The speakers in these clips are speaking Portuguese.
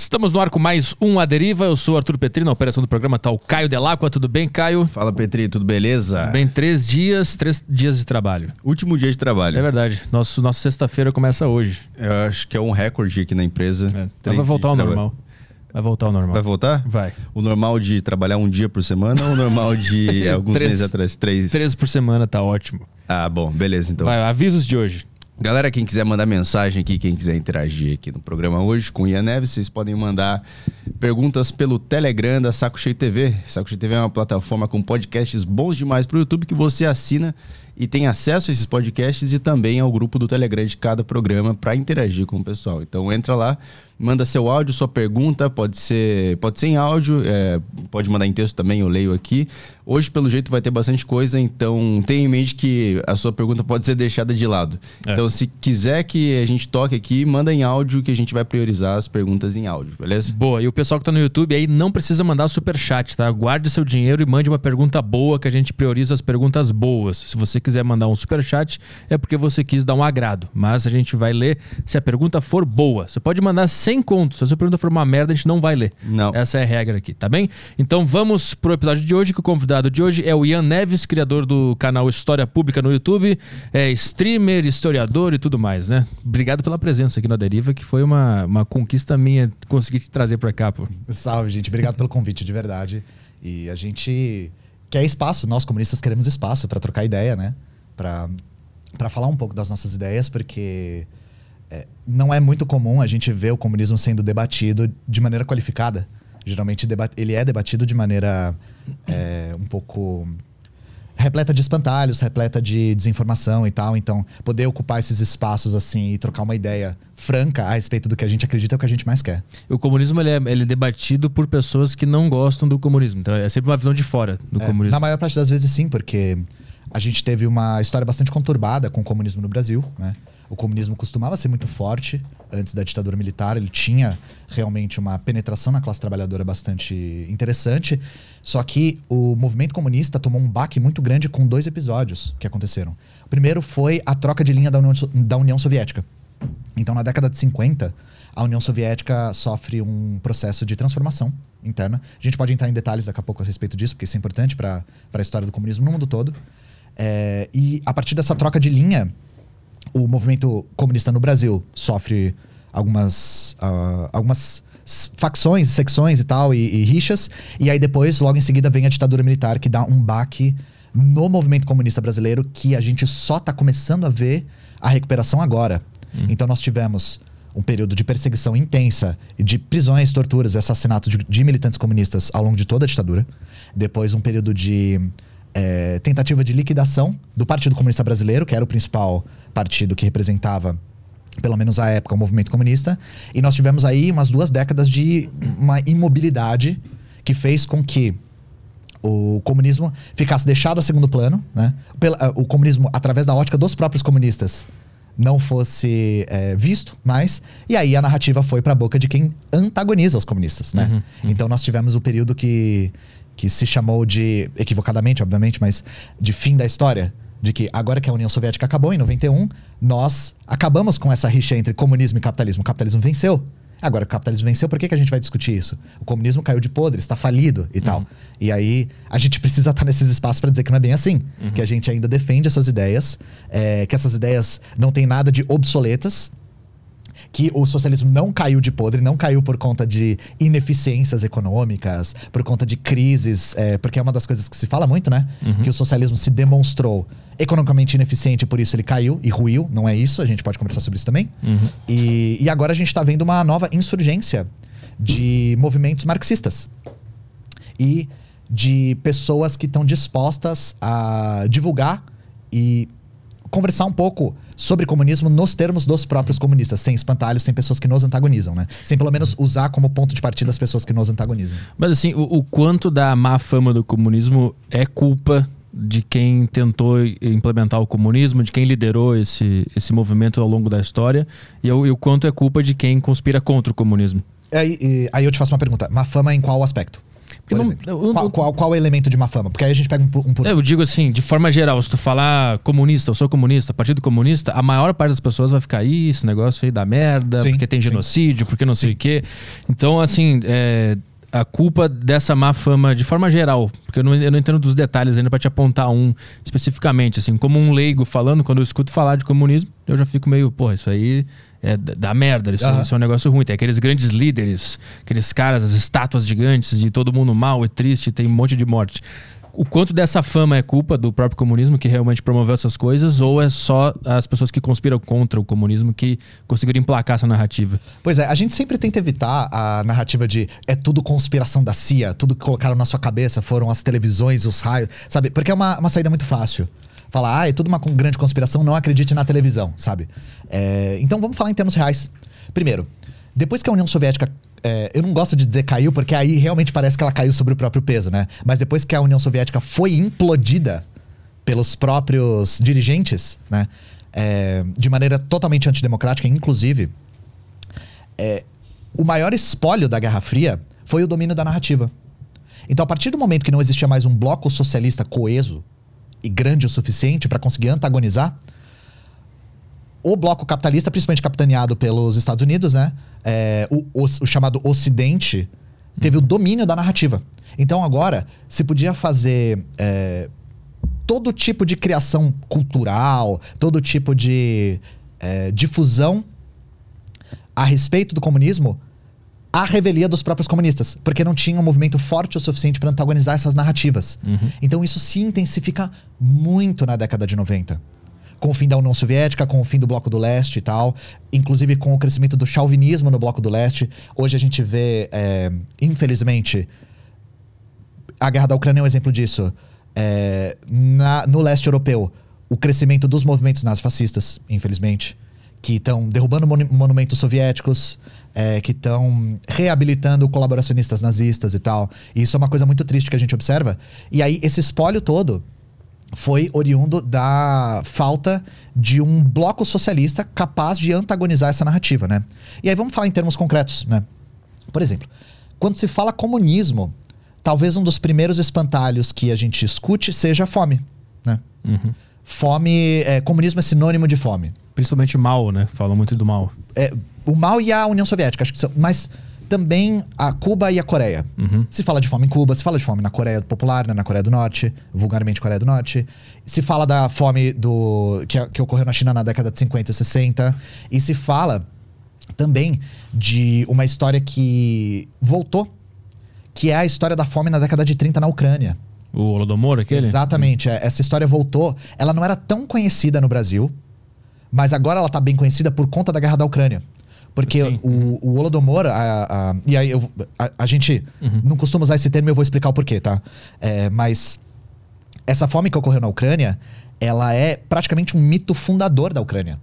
Estamos no ar com mais um A Deriva. Eu sou o Arthur Petri, na operação do programa tá o Caio Delacqua. Tudo bem, Caio? Fala, Petri, tudo beleza? Tudo bem, três dias, três dias de trabalho. Último dia de trabalho. É verdade. Nosso, nossa sexta-feira começa hoje. Eu acho que é um recorde aqui na empresa. É. Vai voltar ao normal. Vai voltar ao normal. Vai voltar? Vai. O normal de trabalhar um dia por semana ou o normal de alguns Três. meses atrás? Três. Três por semana tá ótimo. Ah, bom, beleza então. Vai, avisos de hoje. Galera, quem quiser mandar mensagem aqui, quem quiser interagir aqui no programa hoje com o Ian Neves, vocês podem mandar perguntas pelo Telegram da Saco Cheio TV. Saco Cheio TV é uma plataforma com podcasts bons demais pro YouTube que você assina e tem acesso a esses podcasts e também ao grupo do Telegram de cada programa para interagir com o pessoal. Então entra lá, manda seu áudio, sua pergunta, pode ser, pode ser em áudio, é, pode mandar em texto também, eu leio aqui. Hoje, pelo jeito, vai ter bastante coisa, então tenha em mente que a sua pergunta pode ser deixada de lado. É. Então, se quiser que a gente toque aqui, manda em áudio que a gente vai priorizar as perguntas em áudio, beleza? Boa, e o pessoal que tá no YouTube aí não precisa mandar superchat, tá? Guarde seu dinheiro e mande uma pergunta boa, que a gente prioriza as perguntas boas. Se você quiser mandar um superchat, é porque você quis dar um agrado. Mas a gente vai ler se a pergunta for boa. Você pode mandar sem conto. Se a sua pergunta for uma merda, a gente não vai ler. Não. Essa é a regra aqui, tá bem? Então vamos pro episódio de hoje, que o convidado de hoje é o Ian Neves, criador do canal História Pública no YouTube, é streamer, historiador e tudo mais, né? Obrigado pela presença aqui na Deriva, que foi uma, uma conquista minha conseguir te trazer pra cá, pô. Salve, gente. Obrigado pelo convite, de verdade. E a gente quer espaço, nós comunistas queremos espaço para trocar ideia, né? Para para falar um pouco das nossas ideias, porque é, não é muito comum a gente ver o comunismo sendo debatido de maneira qualificada. Geralmente ele é debatido de maneira é, um pouco repleta de espantalhos, repleta de desinformação e tal. Então, poder ocupar esses espaços assim e trocar uma ideia franca a respeito do que a gente acredita é o que a gente mais quer. O comunismo ele é, ele é debatido por pessoas que não gostam do comunismo. Então é sempre uma visão de fora do É, comunismo. Na maior parte das vezes, sim, porque a gente teve uma história bastante conturbada com o comunismo no Brasil. Né? O comunismo costumava ser muito forte antes da ditadura militar, ele tinha realmente uma penetração na classe trabalhadora bastante interessante. Só que o movimento comunista tomou um baque muito grande com dois episódios que aconteceram. O primeiro foi a troca de linha da União, da União Soviética. Então, na década de 50, a União Soviética sofre um processo de transformação interna. A gente pode entrar em detalhes daqui a pouco a respeito disso, porque isso é importante para a história do comunismo no mundo todo. É, e a partir dessa troca de linha, o movimento comunista no Brasil sofre algumas, ah, algumas facções, secções e tal, e, e rixas. E aí depois, logo em seguida, vem a ditadura militar, que dá um baque no movimento comunista brasileiro, que a gente só está começando a ver a recuperação agora. Então nós tivemos um período de perseguição intensa, de prisões, torturas e assassinatos de, de militantes comunistas ao longo de toda a ditadura. Depois um período de eh, tentativa de liquidação do Partido Comunista Brasileiro, que era o principal partido que representava, pelo menos à época, o movimento comunista. E nós tivemos aí umas duas décadas de uma imobilidade que fez com que o comunismo ficasse deixado a segundo plano, né? Ah, o comunismo, através da ótica dos próprios comunistas, não fosse eh, visto mais, e aí a narrativa foi para a boca de quem antagoniza os comunistas, né? Então nós tivemos o período que, que se chamou de, equivocadamente, obviamente, mas de fim da história, de que agora que a União Soviética acabou, em 91, nós acabamos com essa rixa entre comunismo e capitalismo. O capitalismo venceu. Agora, o capitalismo venceu, por que, que a gente vai discutir isso? O comunismo caiu de podre, está falido e tal. E aí, a gente precisa estar nesses espaços para dizer que não é bem assim. Que a gente ainda defende essas ideias, é, que essas ideias não têm nada de obsoletas, que o socialismo não caiu de podre, não caiu por conta de ineficiências econômicas, por conta de crises, é, porque é uma das coisas que se fala muito, né? Que o socialismo se demonstrou economicamente ineficiente, por isso ele caiu e ruiu. Não é isso, a gente pode conversar sobre isso também. E, e agora a gente está vendo uma nova insurgência de movimentos marxistas e de pessoas que estão dispostas a divulgar e conversar um pouco sobre comunismo nos termos dos próprios comunistas, sem espantalhos, sem pessoas que nos antagonizam, né? Sem pelo menos usar como ponto de partida as pessoas que nos antagonizam. Mas assim, o, o quanto da má fama do comunismo é culpa de quem tentou implementar o comunismo, de quem liderou esse, esse movimento ao longo da história, e o, e o quanto é culpa de quem conspira contra o comunismo. Aí, e- aí eu te faço uma pergunta: má fama em qual aspecto? Por não- exemplo. eu- eu- qual, qual, qual é o elemento de má fama? Porque aí a gente pega um um. por um. Eu digo assim, de forma geral, se tu falar comunista, eu sou comunista, partido comunista, a maior parte das pessoas vai ficar, "Ih, esse negócio aí dá merda, Sim, porque tem sim. genocídio, porque não sei o quê. Então, assim, é, a culpa dessa má fama, de forma geral, porque eu não, eu não entendo dos detalhes ainda pra te apontar um especificamente, assim, como um leigo falando, quando eu escuto falar de comunismo, eu já fico meio, porra, isso aí é da da merda, isso, Aham. isso é um negócio ruim. Tem aqueles grandes líderes, aqueles caras, as estátuas gigantes de todo mundo mal e triste, tem um monte de morte. O quanto dessa fama é culpa do próprio comunismo que realmente promoveu essas coisas, ou é só as pessoas que conspiram contra o comunismo que conseguiram emplacar essa narrativa? Pois é, a gente sempre tenta evitar a narrativa de é tudo conspiração da CIA, tudo que colocaram na sua cabeça foram as televisões, os raios, sabe? Porque é uma, uma saída muito fácil. Falar, ah, é tudo uma grande conspiração, não acredite na televisão, sabe? É, então vamos falar em termos reais. Primeiro, depois que a União Soviética. é, eu não gosto de dizer caiu, porque aí realmente parece que ela caiu sobre o próprio peso, né? Mas depois que a União Soviética foi implodida pelos próprios dirigentes, né? é, de maneira totalmente antidemocrática, inclusive, é, o maior espólio da Guerra Fria foi o domínio da narrativa. Então, a partir do momento que não existia mais um bloco socialista coeso e grande o suficiente para conseguir antagonizar, o bloco capitalista, principalmente capitaneado pelos Estados Unidos, né? é, o, o- o chamado Ocidente, teve o domínio da narrativa. Então agora se podia fazer é, todo tipo de criação cultural, todo tipo de é, difusão a respeito do comunismo à revelia dos próprios comunistas, porque não tinha um movimento forte o suficiente para antagonizar essas narrativas. Então isso se intensifica muito na década de 90. Com o fim da União Soviética, com o fim do Bloco do Leste e tal, inclusive com o crescimento do chauvinismo no Bloco do Leste. Hoje a gente vê, é, infelizmente, a guerra da Ucrânia é um exemplo disso. É, na- no leste europeu, o crescimento dos movimentos nazifascistas, infelizmente, que estão derrubando monu- monumentos soviéticos, é, que estão reabilitando colaboracionistas nazistas e tal. E isso é uma coisa muito triste que a gente observa. E aí, esse espólio todo foi oriundo da falta de um bloco socialista capaz de antagonizar essa narrativa, né? E aí vamos falar em termos concretos, né? Por exemplo, quando se fala comunismo, talvez um dos primeiros espantalhos que a gente escute seja a fome, né? Fome, é, comunismo é sinônimo de fome. Principalmente mal, né? Falam muito do mal. É, o mal e a União Soviética, acho que são, mas também a Cuba e a Coreia. Se fala de fome em Cuba, se fala de fome na Coreia Popular, né, na Coreia do Norte, vulgarmente Coreia do Norte. Se fala da fome do que, que ocorreu na China na década de 50 e 60. E se fala também de uma história que voltou, que é a história da fome na década de 30 na Ucrânia. O Holodomor, aquele? Exatamente. é. Essa história voltou. Ela não era tão conhecida no Brasil, mas agora ela tá bem conhecida por conta da guerra da Ucrânia. Porque Sim. o, o Holodomor, a, a- e aí eu- a, a gente não costuma usar esse termo, eu vou explicar o porquê, tá? É, mas essa fome que ocorreu na Ucrânia, ela é praticamente um mito fundador da Ucrânia.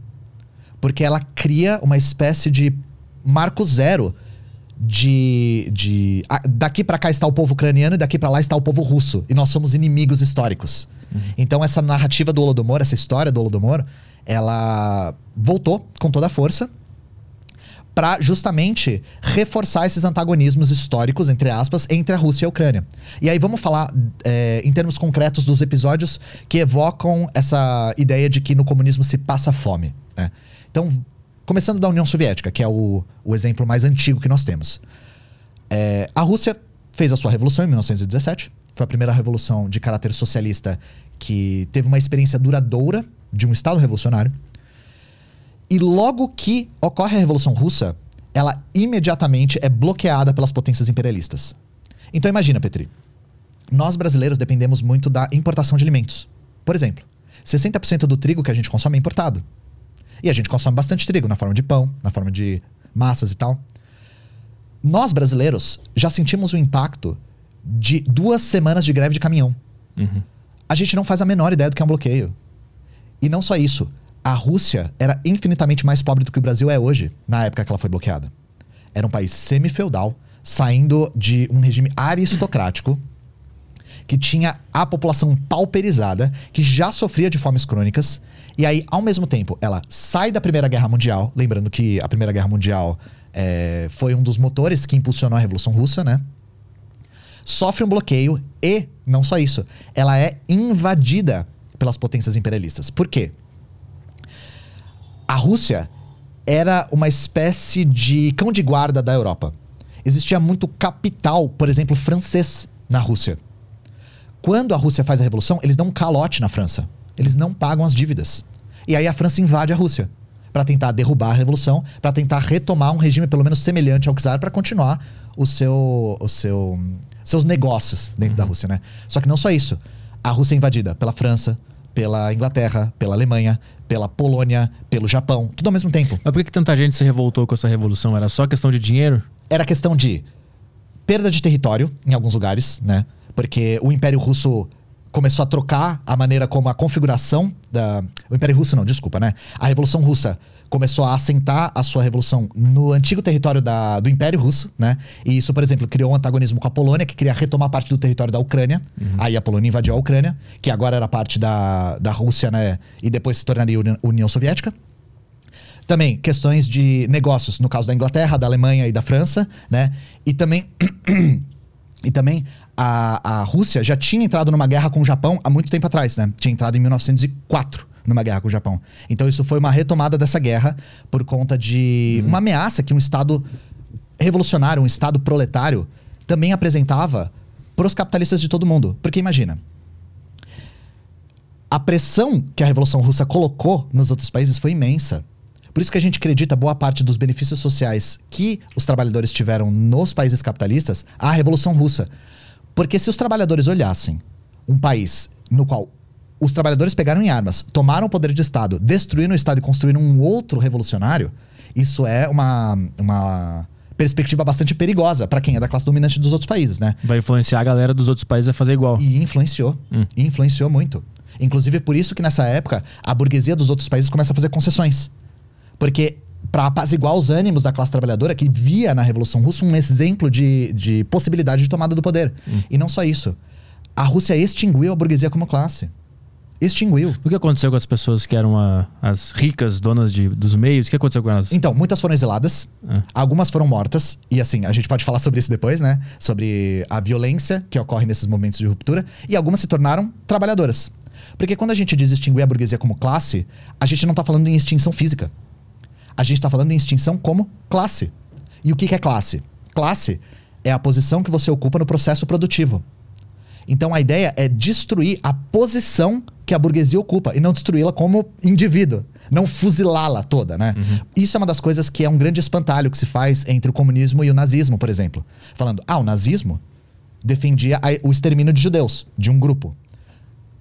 Porque ela cria uma espécie de marco zero de, de a- daqui pra cá está o povo ucraniano e daqui pra lá está o povo russo e nós somos inimigos históricos. Então essa narrativa do Holodomor, essa história do Holodomor, ela voltou com toda a força para justamente reforçar esses antagonismos históricos, entre aspas, entre a Rússia e a Ucrânia. E aí vamos falar é, em termos concretos dos episódios que evocam essa ideia de que no comunismo se passa fome. né? Então, começando da União Soviética, que é o, o exemplo mais antigo que nós temos. É, a Rússia fez a sua revolução em 1917. Foi a primeira revolução de caráter socialista que teve uma experiência duradoura de um Estado revolucionário. E logo que ocorre a Revolução Russa, ela imediatamente é bloqueada pelas potências imperialistas. Então imagina, Petri. Nós brasileiros dependemos muito da importação de alimentos. Por exemplo, 60% do trigo que a gente consome é importado. E a gente consome bastante trigo na forma de pão, na forma de massas e tal. Nós brasileiros já sentimos o impacto de duas semanas de greve de caminhão. A gente não faz a menor ideia do que é um bloqueio. E não só isso, a Rússia era infinitamente mais pobre do que o Brasil é hoje, na época que ela foi bloqueada. Era um país semi-feudal, saindo de um regime aristocrático, que tinha a população pauperizada, que já sofria de fomes crônicas. E aí, ao mesmo tempo, ela sai da Primeira Guerra Mundial, lembrando que a Primeira Guerra Mundial é, foi um dos motores que impulsionou a Revolução Russa, né? sofre um bloqueio e, não só isso, ela é invadida pelas potências imperialistas. Por quê? A Rússia era uma espécie de cão de guarda da Europa. Existia muito capital, por exemplo, francês na Rússia. Quando a Rússia faz a revolução, eles dão um calote na França. Eles não pagam as dívidas. E aí a França invade a Rússia para tentar derrubar a revolução, para tentar retomar um regime pelo menos semelhante ao czar para continuar o seu, o seu, seus negócios dentro uhum. da Rússia, né? Só que não só isso. A Rússia é invadida pela França, pela Inglaterra, pela Alemanha, pela Polônia, pelo Japão, tudo ao mesmo tempo. Mas por que, que tanta gente se revoltou com essa revolução? Era só questão de dinheiro? Era questão de perda de território em alguns lugares, né? Porque o Império Russo começou a trocar a maneira como a configuração da. O Império Russo, não, desculpa, né? A Revolução Russa começou a assentar a sua revolução no antigo território da, do Império Russo, né? E isso, por exemplo, criou um antagonismo com a Polônia, que queria retomar parte do território da Ucrânia. Uhum. Aí a Polônia invadiu a Ucrânia, que agora era parte da, da Rússia, né? E depois se tornaria União Soviética. Também questões de negócios, no caso da Inglaterra, da Alemanha e da França, né? E também. e também a, a Rússia já tinha entrado numa guerra com o Japão há muito tempo atrás, né? Tinha entrado em 1904 numa guerra com o Japão. Então isso foi uma retomada dessa guerra por conta de uhum. uma ameaça que um Estado revolucionário, um Estado proletário, também apresentava para os capitalistas de todo mundo. Porque imagina, a pressão que a Revolução Russa colocou nos outros países foi imensa. Por isso que a gente acredita boa parte dos benefícios sociais que os trabalhadores tiveram nos países capitalistas à Revolução Russa. Porque se os trabalhadores olhassem um país no qual os trabalhadores pegaram em armas, tomaram o poder de Estado, destruíram o Estado e construíram um outro revolucionário, isso é uma, uma perspectiva bastante perigosa para quem é da classe dominante dos outros países, né? Vai influenciar a galera dos outros países a fazer igual. E influenciou. Hum. E influenciou muito. Inclusive, por isso que nessa época a burguesia dos outros países começa a fazer concessões. Porque para apaziguar os ânimos da classe trabalhadora que via na Revolução Russa um exemplo de, de possibilidade de tomada do poder. Hum. E não só isso. A Rússia extinguiu a burguesia como classe. Extinguiu. O que aconteceu com as pessoas que eram a, as ricas donas de, dos meios? O que aconteceu com elas? Então, muitas foram exiladas, ah. algumas foram mortas, e assim, a gente pode falar sobre isso depois, né? Sobre a violência que ocorre nesses momentos de ruptura, e algumas se tornaram trabalhadoras. Porque quando a gente diz extinguir a burguesia como classe, a gente não está falando em extinção física. A gente está falando em extinção como classe. E o que, que é classe? Classe é a posição que você ocupa no processo produtivo. Então a ideia é destruir a posição que a burguesia ocupa e não destruí-la como indivíduo. Não fuzilá-la toda, né? Uhum. Isso é uma das coisas que é um grande espantalho que se faz entre o comunismo e o nazismo, por exemplo. Falando, ah, o nazismo defendia o extermínio de judeus, de um grupo.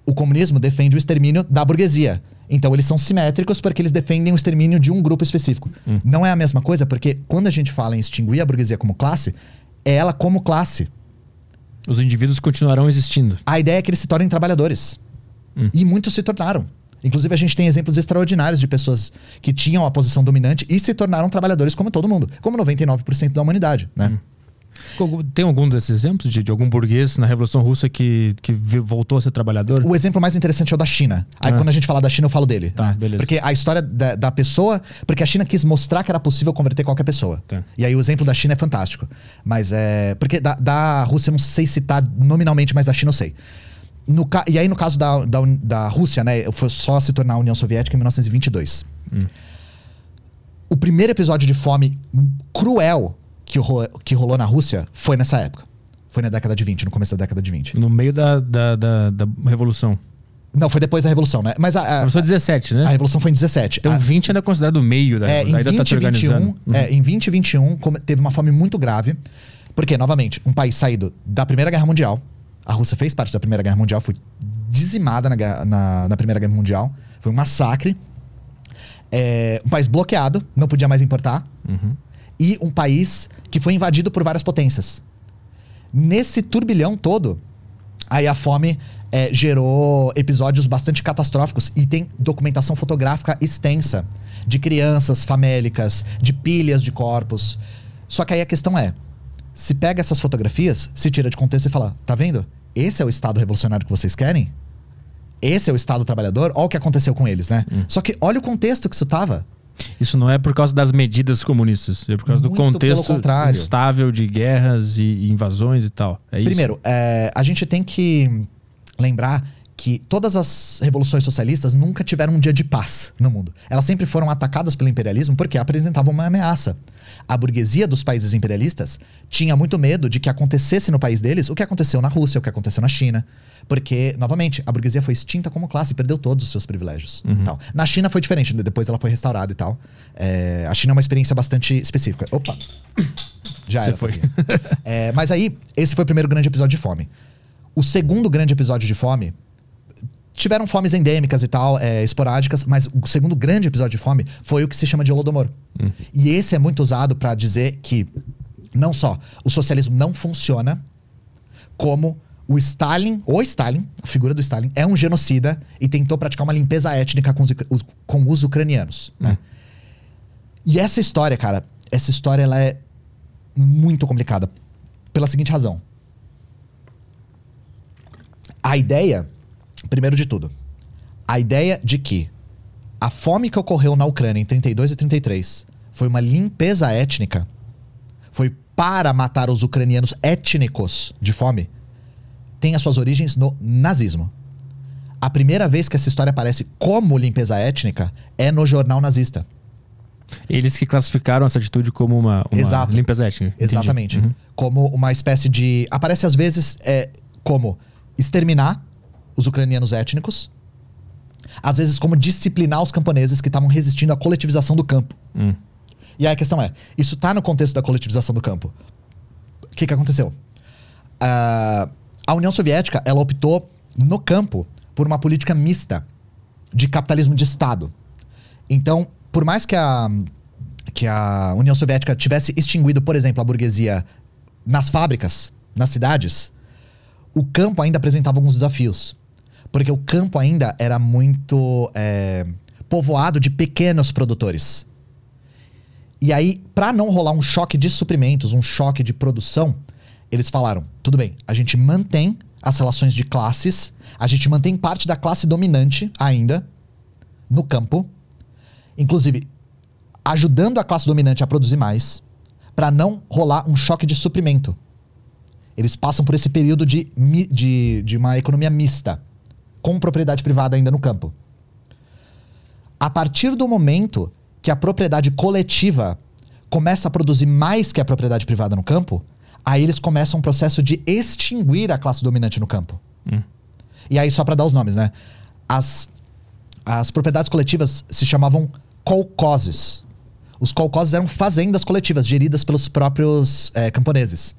O comunismo defende o extermínio da burguesia. Então eles são simétricos porque eles defendem o extermínio de um grupo específico. Hum. Não é a mesma coisa porque quando a gente fala em extinguir a burguesia como classe, é ela como classe. Os indivíduos continuarão existindo. A ideia é que eles se tornem trabalhadores. Hum. E muitos se tornaram. Inclusive, a gente tem exemplos extraordinários de pessoas que tinham a posição dominante e se tornaram trabalhadores como todo mundo, como 99% da humanidade, né? Hum. Tem algum desses exemplos de, de, algum burguês na Revolução Russa que, que voltou a ser trabalhador? O exemplo mais interessante é o da China. Aí ah. quando a gente fala da China, eu falo dele. Tá, né? Porque a história da, da, pessoa. Porque a China quis mostrar que era possível converter qualquer pessoa. Tá. E aí o exemplo da China é fantástico. Mas é. Porque da, da Rússia eu não sei citar nominalmente, mas da China eu sei. No, e aí, no caso da, da, da Rússia, né, foi só se tornar a União Soviética em 1922. Hum. O primeiro episódio de fome cruel que, ro que rolou na Rússia foi nessa época. Foi na década de 20, no começo da década de 20. No meio da, da, da, da Revolução. Não, foi depois da Revolução, né? Mas a, a, Revolução 17, né? A Revolução foi em 17. Então a, 20 ainda é considerado o meio da é, Revolução. Ainda 20, tá se organizando. 21, uhum. é, em 20 e 21 teve uma fome muito grave. Porque, novamente, um país saído da Primeira Guerra Mundial. A Rússia fez parte da Primeira Guerra Mundial, foi dizimada na, na, na Primeira Guerra Mundial. Foi um massacre. É, um país bloqueado, não podia mais importar. Uhum. E um país que foi invadido por várias potências. Nesse turbilhão todo, aí a fome é, gerou episódios bastante catastróficos e tem documentação fotográfica extensa de crianças famélicas, de pilhas de corpos. Só que aí a questão é: se pega essas fotografias, se tira de contexto e fala, tá vendo? Esse é o Estado revolucionário que vocês querem? Esse é o Estado trabalhador? Olha o que aconteceu com eles, né? Hum. Só que olha o contexto que isso tava. Isso não é por causa das medidas comunistas, é por causa do Muito pelo contexto instável de guerras e invasões e tal. É isso. Primeiro, é, a gente tem que lembrar que todas as revoluções socialistas nunca tiveram um dia de paz no mundo. Elas sempre foram atacadas pelo imperialismo porque apresentavam uma ameaça. A burguesia dos países imperialistas tinha muito medo de que acontecesse no país deles o que aconteceu na Rússia, o que aconteceu na China. Porque, novamente, a burguesia foi extinta como classe e perdeu todos os seus privilégios. e tal. Na China foi diferente, depois ela foi restaurada e tal. É, a China é uma experiência bastante específica. Opa! Já Você era. foi. É, mas aí, esse foi o primeiro grande episódio de fome. O segundo grande episódio de fome. Tiveram fomes endêmicas e tal, é, esporádicas, mas o segundo grande episódio de fome foi o que se chama de Holodomor. E esse é muito usado para dizer que, não só o socialismo não funciona, como o Stalin, o Stalin, a figura do Stalin, é um genocida e tentou praticar uma limpeza étnica com os, com os ucranianos. né? E essa história, cara, essa história ela é muito complicada. Pela seguinte razão. A ideia, primeiro de tudo, a ideia de que a fome que ocorreu na Ucrânia em 32 e 33 foi uma limpeza étnica, foi para matar os ucranianos étnicos de fome, tem as suas origens no nazismo. A primeira vez que essa história aparece como limpeza étnica é no jornal nazista. Eles que classificaram essa atitude como uma, uma Exato. limpeza étnica. Entendi. Exatamente. Uhum. Como uma espécie de. Aparece às vezes é, como exterminar os ucranianos étnicos, às vezes como disciplinar os camponeses que estavam resistindo à coletivização do campo. Hum. E aí a questão é: isso tá no contexto da coletivização do campo. O que, que aconteceu? Ah, a União Soviética ela optou no campo por uma política mista de capitalismo de Estado. Então, por mais que a, que a União Soviética tivesse extinguido, por exemplo, a burguesia nas fábricas, nas cidades, o campo ainda apresentava alguns desafios. Porque o campo ainda era muito é, povoado de pequenos produtores. E aí, para não rolar um choque de suprimentos, um choque de produção, eles falaram: tudo bem, a gente mantém as relações de classes, a gente mantém parte da classe dominante ainda no campo, inclusive ajudando a classe dominante a produzir mais, para não rolar um choque de suprimento. Eles passam por esse período de, de, de uma economia mista, com propriedade privada ainda no campo. A partir do momento que a propriedade coletiva começa a produzir mais que a propriedade privada no campo, aí eles começam um processo de extinguir a classe dominante no campo. E aí, só para dar os nomes, né? As, as propriedades coletivas se chamavam kolkhozes. Os kolkhozes eram fazendas coletivas geridas pelos próprios eh, camponeses.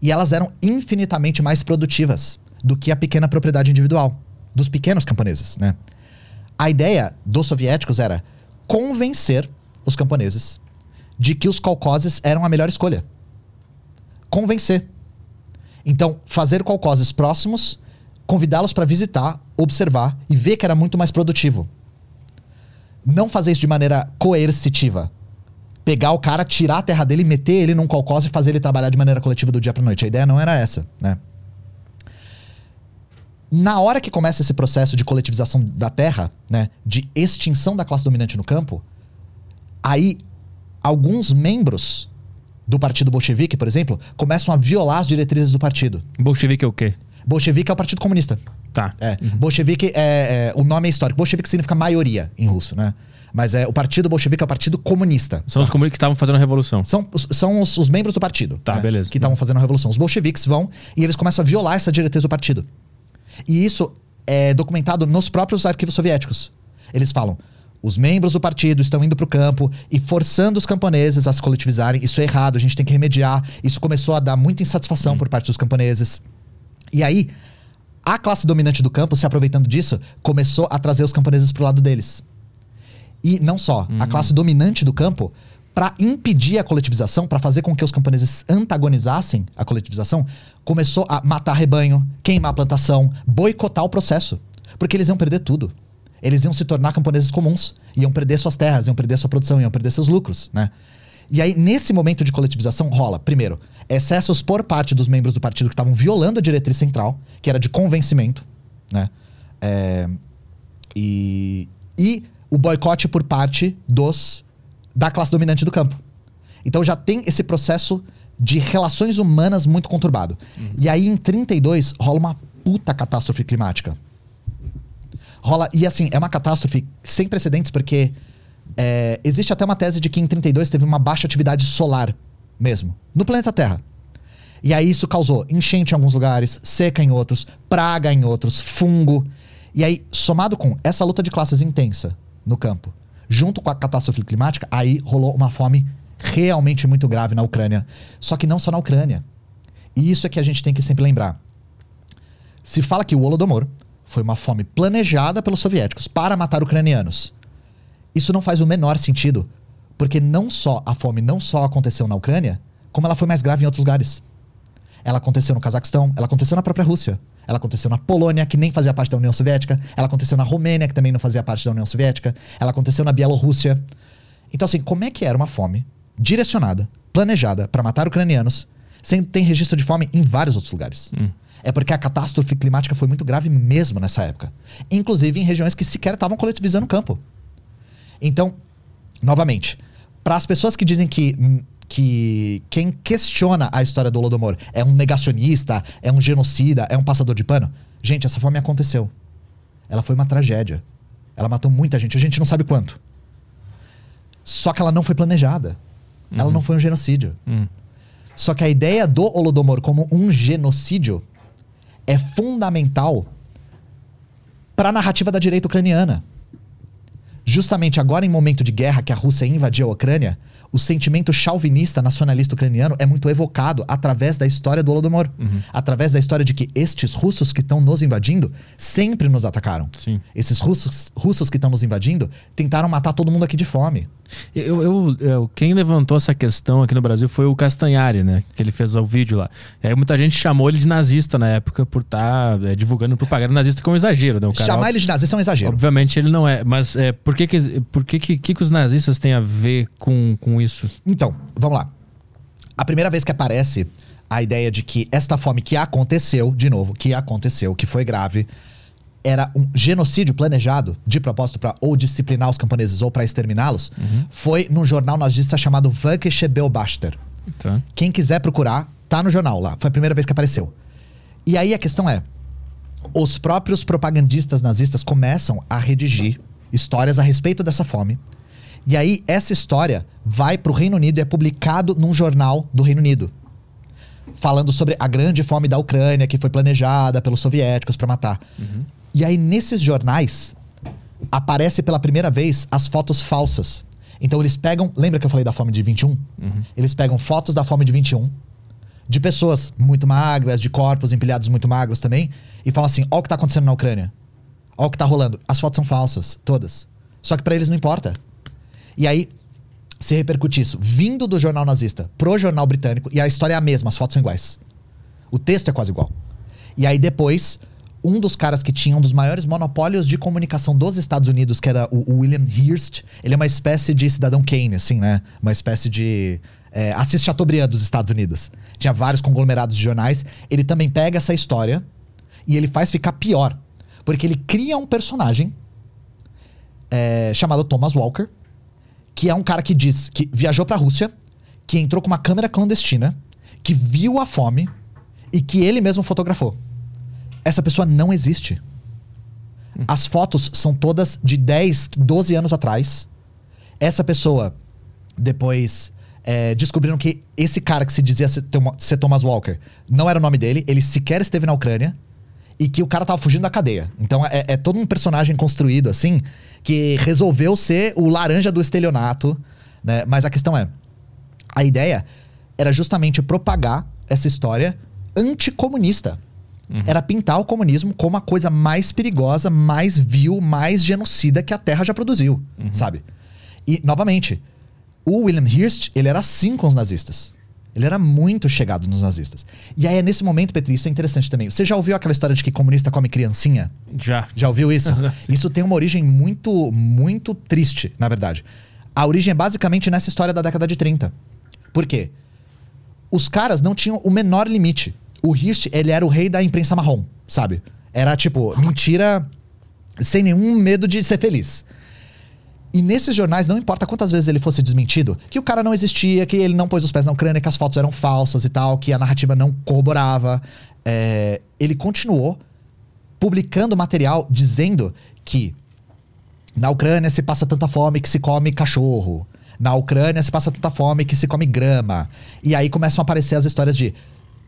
E elas eram infinitamente mais produtivas do que a pequena propriedade individual dos pequenos camponeses, né? A ideia dos soviéticos era convencer os camponeses de que os kolkhozes eram a melhor escolha. Convencer. Então, fazer kolkhozes próximos, convidá-los para visitar, observar e ver que era muito mais produtivo. Não fazer isso de maneira coercitiva. Pegar o cara, tirar a terra dele, meter ele num kolkhoz e fazer ele trabalhar de maneira coletiva do dia para noite. A ideia não era essa, né? Na hora que começa esse processo de coletivização da terra, né, de extinção da classe dominante no campo, aí alguns membros do partido bolchevique, por exemplo, começam a violar as diretrizes do partido. Bolchevique é o quê? Bolchevique é o partido comunista. Tá. É, bolchevique é, é- o nome é histórico. Bolchevique significa maioria em russo, né? Mas é o partido bolchevique é o partido comunista. São os comunistas que estavam fazendo a revolução. São, os- são os, os membros do partido. Tá, né, beleza. Que estavam fazendo a revolução. Os bolcheviques vão e eles começam a violar essa diretriz do partido. E isso é documentado nos próprios arquivos soviéticos. Eles falam: os membros do partido estão indo para o campo e forçando os camponeses a se coletivizarem. Isso é errado, a gente tem que remediar. Isso começou a dar muita insatisfação por parte dos camponeses. E aí, a classe dominante do campo, se aproveitando disso, começou a trazer os camponeses pro lado deles. E não só, a classe dominante do campo, para impedir a coletivização, para fazer com que os camponeses antagonizassem a coletivização, começou a matar rebanho, queimar plantação, boicotar o processo. Porque eles iam perder tudo. Eles iam se tornar camponeses comuns, iam perder suas terras, iam perder sua produção, iam perder seus lucros, né? E aí, nesse momento de coletivização, rola, primeiro, excessos por parte dos membros do partido que estavam violando a diretriz central, que era de convencimento, né? É, e, e o boicote por parte dos da classe dominante do campo. Então já tem esse processo de relações humanas muito conturbado. E aí em 32 rola uma puta catástrofe climática. Rola, e assim, é uma catástrofe sem precedentes porque é, existe até uma tese de que em 32 teve uma baixa atividade solar mesmo, no planeta Terra. E aí isso causou enchente em alguns lugares, seca em outros, praga em outros, fungo. E aí, somado com essa luta de classes intensa no campo, junto com a catástrofe climática, aí rolou uma fome realmente muito grave na Ucrânia. Só que não só na Ucrânia. E isso é que a gente tem que sempre lembrar. Se fala que o Holodomor foi uma fome planejada pelos soviéticos para matar ucranianos. Isso não faz o menor sentido, porque não só a fome não só aconteceu na Ucrânia, como ela foi mais grave em outros lugares. Ela aconteceu no Cazaquistão, ela aconteceu na própria Rússia, ela aconteceu na Polônia, que nem fazia parte da União Soviética, ela aconteceu na Romênia, que também não fazia parte da União Soviética, ela aconteceu na Bielorrússia. Então, assim, como é que era uma fome direcionada, planejada para matar ucranianos, sem ter registro de fome em vários outros lugares? É porque a catástrofe climática foi muito grave mesmo nessa época, inclusive em regiões que sequer estavam coletivizando o campo. Então, novamente, para as pessoas que dizem que, hum, que quem questiona a história do Holodomor é um negacionista, é um genocida, é um passador de pano, gente, essa fome aconteceu. Ela foi uma tragédia. Ela matou muita gente, a gente não sabe quanto. Só que ela não foi planejada. Ela não foi um genocídio. Hum. Só que a ideia do Holodomor como um genocídio é fundamental para a narrativa da direita ucraniana. Justamente agora, em momento de guerra que a Rússia invadiu a Ucrânia, o sentimento chauvinista nacionalista ucraniano é muito evocado através da história do Holodomor. Através da história de que estes russos que estão nos invadindo sempre nos atacaram. Sim. Esses russos, russos que estão nos invadindo tentaram matar todo mundo aqui de fome. Eu, eu- eu- quem levantou essa questão aqui no Brasil foi o Castanhari, né? Que ele fez o vídeo lá. E aí muita gente chamou ele de nazista na época por estar divulgando propaganda nazista com exagero, né? O cara, Chamar ele de nazista é um exagero. Obviamente ele não é, mas é, por que que, por que, que, que que os nazistas têm a ver com, com isso? Então, vamos lá. A primeira vez que aparece a ideia de que esta fome que aconteceu, de novo, que aconteceu, que foi grave, era um genocídio planejado de propósito para ou disciplinar os camponeses ou para exterminá-los, foi num jornal nazista chamado Völkische Beobachter. Tá? Quem quiser procurar, tá no jornal lá. Foi a primeira vez que apareceu. E aí a questão é: os próprios propagandistas nazistas começam a redigir histórias a respeito dessa fome. E aí essa história vai para o Reino Unido e é publicado num jornal do Reino Unido. Falando sobre a grande fome da Ucrânia que foi planejada pelos soviéticos para matar. E aí nesses jornais aparece pela primeira vez as fotos falsas. Então eles pegam, lembra que eu falei da fome de 21? Eles pegam fotos da fome de 21 de pessoas muito magras, de corpos empilhados muito magros também, e falam assim: ó o que tá acontecendo na Ucrânia. Ó o que tá rolando. As fotos são falsas, todas. Só que pra eles não importa. E aí se repercute isso vindo do jornal nazista pro jornal britânico, e a história é a mesma, as fotos são iguais. O texto é quase igual. E aí depois, um dos caras que tinha um dos maiores monopólios de comunicação dos Estados Unidos, que era o, William Hearst, ele é uma espécie de cidadão Kane, assim, né? Uma espécie de é, Assis Chateaubriand dos Estados Unidos. Tinha vários conglomerados de jornais. Ele também pega essa história e ele faz ficar pior. Porque ele cria um personagem é, chamado Thomas Walker, que é um cara que diz que viajou pra Rússia, que entrou com uma câmera clandestina, que viu a fome e que ele mesmo fotografou. Essa pessoa não existe. As fotos são todas de 10, 12 anos atrás. Essa pessoa, depois, é, descobriram que esse cara que se dizia ser Thomas Walker não era o nome dele, ele sequer esteve na Ucrânia e que o cara tava fugindo da cadeia. Então é, é todo um personagem construído assim que resolveu ser o laranja do estelionato, né? Mas a questão é, a ideia era justamente propagar essa história anticomunista. Era pintar o comunismo como a coisa mais perigosa, mais vil, mais genocida que a Terra já produziu, sabe? E, novamente, o William Hearst, ele era assim com os nazistas. Ele era muito chegado nos nazistas. E aí, é nesse momento, Petri, isso é interessante também. Você já ouviu aquela história de que comunista come criancinha? Já. Já ouviu isso? Isso tem uma origem muito, muito triste, na verdade. A origem é basicamente nessa história da década de 30. Por quê? Os caras não tinham o menor limite. O Hirst, ele era o rei da imprensa marrom, sabe? Era tipo, mentira sem nenhum medo de ser feliz. E nesses jornais, não importa quantas vezes ele fosse desmentido, que o cara não existia, que ele não pôs os pés na Ucrânia, que as fotos eram falsas e tal, que a narrativa não corroborava, é, ele continuou publicando material dizendo que na Ucrânia se passa tanta fome que se come cachorro. Na Ucrânia se passa tanta fome que se come grama. E aí começam a aparecer as histórias de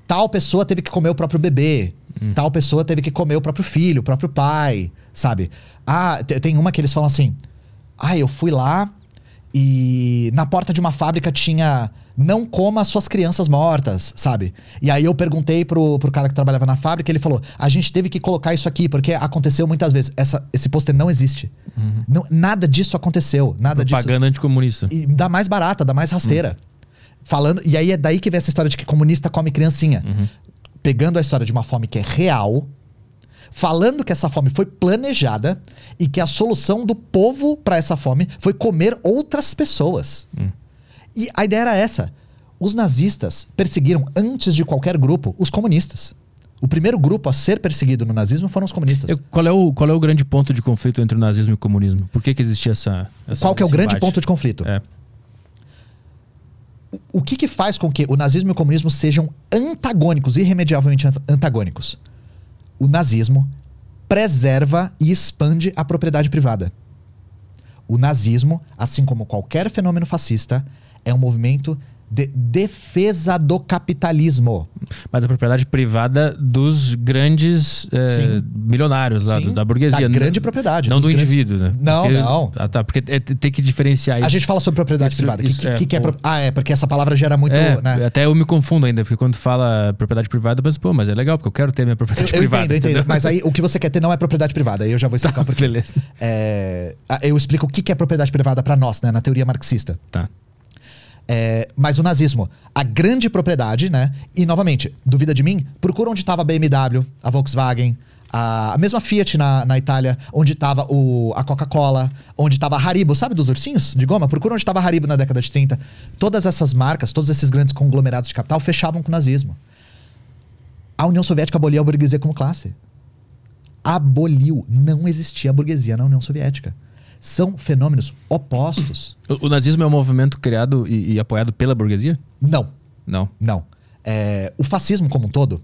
tal pessoa teve que comer o próprio bebê, tal pessoa teve que comer o próprio filho, o próprio pai, sabe? Ah, te- tem uma que eles falam assim: "Ah, eu fui lá e na porta de uma fábrica tinha não coma suas crianças mortas, sabe? E aí eu perguntei pro, pro cara que trabalhava na fábrica, ele falou: a gente teve que colocar isso aqui, porque aconteceu muitas vezes. Essa, esse pôster não existe. Não- nada disso aconteceu. Nada disso. Propaganda anticomunista. E dá mais barata, dá mais rasteira. Falando, e aí é daí que vem essa história de que comunista come criancinha. Pegando a história de uma fome que é real, falando que essa fome foi planejada e que a solução do povo para essa fome foi comer outras pessoas. E a ideia era essa. Os nazistas perseguiram, antes de qualquer grupo, os comunistas. O primeiro grupo a ser perseguido no nazismo foram os comunistas. Eu- qual, é o, qual é o grande ponto de conflito entre o nazismo e o comunismo? Por que, que existia essa, essa Qual que é o grande embate? ponto de conflito? É. o que, que faz com que o nazismo e o comunismo sejam antagônicos, irremediavelmente ant- antagônicos? O nazismo preserva e expande a propriedade privada. O nazismo, assim como qualquer fenômeno fascista, é um movimento de defesa do capitalismo. Mas a propriedade privada dos grandes Sim. milionários lá, Sim, da burguesia. da grande propriedade, Não do grandes- indivíduo, né? Não, Porque- não. Ah, tá. Porque é- tem que diferenciar isso. A gente fala sobre propriedade Isso- privada. O isso que, é, que, que é Ah, é, porque essa palavra gera muito. É, né? até eu me confundo ainda, porque quando fala propriedade privada, eu penso, pô, mas é legal, porque eu quero ter minha propriedade eu privada. entendo, eu entendo. entendeu? Mas aí o que você quer ter não é propriedade privada. Aí eu já vou explicar por quê. Beleza. É, eu explico o que que é propriedade privada para nós, né, na teoria marxista. Tá. É, mas o nazismo, a grande propriedade, né? E novamente, duvida de mim? Procura onde estava a BMW, a Volkswagen, a, a mesma Fiat na, na Itália, onde estava a Coca-Cola, onde estava a Haribo, sabe dos ursinhos de goma? Procura onde estava a Haribo na década de 30. Todas essas marcas, todos esses grandes conglomerados de capital fechavam com o nazismo. A União Soviética aboliu a burguesia como classe. Aboliu. Não existia burguesia na União Soviética. São fenômenos opostos. O, o nazismo é um movimento criado e, e apoiado pela burguesia? Não. Não. Não. É, o fascismo como um todo.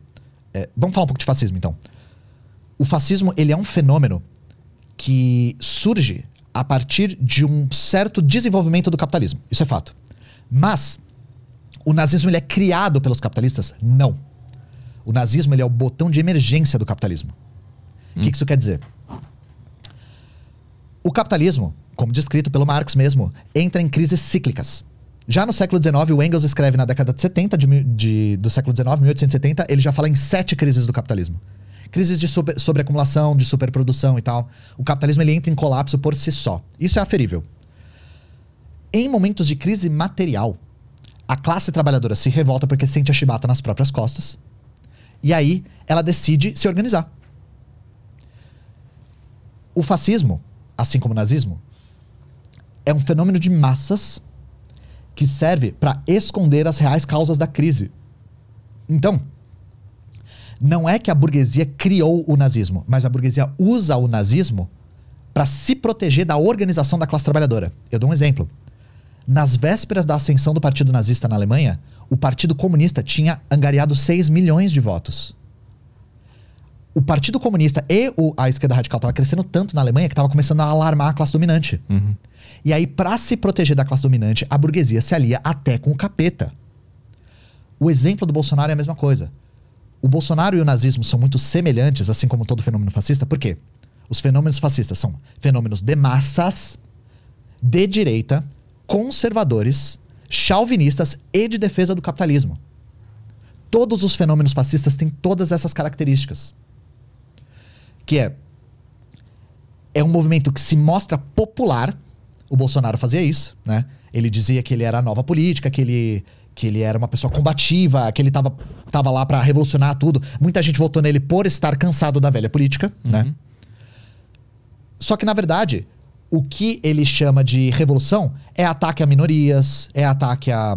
é, vamos falar um pouco de fascismo então. O fascismo ele é um fenômeno que surge a partir de um certo desenvolvimento do capitalismo. Isso é fato. Mas o nazismo ele é criado pelos capitalistas? Não. O nazismo ele é o botão de emergência do capitalismo. O que que isso quer dizer? O capitalismo, como descrito pelo Marx mesmo, entra em crises cíclicas. Já no século XIX, o Engels escreve na década de 70 de, de- do século XIX, 1870, ele já fala em sete crises do capitalismo. Crises de sobre, sobreacumulação, de superprodução e tal. O capitalismo ele entra em colapso por si só. Isso é aferível. Em momentos de crise material, a classe trabalhadora se revolta porque sente a chibata nas próprias costas. E aí ela decide se organizar. O fascismo, assim como o nazismo, é um fenômeno de massas que serve para esconder as reais causas da crise. Então, não é que a burguesia criou o nazismo, mas a burguesia usa o nazismo para se proteger da organização da classe trabalhadora. Eu dou um exemplo. Nas vésperas da ascensão do Partido Nazista na Alemanha, o Partido Comunista tinha angariado 6 milhões de votos. O Partido Comunista e o- a esquerda radical estavam crescendo tanto na Alemanha que estava começando a alarmar a classe dominante. E aí, para se proteger da classe dominante, a burguesia se alia até com o capeta. O exemplo do Bolsonaro é a mesma coisa. O Bolsonaro e o nazismo são muito semelhantes, assim como todo fenômeno fascista, por quê? Os fenômenos fascistas são fenômenos de massas, de direita, conservadores, chauvinistas e de defesa do capitalismo. Todos os fenômenos fascistas têm todas essas características. Que é é um movimento que se mostra popular. O Bolsonaro fazia isso, né? Ele dizia que ele era a nova política, que ele, que ele era uma pessoa combativa, que ele tava, tava lá para revolucionar tudo. Muita gente votou nele por estar cansado da velha política, né? Só que, na verdade, o que ele chama de revolução é ataque a minorias, é ataque a,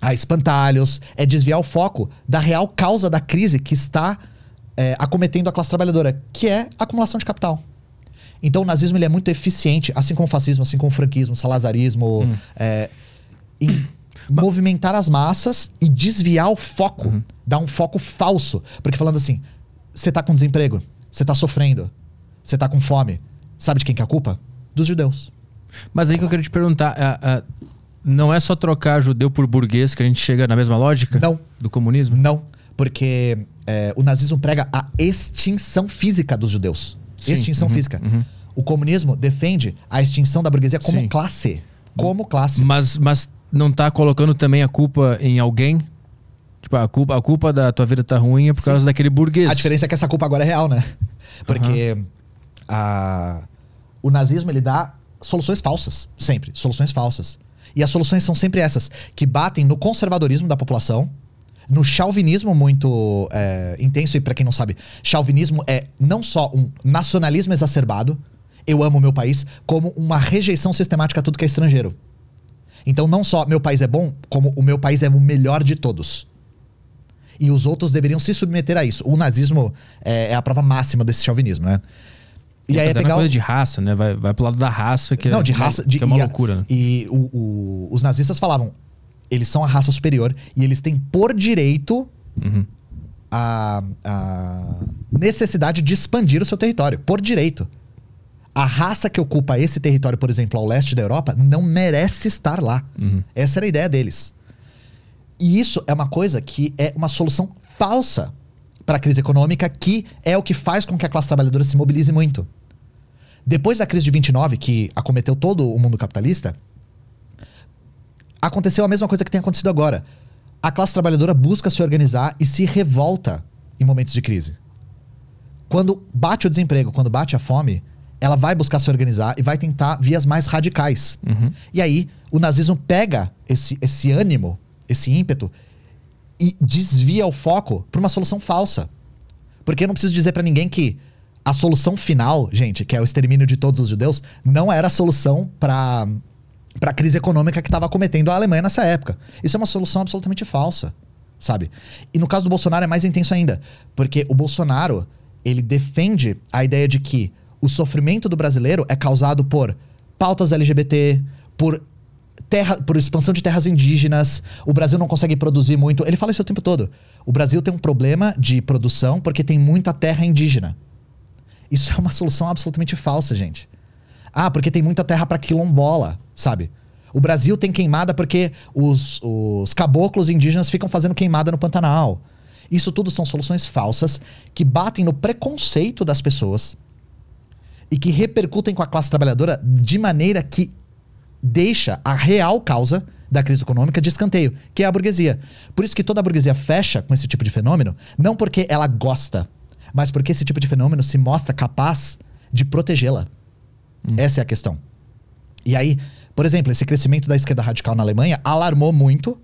a espantalhos, é desviar o foco da real causa da crise que está é, acometendo a classe trabalhadora, que é a acumulação de capital. Então o nazismo ele é muito eficiente, assim como o fascismo, assim como o franquismo, o salazarismo, Hum. é, em movimentar as massas e desviar o foco, Uhum. dar um foco falso. Porque falando assim, você tá com desemprego, você tá sofrendo, você tá com fome. Sabe de quem que é a culpa? Dos judeus. Mas aí que eu queria te perguntar, não é só trocar judeu por burguês que a gente chega na mesma lógica Não. do comunismo? Não, porque é, o nazismo prega a extinção física dos judeus. Sim, Extinção uhum, física. uhum. O comunismo defende a extinção da burguesia como Sim. classe. Como classe. Mas, mas não tá colocando também a culpa em alguém? Tipo, a culpa, a culpa da tua vida tá ruim é por Sim. causa daquele burguês. A diferença é que essa culpa agora é real, né? Porque a- o nazismo ele dá soluções falsas, sempre, soluções falsas. E as soluções são sempre essas, que batem no conservadorismo da população, no chauvinismo muito é, intenso, e pra quem não sabe, chauvinismo é não só um nacionalismo exacerbado, eu amo meu país, como uma rejeição sistemática a tudo que é estrangeiro. Então não só meu país é bom, como o meu país é o melhor de todos. E os outros deveriam se submeter a isso. O nazismo é, é a prova máxima desse chauvinismo, né? E Tá aí é dando pegar. coisa o- de raça, né? Vai, vai pro lado da raça, que Não, é, de raça. De, que é uma e loucura, né? E o- o- os nazistas falavam: eles são a raça superior e eles têm por direito Uhum. a, a necessidade de expandir o seu território. Por direito. A raça que ocupa esse território, por exemplo, ao leste da Europa, não merece estar lá. Uhum. Essa era a ideia deles. E isso é uma coisa que é uma solução falsa para a crise econômica, que é o que faz com que a classe trabalhadora se mobilize muito. Depois da crise de 29, que acometeu todo o mundo capitalista, aconteceu a mesma coisa que tem acontecido agora. A classe trabalhadora busca se organizar e se revolta em momentos de crise. Quando bate o desemprego, quando bate a fome, ela vai buscar se organizar e vai tentar vias mais radicais. Uhum. E aí, o nazismo pega esse, esse ânimo, esse ímpeto, e desvia o foco para uma solução falsa. Porque eu não preciso dizer para ninguém que a solução final, gente, que é o extermínio de todos os judeus, não era a solução para para a crise econômica que estava cometendo a Alemanha nessa época. Isso é uma solução absolutamente falsa, sabe? E no caso do Bolsonaro é mais intenso ainda, porque o Bolsonaro, ele defende a ideia de que o sofrimento do brasileiro é causado por pautas LGBT, por terra, por expansão de terras indígenas, o Brasil não consegue produzir muito. Ele fala isso o tempo todo. O Brasil tem um problema de produção porque tem muita terra indígena. Isso é uma solução absolutamente falsa, gente. Ah, porque tem muita terra para quilombola, sabe? O Brasil tem queimada porque os, os caboclos indígenas ficam fazendo queimada no Pantanal. Isso tudo são soluções falsas que batem no preconceito das pessoas e que repercutem com a classe trabalhadora de maneira que deixa a real causa da crise econômica de escanteio, que é a burguesia. Por isso que toda a burguesia fecha com esse tipo de fenômeno, não porque ela gosta, mas porque esse tipo de fenômeno se mostra capaz de protegê-la. Essa é a questão. E aí, por exemplo, esse crescimento da esquerda radical na Alemanha alarmou muito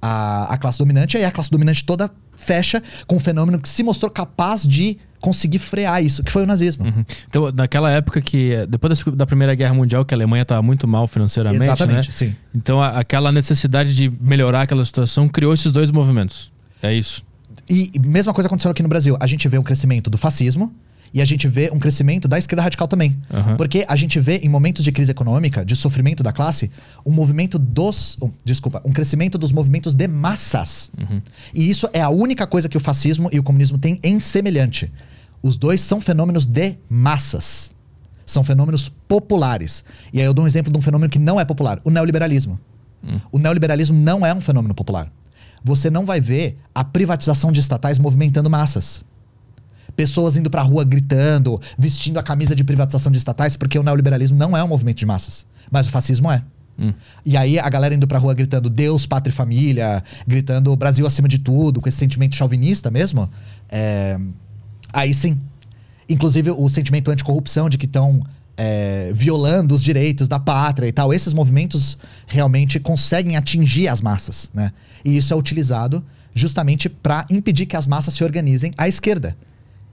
a, a classe dominante, e aí a classe dominante toda fecha com um fenômeno que se mostrou capaz de conseguir frear isso, que foi o nazismo. Uhum. Então, naquela época que, depois da, Primeira Guerra Mundial, que a Alemanha estava muito mal financeiramente, Exatamente, né? sim. Então, a- aquela necessidade de melhorar aquela situação criou esses dois movimentos. É isso. E mesma coisa aconteceu aqui no Brasil. A gente vê um crescimento do fascismo e a gente vê um crescimento da esquerda radical também. Aham. Porque a gente vê em momentos de crise econômica, de sofrimento da classe, um movimento dos. um, desculpa, um crescimento dos movimentos de massas. E isso é a única coisa que o fascismo e o comunismo têm em semelhante. Os dois são fenômenos de massas. São fenômenos populares. E aí eu dou um exemplo de um fenômeno que não é popular: o neoliberalismo. O neoliberalismo não é um fenômeno popular. Você não vai ver a privatização de estatais movimentando massas. Pessoas indo pra rua gritando, vestindo a camisa de privatização de estatais, porque o neoliberalismo não é um movimento de massas. Mas o fascismo é. Hum. E aí a galera indo pra rua gritando Deus, pátria e família, gritando Brasil acima de tudo, com esse sentimento chauvinista mesmo. é, Aí sim. Inclusive o sentimento anticorrupção de que estão violando os direitos da pátria e tal. Esses movimentos realmente conseguem atingir as massas, né? E isso é utilizado justamente para impedir que as massas se organizem à esquerda.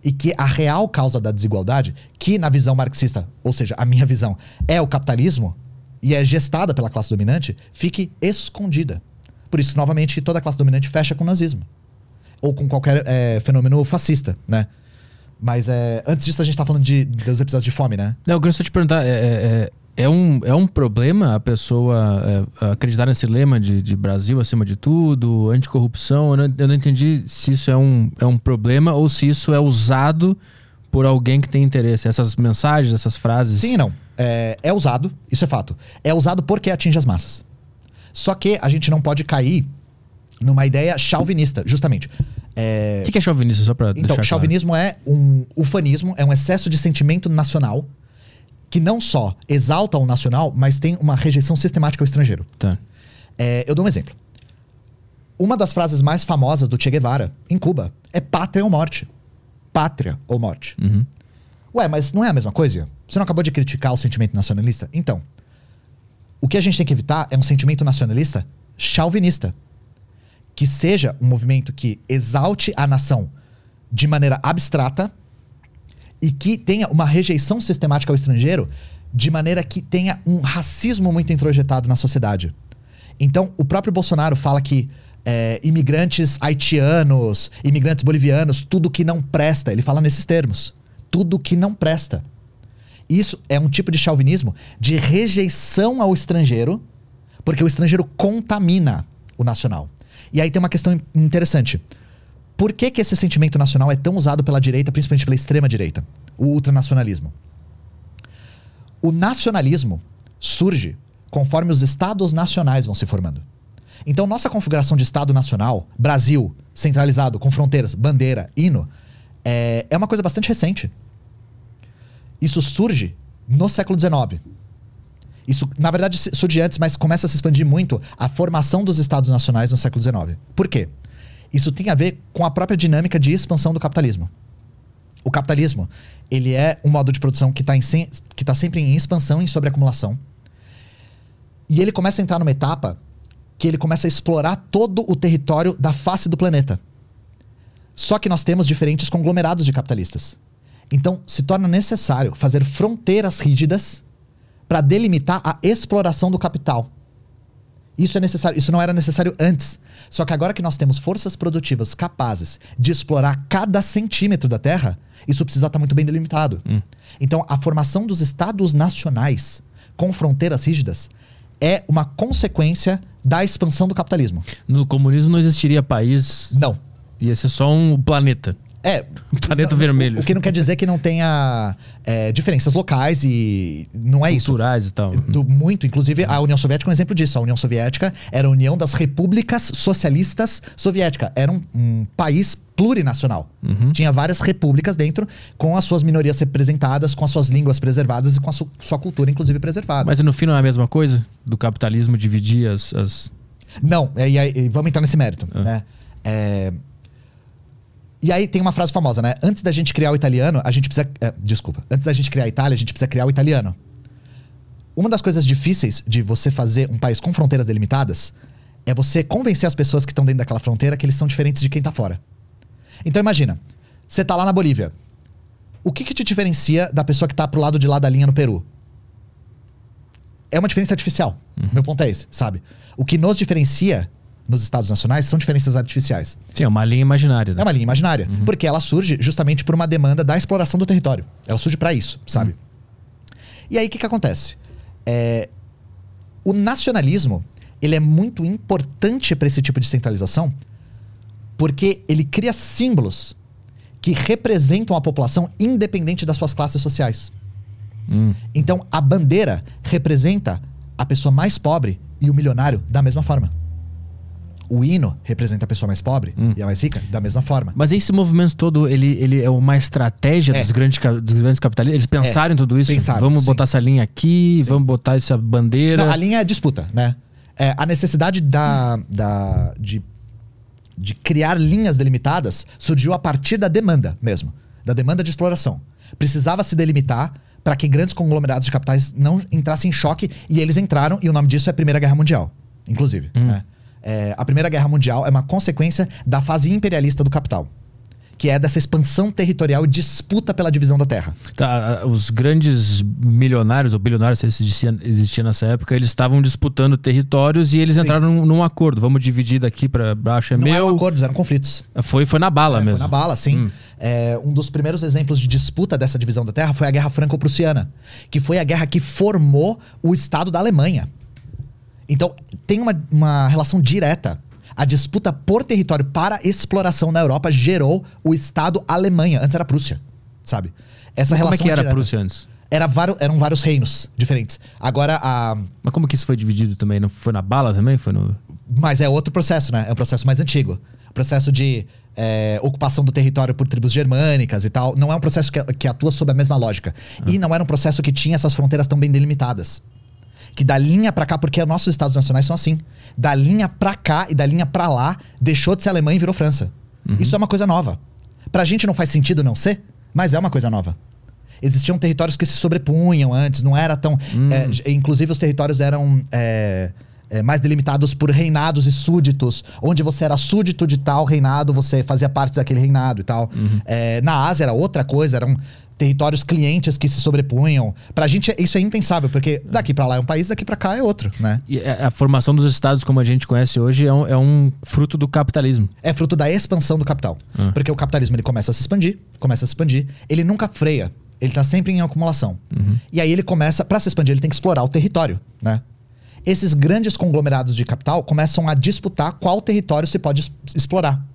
E que a real causa da desigualdade, que na visão marxista, ou seja, a minha visão, é o capitalismo e é gestada pela classe dominante, fique escondida. Por isso, novamente, toda a classe dominante fecha com o nazismo. Ou com qualquer eh, fenômeno fascista, né? Mas é, antes disso, a gente tá falando de, dos episódios de fome, né? Não, eu queria só te perguntar, é, é, um, é um problema a pessoa é, acreditar nesse lema de, de Brasil acima de tudo, anticorrupção? Eu não, eu não entendi se isso é um, é um problema ou se isso é usado por alguém que tem interesse. Essas mensagens, essas frases. Sim não. É, é usado, isso é fato. É usado porque atinge as massas. Só que a gente não pode cair numa ideia chauvinista, justamente. É, O que, que é chauvinista, só pra Então, deixar claro? chauvinismo é um ufanismo, é um excesso de sentimento nacional que não só exalta o nacional, mas tem uma rejeição sistemática ao estrangeiro. Tá. É, eu dou um exemplo. Uma das frases mais famosas do Che Guevara, em Cuba, é pátria ou morte. Pátria ou morte. Uhum. Ué, mas não é a mesma coisa? Você não acabou de criticar o sentimento nacionalista? Então, o que a gente tem que evitar é um sentimento nacionalista chauvinista. Que seja um movimento que exalte a nação de maneira abstrata e que tenha uma rejeição sistemática ao estrangeiro de maneira que tenha um racismo muito introjetado na sociedade. Então, o próprio Bolsonaro fala que é, imigrantes haitianos, imigrantes bolivianos, tudo que não presta, ele fala nesses termos. Tudo que não presta. Isso é um tipo de chauvinismo de rejeição ao estrangeiro, porque o estrangeiro contamina o nacional. E aí tem uma questão interessante. Por que, que esse sentimento nacional é tão usado pela direita, principalmente pela extrema direita? O ultranacionalismo. O nacionalismo surge conforme os estados nacionais vão se formando. Então, nossa configuração de Estado nacional, Brasil, centralizado, com fronteiras, bandeira, hino, é, é uma coisa bastante recente. Isso surge no século XIX. Isso, na verdade, surge antes, mas começa a se expandir muito a formação dos Estados nacionais no século XIX. Por quê? Isso tem a ver com a própria dinâmica de expansão do capitalismo. O capitalismo, ele é um modo de produção que está tá sempre em expansão e sobreacumulação. E ele começa a entrar numa etapa que ele começa a explorar todo o território da face do planeta. Só que nós temos diferentes conglomerados de capitalistas. Então, se torna necessário fazer fronteiras rígidas para delimitar a exploração do capital. Isso é necessário, isso não era necessário antes. Só que agora que nós temos forças produtivas capazes de explorar cada centímetro da Terra, isso precisa estar muito bem delimitado. Então, a formação dos estados nacionais com fronteiras rígidas é uma consequência da expansão do capitalismo. No comunismo não existiria país, Não. ia ser só um planeta. É. Planeta vermelho. O que não quer dizer que não tenha é, diferenças locais e não é isso. Culturais e tal. Do- muito. Inclusive, a União Soviética é um exemplo disso. A União Soviética era a união das repúblicas socialistas soviéticas. Era um, um país plurinacional. Uhum. Tinha várias repúblicas dentro, com as suas minorias representadas, com as suas línguas preservadas e com a su- sua cultura, inclusive, preservada. Mas no fim não é a mesma coisa? Do capitalismo dividir as. as... Não, é, e aí, vamos entrar nesse mérito, né? É, E aí tem uma frase famosa, né? Antes da gente criar o italiano, a gente precisa. é, desculpa. Antes da gente criar a Itália, a gente precisa criar o italiano. Uma das coisas difíceis de você fazer um país com fronteiras delimitadas é você convencer as pessoas que estão dentro daquela fronteira que eles são diferentes de quem tá fora. Então imagina, você tá lá na Bolívia. O que, que te diferencia da pessoa que tá pro lado de lá da linha no Peru? é uma diferença artificial. Meu ponto é esse, sabe? O que nos diferencia nos estados nacionais são diferenças artificiais. Sim, é uma linha imaginária. né? É uma linha imaginária, porque ela surge justamente por uma demanda da exploração do território. Ela surge para isso, sabe? E aí o que, que acontece? É, o nacionalismo ele é muito importante para esse tipo de centralização, porque ele cria símbolos que representam a população independente das suas classes sociais. Hum. Então, a bandeira representa a pessoa mais pobre e o milionário da mesma forma. O hino representa a pessoa mais pobre Hum. e a mais rica da mesma forma. Mas esse movimento todo, ele, ele é uma estratégia É. dos, grandes, dos grandes capitalistas? Eles pensaram em tudo isso? pensaram, vamos sim. botar essa linha aqui, Sim. vamos botar essa bandeira. Não, a linha é disputa, né? É, a necessidade da, da, de, de criar linhas delimitadas surgiu a partir da demanda mesmo. Da demanda de exploração. Precisava se delimitar para que grandes conglomerados de capitais não entrassem em choque e eles entraram, e o nome disso é Primeira Guerra Mundial, inclusive. Hum. né? É, a Primeira Guerra Mundial é uma consequência da fase imperialista do capital. que é dessa expansão territorial e disputa pela divisão da terra. Tá, os grandes milionários ou bilionários, se existia, existia nessa época, eles estavam disputando territórios e eles Sim. entraram num, num acordo. Vamos dividir daqui para baixo é Não meu. eram acordos, eram conflitos. Foi, foi na bala É, mesmo. Foi na bala, sim. Hum. É, um dos primeiros exemplos de disputa dessa divisão da terra foi a Guerra Franco-Prussiana, que foi a guerra que formou o Estado da Alemanha. Então, tem uma, uma relação direta. A disputa por território para exploração na Europa gerou o Estado Alemanha. Antes era Prússia, sabe? Essa Como é relação que era a direta. Prússia antes? Era vários, eram vários reinos diferentes. Agora, a, Mas como que isso foi dividido também? Não foi na bala também? Foi no. Mas é outro processo, né? É um processo mais antigo. Processo de é, ocupação do território por tribos germânicas e tal. Não é um processo que, que atua sob a mesma lógica. E não era um processo que tinha essas fronteiras tão bem delimitadas. Que da linha pra cá, porque nossos estados nacionais são assim. Da linha pra cá e da linha pra lá, deixou de ser Alemanha e virou França. Isso é uma coisa nova. Pra gente não faz sentido não ser, mas é uma coisa nova. Existiam territórios que se sobrepunham antes, não era tão. é, j- inclusive, os territórios eram é, é, mais delimitados por reinados e súditos, onde você era súdito de tal reinado, você fazia parte daquele reinado e tal. É, na Ásia era outra coisa, eram territórios clientes que se sobrepunham. Pra gente, isso é impensável, porque daqui pra lá é um país, daqui pra cá é outro, né? E a a formação dos estados como a gente conhece hoje é um, é um fruto do capitalismo. é fruto da expansão do capital. Ah. Porque o capitalismo ele começa a se expandir, começa a se expandir, ele nunca freia, ele tá sempre em acumulação. E aí ele começa, para se expandir, ele tem que explorar o território, né? Esses grandes conglomerados de capital começam a disputar qual território se pode explorar.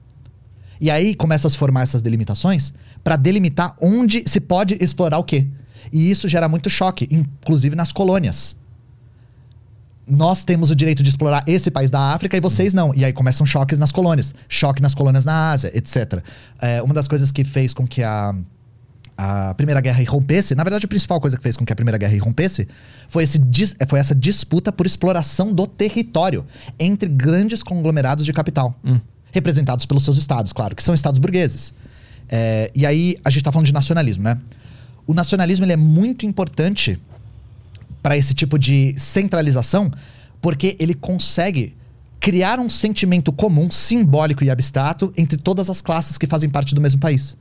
E aí começa a se formar essas delimitações para delimitar onde se pode explorar o quê. E isso gera muito choque, inclusive nas colônias nós temos o direito de explorar esse país da África e vocês não. E aí começam choques nas colônias, choque nas colônias na Ásia, etc. É, uma das coisas que fez com que a, a Primeira Guerra irrompesse, na verdade, a principal coisa que fez com que a Primeira Guerra irrompesse foi, esse foi essa disputa por exploração do território entre grandes conglomerados de capital, representados pelos seus estados, claro, que são estados burgueses. É, e aí a gente tá falando de nacionalismo, né? O nacionalismo ele é muito importante para esse tipo de centralização, porque ele consegue criar um sentimento comum, simbólico e abstrato entre todas as classes que fazem parte do mesmo país.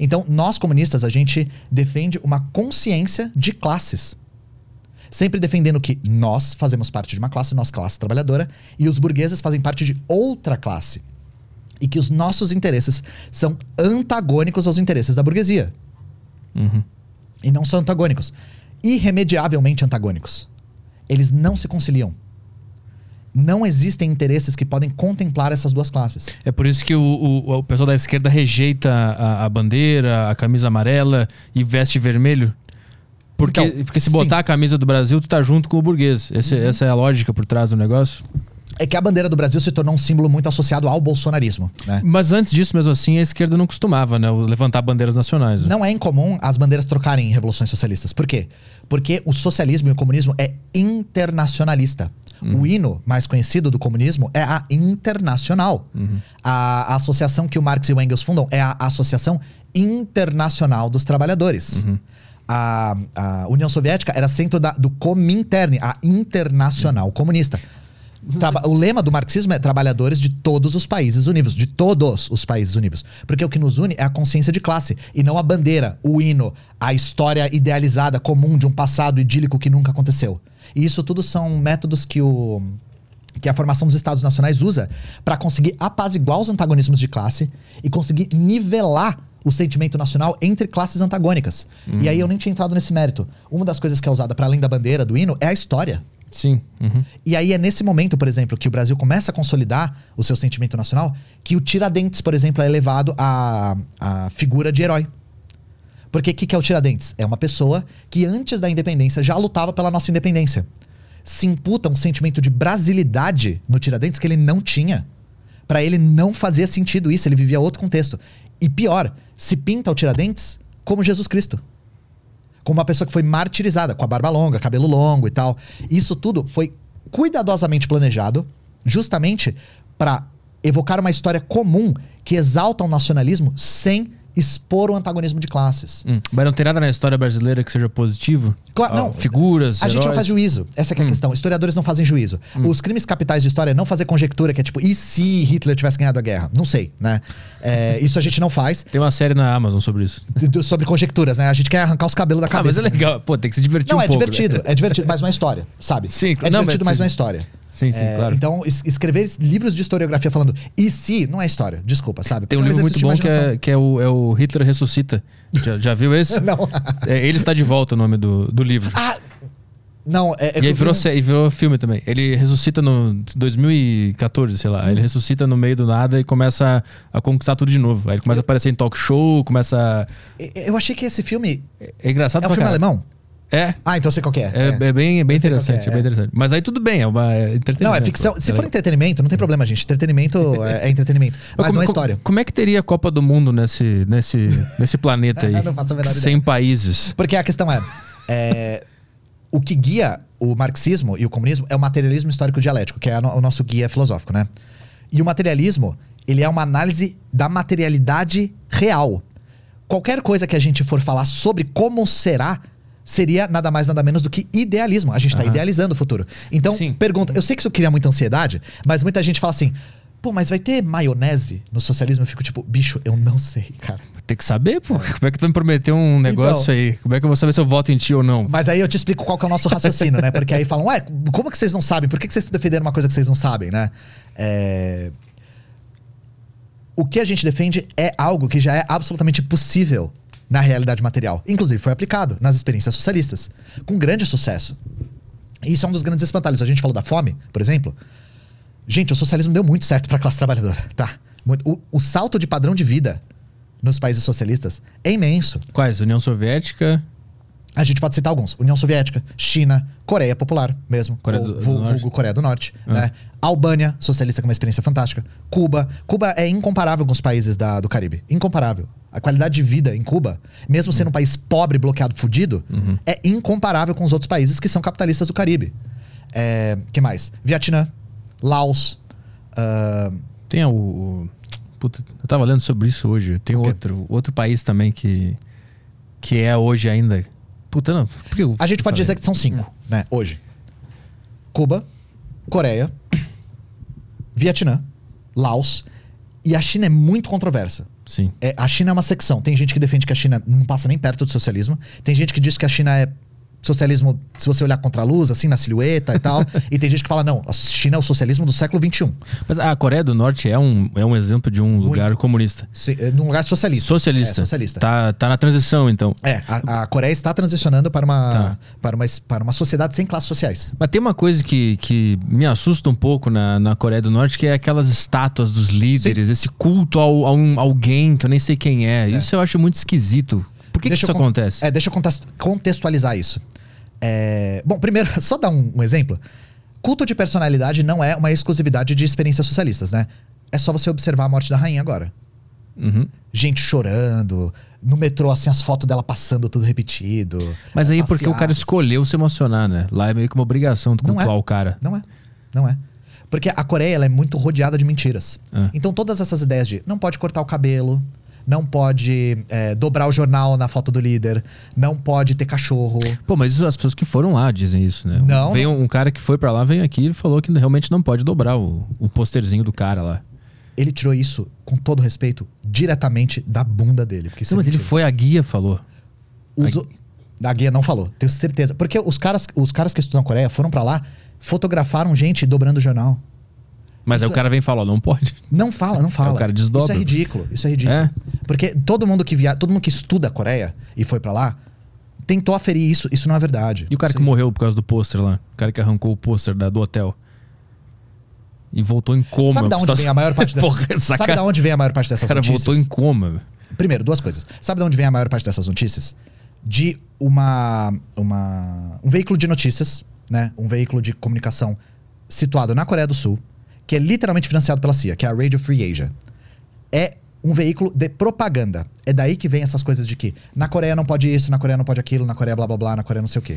Então, nós comunistas, a gente defende uma consciência de classes. Sempre defendendo que nós fazemos parte de uma classe, nós classe trabalhadora, e os burgueses fazem parte de outra classe. E que os nossos interesses são antagônicos aos interesses da burguesia. E não são antagônicos. Irremediavelmente antagônicos. Eles não se conciliam. Não existem interesses que podem contemplar essas duas classes. É por isso que o, o, o pessoal da esquerda rejeita a, a bandeira, a camisa amarela e veste vermelho. Porque, Então, porque se sim. Uhum. botar a camisa do Brasil, tu tá junto com o burguês. Esse- Essa é a lógica por trás do negócio. É que a bandeira do Brasil se tornou um símbolo muito associado ao bolsonarismo. Né? Mas antes disso, mesmo assim, a esquerda não costumava, né? Levantar bandeiras nacionais. né? Não é incomum as bandeiras trocarem em revoluções socialistas. Por quê? Porque o socialismo e o comunismo é internacionalista. O hino mais conhecido do comunismo é a Internacional. A, a associação que o Marx e o Engels fundam é a Associação Internacional dos Trabalhadores. A, a União Soviética era centro da- do Comintern, a Internacional Comunista. O lema do marxismo é trabalhadores de todos os países unidos, de todos os países unidos. Porque o que nos une é a consciência de classe e não a bandeira, o hino, a história idealizada comum de um passado idílico que nunca aconteceu. E isso tudo são métodos que o que a formação dos estados nacionais usa para conseguir apaziguar os antagonismos de classe e conseguir nivelar o sentimento nacional entre classes antagônicas. E aí eu nem tinha entrado nesse mérito. Uma das coisas que é usada para além da bandeira, do hino, é a história. Sim. uhum. E aí é nesse momento, por exemplo, que o Brasil começa a consolidar o seu sentimento nacional, que o Tiradentes, por exemplo, é elevado à, à figura de herói. Porque o que, que é o Tiradentes? É uma pessoa que antes da independência já lutava pela nossa independência. Se imputa um sentimento de brasilidade no Tiradentes que ele não tinha. Pra ele não fazia sentido isso, ele vivia outro contexto. E pior, se pinta o Tiradentes como Jesus Cristo como uma pessoa que foi martirizada, com a barba longa, cabelo longo e tal. Isso tudo foi cuidadosamente planejado, justamente para evocar uma história comum que exalta o nacionalismo sem expor o antagonismo de classes. Hum, Mas não tem nada na história brasileira que seja positivo? Claro, Ah, não. Figuras, A gente não heróis? faz juízo. Essa é a questão. Historiadores não fazem juízo. Os crimes capitais de história é não fazer conjectura, que é tipo, e se Hitler tivesse ganhado a guerra? Não sei, né? É, isso a gente não faz. Tem uma série na Amazon sobre isso. Sobre conjecturas, né? A gente quer arrancar os cabelos da Ah, mas cabeça. é legal. Pô, tem que se divertir Não, um é pouco. divertido. né? É divertido, mas não é história, sabe? Sim, é não, divertido, mas mas sim. não é história. Sim, sim, É, claro. Então, es- escrever livros de historiografia falando e se não é história. Desculpa, sabe? Tem um livro muito de bom que é, que é, o, é o Hitler Ressuscita. Já, já viu esse? Não. É, Ele está de volta o nome do, do livro. Ah, não, é, é e aí eu vi virou, um- sé- e virou filme também. Ele ressuscita no 2014, sei lá. Ele ressuscita no meio do nada e começa a, a conquistar tudo de novo. Aí ele começa a aparecer em talk show, começa. a- Eu achei que esse filme. É, é engraçado É um filme caralho. alemão? É. Ah, então sei qual que é. É, é bem, é bem interessante, é, é, bem é. interessante. Mas aí tudo bem, é uma é entretenimento. Não, é ficção. Se É for entretenimento, não tem problema, gente. Entretenimento é, é entretenimento. Mas como, não é história. Como é que teria a Copa do Mundo nesse, nesse, nesse planeta aí? Não faço a menor 100 ideia. países. Porque a questão é, é, o que guia o marxismo e o comunismo é o materialismo histórico dialético, que é o nosso guia filosófico, né? E o materialismo, ele é uma análise da materialidade real. Qualquer coisa que a gente for falar sobre como será, seria nada mais nada menos do que idealismo. A gente está Aham. idealizando o futuro. Então, Sim. pergunta, eu sei que isso cria muita ansiedade, mas muita gente fala assim, pô, mas vai ter maionese no socialismo? Eu fico tipo, bicho, eu não sei, cara. Tem que saber, pô. Como é que tu me prometer um negócio Então. aí? Como é que eu vou saber se eu voto em ti ou não? Mas aí eu te explico qual que é o nosso raciocínio, né? Porque aí falam, ué, como que vocês não sabem? Por que, que vocês estão defendendo uma coisa que vocês não sabem, né? É... O que a gente defende é algo que já é absolutamente possível na realidade material. Inclusive foi aplicado nas experiências socialistas, com grande sucesso. E isso é um dos grandes espantalhos. A gente falou da fome, por exemplo. Gente, o socialismo deu muito certo para a classe trabalhadora, tá? O, o salto de padrão de vida nos países socialistas é imenso. Quais? União Soviética? A gente pode citar alguns: União Soviética, China, Coreia Popular mesmo, Coreia do- do vul- Norte. vulgo Coreia do Norte, Ah. né? Albânia, socialista com uma experiência fantástica. Cuba, Cuba é incomparável com os países da- do Caribe, incomparável. A qualidade de vida em Cuba, mesmo sendo um país pobre, bloqueado, fudido, Uhum. é incomparável com os outros países que são capitalistas do Caribe. É, que mais? Vietnã, Laos. ah, Tem o. o- Puta, eu tava lendo sobre isso hoje. Tem outro, outro país também que. Que é hoje ainda. Puta, não. Por que eu a gente pode falei? dizer que são cinco, né? Hoje: Cuba, Coreia, Vietnã, Laos. E a China é muito controversa. Sim. É, a China é uma secção. Tem gente que defende que a China não passa nem perto do socialismo. Tem gente que diz que a China é socialismo, se você olhar contra a luz, assim, na silhueta e tal. e tem gente que fala, não, a China é o socialismo do século XXI. Mas a Coreia do Norte é um, é um exemplo de um lugar comunista. Se, é, num lugar socialista. Socialista. É, socialista. Tá, tá na transição, então. É, a, a Coreia está transicionando para uma, Tá. para, uma, para uma sociedade sem classes sociais. Mas tem uma coisa que, que me assusta um pouco na, na Coreia do Norte, que é aquelas estátuas dos líderes, esse culto ao, a um, alguém que eu nem sei quem é. Isso eu acho muito esquisito. Por que, que isso con- acontece? É, deixa eu contextualizar isso. É, bom, primeiro, só dar um, um exemplo. Culto de personalidade não é uma exclusividade de experiências socialistas, né? É só você observar a morte da rainha agora. Uhum. Gente chorando, no metrô, assim, as fotos dela passando tudo repetido. Mas aí é porque o cara escolheu se emocionar, né? Lá é meio que uma obrigação de Não cultuar é. o cara. Não é. Não é. Porque a Coreia ela é muito rodeada de mentiras. Ah. Então todas essas ideias de não pode cortar o cabelo, não pode é, dobrar o jornal na foto do líder, não pode ter cachorro. Pô, mas as pessoas que foram lá dizem isso, né? Não, Veio um cara que foi pra lá, veio aqui e falou que realmente não pode dobrar o, o posterzinho do cara lá. Ele tirou isso, com todo respeito, diretamente da bunda dele. Não, é mas ele foi, a guia falou. Usou- A guia não falou, tenho certeza. Porque os caras, os caras que estudam na Coreia foram pra lá, fotografaram gente dobrando o jornal. Mas aí Isso o cara vem e fala, ó, não pode. Não fala, não fala. o cara desdobra. Isso é ridículo, isso é ridículo. É? Porque todo mundo que via, todo mundo que estuda a Coreia e foi pra lá, tentou aferir isso, isso não é verdade. E o cara Isso que é- morreu por causa do pôster lá? O cara que arrancou o pôster da- do hotel. E voltou em coma. Sabe da onde vem a maior parte dessas Porra, Sabe da onde vem a maior parte O dessas cara notícias? voltou em coma. Primeiro, duas coisas. Sabe de onde vem a maior parte dessas notícias? De uma, uma um veículo de notícias, né? Um veículo de comunicação situado na Coreia do Sul, que é literalmente financiado pela CIA, que é a Radio Free Asia. É um veículo de propaganda. É daí que vem essas coisas de que na Coreia não pode isso, na Coreia não pode aquilo, na Coreia blá blá blá, na Coreia não sei o quê.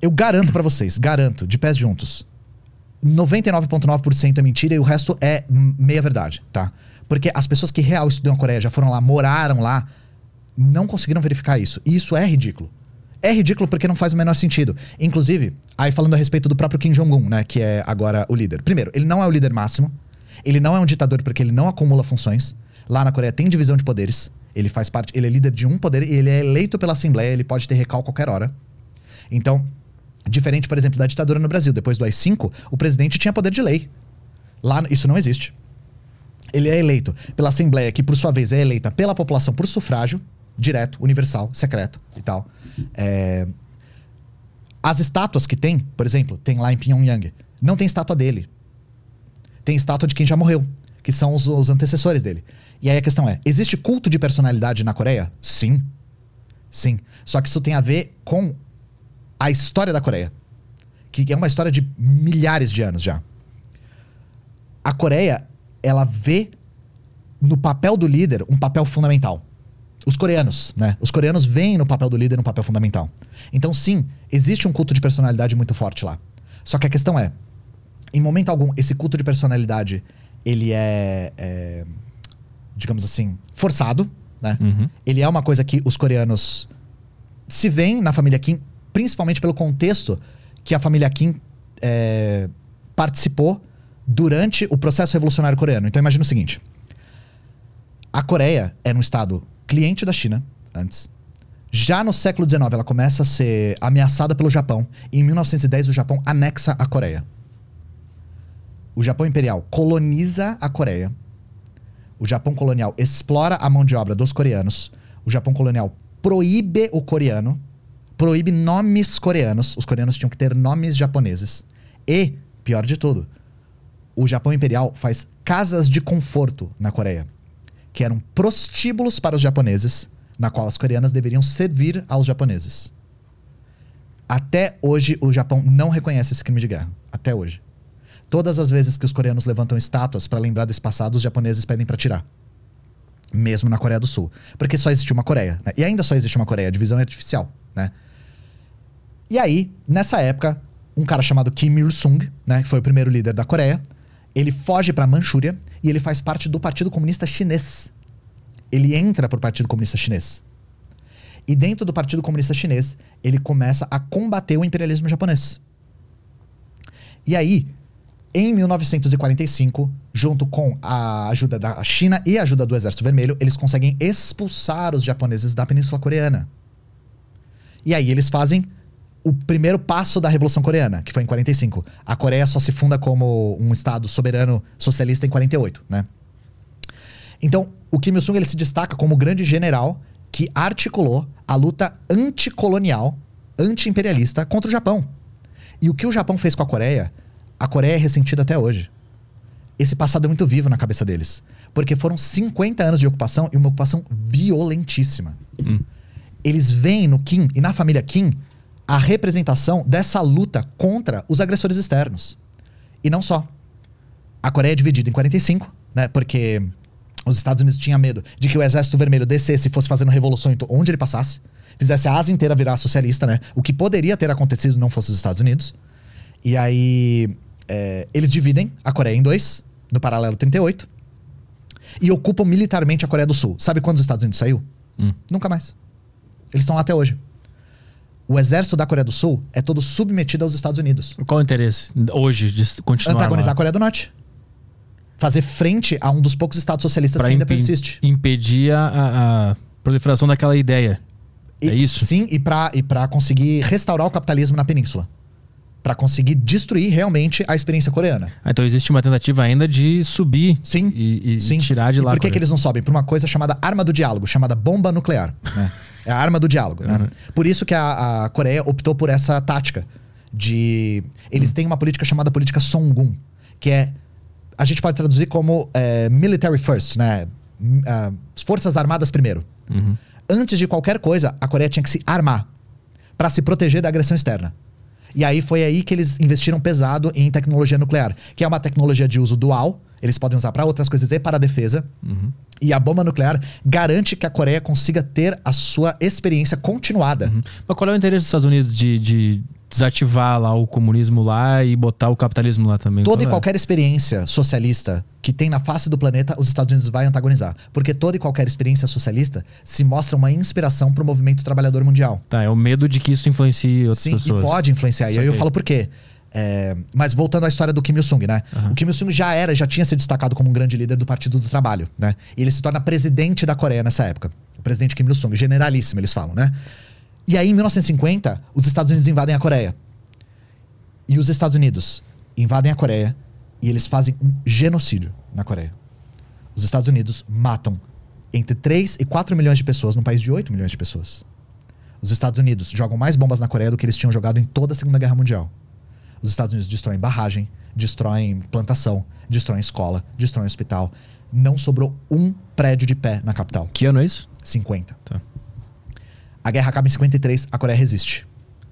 Eu garanto pra vocês, garanto, de pés juntos, 99,9% é mentira e o resto é meia verdade, tá? Porque as pessoas que real estudam a Coreia, já foram lá, moraram lá, não conseguiram verificar isso. E isso é ridículo. É ridículo porque não faz o menor sentido. Inclusive, aí falando a respeito do próprio Kim Jong-un, né, que é agora o líder. Primeiro, ele não é o líder máximo. Ele não é um ditador porque ele não acumula funções. Lá na Coreia tem divisão de poderes. Ele faz parte, ele é líder de um poder e ele é eleito pela Assembleia, ele pode ter recal a qualquer hora. Então, diferente, por exemplo, da ditadura no Brasil, depois do AI-5, o presidente tinha poder de lei. Lá isso não existe. Ele é eleito pela Assembleia, que por sua vez é eleita pela população por sufrágio direto, universal, secreto e tal. É... As estátuas que tem, por exemplo, tem lá em Pyongyang, não tem estátua dele. Tem estátua de quem já morreu, que são os, os antecessores dele. E aí a questão é: existe culto de personalidade na Coreia? Sim. Sim. Só que isso tem a ver com a história da Coreia, que é uma história de milhares de anos já. A Coreia, ela vê no papel do líder um papel fundamental. Os coreanos, né? Os coreanos veem no papel do líder um papel fundamental. Então, sim, existe um culto de personalidade muito forte lá. Só que a questão é, em momento algum, esse culto de personalidade, ele é, é digamos assim, forçado, né? Uhum. Ele é uma coisa que os coreanos se veem na família Kim, principalmente pelo contexto que a família Kim é, participou durante o processo revolucionário coreano. Então imagina o seguinte: a Coreia era um estado cliente da China antes. Já no século XIX, ela começa a ser ameaçada pelo Japão. E em 1910, o Japão anexa a Coreia. O Japão imperial coloniza a Coreia. O Japão colonial explora a mão de obra dos coreanos. O Japão colonial proíbe o coreano, proíbe nomes coreanos. Os coreanos tinham que ter nomes japoneses. E, pior de tudo, o Japão imperial faz casas de conforto na Coreia, que eram prostíbulos para os japoneses, na qual as coreanas deveriam servir aos japoneses. Até hoje, o Japão não reconhece esse crime de guerra. Até hoje. Todas as vezes que os coreanos levantam estátuas para lembrar desse passado, os japoneses pedem para tirar. Mesmo na Coreia do Sul. Porque só existe uma Coreia. Né? E ainda só existe uma Coreia. A divisão é artificial, né? E aí, nessa época, um cara chamado Kim Il-sung, né, que foi o primeiro líder da Coreia, ele foge para Manchúria e ele faz parte do Partido Comunista Chinês. Ele entra pro Partido Comunista Chinês. E dentro do Partido Comunista Chinês, ele começa a combater o imperialismo japonês. E aí, em 1945, junto com a ajuda da China e a ajuda do Exército Vermelho, eles conseguem expulsar os japoneses da Península Coreana. E aí eles fazem o primeiro passo da Revolução Coreana, que foi em 45. A Coreia só se funda como um estado soberano socialista em 48, né? Então, o Kim Il-sung ele se destaca como o grande general que articulou a luta anticolonial, anti-imperialista contra o Japão. E o que o Japão fez com a Coreia, a Coreia é ressentida até hoje. Esse passado é muito vivo na cabeça deles. Porque foram 50 anos de ocupação e uma ocupação violentíssima. Hum. Eles veem no Kim e na família Kim a representação dessa luta contra os agressores externos. E não só. A Coreia é dividida em 45, né? Porque os Estados Unidos tinham medo de que o Exército Vermelho descesse e fosse fazendo revolução onde ele passasse, fizesse a Ásia inteira virar socialista, né? O que poderia ter acontecido não fosse os Estados Unidos. E aí é, eles dividem a Coreia em dois, no paralelo 38, e ocupam militarmente a Coreia do Sul. Sabe quando os Estados Unidos saiu? Hum. Nunca mais. Eles estão lá até hoje. O exército da Coreia do Sul é todo submetido aos Estados Unidos. Qual o interesse hoje de continuar Antagonizar lá? a Coreia do Norte. Fazer frente a um dos poucos estados socialistas Pra que ainda persiste. impedir a, a proliferação daquela ideia. E- é isso? Sim, e pra, e pra conseguir restaurar o capitalismo na península. Pra conseguir destruir realmente a experiência coreana. Ah, então existe uma tentativa ainda de subir Sim, e, e- sim. e tirar de E lá. por que, que eles não sobem? Por uma coisa chamada arma do diálogo, chamada bomba nuclear. né? É a arma do diálogo. né? Uhum. Por isso que a, a Coreia optou por essa tática de... Eles têm uma política chamada política Songun, que é... A gente pode traduzir como é, military first, né? M- ah, Forças armadas primeiro. Uhum. Antes de qualquer coisa, a Coreia tinha que se armar para se proteger da agressão externa. E aí foi aí que eles investiram pesado em tecnologia nuclear, que é uma tecnologia de uso dual. Eles podem usar para outras coisas e para a defesa. Uhum. E a bomba nuclear garante que a Coreia consiga ter a sua experiência continuada. Mas qual é o interesse dos Estados Unidos de, de desativar lá o comunismo lá e botar o capitalismo lá também. Toda e Qual é? qualquer experiência socialista que tem na face do planeta, os Estados Unidos vai antagonizar. Porque toda e qualquer experiência socialista se mostra uma inspiração para o movimento trabalhador mundial. Tá, é o medo de que isso influencie outras Sim, pessoas. e pode influenciar. E aí eu falo por quê. É, mas voltando à história do Kim Il-sung, né? O Kim Il-sung já era, já tinha se destacado como um grande líder do Partido do Trabalho, né? E ele se torna presidente da Coreia nessa época. O presidente Kim Il-sung, generalíssimo, eles falam, né? E aí, em 1950, os Estados Unidos invadem a Coreia. E os Estados Unidos invadem a Coreia e eles fazem um genocídio na Coreia. Os Estados Unidos matam entre 3 e 4 milhões de pessoas num país de 8 milhões de pessoas. Os Estados Unidos jogam mais bombas na Coreia do que eles tinham jogado em toda a Segunda Guerra Mundial. Os Estados Unidos destroem barragem, destroem plantação, destroem escola, destroem hospital. Não sobrou um prédio de pé na capital. Que ano é isso? 50. Tá. A guerra acaba em 53, a Coreia resiste.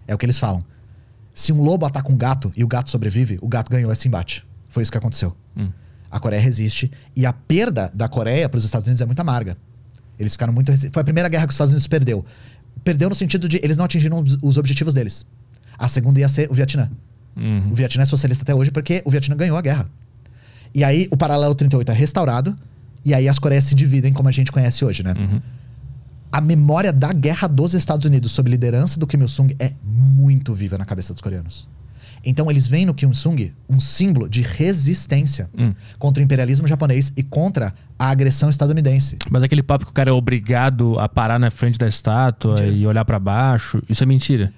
É o que eles falam. Se um lobo ataca um gato e o gato sobrevive, o gato ganhou esse embate. Foi isso que aconteceu. Hum. A Coreia resiste e a perda da Coreia para os Estados Unidos é muito amarga. Eles ficaram muito. Foi a primeira guerra que os Estados Unidos perdeu. Perdeu no sentido de eles não atingiram os- os objetivos deles. A segunda ia ser o Vietnã. Uhum. O Vietnã é socialista até hoje porque o Vietnã ganhou a guerra. E aí o paralelo 38 é restaurado e aí as Coreias se dividem como a gente conhece hoje, né? Uhum. A memória da guerra dos Estados Unidos sob liderança do Kim Il-sung é muito viva na cabeça dos coreanos. Então eles veem no Kim Il-sung um símbolo de resistência Hum. contra o imperialismo japonês e contra a agressão estadunidense. Mas aquele papo que o cara é obrigado a parar na frente da estátua Mentira. e olhar pra baixo, isso é mentira.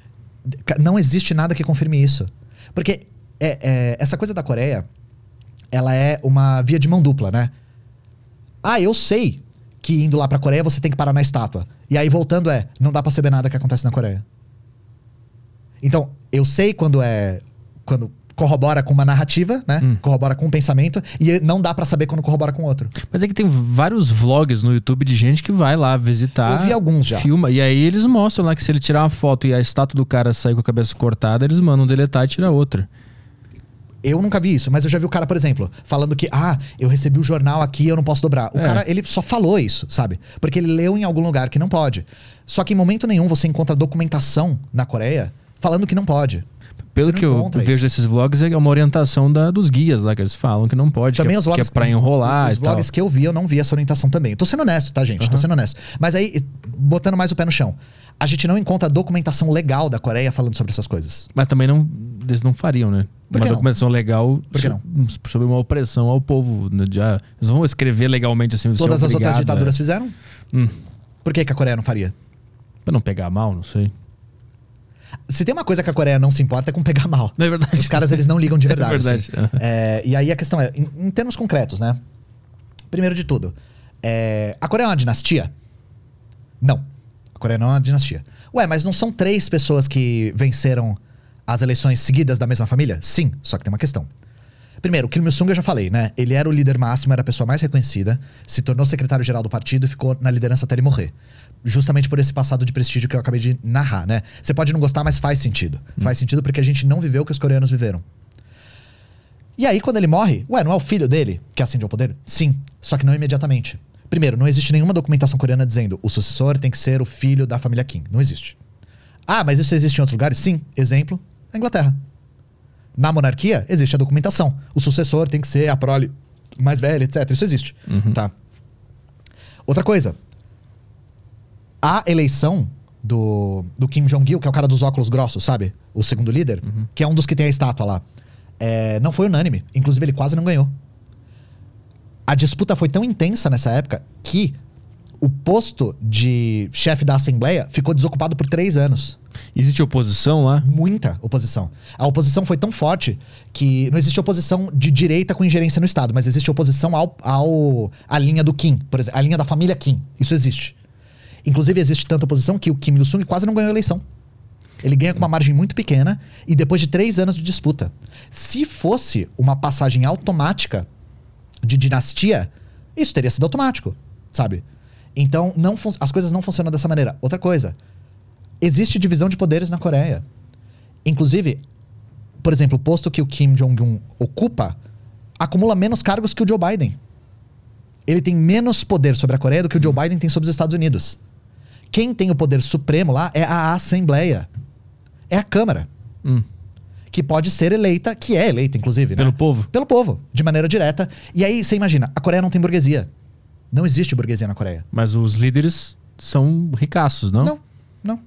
Não existe nada que confirme isso. Porque é- é, essa coisa da Coreia, ela é uma via de mão dupla, né? Ah, eu sei que indo lá pra Coreia você tem que parar na estátua. E aí voltando é, não dá pra saber nada que acontece na Coreia. Então, eu sei quando é. Quando corrobora com uma narrativa, né? Hum. Corrobora com um pensamento. E não dá pra saber quando corrobora com outro. Mas é que tem vários vlogs no YouTube de gente que vai lá visitar. Eu vi alguns já. Filma. E aí eles mostram lá que se ele tirar uma foto e a estátua do cara sair com a cabeça cortada, eles mandam deletar e tirar outra. Eu nunca vi isso, mas eu já vi o cara, por exemplo, falando que, ah, eu recebi o jornal aqui eu não posso dobrar. O É. cara, ele só falou isso, sabe? Porque ele leu em algum lugar que não pode. Só que em momento nenhum você encontra documentação na Coreia falando que não pode. Pelo que eu vejo desses vlogs, é uma orientação da, dos guias lá que eles falam que não pode. Também que, é- os vlogs que é pra enrolar Os e tal. vlogs que eu vi, eu não vi essa orientação também. Tô sendo honesto, tá, gente? Tô Aham. sendo honesto. Mas aí, botando mais o pé no chão. A gente não encontra documentação legal da Coreia falando sobre essas coisas. Mas também não, eles não fariam, né? Por uma não? documentação legal so- sobre uma opressão ao povo. Né? Ah, eles vão escrever legalmente assim. é Todas as outras ditaduras a- fizeram? Hum. Por que, que a Coreia não faria? Pra não pegar mal, não sei. Se tem uma coisa que a Coreia não se importa é com pegar mal. É verdade. Os caras, eles não ligam de verdade. É verdade. assim. É, e aí a questão é, em, em termos concretos, né? Primeiro de tudo, é, a Coreia é uma dinastia? Não. A Coreia não é uma dinastia. Ué, mas não são três pessoas que venceram as eleições seguidas da mesma família? Sim, só que tem uma questão. Primeiro, o Kim Il-sung eu já falei, né? Ele era o líder máximo, era a pessoa mais reconhecida, se tornou secretário-geral do partido e ficou na liderança até ele morrer. Justamente por esse passado de prestígio que eu acabei de narrar, né? Você pode não gostar, mas faz sentido. Faz sentido porque a gente não viveu o que os coreanos viveram. E aí, quando ele morre, ué, não é o filho dele que ascende ao poder? Sim, só que não imediatamente. Primeiro, não existe nenhuma documentação coreana dizendo o sucessor tem que ser o filho da família Kim. Não existe. Ah, mas isso existe em outros lugares? Sim. Exemplo, a Inglaterra. Na monarquia, existe a documentação. O sucessor tem que ser a prole mais velha, etc. Isso existe. Tá? Outra coisa. A eleição do, do Kim Jong-il, que é o cara dos óculos grossos, sabe? O segundo líder, que é um dos que tem a estátua lá. é, não foi unânime. Inclusive, ele quase não ganhou. A disputa foi tão intensa nessa época que o posto de chefe da Assembleia ficou desocupado por três anos. Existe oposição lá? Muita oposição. A oposição foi tão forte que não existe oposição de direita com ingerência no Estado, mas existe oposição ao, ao à linha do Kim, por exemplo, a linha da família Kim. Isso existe. Inclusive, existe tanta oposição que o Kim Il-sung quase não ganhou a eleição. Ele ganha com uma margem muito pequena e depois de três anos de disputa. Se fosse uma passagem automática de dinastia, isso teria sido automático, sabe? Então, não as coisas não funcionam dessa maneira. Outra coisa, existe divisão de poderes na Coreia. Inclusive, por exemplo, o posto que o Kim Jong-un ocupa acumula menos cargos que o Joe Biden. Ele tem menos poder sobre a Coreia do que o Joe Biden tem sobre os Estados Unidos. Quem tem o poder supremo lá é a Assembleia. É a Câmara. Hum. Que pode ser eleita, que é eleita, inclusive, né? Pelo povo? Pelo povo, de maneira direta. E aí, você imagina, a Coreia não tem burguesia. Não existe burguesia na Coreia. Mas os líderes são ricaços, não? Não, não.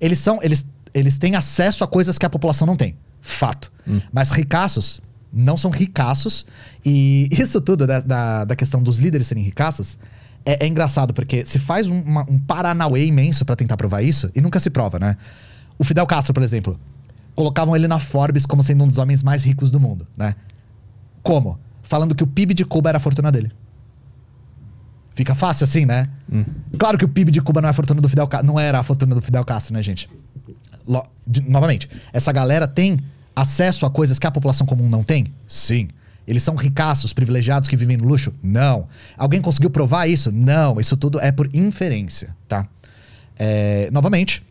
Eles são. Eles, eles têm acesso a coisas que a população não tem. Fato. Mas ricaços não são ricaços. E isso tudo da, da, da questão dos líderes serem ricaços é, é engraçado, porque se faz um, uma- um paranauê imenso pra tentar provar isso, e nunca se prova, né? O Fidel Castro, por exemplo, colocavam ele na Forbes como sendo um dos homens mais ricos do mundo, né? Como? Falando que o PIB de Cuba era a fortuna dele. Fica fácil assim, né? Claro que o PIB de Cuba não é a fortuna do Fidel Castro, não era a fortuna do Fidel Castro, né, gente? Lo- de- novamente, essa galera tem acesso a coisas que a população comum não tem? Sim. Eles são ricaços, privilegiados que vivem no luxo? Não. Alguém conseguiu provar isso? Não. Isso tudo é por inferência, tá? É, novamente,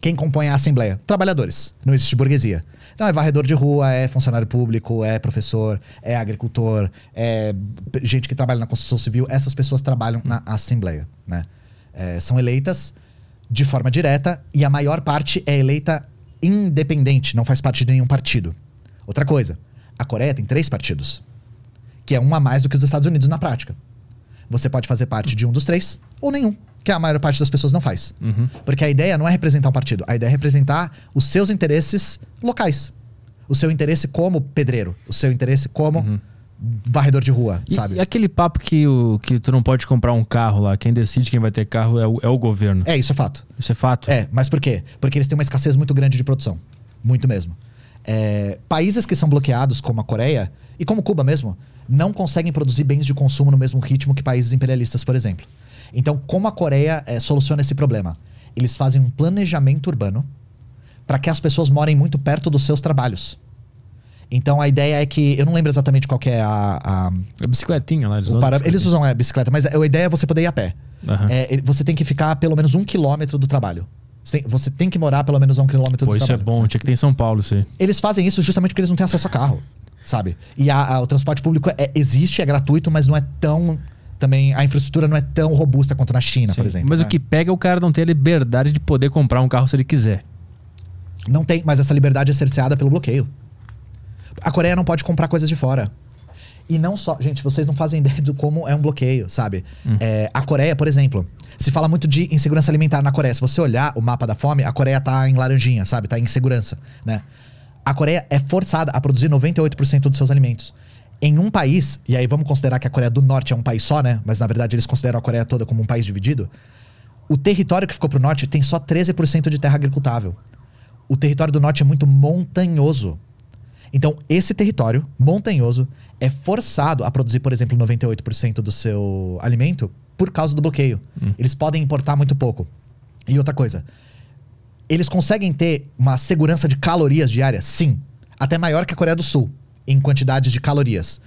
quem compõe a Assembleia? Trabalhadores. Não existe burguesia. Então é varredor de rua, é funcionário público, é professor, é agricultor, é gente que trabalha na construção civil. Essas pessoas trabalham na Assembleia, né? É, são eleitas de forma direta e a maior parte é eleita independente, não faz parte de nenhum partido. Outra coisa, a Coreia tem três partidos, que é um a mais do que os Estados Unidos na prática. Você pode fazer parte de um dos três ou nenhum, que a maior parte das pessoas não faz. Porque a ideia não é representar um partido, a ideia é representar os seus interesses locais. O seu interesse como pedreiro, o seu interesse como varredor de rua, E, sabe? e aquele papo que, o, que tu não pode comprar um carro lá, quem decide quem vai ter carro é o, é o governo. É, isso é fato. Isso é fato? É, mas por quê? Porque eles têm uma escassez muito grande de produção. Muito mesmo. É, países que são bloqueados, como a Coreia, e como Cuba mesmo, não conseguem produzir bens de consumo no mesmo ritmo que países imperialistas, por exemplo. Então, como a Coreia é, soluciona esse problema? Eles fazem um planejamento urbano para que as pessoas morem muito perto dos seus trabalhos. Então, a ideia é que. Eu não lembro exatamente qual é a- a, A bicicletinha lá. Eles, usam para-. Eles usam a bicicleta, mas a ideia é você poder ir a pé. Aham. É, você tem que ficar a pelo menos um quilômetro do trabalho. Você tem, você tem que morar pelo menos a um quilômetro Pô, do isso é trabalho. bom. Tinha que ter em São Paulo isso aí. Eles fazem isso justamente porque eles não têm acesso a carro, sabe? E a- a- o transporte público é- existe, é gratuito, mas não é tão. Também a infraestrutura não é tão robusta quanto na China, por Sim. exemplo. Mas né? o que pega é o cara não ter a liberdade de poder comprar um carro se ele quiser. Não tem, mas essa liberdade é cerceada pelo bloqueio. A Coreia não pode comprar coisas de fora. E não só. Gente, vocês não fazem ideia de como é um bloqueio, sabe? É, a Coreia, por exemplo, se fala muito de insegurança alimentar na Coreia. Se você olhar o mapa da fome, a Coreia tá em laranjinha, sabe? Tá em insegurança, né? A Coreia é forçada a produzir 98% dos seus alimentos. Em um país, e aí vamos considerar que a Coreia do Norte é um país só, né? Mas na verdade eles consideram a Coreia toda como um país dividido. O território que ficou pro norte tem só 13% de terra agricultável. O território do norte é muito montanhoso. Então, esse território montanhoso é forçado a produzir, por exemplo, 98% do seu alimento por causa do bloqueio. Eles podem importar muito pouco. E outra coisa, eles conseguem ter uma segurança de calorias diárias? Sim. Até maior que a Coreia do Sul, em quantidades de calorias.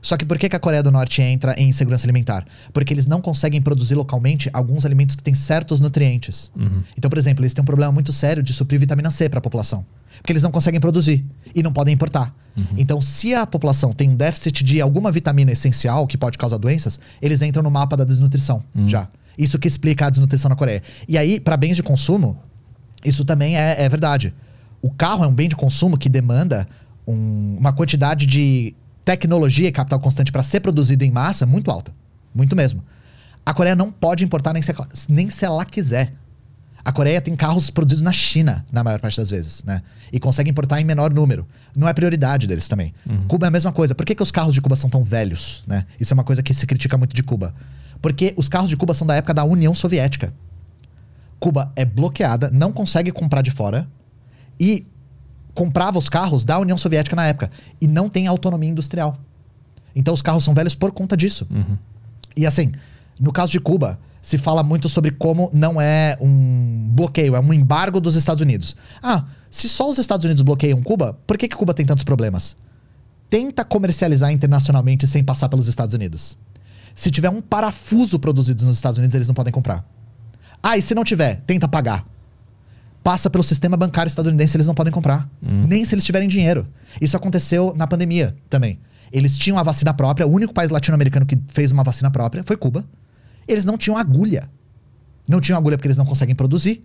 Só que por que, que a Coreia do Norte entra em segurança alimentar? Porque eles não conseguem produzir localmente alguns alimentos que têm certos nutrientes. Então, por exemplo, eles têm um problema muito sério de suprir vitamina C para a população. Porque eles não conseguem produzir e não podem importar. Então, se a população tem um déficit de alguma vitamina essencial que pode causar doenças, eles entram no mapa da desnutrição já. Isso que explica a desnutrição na Coreia. E aí, para bens de consumo, isso também é, é verdade. O carro é um bem de consumo que demanda um- uma quantidade de tecnologia e capital constante para ser produzido em massa muito alta. Muito mesmo. A Coreia não pode importar nem se, nem se ela quiser. A Coreia tem carros produzidos na China, na maior parte das vezes, né? E consegue importar em menor número. Não é prioridade deles também. Cuba é a mesma coisa. Por que, que os carros de Cuba são tão velhos, né? Isso é uma coisa que se critica muito de Cuba. Porque os carros de Cuba são da época da União Soviética. Cuba é bloqueada, não consegue comprar de fora e comprava os carros da União Soviética na época e não tem autonomia industrial. Então os carros são velhos por conta disso. E assim, no caso de Cuba, se fala muito sobre como não é um bloqueio, é um embargo dos Estados Unidos. Ah, se só os Estados Unidos bloqueiam Cuba, por que, que Cuba tem tantos problemas? Tenta comercializar internacionalmente sem passar pelos Estados Unidos. Se tiver um parafuso produzido nos Estados Unidos, eles não podem comprar. Ah, e se não tiver, tenta pagar. Passa pelo sistema bancário estadunidense, eles não podem comprar. Nem se eles tiverem dinheiro. Isso aconteceu na pandemia também. Eles tinham a vacina própria, o único país latino-americano que fez uma vacina própria foi Cuba. Eles não tinham agulha. Não tinham agulha porque eles não conseguem produzir.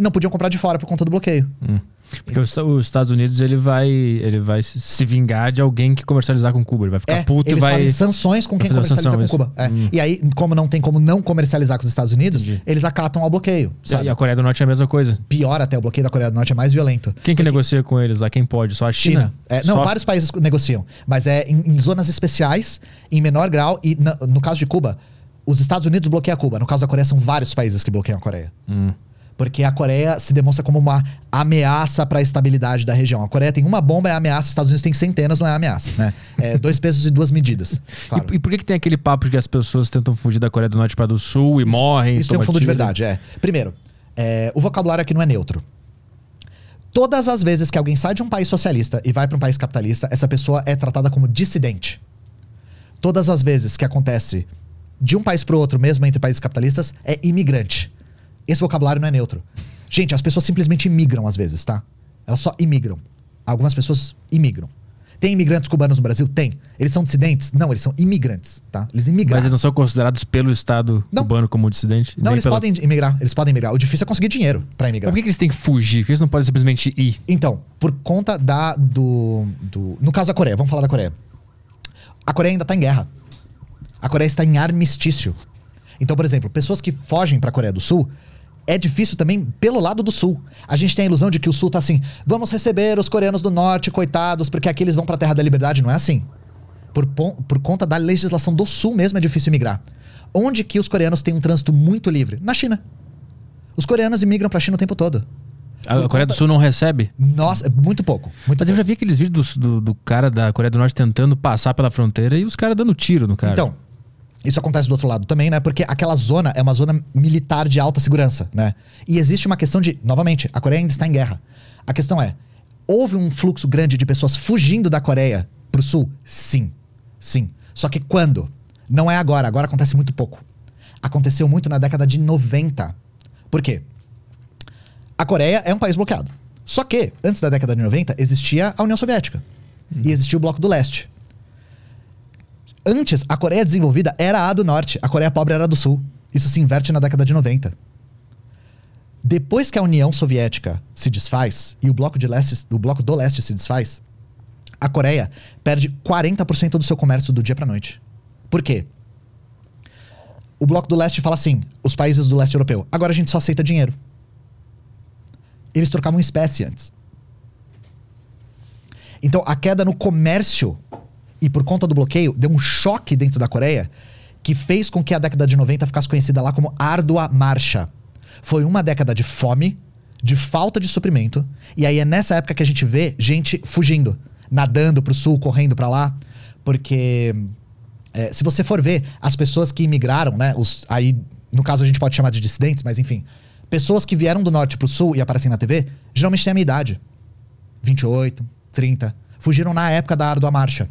E não podiam comprar de fora por conta do bloqueio. Porque os, os Estados Unidos ele vai, ele vai se- vingar de alguém que comercializar com Cuba. Ele vai ficar É, puto e eles vai. fazem sanções com quem comercializa sanção, com isso. Cuba. É. Hum. E aí, como não tem como não comercializar com os Estados Unidos, Entendi. eles acatam ao bloqueio. Sabe? E a Coreia do Norte é a mesma coisa. Pior até, o bloqueio da Coreia do Norte é mais violento. Quem que negocia com eles lá? Quem pode? Só a China? China. É, não, Só- vários países negociam. Mas é em, em zonas especiais, em menor grau. E na- no caso de Cuba, os Estados Unidos bloqueiam Cuba. No caso da Coreia, são vários países que bloqueiam a Coreia. Hum. Porque a Coreia se demonstra como uma ameaça para a estabilidade da região. A Coreia tem uma bomba, é ameaça. Os Estados Unidos têm centenas, não é ameaça. Né? É dois pesos e duas medidas. Claro. E, e por que, que tem aquele papo de que as pessoas tentam fugir da Coreia do Norte para do Sul e morrem? Isso tem um fundo de verdade, é. Primeiro, é, o vocabulário aqui não é neutro. Todas as vezes que alguém sai de um país socialista e vai para um país capitalista, essa pessoa é tratada como dissidente. Todas as vezes que acontece de um país para outro, mesmo entre países capitalistas, é imigrante. Esse vocabulário não é neutro. Gente, as pessoas simplesmente imigram às vezes, tá? Elas só imigram. Algumas pessoas imigram. Tem imigrantes cubanos no Brasil? Tem. Eles são dissidentes? Não, eles são imigrantes, tá? Eles Mas imigraram. eles não são considerados pelo Estado Não. cubano como dissidente? Não, eles pela- podem imigrar. Eles podem imigrar. O difícil é conseguir dinheiro para Mas imigrar. por que, que eles têm que fugir? Por que eles não podem simplesmente ir? Então, por conta da do, do no caso da Coreia, vamos falar da Coreia. A Coreia ainda está em guerra. A Coreia está em armistício. Então, por exemplo, pessoas que fogem para a Coreia do Sul é difícil também pelo lado do Sul. A gente tem a ilusão de que o Sul tá assim, vamos receber os coreanos do Norte, coitados, porque aqui eles vão para a Terra da Liberdade, não é assim. Por, por conta da legislação do Sul mesmo é difícil migrar. Onde que os coreanos têm um trânsito muito livre? Na China. Os coreanos imigram para a China o tempo todo. A Por Coreia do Sul não recebe? Nossa, é muito pouco. Muito Mas eu pouco. já vi aqueles vídeos do, do, do cara da Coreia do Norte tentando passar pela fronteira e os caras dando tiro no cara. Então, isso acontece do outro lado também, né? Porque aquela zona é uma zona militar de alta segurança, né? E existe uma questão de, novamente, a Coreia ainda está em guerra. A questão é, houve um fluxo grande de pessoas fugindo da Coreia pro sul? Sim. Sim. Só que quando? Não é agora, agora acontece muito pouco. Aconteceu muito na década de 90. Por quê? A Coreia é um país bloqueado. Só que, antes da década de 90, existia a União Soviética. E existia o Bloco do Leste. Antes, a Coreia desenvolvida era a do Norte, a Coreia pobre era a do Sul. Isso se inverte na década de 90. Depois que a União Soviética se desfaz e o Bloco, de Leste, o bloco do Leste se desfaz, a Coreia perde 40% do seu comércio do dia para noite. Por quê? O Bloco do Leste fala assim, os países do leste europeu, agora a gente só aceita dinheiro. Eles trocavam espécie antes. Então, a queda no comércio e por conta do bloqueio deu um choque dentro da Coreia que fez com que a década de 90 ficasse conhecida lá como árdua marcha. Foi uma década de fome, de falta de suprimento, e aí é nessa época que a gente vê gente fugindo, nadando pro sul, correndo para lá, porque é, se você for ver as pessoas que imigraram, né, os, aí no caso a gente pode chamar de dissidentes, mas enfim, pessoas que vieram do norte pro sul e aparecem na TV, geralmente têm a minha idade. 28, 30. Fugiram na época da árdua marcha.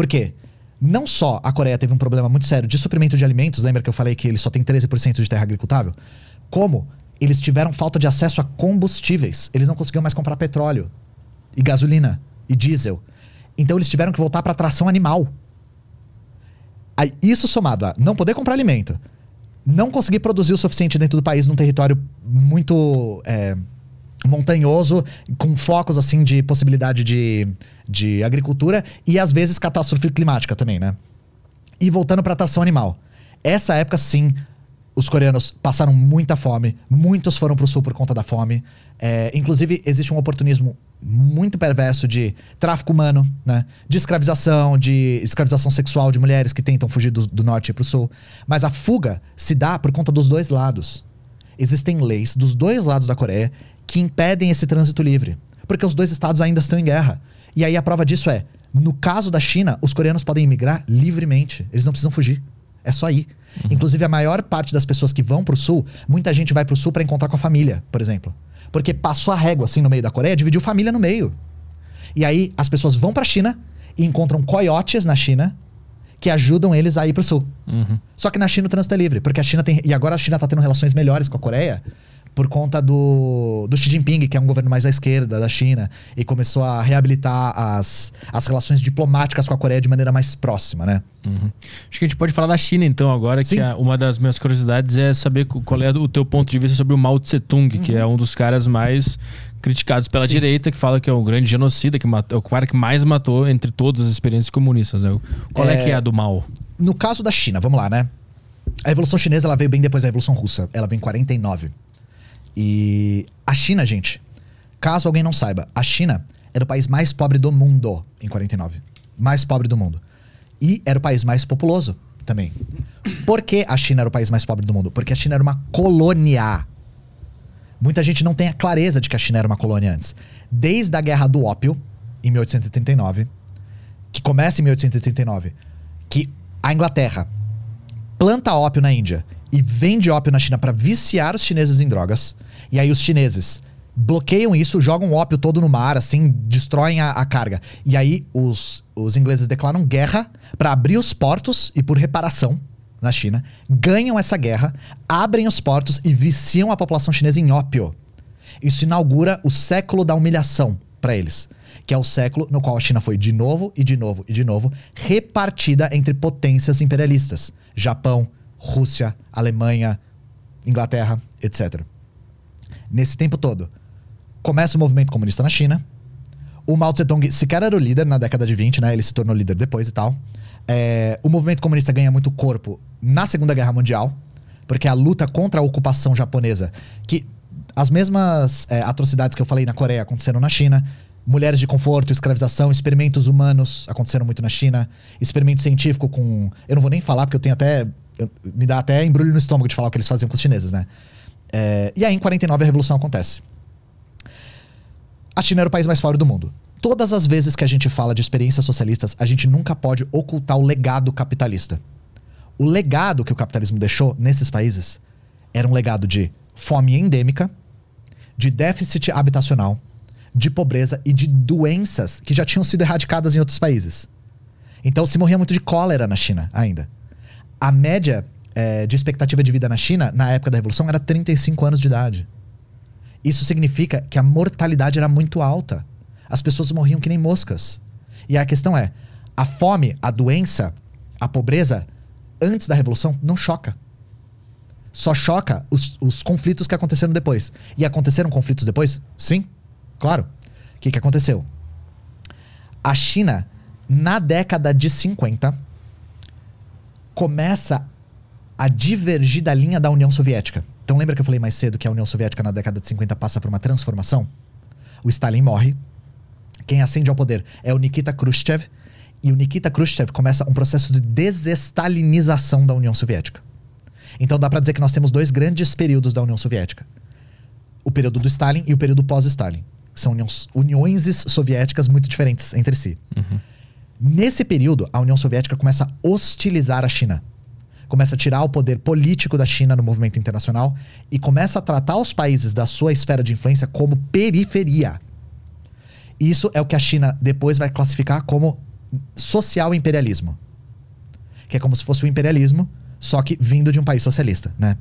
Por quê? Não só a Coreia teve um problema muito sério de suprimento de alimentos, lembra que eu falei que eles só têm 13% de terra agricultável? Como eles tiveram falta de acesso a combustíveis. Eles não conseguiam mais comprar petróleo, e gasolina, e diesel. Então eles tiveram que voltar para tração animal. Aí, isso somado a não poder comprar alimento, não conseguir produzir o suficiente dentro do país num território muito é, montanhoso, com focos assim de possibilidade de, de agricultura e às vezes catástrofe climática também, né? E voltando para a atração animal. Essa época, sim, os coreanos passaram muita fome, muitos foram para o sul por conta da fome. É, inclusive, existe um oportunismo muito perverso de tráfico humano, né? De escravização, de escravização sexual de mulheres que tentam fugir do, do norte para o sul. Mas a fuga se dá por conta dos dois lados. Existem leis dos dois lados da Coreia que impedem esse trânsito livre. Porque os dois estados ainda estão em guerra. E aí a prova disso é: no caso da China, os coreanos podem imigrar livremente. Eles não precisam fugir. É só ir. Inclusive, a maior parte das pessoas que vão pro sul, muita gente vai pro sul para encontrar com a família, por exemplo. Porque passou a régua assim no meio da Coreia, dividiu família no meio. E aí as pessoas vão pra China e encontram coiotes na China que ajudam eles a ir pro sul. Uhum. Só que na China o trânsito é livre, porque a China tem. E agora a China tá tendo relações melhores com a Coreia, por conta do, do Xi Jinping, que é um governo mais à esquerda da China, e começou a reabilitar as, as relações diplomáticas com a Coreia de maneira mais próxima, né? Uhum. Acho que a gente pode falar da China então agora, Sim. que a- uma das minhas curiosidades é saber qual é o teu ponto de vista sobre o Mao Tse Tung, que é um dos caras mais criticados pela Sim. direita, que fala que é um grande genocida, que matou, é o cara que mais matou entre todas as experiências comunistas. Né? Qual é... É- que é a do Mao? No caso da China, vamos lá, né? A Revolução Chinesa ela veio bem depois da Revolução Russa. Ela veio em 49. E a China, gente, caso alguém não saiba, a China era o país mais pobre do mundo em 49. Mais pobre do mundo. E era o país mais populoso também. Por que a China era o país mais pobre do mundo? Porque a China era uma colônia. Muita gente não tem a clareza de que a China era uma colônia antes. Desde a Guerra do Ópio, em 1839, que começa em 1839, que a Inglaterra planta ópio na Índia e vende ópio na China para viciar os chineses em drogas. E aí os chineses bloqueiam isso, jogam o ópio todo no mar, assim, destroem a, a carga. E aí os, os ingleses declaram guerra para abrir os portos e por reparação na China, ganham essa guerra, abrem os portos e viciam a população chinesa em ópio. Isso inaugura o século da humilhação para eles, que é o século no qual a China foi de novo e de novo e de novo repartida entre potências imperialistas: Japão, Rússia, Alemanha, Inglaterra, etc. Nesse tempo todo, começa o movimento comunista na China. O Mao Tse Tung sequer era o líder na década de 20, né? Ele se tornou líder depois e tal. É, o movimento comunista ganha muito corpo na Segunda Guerra Mundial, porque a luta contra a ocupação japonesa, que as mesmas é, atrocidades que eu falei na Coreia aconteceram na China. Mulheres de conforto, escravização, experimentos humanos aconteceram muito na China. Experimento científico com. Eu não vou nem falar, porque eu tenho até. Me dá até embrulho no estômago de falar o que eles faziam com os chineses, né? É, e aí, em 49, a revolução acontece. A China era o país mais pobre do mundo. Todas as vezes que a gente fala de experiências socialistas, a gente nunca pode ocultar o legado capitalista. O legado que o capitalismo deixou nesses países era um legado de fome endêmica, de déficit habitacional, de pobreza e de doenças que já tinham sido erradicadas em outros países. Então se morria muito de cólera na China ainda. A média eh, de expectativa de vida na China, na época da Revolução, era 35 anos de idade. Isso significa que a mortalidade era muito alta. As pessoas morriam que nem moscas. E a questão é: a fome, a doença, a pobreza, antes da revolução, não choca. Só choca os, os conflitos que aconteceram depois. E aconteceram conflitos depois? Sim, claro. O que, que aconteceu? A China, na década de 50, começa a divergir da linha da União Soviética. Então lembra que eu falei mais cedo que a União Soviética na década de 50 passa por uma transformação? O Stalin morre. Quem ascende ao poder é o Nikita Khrushchev. E o Nikita Khrushchev começa um processo de desestalinização da União Soviética. Então dá pra dizer que nós temos dois grandes períodos da União Soviética. O período do Stalin e o período pós-Stalin. São uniões, uniões soviéticas muito diferentes entre si. Nesse período, a União Soviética começa a hostilizar a China. Começa a tirar o poder político da China no movimento internacional e começa a tratar os países da sua esfera de influência como periferia. Isso é o que a China depois vai classificar como social imperialismo. Que é como se fosse o imperialismo, só que vindo de um país socialista, né?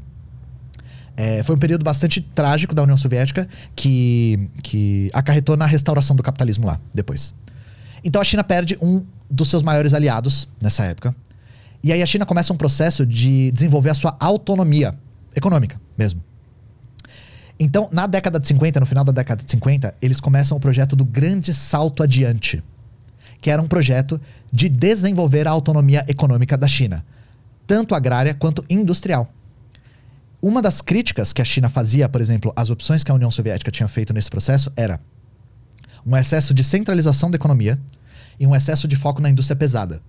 É, foi um período bastante trágico da União Soviética que, que acarretou na restauração do capitalismo lá, depois. Então a China perde um dos seus maiores aliados nessa época. E aí a China começa um processo de desenvolver a sua autonomia econômica mesmo. Então, na década de 50, no final da década de 50, eles começam o projeto do Grande Salto Adiante, que era um projeto de desenvolver a autonomia econômica da China, tanto agrária quanto industrial. Uma das críticas que a China fazia, por exemplo, às opções que a União Soviética tinha feito nesse processo era um excesso de centralização da economia e um excesso de foco na indústria pesada.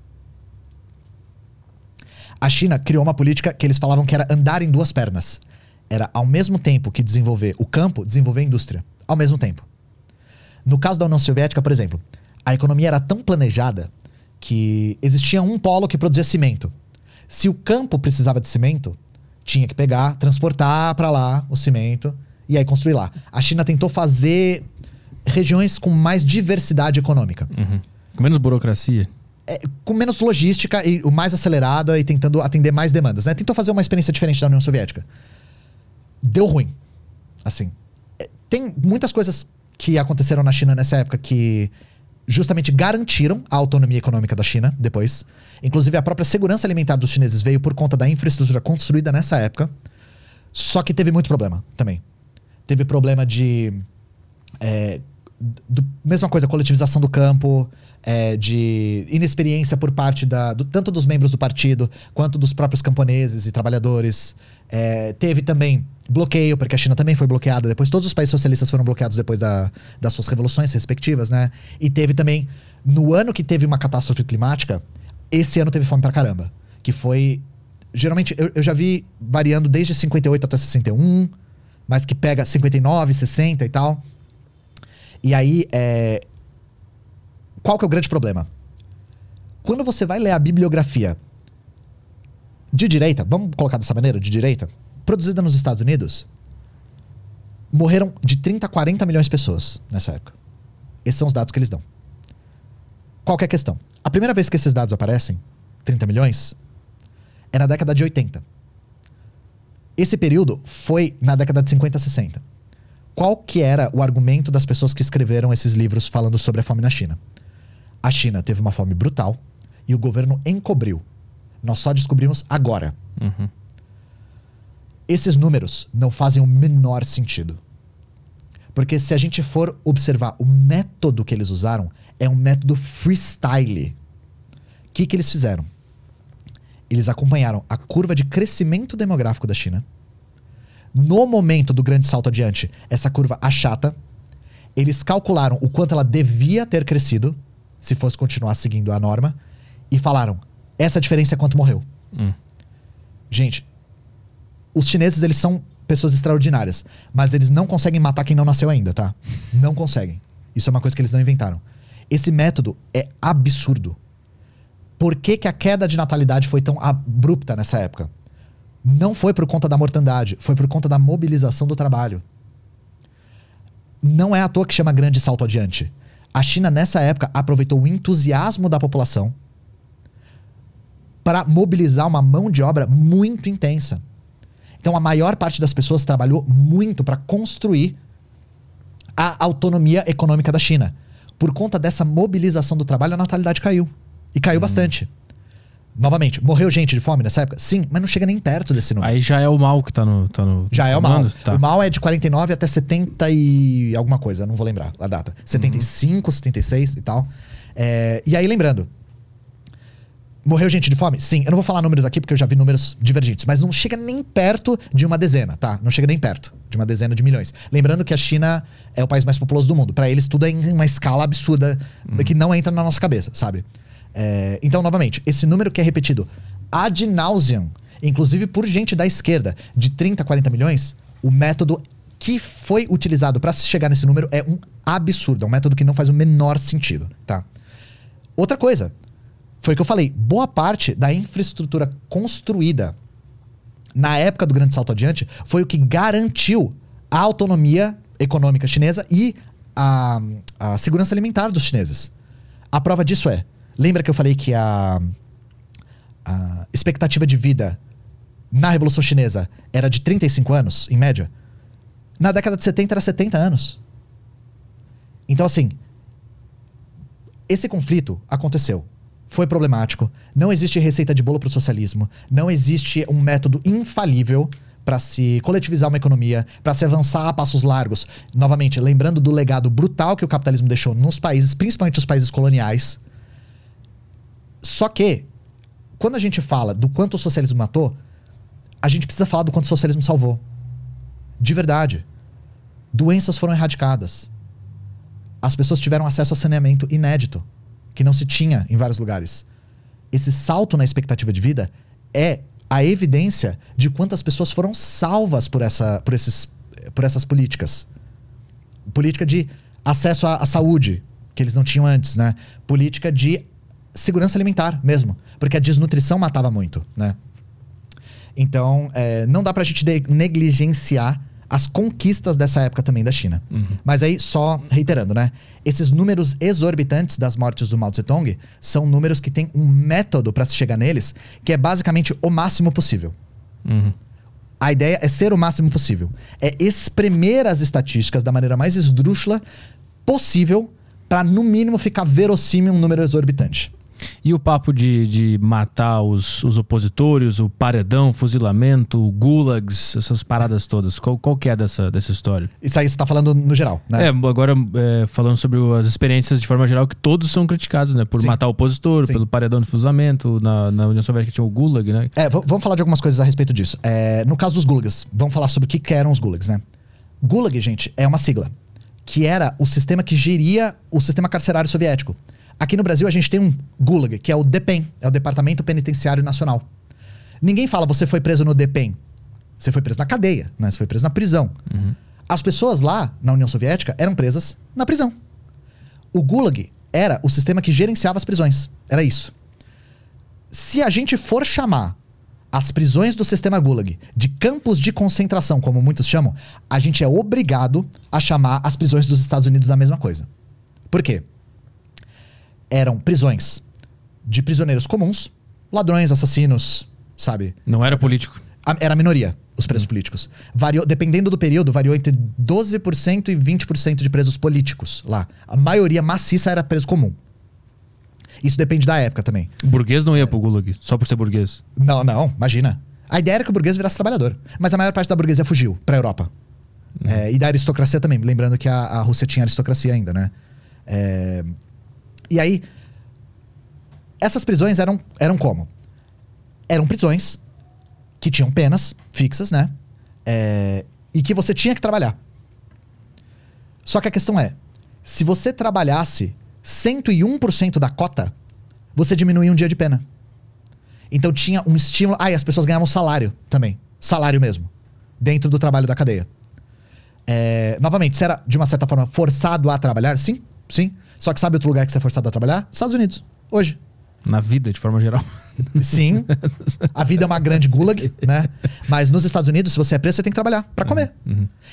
A China criou uma política que eles falavam que era andar em duas pernas. Era, ao mesmo tempo que desenvolver o campo, desenvolver a indústria. Ao mesmo tempo. No caso da União Soviética, por exemplo, a economia era tão planejada que existia um polo que produzia cimento. Se o campo precisava de cimento, tinha que pegar, transportar para lá o cimento e aí construir lá. A China tentou fazer regiões com mais diversidade econômica. Uhum. Com menos burocracia. É, com menos logística e o mais acelerada e tentando atender mais demandas. Né? Tentou fazer uma experiência diferente da União Soviética. Deu ruim. Assim, é, tem muitas coisas que aconteceram na China nessa época que justamente garantiram a autonomia econômica da China depois. Inclusive, a própria segurança alimentar dos chineses veio por conta da infraestrutura construída nessa época. Só que teve muito problema também. Teve problema de. É, do, mesma coisa, coletivização do campo, é, de inexperiência por parte da, do, tanto dos membros do partido quanto dos próprios camponeses e trabalhadores. É, teve também bloqueio, porque a China também foi bloqueada depois. Todos os países socialistas foram bloqueados depois da, das suas revoluções respectivas, né? E teve também, no ano que teve uma catástrofe climática, esse ano teve fome pra caramba. Que foi. Geralmente, eu, eu já vi variando desde 58 até 61, mas que pega 59, 60 e tal. E aí, é... qual que é o grande problema? Quando você vai ler a bibliografia de direita, vamos colocar dessa maneira, de direita, produzida nos Estados Unidos, morreram de 30 a 40 milhões de pessoas nessa época. Esses são os dados que eles dão. Qual que é a questão? A primeira vez que esses dados aparecem, 30 milhões, é na década de 80. Esse período foi na década de 50 60. Qual que era o argumento das pessoas que escreveram esses livros falando sobre a fome na China? A China teve uma fome brutal e o governo encobriu. Nós só descobrimos agora. Uhum. Esses números não fazem o menor sentido. Porque se a gente for observar o método que eles usaram, é um método freestyle. O que, que eles fizeram? Eles acompanharam a curva de crescimento demográfico da China. No momento do grande salto adiante, essa curva achata. Eles calcularam o quanto ela devia ter crescido, se fosse continuar seguindo a norma, e falaram: essa diferença é quanto morreu. Hum. Gente, os chineses, eles são pessoas extraordinárias, mas eles não conseguem matar quem não nasceu ainda, tá? Não conseguem. Isso é uma coisa que eles não inventaram. Esse método é absurdo. Por que, que a queda de natalidade foi tão abrupta nessa época? Não foi por conta da mortandade, foi por conta da mobilização do trabalho. Não é à toa que chama grande salto adiante. A China, nessa época, aproveitou o entusiasmo da população para mobilizar uma mão de obra muito intensa. Então, a maior parte das pessoas trabalhou muito para construir a autonomia econômica da China. Por conta dessa mobilização do trabalho, a natalidade caiu. E caiu bastante. Novamente, morreu gente de fome nessa época? Sim, mas não chega nem perto desse número. Aí já é o mal que tá no. Tá no Já é o mal. Tá. O mal é de 49 até 70 e alguma coisa, não vou lembrar a data. 75, 76 e tal. É, e aí, lembrando. Morreu gente de fome? Sim. Eu não vou falar números aqui porque eu já vi números divergentes, mas não chega nem perto de uma dezena, tá? Não chega nem perto de uma dezena de milhões. Lembrando que a China é o país mais populoso do mundo. Para eles, tudo é em uma escala absurda que não entra na nossa cabeça, sabe? É, então, novamente, esse número que é repetido ad nauseam, inclusive por gente da esquerda, de 30 a 40 milhões, o método que foi utilizado para se chegar nesse número é um absurdo. É um método que não faz o menor sentido, tá? Outra coisa, foi o que eu falei, boa parte da infraestrutura construída na época do Grande Salto Adiante foi o que garantiu a autonomia econômica chinesa e a, a segurança alimentar dos chineses. A prova disso é, lembra que eu falei que a, a expectativa de vida na Revolução Chinesa era de 35 anos, em média? Na década de 70 era 70 anos. Então, assim, esse conflito aconteceu. Foi problemático. Não existe receita de bolo para o socialismo. Não existe um método infalível para se coletivizar uma economia, para se avançar a passos largos. Novamente, lembrando do legado brutal que o capitalismo deixou nos países, principalmente os países coloniais. Só que, quando a gente fala do quanto o socialismo matou, a gente precisa falar do quanto o socialismo salvou. De verdade. Doenças foram erradicadas. As pessoas tiveram acesso a saneamento inédito, que não se tinha em vários lugares. Esse salto na expectativa de vida é a evidência de quantas pessoas foram salvas por, essa, por, esses, por essas políticas. Política de acesso à, à saúde, que eles não tinham antes, né? Política de segurança alimentar mesmo, porque a desnutrição matava muito, né? Então, é, não dá pra gente negligenciar as conquistas dessa época também da China. Mas aí, só reiterando, né? Esses números exorbitantes das mortes do Mao Tse-tung são números que têm um método pra se chegar neles que é basicamente o máximo possível. Uhum. A ideia é ser o máximo possível. É espremer as estatísticas da maneira mais esdrúxula possível para no mínimo ficar verossímil um número exorbitante. E o papo de, de matar os, os opositores, o paredão, fuzilamento, gulags, essas paradas todas. Qual, qual que é dessa, dessa história? Isso aí você tá falando no geral, né? É, agora é, falando sobre as experiências de forma geral, que todos são criticados, né? Por Sim. matar o opositor, Sim. pelo paredão de fuzilamento, na, na União Soviética tinha o gulag, né? É, vamos falar de algumas coisas a respeito disso. É, no caso dos gulags, vamos falar sobre o que, que eram os gulags, né? Gulag, gente, é uma sigla que era o sistema que geria o sistema carcerário soviético. Aqui no Brasil a gente tem um gulag, que é o DEPEN, é o Departamento Penitenciário Nacional. Ninguém fala você foi preso no DEPEN. Você foi preso na cadeia, né? Você foi preso na prisão. As pessoas lá na União Soviética eram presas na prisão. O gulag era o sistema que gerenciava as prisões. Era isso se a gente for chamar as prisões do sistema Gulag de campos de concentração, como muitos chamam, a gente é obrigado a chamar as prisões dos Estados Unidos da mesma coisa. Por quê? Eram prisões de prisioneiros comuns, ladrões, assassinos, sabe? Não era político. Era a minoria, os presos políticos. Variou, dependendo do período, variou entre 12% e 20% de presos políticos lá. A maioria maciça era preso comum. Isso depende da época também. O burguês não ia pro gulag, só por ser burguês. Não, não, imagina. A ideia era que o burguês virasse trabalhador. Mas a maior parte da burguesia fugiu pra Europa. É, e da aristocracia também. Lembrando que a, a Rússia tinha aristocracia ainda, né? É, e aí, essas prisões eram, eram como? Eram prisões que tinham penas fixas, né? É, e que você tinha que trabalhar. Só que a questão é: se você trabalhasse 101% da cota, você diminuía um dia de pena. Então tinha um estímulo. Ah, e as pessoas ganhavam salário também. Salário mesmo. Dentro do trabalho da cadeia. É, novamente, você era, de uma certa forma, forçado a trabalhar? Sim, sim. Só que sabe outro lugar que você é forçado a trabalhar? Estados Unidos. Hoje. Na vida, de forma geral. Sim. A vida é uma grande gulag, né? Mas nos Estados Unidos, se você é preso, você tem que trabalhar pra comer.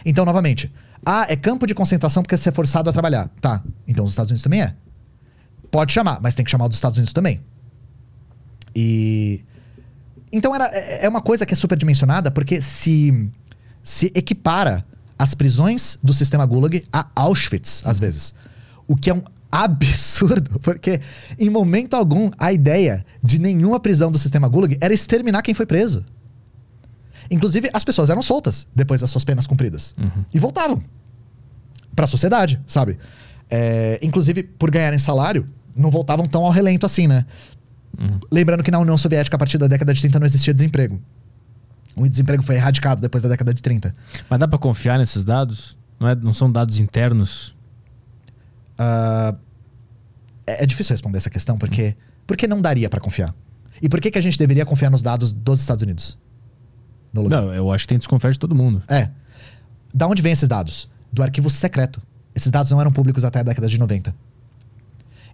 Então, novamente, ah, é campo de concentração porque você é forçado a trabalhar. Tá. Então os Estados Unidos também é. Pode chamar, mas tem que chamar dos Estados Unidos também. E. Então era, é é uma coisa que é superdimensionada porque se, se equipara as prisões do sistema Gulag a Auschwitz, às vezes. O que é um absurdo, porque em momento algum a ideia de nenhuma prisão do sistema Gulag era exterminar quem foi preso. Inclusive, as pessoas eram soltas depois das suas penas cumpridas. E voltavam para a sociedade, sabe? É, inclusive, por ganharem salário, não voltavam tão ao relento assim, né? Lembrando que na União Soviética, a partir da década de 30, não existia desemprego. O desemprego foi erradicado depois da década de 30. Mas dá pra confiar nesses dados? Não, é, não são dados internos? Ah, é, é difícil responder essa questão, porque por que não daria para confiar? E por que, que a gente deveria confiar nos dados dos Estados Unidos? No lugar? Não, eu acho que tem desconfiar de todo mundo. É. Da onde vem esses dados? Do arquivo secreto. Esses dados não eram públicos até a década de 90.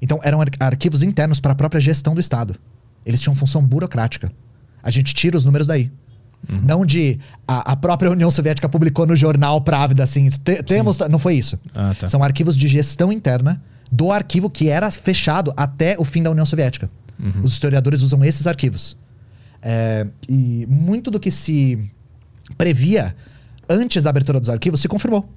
Então, eram ar- arquivos internos para a própria gestão do Estado. Eles tinham função burocrática. A gente tira os números daí. Não de a, a própria União Soviética publicou no jornal Pravda assim, "Te- temos. Não foi isso. Ah, tá. São arquivos de gestão interna do arquivo que era fechado até o fim da União Soviética. Os historiadores usam esses arquivos. É, e muito do que se previa antes da abertura dos arquivos se confirmou.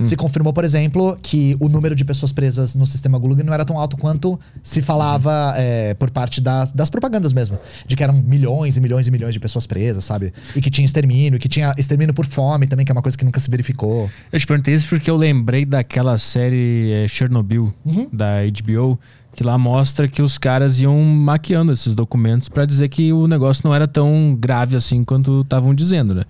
Se confirmou, por exemplo, que o número de pessoas presas no sistema Gulag não era tão alto quanto se falava é, por parte das, das propagandas mesmo. De que eram milhões e milhões e milhões de pessoas presas, sabe? E que tinha extermínio, e que tinha extermínio por fome também, que é uma coisa que nunca se verificou. Eu te perguntei isso porque eu lembrei daquela série é, Chernobyl, Uhum. da HBO, que lá mostra que os caras iam maquiando esses documentos pra dizer que o negócio não era tão grave assim quanto estavam dizendo, né?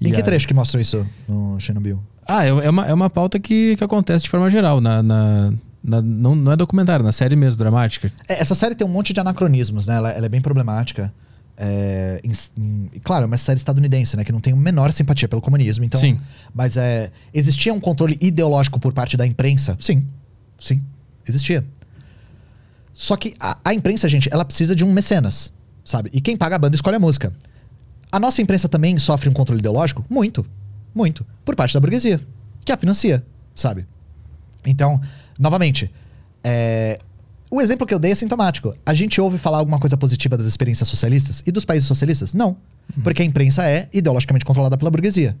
Em E que a- trecho que mostram isso no Chernobyl? Ah, é é uma, é uma pauta que, que acontece de forma geral. Na, na- na- não, não é documentário, na série mesmo, dramática. É, essa série tem um monte de anacronismos, né? Ela, ela é bem problemática. É, em- em- claro, é uma série estadunidense, né? Que não tem a menor simpatia pelo comunismo. Então, Sim. Mas é, existia um controle ideológico por parte da imprensa? Sim. Sim. Existia. Só que a, a imprensa, gente, ela precisa de um mecenas, sabe? E quem paga a banda escolhe a música. A nossa imprensa também sofre um controle ideológico? Muito. Muito. Por parte da burguesia, que a financia, sabe? Então, novamente, é, o exemplo que eu dei é sintomático. A gente ouve falar alguma coisa positiva das experiências socialistas e dos países socialistas? Não. Porque a imprensa é ideologicamente controlada pela burguesia.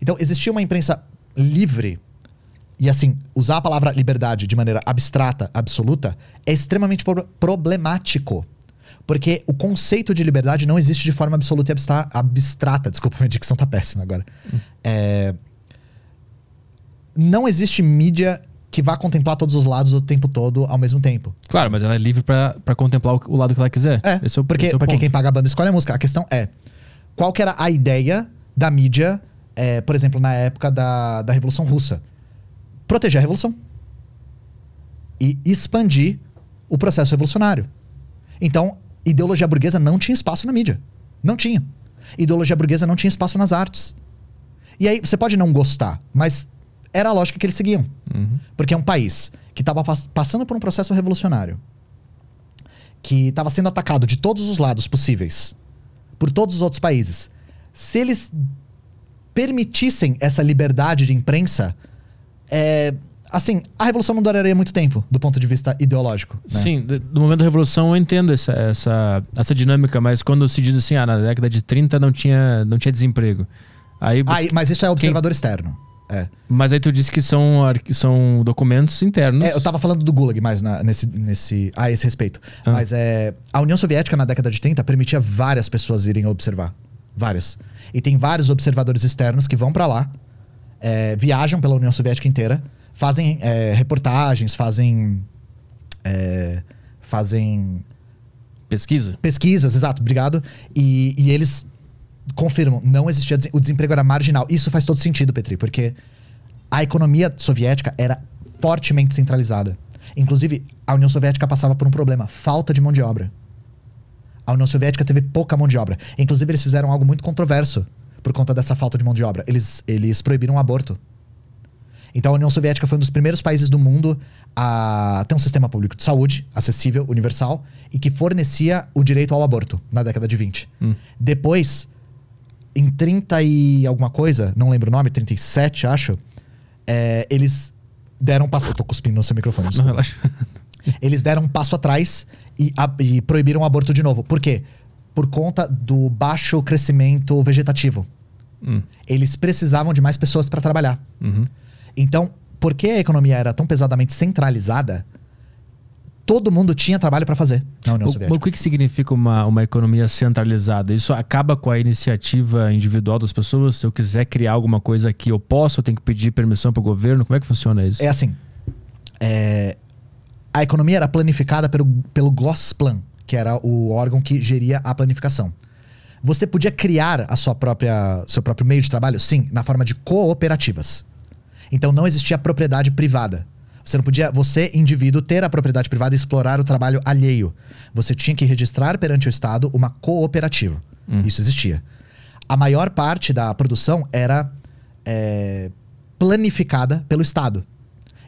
Então, existia uma imprensa livre. E assim, usar a palavra liberdade de maneira abstrata, absoluta, é extremamente pro- problemático. Porque o conceito de liberdade não existe de forma absoluta e abstra- abstrata. Desculpa, minha dicção tá péssima agora. É, não existe mídia que vá contemplar todos os lados o tempo todo ao mesmo tempo. Claro, mas ela é livre pra pra contemplar o, o lado que ela quiser. É, Esse é o, porque, é o porque ponto. quem paga a banda escolhe a música. A questão é, qual que era a ideia da mídia, é, por exemplo, na época da, da Revolução Russa? Proteger a Revolução. E expandir o processo revolucionário. Então, ideologia burguesa não tinha espaço na mídia. Não tinha. Ideologia burguesa não tinha espaço nas artes. E aí, você pode não gostar, mas era a lógica que eles seguiam. Uhum. Porque é um país que estava passando por um processo revolucionário, que estava sendo atacado de todos os lados possíveis, por todos os outros países. Se eles permitissem essa liberdade de imprensa, é, assim, a revolução não duraria muito tempo, do ponto de vista ideológico. né? Sim, do momento da Revolução eu entendo essa, essa, essa dinâmica, mas quando se diz assim, ah, na década de 30 não tinha, não tinha desemprego. Aí, Ah, mas isso é observador externo. É. Mas aí tu disse que são, são documentos internos. É, eu tava falando do Gulag mais na- nesse, nesse, a esse respeito. Ah. Mas é, a União Soviética, na década de 30, permitia várias pessoas irem observar. Várias. E tem vários observadores externos que vão pra lá, é, viajam pela União Soviética inteira, fazem é, reportagens, fazem. é, fazem Pesquisa. pesquisas, exato, obrigado. E, e eles confirmam, não existia o desemprego era marginal. Isso faz todo sentido, Petri, porque a economia soviética era fortemente centralizada. Inclusive, a União Soviética passava por um problema, falta de mão de obra. A União Soviética teve pouca mão de obra. Inclusive, eles fizeram algo muito controverso por conta dessa falta de mão de obra. Eles, eles proibiram o aborto. Então, a União Soviética foi um dos primeiros países do mundo a ter um sistema público de saúde acessível, universal, e que fornecia o direito ao aborto na década de 20. Hum. Depois, em 30 e alguma coisa, não lembro o nome, 37, acho, é, eles deram um passo. Eu tô cuspindo no seu microfone. Não, relaxa. Eles deram um passo atrás e, a- e proibiram o aborto de novo. Por quê? Por conta do baixo crescimento vegetativo. Hum, Eles precisavam de mais pessoas para trabalhar. uhum. Então, porque a economia era tão pesadamente centralizada, todo mundo tinha trabalho para fazer na União O, Soviética. o que, que significa uma, uma economia centralizada? Isso acaba com a iniciativa individual das pessoas? Se eu quiser criar alguma coisa aqui, eu posso? Eu tenho que pedir permissão para o governo? Como é que funciona isso? É assim. é, a economia era planificada pelo, pelo Gosplan, que era o órgão que geria a planificação. Você podia criar a sua própria, seu próprio meio de trabalho? Sim, na forma de cooperativas. Então não existia propriedade privada. Você não podia, você, indivíduo, ter a propriedade privada e explorar o trabalho alheio. Você tinha que registrar perante o Estado uma cooperativa. Isso existia. A maior parte da produção era é, planificada pelo Estado.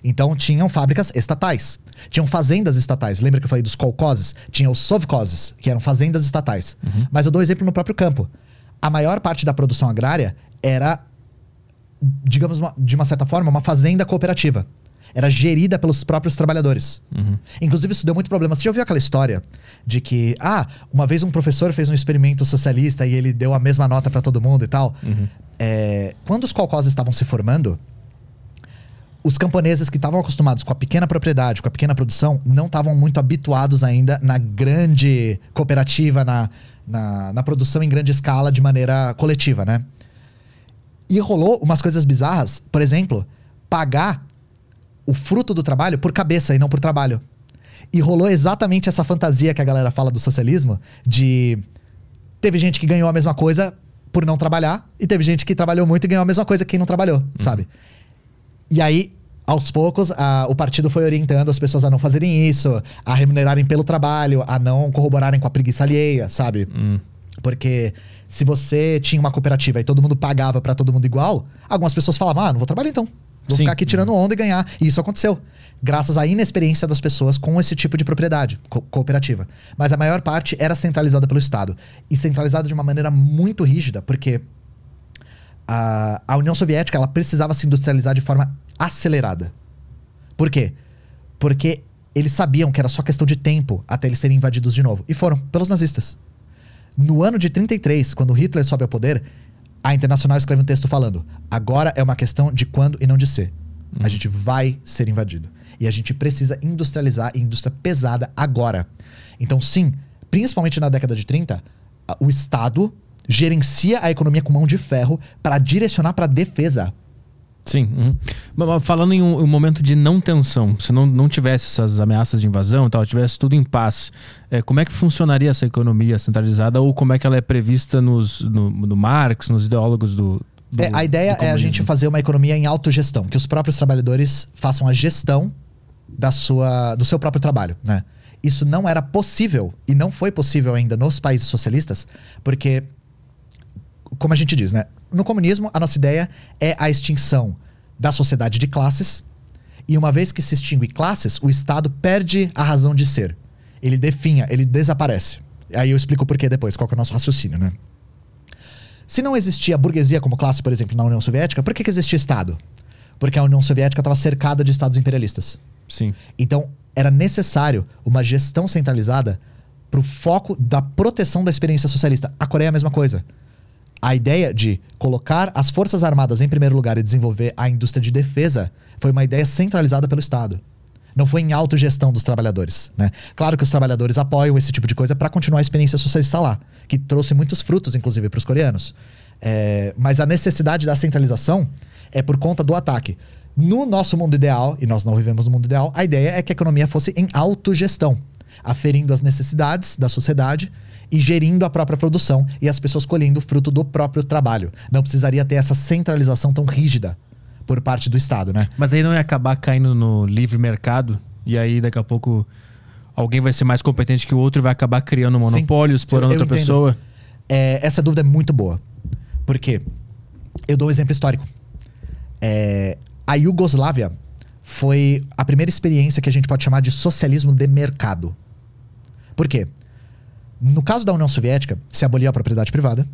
Então tinham fábricas estatais. Tinham fazendas estatais. Lembra que eu falei dos kolkhozes? Tinha os sovkhozes, que eram fazendas estatais. Mas eu dou exemplo no próprio campo. A maior parte da produção agrária era, digamos, uma- de uma certa forma, uma fazenda cooperativa. Era gerida pelos próprios trabalhadores. Inclusive, isso deu muito problema. Você já ouviu aquela história de que, ah, uma vez um professor fez um experimento socialista e ele deu a mesma nota para todo mundo e tal? É, quando os kolkhozes estavam se formando, os camponeses que estavam acostumados com a pequena propriedade, com a pequena produção, não estavam muito habituados ainda na grande cooperativa, na, na, na produção em grande escala de maneira coletiva, né? E rolou umas coisas bizarras, por exemplo, pagar o fruto do trabalho por cabeça e não por trabalho. E rolou exatamente essa fantasia que a galera fala do socialismo, de teve gente que ganhou a mesma coisa por não trabalhar, e teve gente que trabalhou muito e ganhou a mesma coisa que quem não trabalhou, sabe? E aí, aos poucos, a- o partido foi orientando as pessoas a não fazerem isso, a remunerarem pelo trabalho, a não corroborarem com a preguiça alheia, sabe? Hum. Porque se você tinha uma cooperativa e todo mundo pagava pra todo mundo igual, algumas pessoas falavam: ah, não vou trabalhar então. Vou Sim. ficar aqui tirando onda e ganhar. E isso aconteceu. Graças à inexperiência das pessoas com esse tipo de propriedade co- cooperativa. Mas a maior parte era centralizada pelo Estado. E centralizada de uma maneira muito rígida, porque a, a União Soviética ela precisava se industrializar de forma acelerada. Por quê? Porque eles sabiam que era só questão de tempo até eles serem invadidos de novo. E foram, pelos nazistas. No ano de 33, quando Hitler sobe ao poder, a Internacional escreve um texto falando: agora é uma questão de quando e não de ser. A gente vai ser invadido. E a gente precisa industrializar e indústria pesada agora. Então, sim, principalmente na década de 30, a- o Estado gerencia a economia com mão de ferro para direcionar para defesa. Sim. uhum. Falando em um, um momento de não tensão, se não, não tivesse essas ameaças de invasão e tal, tivesse tudo em paz, é, como é que funcionaria essa economia centralizada ou como é que ela é prevista nos, no, no Marx, nos ideólogos do. do É, a ideia é a gente fazer uma economia em autogestão, que os próprios trabalhadores façam a gestão da sua, do seu próprio trabalho, né? Isso não era possível e não foi possível ainda nos países socialistas, porque como a gente diz, né? No comunismo, a nossa ideia é a extinção da sociedade de classes. E uma vez que se extingue classes, o Estado perde a razão de ser. Ele definha, ele desaparece. Aí eu explico por quê depois, qual que é o nosso raciocínio, né? Se não existia burguesia como classe, por exemplo, na União Soviética, por que, que existia Estado? Porque a União Soviética estava cercada de estados imperialistas. Sim. Então, era necessário uma gestão centralizada para o foco da proteção da experiência socialista. A Coreia é a mesma coisa. A ideia de colocar as forças armadas em primeiro lugar e desenvolver a indústria de defesa foi uma ideia centralizada pelo Estado. Não foi em autogestão dos trabalhadores. Né? Claro que os trabalhadores apoiam esse tipo de coisa para continuar a experiência socialista lá, que trouxe muitos frutos, inclusive, para os coreanos. É, mas a necessidade da centralização é por conta do ataque. No nosso mundo ideal, e nós não vivemos no mundo ideal, a ideia é que a economia fosse em autogestão, aferindo as necessidades da sociedade e gerindo a própria produção e as pessoas colhendo o fruto do próprio trabalho. Não precisaria ter essa centralização tão rígida por parte do Estado, né? Mas aí não ia acabar caindo no livre mercado e aí daqui a pouco alguém vai ser mais competente que o outro e vai acabar criando um Sim. monopólio, explorando Eu- eu outra entendo. pessoa. É, essa dúvida é muito boa. Por quê? Eu dou um exemplo histórico. É, a Iugoslávia foi a primeira experiência que a gente pode chamar de socialismo de mercado. Por quê? No caso da União Soviética, se aboliu a propriedade privada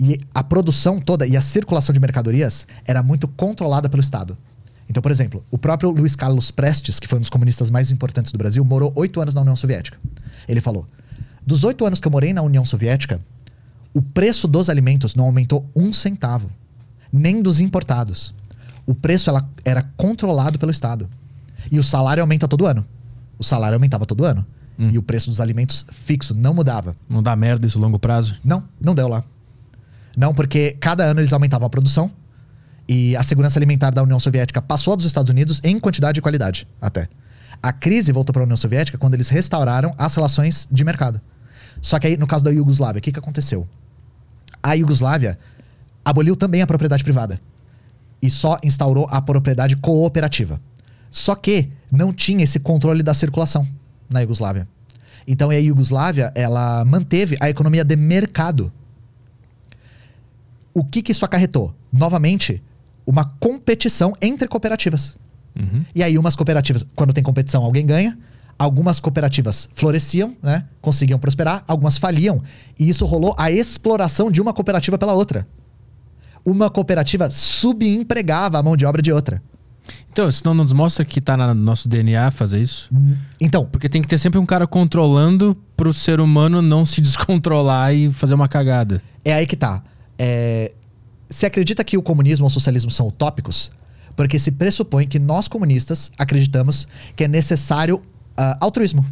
e a produção toda e a circulação de mercadorias era muito controlada pelo Estado. Então, por exemplo, o próprio Luiz Carlos Prestes, que foi um dos comunistas mais importantes do Brasil, morou oito anos na União Soviética. Ele falou: dos oito anos que eu morei na União Soviética, o preço dos alimentos não aumentou um centavo, nem dos importados. O preço ela- era controlado pelo Estado. E o salário aumenta todo ano. O salário aumentava todo ano. Hum. E o preço dos alimentos fixo não mudava. Não dá merda isso a longo prazo. Não, não deu lá. Não, porque cada ano eles aumentavam a produção e a segurança alimentar da União Soviética passou dos Estados Unidos em quantidade e qualidade, até. A crise voltou para a União Soviética quando eles restauraram as relações de mercado. Só que aí, no caso da Iugoslávia, o que, que aconteceu? A Iugoslávia aboliu também a propriedade privada e só instaurou a propriedade cooperativa. Só que não tinha esse controle da circulação na Iugoslávia. Então a Iugoslávia, ela manteve a economia de mercado. O que, que isso acarretou? Novamente, uma competição entre cooperativas. Uhum. E aí, umas cooperativas, quando tem competição, alguém ganha. Algumas cooperativas floresciam, né? Conseguiam prosperar, algumas faliam. E isso rolou a exploração de uma cooperativa pela outra. Uma cooperativa subempregava a mão de obra de outra. Então, isso não nos mostra que tá no nosso DNA fazer isso? Então, Porque tem que ter sempre um cara controlando pro ser humano não se descontrolar e fazer uma cagada. é aí que tá. É, se acredita que o comunismo ou o socialismo são utópicos, porque se pressupõe que nós comunistas acreditamos que é necessário ah, altruísmo,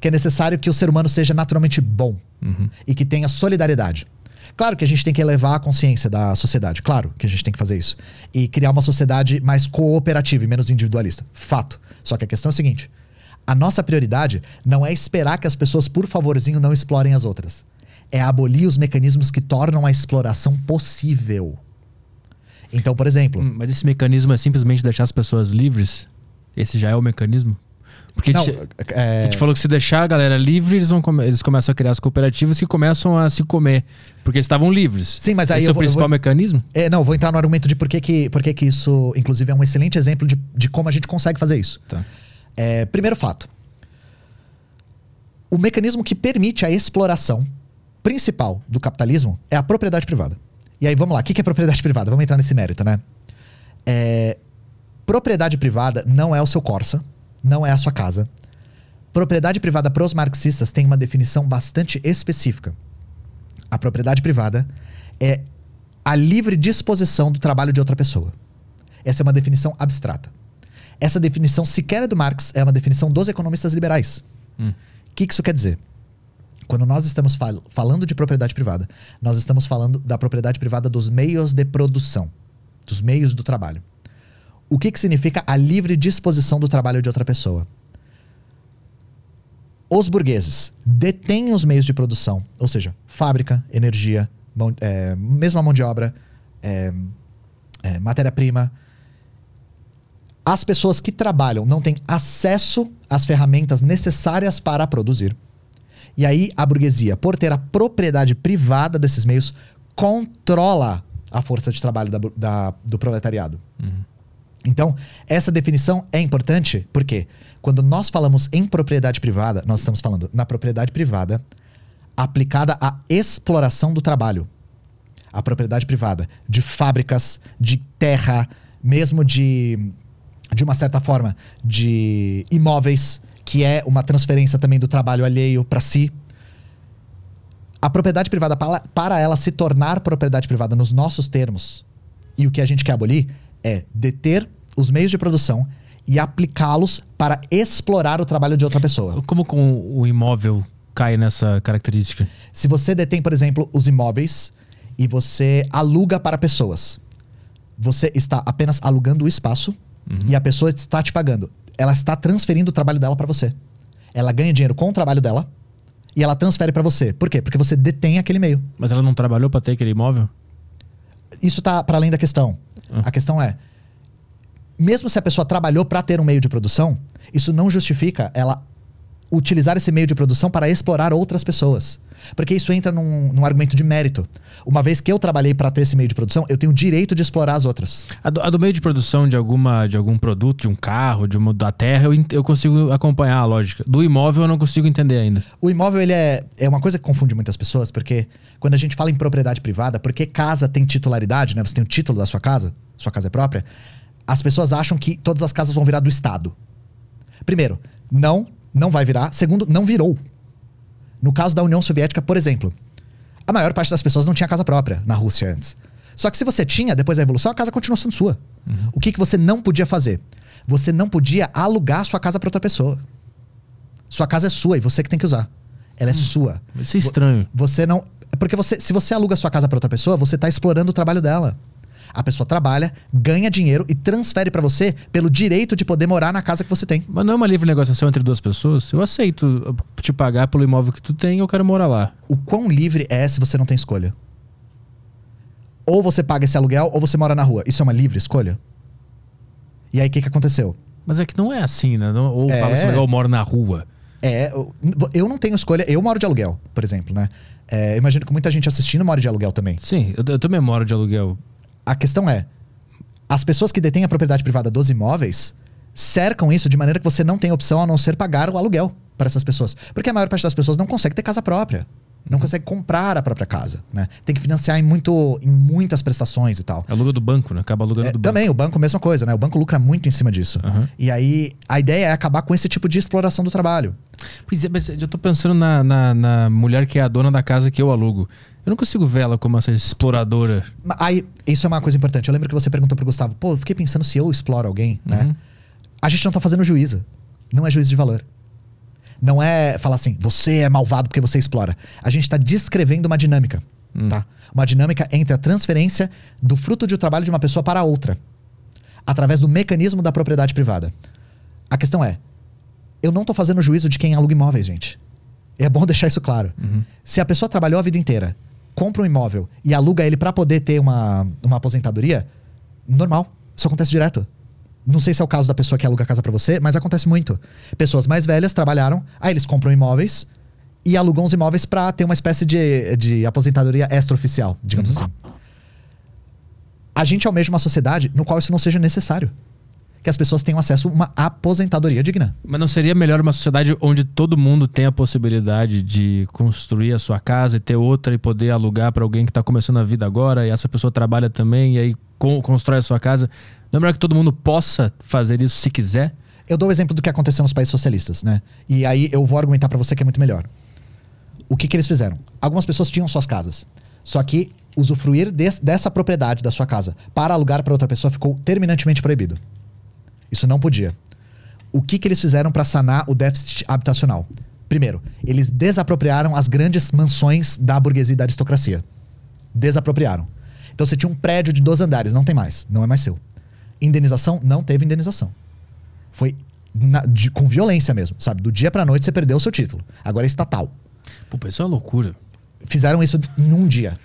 que é necessário que o ser humano seja naturalmente bom e que tenha solidariedade. Claro que a gente tem que elevar a consciência da sociedade, claro que a gente tem que fazer isso. E criar uma sociedade mais cooperativa e menos individualista. Fato. Só que a questão é o seguinte: a nossa prioridade não é esperar que as pessoas, por favorzinho, não explorem as outras. É abolir os mecanismos que tornam a exploração possível. Então, por exemplo, Hum, Mas esse mecanismo é simplesmente deixar as pessoas livres? Esse já é o mecanismo? Porque a não, gente, a é, gente falou que se deixar a galera livre, eles, vão come- eles começam a criar as cooperativas que começam a se comer. Porque eles estavam livres. Sim, mas aí Esse eu é o vou- principal vou- mecanismo? é, não, vou entrar no argumento de por que, que, por que, que isso, inclusive, é um excelente exemplo de, de como a gente consegue fazer isso. Tá. É, primeiro fato. O mecanismo que permite a exploração principal do capitalismo é a propriedade privada. E aí, vamos lá. O que que é propriedade privada? Vamos entrar nesse mérito, né? É, propriedade privada não é o seu Corsa, não é a sua casa. Propriedade privada para os marxistas tem uma definição bastante específica. A propriedade privada é a livre disposição do trabalho de outra pessoa. Essa é uma definição abstrata. Essa definição sequer é do Marx, é uma definição dos economistas liberais. O que, que isso quer dizer? Quando nós estamos fal- falando de propriedade privada, nós estamos falando da propriedade privada dos meios de produção, dos meios do trabalho. O que, que significa a livre disposição do trabalho de outra pessoa? Os burgueses detêm os meios de produção, ou seja, fábrica, energia, mão, é, mesma mão de obra, é, é, matéria-prima. As pessoas que trabalham não têm acesso às ferramentas necessárias para produzir. E aí a burguesia, por ter a propriedade privada desses meios, controla a força de trabalho da da- do proletariado. Então, essa definição é importante porque quando nós falamos em propriedade privada, nós estamos falando na propriedade privada aplicada à exploração do trabalho. A propriedade privada de fábricas, de terra, mesmo de, de uma certa forma, de imóveis, que é uma transferência também do trabalho alheio para si. A propriedade privada, para, ela se tornar propriedade privada nos nossos termos, e o que a gente quer abolir é deter os meios de produção e aplicá-los para explorar o trabalho de outra pessoa. Como com o imóvel cai nessa característica? Se você detém, por exemplo, os imóveis e você aluga para pessoas, você está apenas alugando o espaço e a pessoa está te pagando. Ela está transferindo o trabalho dela para você. Ela ganha dinheiro com o trabalho dela e ela transfere para você. Por quê? Porque você detém aquele meio. Mas ela não trabalhou para ter aquele imóvel? Isso está para além da questão. A questão é, mesmo se a pessoa trabalhou para ter um meio de produção, isso não justifica ela utilizar esse meio de produção para explorar outras pessoas. Porque isso entra num, num argumento de mérito. Uma vez que eu trabalhei para ter esse meio de produção, eu tenho o direito de explorar as outras. A do, a do meio de produção de, alguma, de algum produto, de um carro, de uma, da terra, eu, eu consigo acompanhar a lógica. Do imóvel eu não consigo entender ainda. O imóvel ele é, é uma coisa que confunde muitas pessoas, porque quando a gente fala em propriedade privada, porque casa tem titularidade, né? Você tem o título da sua casa, sua casa é própria, as pessoas acham que todas as casas vão virar do Estado. Primeiro, não, não vai virar. Segundo, não virou. No caso da União Soviética, por exemplo, a maior parte das pessoas não tinha casa própria na Rússia antes. Só que se você tinha, depois da Revolução, a casa continuou sendo sua. O que, que você não podia fazer? Você não podia alugar sua casa para outra pessoa. Sua casa é sua e você que tem que usar. Ela é sua. Isso é estranho. Você não. Porque você, se você aluga sua casa para outra pessoa, você está explorando o trabalho dela. A pessoa trabalha, ganha dinheiro e transfere para você pelo direito de poder morar na casa que você tem. Mas não é uma livre negociação entre duas pessoas? Eu aceito uh, te pagar pelo imóvel que tu tem e eu quero morar lá. O quão livre é se você não tem escolha? Ou você paga esse aluguel ou você mora na rua. Isso é uma livre escolha? E aí o que, que aconteceu? Mas é que não é assim, né? Não, ou É. paga esse aluguel, eu moro na rua. É, eu- não tenho escolha. Eu moro de aluguel, por exemplo, né? É, imagino que muita gente assistindo mora de aluguel também. Sim, eu, eu também moro de aluguel. A questão é: as pessoas que detêm a propriedade privada dos imóveis cercam isso de maneira que você não tem opção a não ser pagar o aluguel para essas pessoas. Porque a maior parte das pessoas não consegue ter casa própria. Não consegue comprar a própria casa, né? Tem que financiar em, muito, em muitas prestações e tal. Aluga do banco, né? Acaba alugando É, do banco. também, o banco, mesma coisa, né? O banco lucra muito em cima disso. Aham. E aí, a ideia é acabar com esse tipo de exploração do trabalho. Pois é, mas eu tô pensando na, na, na mulher que é a dona da casa que eu alugo. Eu não consigo ver ela como essa exploradora. Aí, isso é uma coisa importante. Eu lembro que você perguntou pro Gustavo, pô, eu fiquei pensando se eu exploro alguém, né? Uhum. A gente não tá fazendo juízo. Não é juízo de valor. Não é falar assim, você é malvado porque você explora. A gente tá descrevendo uma dinâmica, tá? Uma dinâmica entre a transferência do fruto de trabalho de uma pessoa para outra, através do mecanismo da propriedade privada. A questão é, eu não tô fazendo juízo de quem aluga imóveis, gente. É bom deixar isso claro. Se a pessoa trabalhou a vida inteira, compra um imóvel e aluga ele para poder ter uma, uma aposentadoria, normal. Isso acontece direto. Não sei se é o caso da pessoa que aluga a casa para você, mas acontece muito. Pessoas mais velhas trabalharam, aí eles compram imóveis e alugam os imóveis para ter uma espécie de, de aposentadoria extraoficial, digamos assim. A gente almeja uma sociedade no qual isso não seja necessário. Que as pessoas tenham acesso a uma aposentadoria digna. Mas não seria melhor uma sociedade onde todo mundo tem a possibilidade de construir a sua casa e ter outra e poder alugar para alguém que está começando a vida agora e essa pessoa trabalha também e aí con- constrói a sua casa? Não é melhor que todo mundo possa fazer isso se quiser? Eu dou o exemplo do que aconteceu nos países socialistas, né? E aí eu vou argumentar pra você que é muito melhor. O que, que eles fizeram? Algumas pessoas tinham suas casas. Só que usufruir des- dessa propriedade da sua casa para alugar para outra pessoa ficou terminantemente proibido. Isso não podia. O que, que eles fizeram para sanar o déficit habitacional? Primeiro, eles desapropriaram as grandes mansões da burguesia e da aristocracia. Desapropriaram. Então você tinha um prédio de dois andares, não tem mais, não é mais seu. Indenização? Não teve indenização. Foi na- de- com violência mesmo, sabe? Do dia pra noite você perdeu o seu título. Agora é estatal. Pô, isso é uma loucura. Fizeram isso num dia.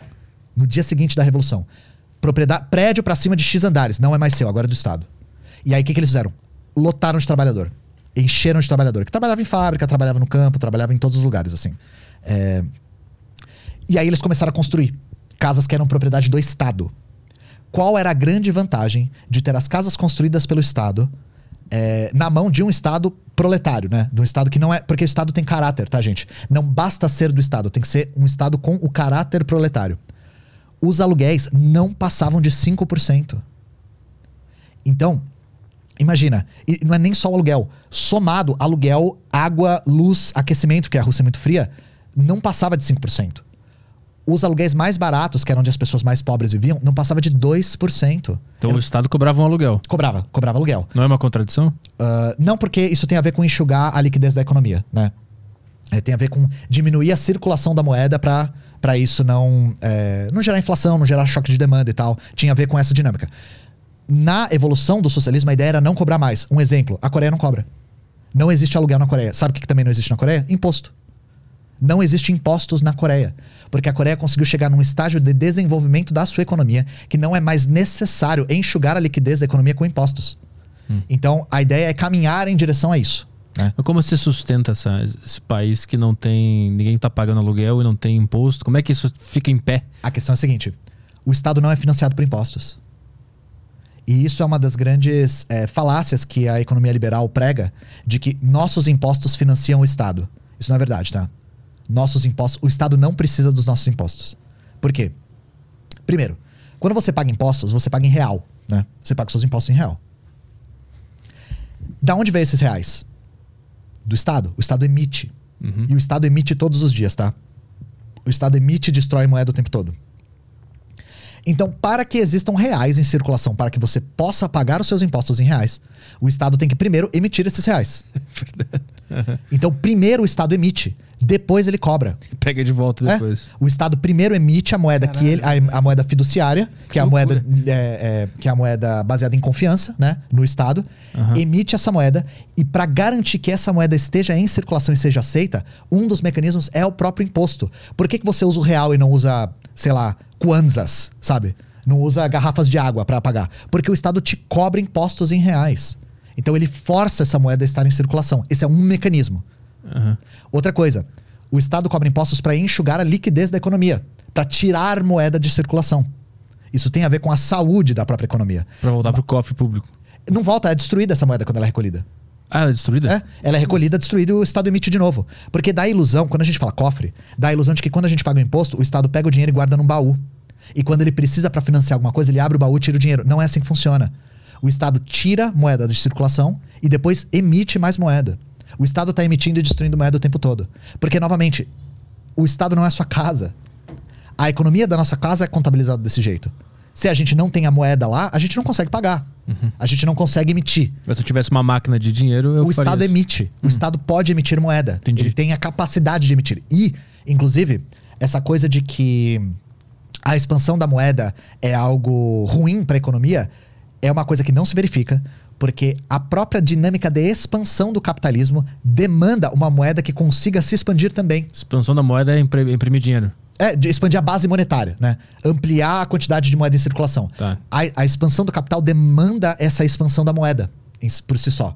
No dia seguinte da Revolução. Propriedade, prédio pra cima de X andares, não é mais seu, agora é do Estado. E aí o que, que eles fizeram? Lotaram de trabalhador. Encheram de trabalhador. Que trabalhava em fábrica, trabalhava no campo, trabalhava em todos os lugares, assim. É, E aí eles começaram a construir casas que eram propriedade do Estado. Qual era a grande vantagem de ter as casas construídas pelo Estado é, na mão de um Estado proletário, né? De um Estado que não é. Porque o Estado tem caráter, tá, gente? Não basta ser do Estado, tem que ser um Estado com o caráter proletário. Os aluguéis não passavam de 5%. Então, imagina, e não é nem só o aluguel. Somado, aluguel, água, luz, aquecimento, que a Rússia é muito fria, não passava de 5%. Os aluguéis mais baratos, que eram onde as pessoas mais pobres viviam, não passava de 2%. Então Era- o Estado cobrava um aluguel. Cobrava, cobrava aluguel. Não é uma contradição? Ah, não porque isso tem a ver com enxugar a liquidez da economia, né? É, tem a ver com diminuir a circulação da moeda para para isso não é, não gerar inflação, não gerar choque de demanda e tal. Tinha a ver com essa dinâmica. Na evolução do socialismo, a ideia era não cobrar mais. Um exemplo, a Coreia não cobra. Não existe aluguel na Coreia. Sabe o que também não existe na Coreia? Imposto. Não existe impostos na Coreia. Porque a Coreia conseguiu chegar num estágio de desenvolvimento da sua economia que não é mais necessário enxugar a liquidez da economia com impostos. Então, a ideia é caminhar em direção a isso. né? Como se sustenta essa- esse país que não tem. ninguém tá pagando aluguel e não tem imposto? Como é que isso fica em pé? A questão é a seguinte: o Estado não é financiado por impostos. E isso é uma das grandes é, falácias que a economia liberal prega, de que nossos impostos financiam o Estado. Isso não é verdade, tá? Nossos impostos. O Estado não precisa dos nossos impostos. Por quê? Primeiro, quando você paga impostos, você paga em real, né? Você paga os seus impostos em real. Da onde vem esses reais? Do Estado. O Estado emite. E o Estado emite todos os dias, tá? O Estado emite e destrói moeda o tempo todo. Então, para que existam reais em circulação, para que você possa pagar os seus impostos em reais, o Estado tem que primeiro emitir esses reais. Então, primeiro o Estado emite, depois ele cobra. Pega de volta É? depois. O Estado primeiro emite a moeda que ele, a, a moeda fiduciária, que, é a moeda é, é, que é a moeda baseada em confiança, né, no Estado, Aham. emite essa moeda e para garantir que essa moeda esteja em circulação e seja aceita, um dos mecanismos é o próprio imposto. Por que, que você usa o real e não usa, sei lá, kwanzas, sabe? Não usa garrafas de água para pagar? Porque o Estado te cobra impostos em reais. Então ele força essa moeda a estar em circulação. Esse é um mecanismo. Aham. Outra coisa, o Estado cobra impostos para enxugar a liquidez da economia, para tirar moeda de circulação. Isso tem a ver com a saúde da própria economia. Pra voltar pro cofre público. Não volta, é destruída essa moeda quando ela é recolhida. Ah, ela é destruída? É, ela é recolhida, destruída e o Estado emite de novo. Porque dá a ilusão, quando a gente fala cofre, dá a ilusão de que quando a gente paga o imposto, o Estado pega o dinheiro e guarda num baú. E quando ele precisa para financiar alguma coisa, ele abre o baú e tira o dinheiro. Não é assim que funciona. O Estado tira moeda de circulação e depois emite mais moeda. O Estado está emitindo e destruindo moeda o tempo todo. Porque, novamente, o Estado não é a sua casa. A economia da nossa casa é contabilizada desse jeito. Se a gente não tem a moeda lá, a gente não consegue pagar. A gente não consegue emitir Mas se eu tivesse uma máquina de dinheiro, eu o Estado isso. emite. O Estado pode emitir moeda. Entendi. Ele tem a capacidade de emitir. E, inclusive, essa coisa de que a expansão da moeda é algo ruim para a economia é uma coisa que não se verifica, porque a própria dinâmica de expansão do capitalismo demanda uma moeda que consiga se expandir também. Expansão da moeda é impre- imprimir dinheiro. É, de expandir a base monetária, né? Ampliar a quantidade de moeda em circulação. Tá. A, a expansão do capital demanda essa expansão da moeda em por si só.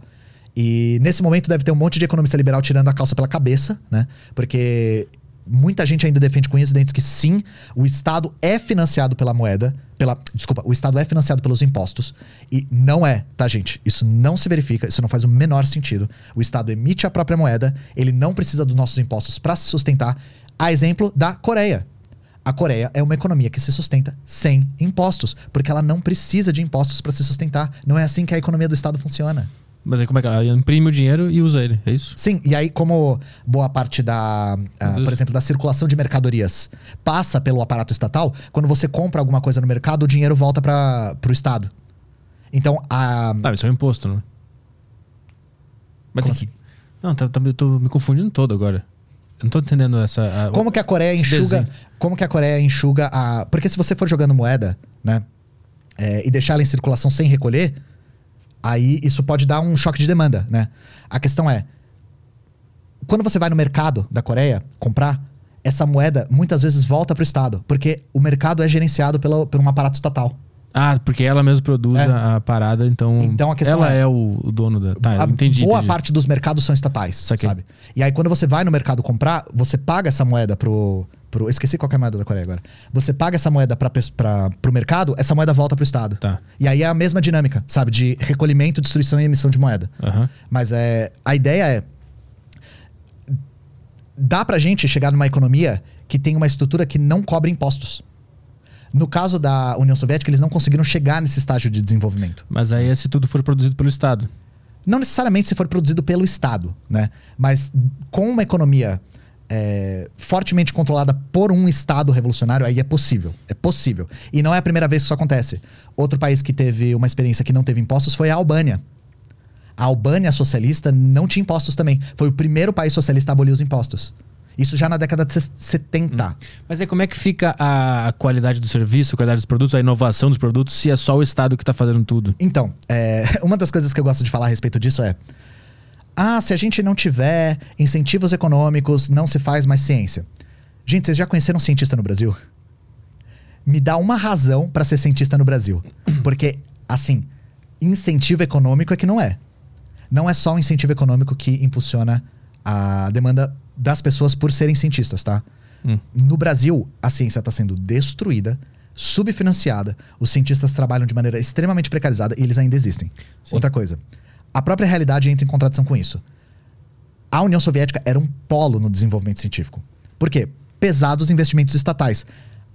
E nesse momento deve ter um monte de economista liberal tirando a calça pela cabeça, né? Porque muita gente ainda defende com unhas e dentes que sim, o Estado é financiado pela moeda, pela, desculpa, o Estado é financiado pelos impostos e não é, tá gente? Isso não se verifica, isso não faz o menor sentido. O Estado emite a própria moeda, ele não precisa dos nossos impostos para se sustentar. A exemplo da Coreia. A Coreia é uma economia que se sustenta sem impostos, porque ela não precisa de impostos para se sustentar. Não é assim que a economia do Estado funciona. Mas aí como é que ela imprime o dinheiro e usa ele, é isso? Sim, e aí como boa parte da, Deus. por exemplo, da circulação de mercadorias passa pelo aparato estatal, quando você compra alguma coisa no mercado, o dinheiro volta para o Estado. Então, a... Ah, isso é um imposto, né? Mas Como tem que- Não, tá, tá- eu tô me confundindo todo agora. Não tô entendendo essa... a- Como que a Coreia enxuga? desenho. Como que a Coreia enxuga a? Porque se você for jogando moeda, né, é, e deixar ela em circulação sem recolher, aí isso pode dar um choque de demanda, né? A questão é, quando você vai no mercado da Coreia comprar, essa moeda muitas vezes volta para o estado, porque o mercado é gerenciado pelo, por um aparato estatal. Ah, porque ela mesma produz É. a, parada, então... Então a questão ela é- é, o, o dono da... Tá, a entendi, boa entendi. parte dos mercados são estatais, sabe? E aí quando você vai no mercado comprar, você paga essa moeda pro, pro esqueci qual que é a moeda da Coreia agora. Você paga essa moeda para pro mercado, essa moeda volta pro estado. Tá. E aí é a mesma dinâmica, sabe, de recolhimento, destruição e emissão de moeda. Aham. Mas é a ideia é dá pra gente chegar numa economia que tem uma estrutura que não cobre impostos. No caso da União Soviética, eles não conseguiram chegar nesse estágio de desenvolvimento. Mas aí é se tudo for produzido pelo Estado. Não necessariamente se for produzido pelo Estado, né? Mas com uma economia é, fortemente controlada por um Estado revolucionário, aí é possível. É possível. E não é a primeira vez que isso acontece. Outro país que teve uma experiência que não teve impostos foi a Albânia. A Albânia socialista não tinha impostos também. Foi o primeiro país socialista a abolir os impostos. Isso já na década de ses- 70. Mas aí como é que fica a qualidade do serviço, a qualidade dos produtos, a inovação dos produtos, se é só o Estado que tá fazendo tudo? Então, é, uma das coisas que eu gosto de falar a respeito disso é: ah, se a gente não tiver incentivos econômicos, não se faz mais ciência. Gente, vocês já conheceram um cientista no Brasil? Me dá uma razão para ser cientista no Brasil. Porque, assim, incentivo econômico é que não é. Não é só o incentivo econômico que impulsiona a demanda das pessoas por serem cientistas, tá? Hum. No Brasil, a ciência está sendo destruída, subfinanciada, os cientistas trabalham de maneira extremamente precarizada e eles ainda existem. Sim. Outra coisa, a própria realidade entra em contradição com isso. A União Soviética era um polo no desenvolvimento científico. Por quê? Pesados investimentos estatais.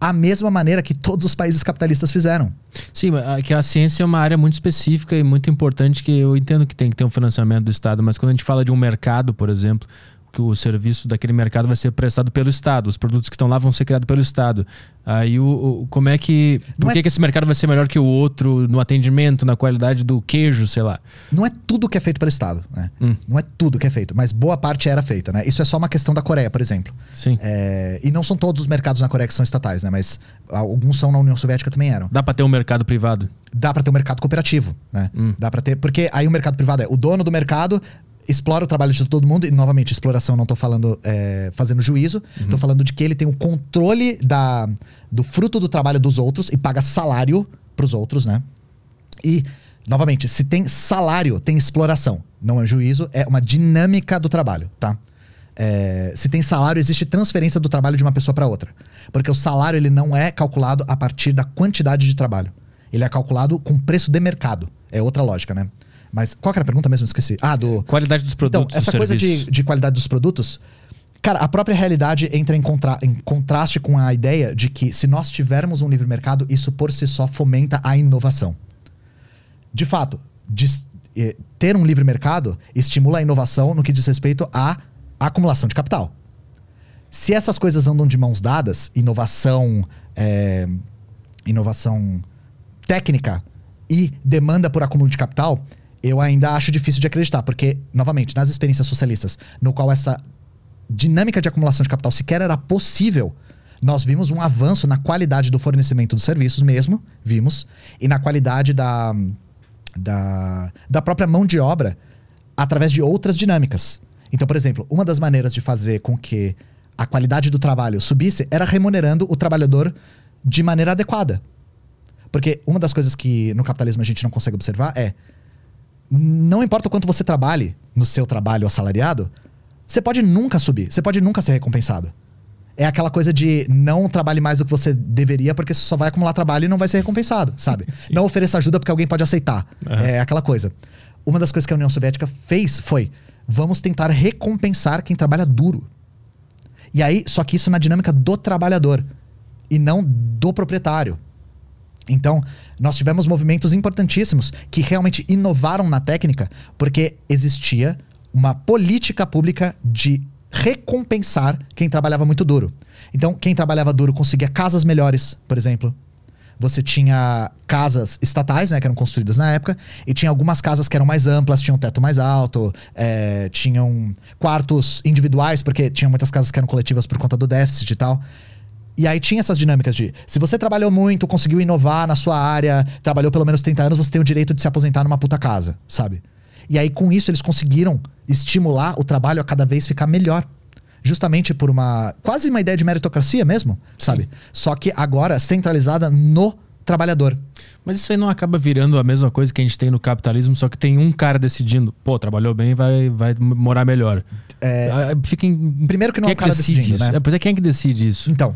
A mesma maneira que todos os países capitalistas fizeram. Sim, que a ciência é uma área muito específica e muito importante que eu entendo que tem que ter um financiamento do Estado, mas quando a gente fala de um mercado, por exemplo, que o serviço daquele mercado vai ser prestado pelo Estado, os produtos que estão lá vão ser criados pelo Estado. Aí o, o- como é que por Não é- que, que esse mercado vai ser melhor que o outro no atendimento, na qualidade do queijo, sei lá? Não é tudo que é feito pelo Estado, né? Hum. Não é tudo que é feito, mas boa parte era feita, né? Isso é só uma questão da Coreia, por exemplo. Sim. É, e não são todos os mercados na Coreia que são estatais, né? Mas alguns são na União Soviética também eram. Dá para ter um mercado privado. Dá pra ter um mercado cooperativo, né? Hum. Dá para ter, porque aí o mercado privado é o dono do mercado explora o trabalho de todo mundo e novamente exploração não tô falando é, fazendo juízo, tô falando de que ele tem o controle da, do fruto do trabalho dos outros e paga salário pros outros, né? E novamente, se tem salário, tem exploração. Não é juízo, é uma dinâmica do trabalho, tá? É, se tem salário, existe transferência do trabalho de uma pessoa para outra. Porque o salário ele não é calculado a partir da quantidade de trabalho. Ele é calculado com preço de mercado. É outra lógica, né? Mas qual era a pergunta mesmo? Esqueci. Ah, do. Qualidade dos produtos, Então, essa coisa de, de qualidade dos produtos. Cara, a própria realidade entra em, contra- em contraste com a ideia de que se nós tivermos um livre mercado, isso por si só fomenta a inovação. De fato, eh, ter um livre mercado estimula a inovação no que diz respeito à acumulação de capital. Se essas coisas andam de mãos dadas, inovação, eh, inovação técnica e demanda por acúmulo de capital, eu ainda acho difícil de acreditar, porque, novamente, nas experiências socialistas, no qual essa dinâmica de acumulação de capital sequer era possível, nós vimos um avanço na qualidade do fornecimento dos serviços mesmo, vimos, e na qualidade da, da, da própria mão de obra através de outras dinâmicas. Então, por exemplo, uma das maneiras de fazer com que a qualidade do trabalho subisse era remunerando o trabalhador de maneira adequada. Porque uma das coisas que no capitalismo a gente não consegue observar é não importa o quanto você trabalhe no seu trabalho assalariado, você pode nunca subir, você pode nunca ser recompensado. É aquela coisa de não trabalhe mais do que você deveria, porque você só vai acumular trabalho e não vai ser recompensado, sabe? não ofereça ajuda porque alguém pode aceitar. Aham. É aquela coisa. Uma das coisas que a União Soviética fez foi: vamos tentar recompensar quem trabalha duro. E aí, só que isso na dinâmica do trabalhador e não do proprietário. Então, nós tivemos movimentos importantíssimos que realmente inovaram na técnica, porque existia uma política pública de recompensar quem trabalhava muito duro. Então, quem trabalhava duro conseguia casas melhores, por exemplo. Você tinha casas estatais, né, que eram construídas na época, e tinha algumas casas que eram mais amplas, tinham teto mais alto, é, tinham quartos individuais, porque tinha muitas casas que eram coletivas por conta do déficit e tal. E aí tinha essas dinâmicas de se você trabalhou muito, conseguiu inovar na sua área, trabalhou pelo menos 30 anos, você tem o direito de se aposentar numa puta casa, sabe? E aí com isso eles conseguiram estimular o trabalho a cada vez ficar melhor. Justamente por uma quase uma ideia de meritocracia mesmo, sabe? Só que agora centralizada no trabalhador. Mas isso aí não acaba virando a mesma coisa que a gente tem no capitalismo, só que tem um cara decidindo, pô, trabalhou bem, vai, vai morar melhor. É, Ah, Fica em... primeiro que não quem é um cara decidindo, isso? né? É, pois é, quem é que decide isso? Então,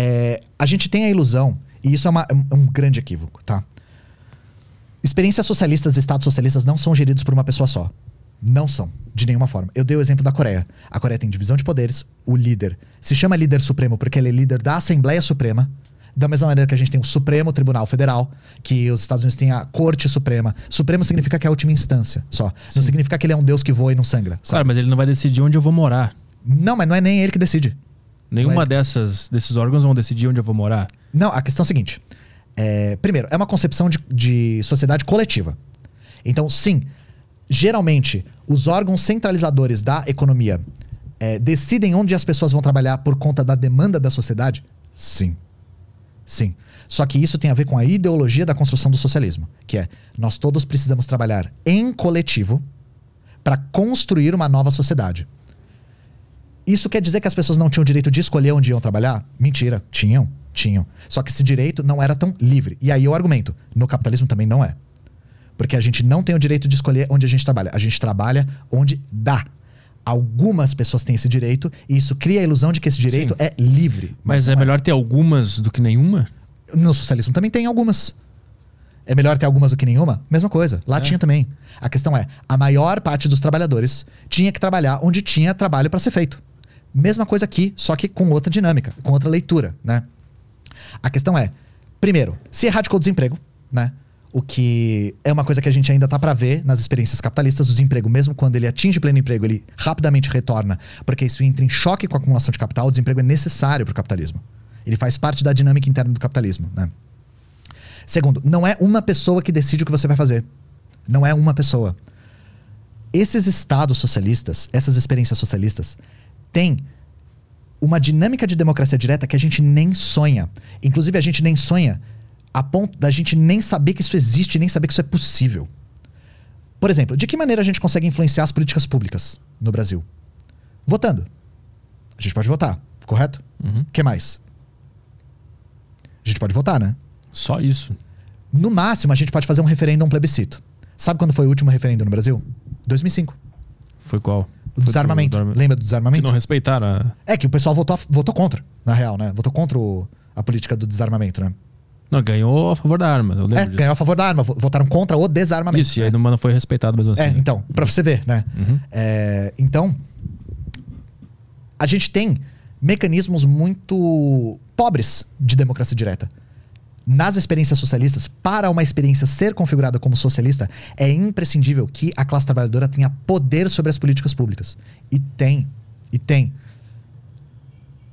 é, a gente tem a ilusão, e isso é, uma- é um grande equívoco, tá? Experiências socialistas e estados socialistas não são geridos por uma pessoa só. Não são, de nenhuma forma. Eu dei o exemplo da Coreia. A Coreia tem divisão de poderes, o líder se chama líder supremo porque ele é líder da Assembleia Suprema. Da mesma maneira que a gente tem o Supremo Tribunal Federal, que os Estados Unidos têm a Corte Suprema. Supremo significa que é a última instância, só. Não significa que ele é um deus que voa e não sangra. sabe? Claro, mas ele não vai decidir onde eu vou morar. Não, mas não é nem ele que decide. Nenhuma dessas, desses órgãos vão decidir onde eu vou morar. Não, a questão é a seguinte. É, primeiro, é uma concepção de, de sociedade coletiva. Então, sim, geralmente, os órgãos centralizadores da economia é, decidem onde as pessoas vão trabalhar por conta da demanda da sociedade? Sim. Sim. Só que isso tem a ver com a ideologia da construção do socialismo, que é nós todos precisamos trabalhar em coletivo para construir uma nova sociedade. Isso quer dizer que as pessoas não tinham o direito de escolher onde iam trabalhar? Mentira. Tinham, tinham. Só que esse direito não era tão livre. E aí eu argumento: no capitalismo também não é. Porque a gente não tem o direito de escolher onde a gente trabalha. A gente trabalha onde dá. Algumas pessoas têm esse direito e isso cria a ilusão de que esse direito Sim. é livre. Mas, é não melhor ter algumas do que nenhuma? No socialismo também tem algumas. É melhor ter algumas do que nenhuma? Mesma coisa. Lá É. tinha também. A questão é, a maior parte dos trabalhadores tinha que trabalhar onde tinha trabalho para ser feito. Mesma coisa aqui, só que com outra dinâmica, com outra leitura, né? A questão é, primeiro, se erradicou o desemprego, né? O que é uma coisa que a gente ainda tá para ver nas experiências capitalistas, o desemprego, mesmo quando ele atinge pleno emprego, ele rapidamente retorna, porque isso entra em choque com a acumulação de capital, o desemprego é necessário para o capitalismo. Ele faz parte da dinâmica interna do capitalismo, né? Segundo, não é uma pessoa que decide o que você vai fazer. Não é uma pessoa. Esses estados socialistas, essas experiências socialistas, têm uma dinâmica de democracia direta que a gente nem sonha. Inclusive, a gente nem sonha a ponto da gente nem saber que isso existe, nem saber que isso é possível. Por exemplo, de que maneira a gente consegue influenciar as políticas públicas no Brasil? Votando. A gente pode votar, correto? O Uhum. que mais? A gente pode votar, né? Só isso. No máximo, a gente pode fazer um referendo, um plebiscito. Sabe quando foi o último referendo no Brasil? 2005. Foi qual? O desarmamento. do- Lembra do Que desarmamento? não respeitaram a... É que o pessoal votou, votou contra, na real, né? Votou contra o- a política do desarmamento, né? Não, ganhou a favor da arma. Eu lembro É, disso. ganhou a favor da arma, vo- votaram contra o desarmamento. Isso, e aí né? não não foi respeitado mesmo assim. É, né? então, pra você ver, né? Uhum. É, então, a gente tem mecanismos muito pobres de democracia direta. Nas experiências socialistas, para uma experiência ser configurada como socialista, é imprescindível que a classe trabalhadora tenha poder sobre as políticas públicas. E tem. E tem.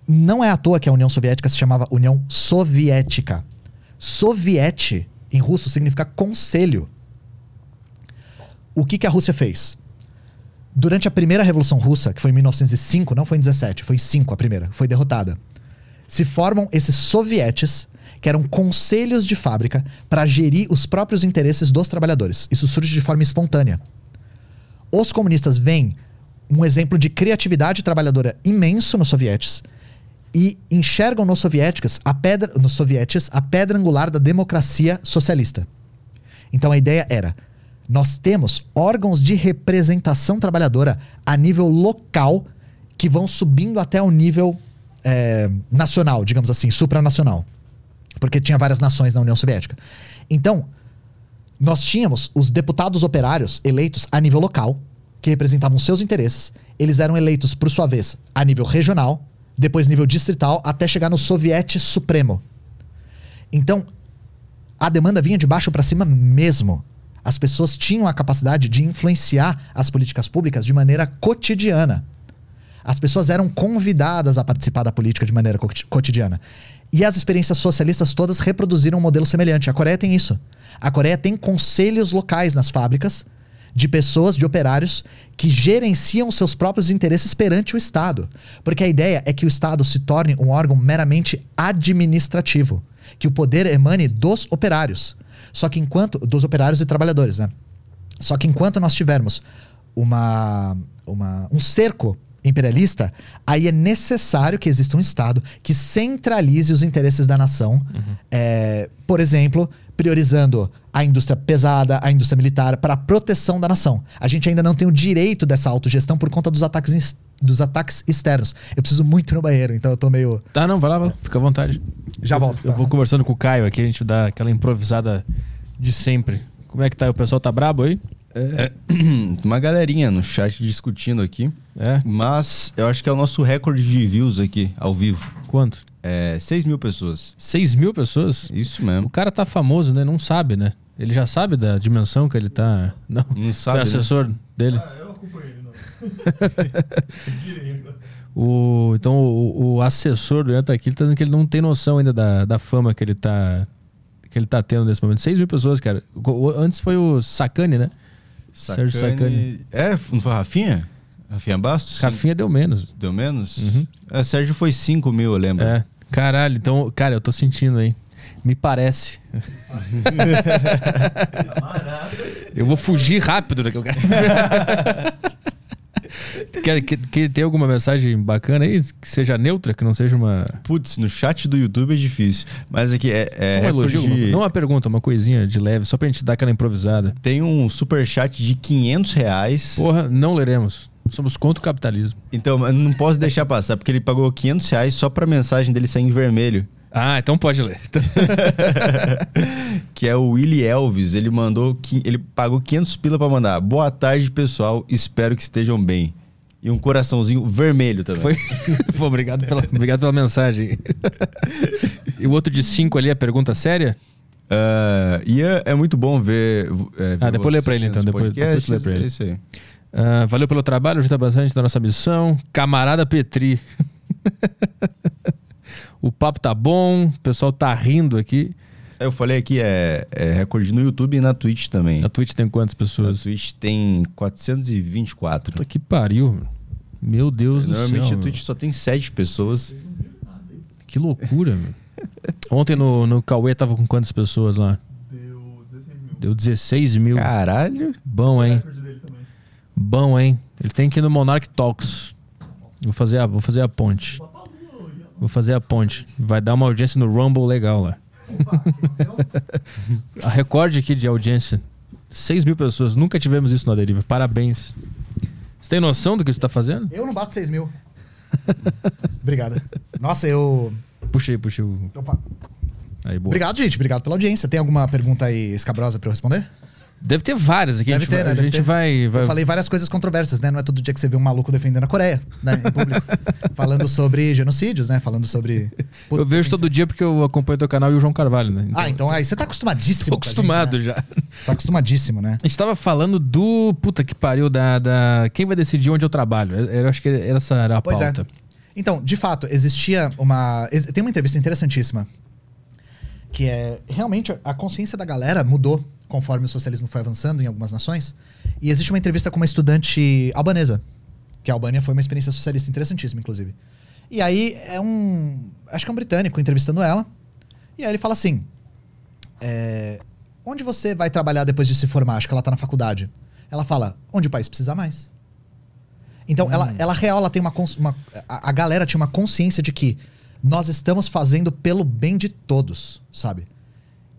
Não é à toa que a União Soviética se chamava União Soviética. Soviete, em russo, significa conselho. O que, que a Rússia fez? Durante a primeira Revolução Russa, que foi em 1905, não foi em 17, foi em 5 a primeira, foi derrotada. Se formam esses sovietes, que eram conselhos de fábrica, para gerir os próprios interesses dos trabalhadores. Isso surge de forma espontânea. Os comunistas veem um exemplo de criatividade trabalhadora imenso nos sovietes e enxergam nos soviéticos a pedra, nos sovietes a pedra angular da democracia socialista. Então a ideia era: nós temos órgãos de representação trabalhadora a nível local que vão subindo até o nível eh, nacional, digamos assim, supranacional. Porque tinha várias nações na União Soviética. Então, nós tínhamos os deputados operários eleitos a nível local, que representavam seus interesses. Eles eram eleitos, por sua vez, a nível regional, depois nível distrital, até chegar no Soviete Supremo. Então, a demanda vinha de baixo para cima mesmo. As pessoas tinham a capacidade de influenciar as políticas públicas de maneira cotidiana. As pessoas eram convidadas a participar da política de maneira cotidiana. E as experiências socialistas todas reproduziram um modelo semelhante. A Coreia tem isso. A Coreia tem conselhos locais nas fábricas de pessoas, de operários, que gerenciam seus próprios interesses perante o Estado. Porque a ideia é que o Estado se torne um órgão meramente administrativo. Que o poder emane dos operários. Só que enquanto. dos operários e trabalhadores, né? Só que enquanto nós tivermos uma, uma, um cerco imperialista, aí é necessário que exista um Estado que centralize os interesses da nação. Uhum. É, por exemplo, priorizando a indústria pesada, a indústria militar, para a proteção da nação. A gente ainda não tem o direito dessa autogestão por conta dos ataques, dos ataques externos. Eu preciso muito no banheiro, então eu tô meio. Tá, não, vai lá, vai lá. fica à vontade. Já eu, volto. Eu tá. vou conversando com o Caio aqui, a gente dá aquela improvisada de sempre. Como é que tá? O pessoal tá brabo aí? É, uma galerinha no chat discutindo aqui. É. Mas eu acho que é o nosso recorde de views aqui, ao vivo. Quanto? É 6 mil pessoas. 6 mil pessoas? Isso O mesmo. cara tá famoso, né? Não sabe, né? Ele já sabe da dimensão que ele tá. Não, Não sabe, é né? assessor dele. Ah, eu acompanhei ele, não. O, então, o, o assessor do Ian tá aqui, ele tá dizendo que ele não tem noção ainda da, da fama que ele tá. Que ele tá tendo nesse momento. 6 mil pessoas, cara. O- o- antes foi o Sacani, né? Sérgio Sacani. É, não foi Rafinha? Rafinha Bastos? Rafinha deu menos. Deu menos? Uhum. É, Sérgio foi 5 mil, eu lembro. É. Caralho, então, cara, eu tô sentindo aí. Me parece. Eu vou fugir rápido daquele cara. quer, quer, quer ter alguma mensagem bacana aí? Que seja neutra, que não seja uma. Putz, no chat do YouTube é difícil. Mas aqui é. é só um elogio? de- Não uma pergunta, uma coisinha de leve, só pra gente dar aquela improvisada. Tem um super chat de 500 reais. Porra, não leremos. Somos contra o capitalismo. Então, eu não posso deixar passar, porque ele pagou 500 reais só pra mensagem dele sair em vermelho. Ah, então pode ler. que é o Willy Elvis. Ele mandou. Ele pagou 500 pila pra mandar. Boa tarde, pessoal. Espero que estejam bem. E um coraçãozinho vermelho também. Foi. Pô, obrigado, pela, obrigado pela mensagem. e o outro de cinco ali, a pergunta séria? Ah, e é, é muito bom ver. é, ver Ah, depois lê pra ele, então, depois- depois lê pra ele. É isso aí. Ah, valeu pelo trabalho, ajuda bastante da nossa missão. Camarada Petri. O papo tá bom, o pessoal tá rindo aqui. Eu falei aqui, é, é recorde no YouTube e na Twitch também. Na Twitch tem quantas Na pessoas? Twitch tem 424. Puta que pariu. Meu Deus Normalmente do céu. a Twitch só tem 7 pessoas. meu. Que loucura, meu. Ontem no, no Cauê tava com quantas pessoas lá? Deu 16 mil. Deu 16 mil. Caralho. Bom, hein? Bom, hein? Ele tem que ir no Monarch Talks. Vou fazer a, vou fazer a ponte. Vou fazer a ponte. Vai dar uma audiência no Rumble legal lá. a recorde aqui de audiência. 6 mil pessoas. Nunca tivemos isso na deriva. Parabéns. Você tem noção do que você tá fazendo? Eu não bato 6 mil. Obrigado. Nossa, eu. Puxei, puxei o. Opa. Aí, boa. Obrigado, gente. Obrigado pela audiência. Tem alguma pergunta aí escabrosa pra eu responder? Deve ter várias aqui. a Deve gente ter, vai, né? a gente ter. vai. vai- Eu falei várias coisas controversas, né? Não é todo dia que você vê um maluco defendendo a Coreia, né? Em público. Falando sobre genocídios, né? Falando sobre. Eu vejo todo dia porque eu acompanho teu canal e o João Carvalho, né? Ah, então aí você tá acostumadíssimo. Tô com a gente, acostumado né? já. Tá acostumadíssimo, né? A gente tava falando do. Puta que pariu, da. da- Quem vai decidir onde eu trabalho? Eu, eu acho que essa era a Pois pauta. é. Então, de fato, existia uma. Tem uma entrevista interessantíssima. Que é. Realmente, a consciência da galera mudou conforme o socialismo foi avançando em algumas nações. E existe uma entrevista com uma estudante albanesa. Que a Albânia foi uma experiência socialista interessantíssima, inclusive. E aí é um. Acho que é um britânico entrevistando ela. E aí ele fala assim: é, Onde você vai trabalhar depois de se formar? Acho que ela tá na faculdade. Ela fala: Onde o país precisa mais. Então, ela, ela real, ela tem uma, uma. a, a galera tinha uma consciência de que nós estamos fazendo pelo bem de todos, sabe?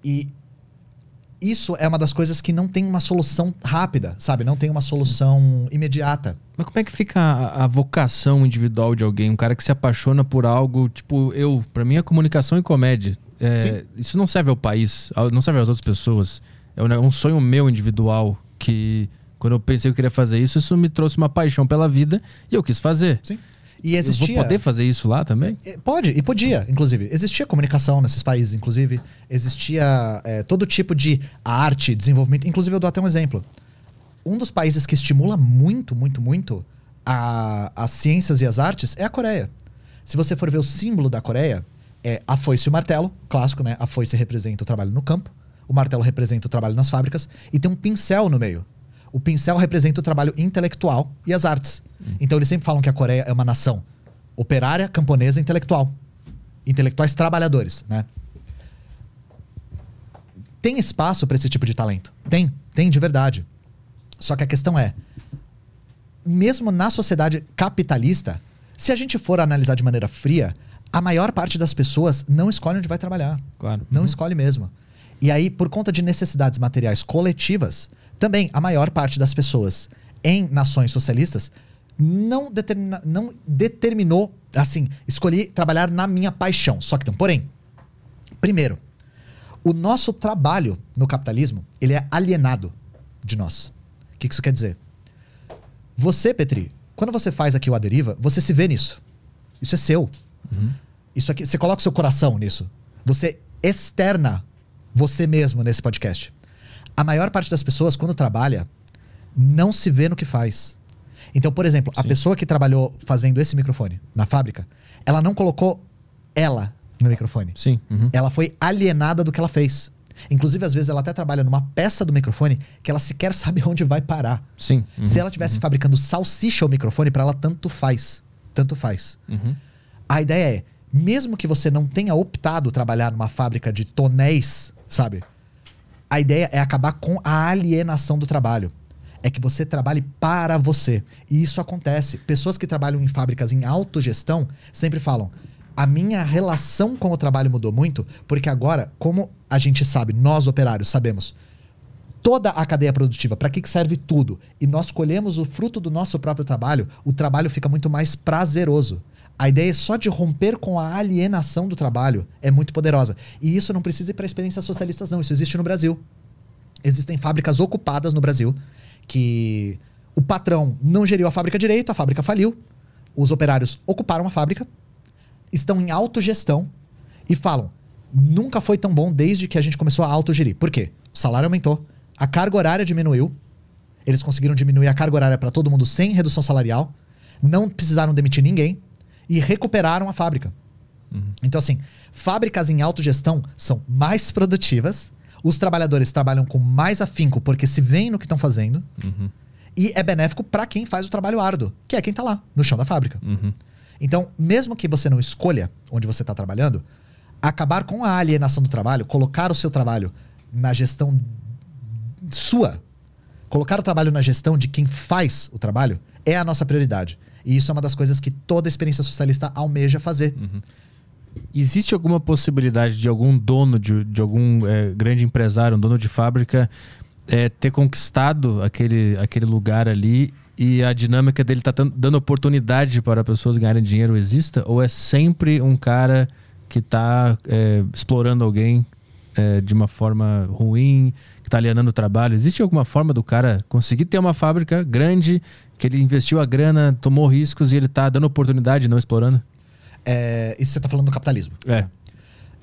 E isso é uma das coisas que não tem uma solução rápida, sabe? Não tem uma solução imediata. Mas como é que fica a, a vocação individual de alguém? Um cara que se apaixona por algo, tipo, eu, pra mim é comunicação e comédia. É, isso não serve ao país, não serve às outras pessoas. É um, é um sonho meu individual que, quando eu pensei que eu queria fazer isso, isso me trouxe uma paixão pela vida e eu quis fazer. Sim. E existia. Eu vou poder fazer isso lá também? É, Pode, e podia, inclusive. Existia comunicação nesses países, inclusive. Existia é, todo tipo de arte, desenvolvimento. Inclusive, eu dou até um exemplo. Um dos países que estimula muito, muito, muito a, as ciências e as artes é a Coreia. Se você for ver o símbolo da Coreia, é a foice e o martelo, clássico, né? A foice representa o trabalho no campo, o martelo representa o trabalho nas fábricas, e tem um pincel no meio. O pincel representa o trabalho intelectual e as artes. Então eles sempre falam que a Coreia é uma nação operária, camponesa, intelectual. Intelectuais trabalhadores, né? Tem espaço para esse tipo de talento? Tem, tem de verdade. Só que a questão é, mesmo na sociedade capitalista, se a gente for analisar de maneira fria, a maior parte das pessoas não escolhe onde vai trabalhar. Claro. Não Uhum. escolhe mesmo. E aí, por conta de necessidades materiais coletivas, também a maior parte das pessoas em nações socialistas não, determina, não determinou, assim, escolhi trabalhar na minha paixão. Só que tem um porém. Primeiro, o nosso trabalho no capitalismo, ele é alienado de nós. O que que isso quer dizer? Você, Petri, quando você faz aqui o A Deriva, você se vê nisso. Isso é seu. Isso aqui, você coloca o seu coração nisso. Você externa você mesmo nesse podcast. A maior parte das pessoas, quando trabalha, não se vê no que faz. Então, por exemplo, a Sim. pessoa que trabalhou fazendo esse microfone na fábrica, ela não colocou ela no microfone. Sim. uhum. Ela foi alienada do que ela fez. Inclusive, às vezes, ela até trabalha numa peça do microfone que ela sequer sabe onde vai parar. Sim. uhum. Se ela estivesse fabricando salsicha ao microfone, para ela tanto faz. Tanto faz. Uhum. A ideia é, mesmo que você não tenha optado trabalhar numa fábrica de tonéis, sabe? A ideia é acabar com a alienação do trabalho. É que você trabalhe para você. E isso acontece. Pessoas que trabalham em fábricas em autogestão sempre falam: a minha relação com o trabalho mudou muito, porque agora, como a gente sabe, nós operários sabemos toda a cadeia produtiva, para que, que serve tudo, e nós colhemos o fruto do nosso próprio trabalho, o trabalho fica muito mais prazeroso. A ideia só de romper com a alienação do trabalho é muito poderosa. E isso não precisa ir para experiências socialistas, não. Isso existe no Brasil. Existem fábricas ocupadas no Brasil que o patrão não geriu a fábrica direito, a fábrica faliu, os operários ocuparam a fábrica, estão em autogestão e falam: nunca foi tão bom desde que a gente começou a autogerir. Por quê? O salário aumentou, a carga horária diminuiu, eles conseguiram diminuir a carga horária para todo mundo sem redução salarial, não precisaram demitir ninguém e recuperaram a fábrica. Então, assim, fábricas em autogestão são mais produtivas, os trabalhadores trabalham com mais afinco porque se veem no que estão fazendo Uhum. e é benéfico para quem faz o trabalho árduo, que é quem tá lá, no chão da fábrica. Uhum. Então, mesmo que você não escolha onde você está trabalhando, acabar com a alienação do trabalho, colocar o seu trabalho na gestão sua, colocar o trabalho na gestão de quem faz o trabalho, é a nossa prioridade. E isso é uma das coisas que toda experiência socialista almeja fazer. Existe alguma possibilidade de algum dono de, de algum eh, grande empresário, um dono de fábrica, eh, ter conquistado aquele, aquele lugar ali e a dinâmica dele tá dando oportunidade para pessoas ganharem dinheiro exista? Ou é sempre um cara que está explorando alguém eh, de uma forma ruim, que está alienando o trabalho? Existe alguma forma do cara conseguir ter uma fábrica grande, que ele investiu a grana, tomou riscos e ele está dando oportunidade não explorando? É, isso você está falando do capitalismo. É.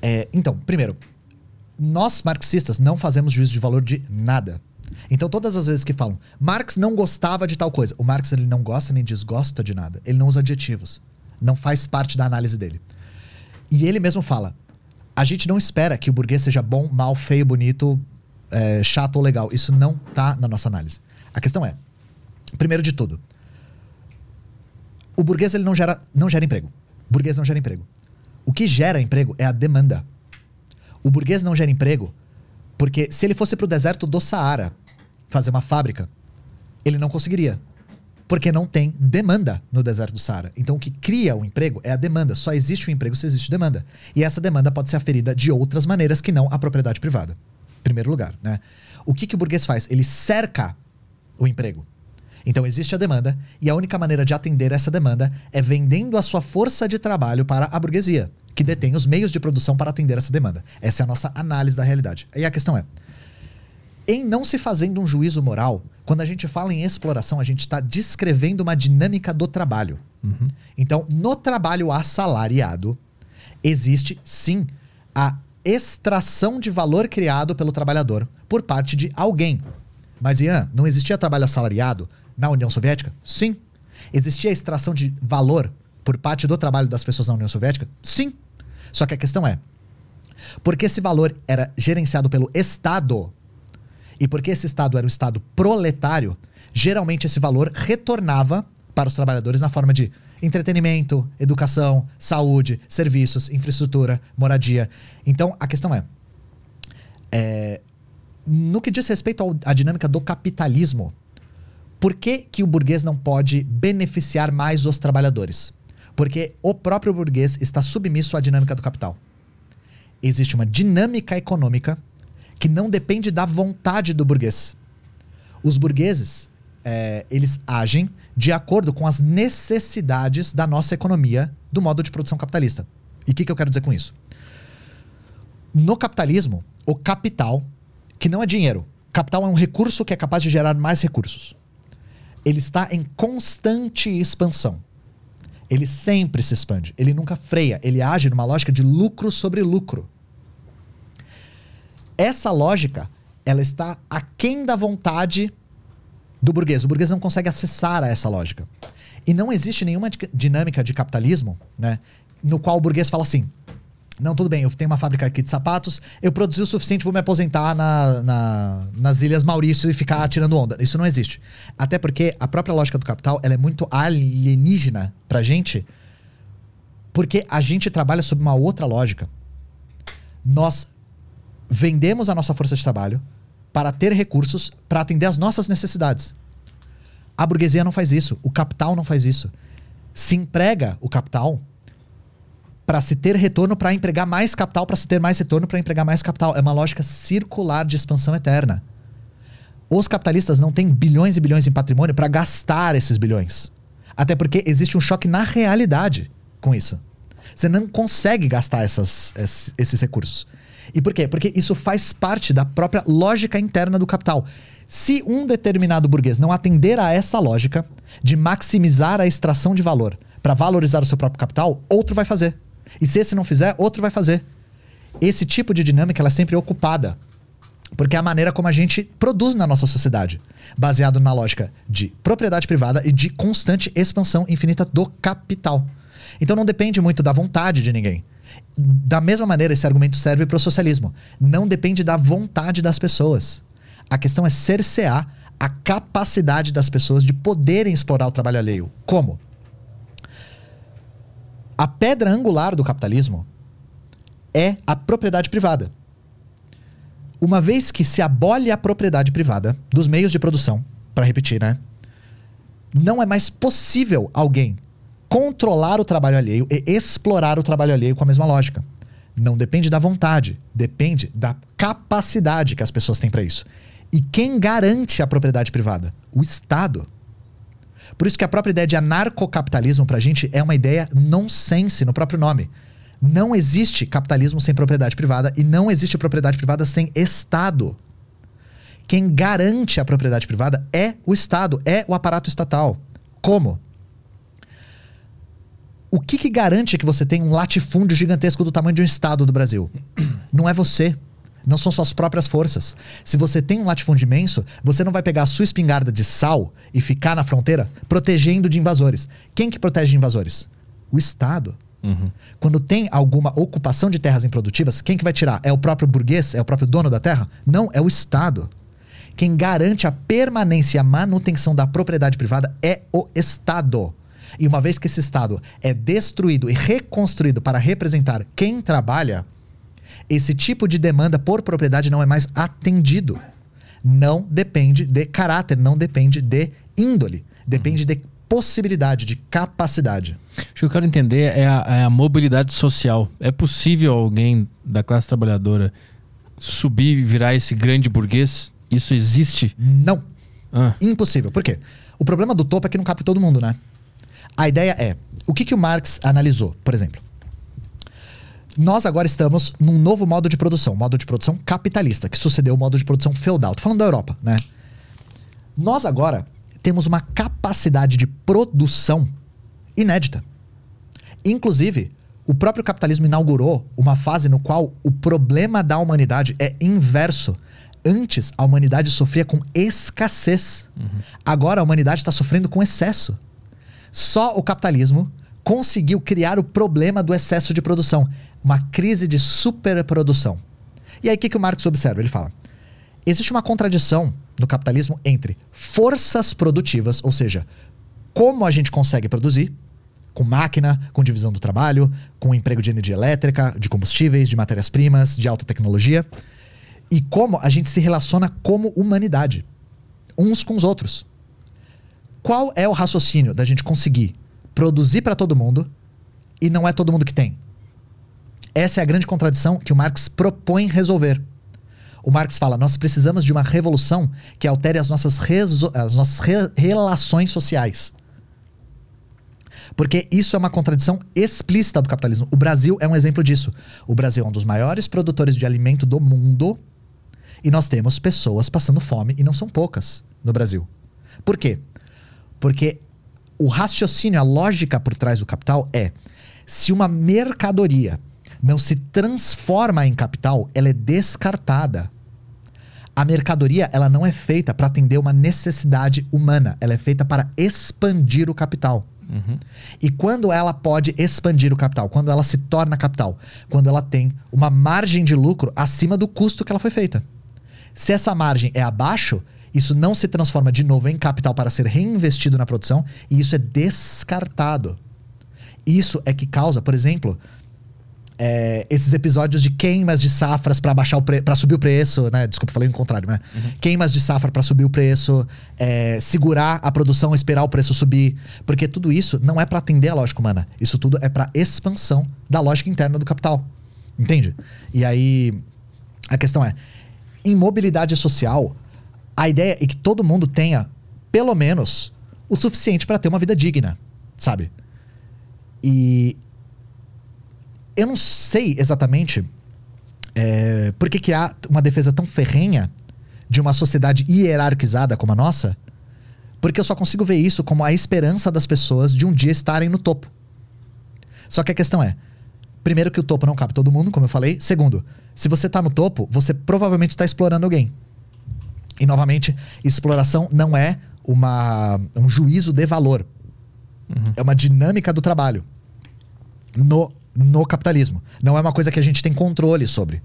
É, então, primeiro, nós marxistas não fazemos juízo de valor de nada. Então, todas as vezes que falam, Marx não gostava de tal coisa, o Marx ele não gosta nem desgosta de nada. Ele não usa adjetivos. Não faz parte da análise dele. E ele mesmo fala: a gente não espera que o burguês seja bom, mal, feio, bonito, é, chato ou legal. Isso não tá na nossa análise. A questão é, primeiro de tudo, o burguês ele não gera, não gera emprego. O burguês não gera emprego. O que gera emprego é a demanda. O burguês não gera emprego porque se ele fosse para o deserto do Saara fazer uma fábrica, ele não conseguiria. Porque não tem demanda no deserto do Saara. Então o que cria o emprego é a demanda. Só existe o emprego se existe demanda. E essa demanda pode ser aferida de outras maneiras que não a propriedade privada. Em primeiro lugar, né? O que, que o burguês faz? Ele cerca o emprego. Então existe a demanda, e a única maneira de atender essa demanda é vendendo a sua força de trabalho para a burguesia, que detém os meios de produção para atender essa demanda. Essa é a nossa análise da realidade. E a questão é: em não se fazendo um juízo moral Quando a gente fala em exploração, a gente está descrevendo uma dinâmica do trabalho. Então, no trabalho assalariado, existe sim a extração de valor criado pelo trabalhador por parte de alguém. Mas, Ian, não existia trabalho assalariado na União Soviética? Sim. Existia extração de valor por parte do trabalho das pessoas na União Soviética? Sim. Só que a questão é: porque esse valor era gerenciado pelo Estado e porque esse Estado era o Estado proletário, geralmente esse valor retornava para os trabalhadores na forma de entretenimento, educação, saúde, serviços, infraestrutura, moradia. Então a questão é, é no que diz respeito à dinâmica do capitalismo, por que, que o burguês não pode beneficiar mais os trabalhadores? Porque o próprio burguês está submisso à dinâmica do capital. Existe uma dinâmica econômica que não depende da vontade do burguês. Os burgueses, é, eles agem de acordo com as necessidades da nossa economia do modo de produção capitalista. E o que, que eu quero dizer com isso? No capitalismo, o capital, que não é dinheiro, capital é um recurso que é capaz de gerar mais recursos. Ele está em constante expansão. Ele sempre se expande, ele nunca freia, ele age numa lógica de lucro sobre lucro. Essa lógica, ela está aquém da vontade do burguês. O burguês não consegue acessar a essa lógica. E não existe nenhuma di- dinâmica de capitalismo, né, no qual o burguês fala assim: não, tudo bem, eu tenho uma fábrica aqui de sapatos, eu produzi o suficiente, vou me aposentar na, na- nas Ilhas Maurício e ficar tirando onda. Isso não existe. Até porque a própria lógica do capital ela é muito alienígena pra gente, porque a gente trabalha sob uma outra lógica. Nós vendemos a nossa força de trabalho para ter recursos para atender às nossas necessidades. A burguesia não faz isso, o capital não faz isso. Se emprega o capital para se ter retorno, para empregar mais capital, para se ter mais retorno, para empregar mais capital. É uma lógica circular de expansão eterna. Os capitalistas não têm bilhões e bilhões em patrimônio para gastar esses bilhões. Até porque existe um choque na realidade com isso. Você não consegue gastar essas- esses, recursos. E por quê? Porque isso faz parte da própria lógica interna do capital. Se um determinado burguês não atender a essa lógica de maximizar a extração de valor para valorizar o seu próprio capital, outro vai fazer. E se esse não fizer, outro vai fazer. Esse tipo de dinâmica ela é sempre ocupada. Porque é a maneira como a gente produz na nossa sociedade, baseado na lógica de propriedade privada e de constante expansão infinita do capital. Então não depende muito da vontade de ninguém. Da mesma maneira, esse argumento serve para o socialismo. Não depende da vontade das pessoas. A questão é cercear a capacidade das pessoas de poderem explorar o trabalho alheio. Como? A pedra angular do capitalismo é a propriedade privada. Uma vez que se abole a propriedade privada dos meios de produção, para repetir, né? Não é mais possível alguém controlar o trabalho alheio e explorar o trabalho alheio com a mesma lógica. Não depende da vontade, depende da capacidade que as pessoas têm para isso. E quem garante a propriedade privada? O Estado. Por isso que a própria ideia de anarcocapitalismo pra gente é uma ideia nonsense no próprio nome. Não existe capitalismo sem propriedade privada e não existe propriedade privada sem Estado. Quem garante a propriedade privada é o Estado, é o aparato estatal. Como? O que, que garante que você tem um latifúndio gigantesco do tamanho de um Estado do Brasil? Não é você. Não são suas próprias forças. Se você tem um latifúndio imenso, você não vai pegar a sua espingarda de sal e ficar na fronteira protegendo de invasores. Quem que protege de invasores? O Estado. Quando tem alguma ocupação de terras improdutivas, quem que vai tirar? É o próprio burguês? É o próprio dono da terra? Não, é o Estado. Quem garante a permanência e a manutenção da propriedade privada é o Estado. E uma vez que esse Estado é destruído e reconstruído para representar quem trabalha, esse tipo de demanda por propriedade não é mais atendido. Não depende de caráter, não depende de índole. Depende de possibilidade, de capacidade. Acho que eu quero entender é a, é a mobilidade social. É possível alguém da classe trabalhadora subir e virar esse grande burguês? Isso existe? Não. Ah, Impossível. Por quê? O problema do topo é que não cabe todo mundo, né? A ideia é, o que, que o Marx analisou, por exemplo? Nós agora estamos num novo modo de produção, modo de produção capitalista, que sucedeu o modo de produção feudal. Tô falando da Europa, né? Nós agora temos uma capacidade de produção inédita. Inclusive, o próprio capitalismo inaugurou uma fase no qual o problema da humanidade é inverso. Antes, a humanidade sofria com escassez. Uhum. Agora, a humanidade está sofrendo com excesso. Só o capitalismo conseguiu criar o problema do excesso de produção, uma crise de superprodução. E aí, o que, que o Marx observa? Ele fala: existe uma contradição no capitalismo entre forças produtivas, ou seja, como a gente consegue produzir, com máquina, com divisão do trabalho, com emprego de energia elétrica, de combustíveis, de matérias-primas, de alta tecnologia, e como a gente se relaciona como humanidade, uns com os outros. Qual é o raciocínio da gente conseguir produzir para todo mundo e não é todo mundo que tem? Essa é a grande contradição que o Marx propõe resolver. O Marx fala: nós precisamos de uma revolução que altere as nossas, as nossas re relações sociais. Porque isso é uma contradição explícita do capitalismo. O Brasil é um exemplo disso. O Brasil é um dos maiores produtores de alimento do mundo e nós temos pessoas passando fome e não são poucas no Brasil. Por quê? Porque o raciocínio, a lógica por trás do capital é: se uma mercadoria não se transforma em capital, ela é descartada. A mercadoria ela não é feita para atender uma necessidade humana, ela é feita para expandir o capital. Uhum. E quando ela pode expandir o capital? Quando ela se torna capital? Quando ela tem uma margem de lucro acima do custo que ela foi feita. Se essa margem é abaixo, isso não se transforma de novo em capital para ser reinvestido na produção e isso é descartado. Isso é que causa, por exemplo, é, esses episódios de queimas de safras para baixar o para subir o preço, né? Desculpa, falei o contrário, né? Uhum. Queimas de safra para subir o preço, é, segurar a produção, esperar o preço subir, porque tudo isso não é para atender a lógica humana. Isso tudo é para expansão da lógica interna do capital, entende? E aí a questão é, em mobilidade social, a ideia é que todo mundo tenha pelo menos o suficiente para ter uma vida digna, sabe? E eu não sei exatamente é, por que, que há uma defesa tão ferrenha de uma sociedade hierarquizada como a nossa, porque eu só consigo ver isso como a esperança das pessoas de um dia estarem no topo. Só que a questão é, primeiro que o topo não cabe todo mundo, como eu falei. Segundo, se você está no topo, você provavelmente está explorando alguém. E novamente, exploração não é uma, um juízo de valor. Uhum. É uma dinâmica do trabalho. No no capitalismo. Não é uma coisa que a gente tem controle sobre.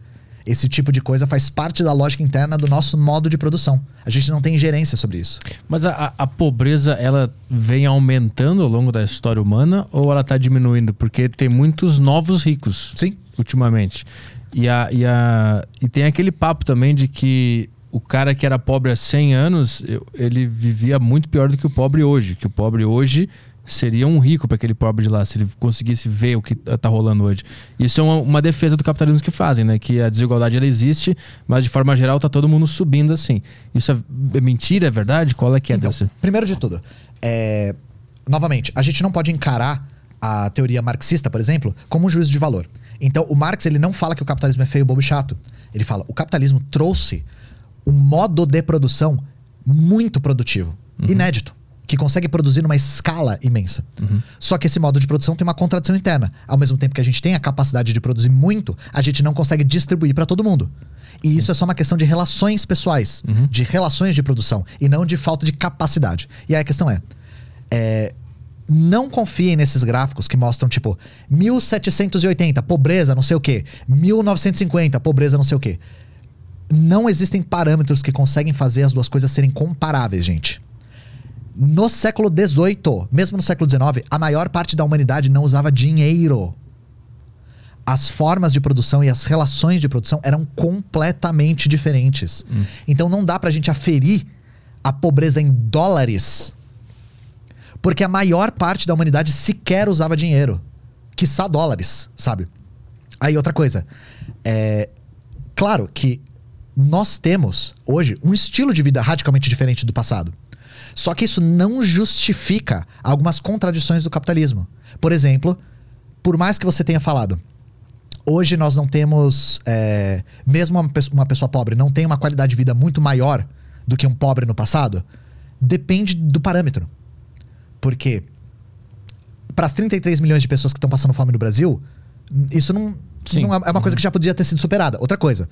Esse tipo de coisa faz parte da lógica interna do nosso modo de produção. A gente não tem ingerência sobre isso. Mas a, a pobreza, ela vem aumentando ao longo da história humana ou ela está diminuindo? Porque tem muitos novos ricos. Sim. Ultimamente. E, a, e, a, e tem aquele papo também de que o cara que era pobre há 100 anos, ele vivia muito pior do que o pobre hoje. Que o pobre hoje seria um rico para aquele pobre de lá, se ele conseguisse ver o que está rolando hoje. Isso é uma, uma, defesa do capitalismo que fazem, né? Que a desigualdade ela existe, mas de forma geral está todo mundo subindo assim. Isso é, é, mentira, é verdade? Qual é que é então? Primeiro de tudo, é... novamente, a gente não pode encarar a teoria marxista, por exemplo, como um juízo de valor. Então, o Marx ele não fala que o capitalismo é feio, bobo e chato. Ele fala, o capitalismo trouxe um modo de produção muito produtivo, uhum. inédito que consegue produzir numa escala imensa. Uhum. Só que esse modo de produção tem uma contradição interna. Ao mesmo tempo que a gente tem a capacidade de produzir muito, a gente não consegue distribuir para todo mundo. E Sim. isso é só uma questão de relações pessoais, uhum. de relações de produção, e não de falta de capacidade. E aí a questão é, é não confiem nesses gráficos que mostram, tipo, 1780, pobreza, não sei o quê. 1950, pobreza, não sei o quê. Não existem parâmetros que conseguem fazer as duas coisas serem comparáveis, gente. No século XVIII, mesmo no século XIX, a maior parte da humanidade não usava dinheiro. As formas de produção e as relações de produção eram completamente diferentes. Hum. Então não dá pra gente aferir a pobreza em dólares. Porque a maior parte da humanidade sequer usava dinheiro. Quiçá dólares, sabe? Aí outra coisa. É, claro que nós temos hoje um estilo de vida radicalmente diferente do passado. Só que isso não justifica algumas contradições do capitalismo. Por exemplo, por mais que você tenha falado, hoje nós não temos, é, mesmo uma pessoa, uma pessoa pobre não tem uma qualidade de vida muito maior do que um pobre no passado, Depende do parâmetro. Porque para as 33 milhões de pessoas que estão passando fome no Brasil, isso não, não é é uma coisa que já podia ter sido superada. Outra coisa,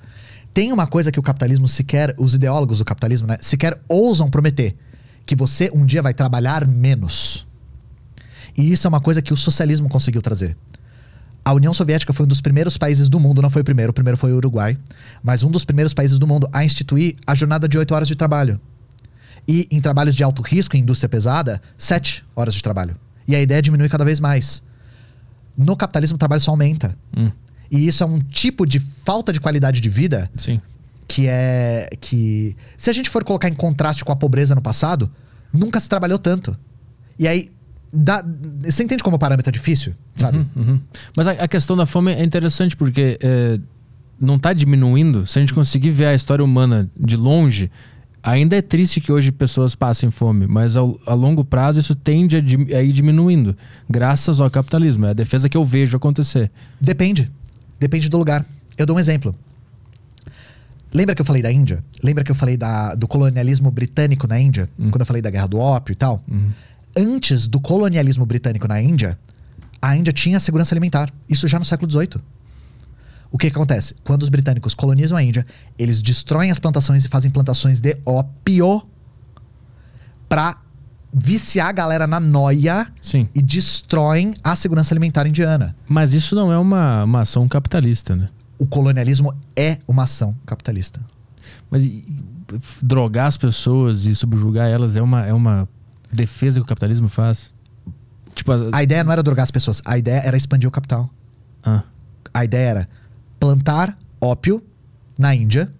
tem uma coisa que o capitalismo sequer, os ideólogos do capitalismo, né, sequer ousam prometer, que você um dia vai trabalhar menos. E isso é uma coisa que o socialismo conseguiu trazer. A União Soviética foi um dos primeiros países do mundo, não foi o primeiro, o primeiro foi o Uruguai, mas um dos primeiros países do mundo a instituir a jornada de 8 horas de trabalho. E em trabalhos de alto risco, em indústria pesada, 7 horas de trabalho. E a ideia diminui cada vez mais. No capitalismo, o trabalho só aumenta. Hum, E isso é um tipo de falta de qualidade de vida sim. Que é que se a gente for colocar em contraste com a pobreza no passado, nunca se trabalhou tanto. E aí dá, você entende como o parâmetro é difícil, sabe? Uhum, uhum. Mas a, a questão da fome é interessante porque é, não está diminuindo. Se a gente conseguir ver a história humana de longe, ainda é triste que hoje pessoas passem fome, mas ao, a longo prazo isso tende a, a ir diminuindo, graças ao capitalismo. É a defesa que eu vejo acontecer. Depende. Depende do lugar. Eu dou um exemplo. Lembra que eu falei da Índia? Lembra que eu falei da- do colonialismo britânico na Índia? Quando eu falei da guerra do ópio e tal? Antes do colonialismo britânico na Índia, a Índia tinha segurança alimentar. Isso já no século XVIII. O que, que acontece? Quando os britânicos colonizam a Índia, eles destroem as plantações e fazem plantações de ópio pra viciar a galera na noia Sim. e destroem a segurança alimentar indiana. Mas isso não é uma, uma ação capitalista, né? O colonialismo é uma ação capitalista. Mas e- drogar as pessoas e subjugar elas é uma, é uma defesa que o capitalismo faz? Tipo, a- A ideia não era drogar as pessoas, a ideia era expandir o capital. ah, A ideia era plantar ópio na Índia,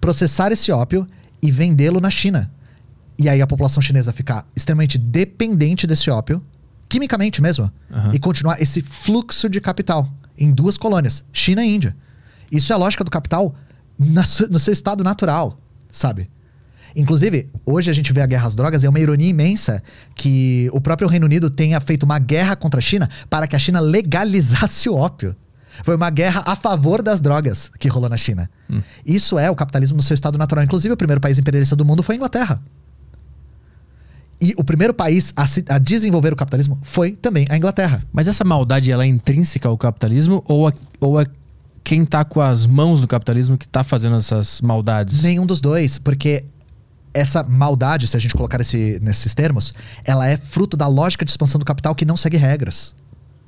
processar esse ópio e vendê-lo na China. E aí a população chinesa ficar extremamente dependente desse ópio, quimicamente mesmo, Aham. e continuar esse fluxo de capital em duas colônias, China e Índia. Isso é a lógica do capital na no seu estado natural, sabe? Inclusive, hoje a gente vê a guerra às drogas, é uma ironia imensa que o próprio Reino Unido tenha feito uma guerra contra a China para que a China legalizasse o ópio. Foi uma guerra a favor das drogas que rolou na China. Isso é o capitalismo no seu estado natural. Inclusive, o primeiro país imperialista do mundo foi a Inglaterra. E o primeiro país a, se- a desenvolver o capitalismo foi também a Inglaterra. Mas essa maldade ela é intrínseca ao capitalismo ou, a, ou é quem tá com as mãos no capitalismo que tá fazendo essas maldades? Nenhum dos dois, porque essa maldade, se a gente colocar esse- nesses termos, ela é fruto da lógica de expansão do capital que não segue regras.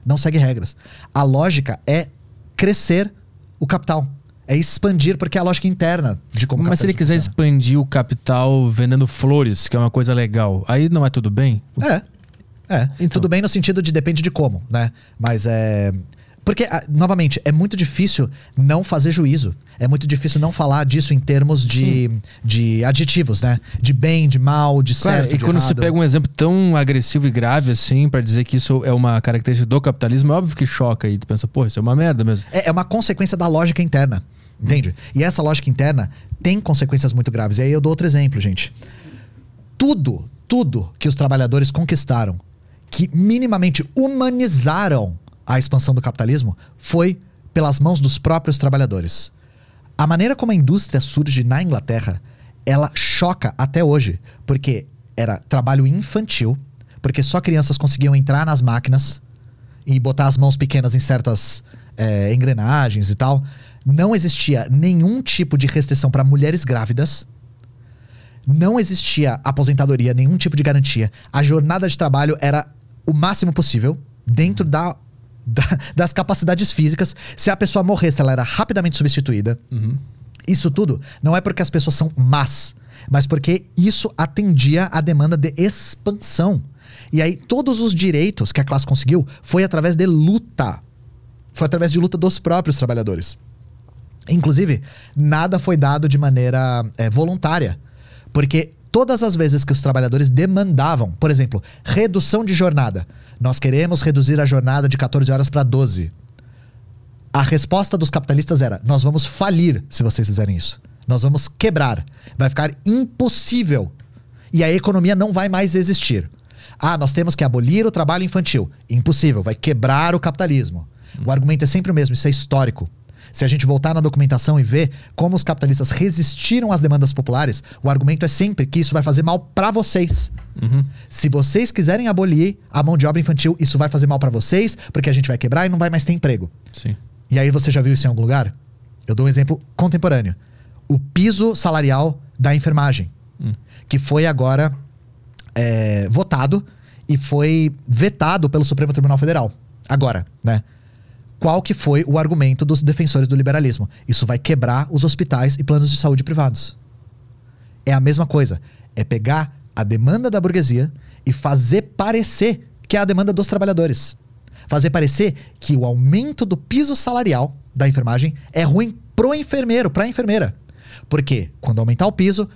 Não segue regras. A lógica é crescer o capital. É expandir, porque é a lógica interna de como Mas se ele quiser funciona. expandir o capital vendendo flores, que é uma coisa legal, aí não é tudo bem? É. É. Então. Tudo bem no sentido de depende de como, né? Mas é. Porque, ah, novamente, é muito difícil não fazer juízo. É muito difícil não falar disso em termos de, de adjetivos, né? De bem, de mal, de Claro, certo, e de quando se errado. pega um exemplo tão agressivo e grave assim, pra dizer que isso é uma característica do capitalismo, é óbvio que choca e tu pensa, pô, isso é uma merda mesmo. É, é uma consequência da lógica interna. Entende? E essa lógica interna tem consequências muito graves. E aí eu dou outro exemplo, gente. Tudo, tudo que os trabalhadores conquistaram, que minimamente humanizaram a expansão do capitalismo, foi pelas mãos dos próprios trabalhadores. A maneira como a indústria surge na Inglaterra, ela choca até hoje, porque era trabalho infantil, porque só crianças conseguiam entrar nas máquinas e botar as mãos pequenas em certas é, engrenagens e tal. Não existia nenhum tipo de restrição para mulheres grávidas. Não existia aposentadoria, nenhum tipo de garantia. A jornada de trabalho era o máximo possível, dentro da, da- das capacidades físicas. Se a pessoa morresse, ela era rapidamente substituída. Isso tudo não é porque as pessoas são más, mas porque isso atendia à demanda de expansão. E aí, todos os direitos que a classe conseguiu foi através de luta. Foi através de luta dos próprios trabalhadores. Inclusive, nada foi dado de maneira é, voluntária. Porque todas as vezes que os trabalhadores demandavam, por exemplo, redução de jornada. Nós queremos reduzir a jornada de 14 horas para 12. A resposta dos capitalistas era: nós vamos falir se vocês fizerem isso. Nós vamos quebrar. Vai ficar impossível. E a economia não vai mais existir. Ah, nós temos que abolir o trabalho infantil. Impossível, vai quebrar o capitalismo. O argumento é sempre o mesmo, isso é histórico. Se a gente voltar na documentação e ver como os capitalistas resistiram às demandas populares, o argumento é sempre que isso vai fazer mal para vocês. Uhum. Se vocês quiserem abolir a mão de obra infantil, isso vai fazer mal para vocês, porque a gente vai quebrar e não vai mais ter emprego. Sim. E aí você já viu isso em algum lugar? Eu dou um exemplo contemporâneo. O piso salarial da enfermagem, Hum. que foi agora é, votado e foi vetado pelo Supremo Tribunal Federal. Agora, né? Qual que foi o argumento dos defensores do liberalismo? Isso vai quebrar os hospitais e planos de saúde privados. É a mesma coisa. É pegar a demanda da burguesia e fazer parecer que é a demanda dos trabalhadores. Fazer parecer que o aumento do piso salarial da enfermagem é ruim pro enfermeiro, pra enfermeira. Porque quando aumentar o piso,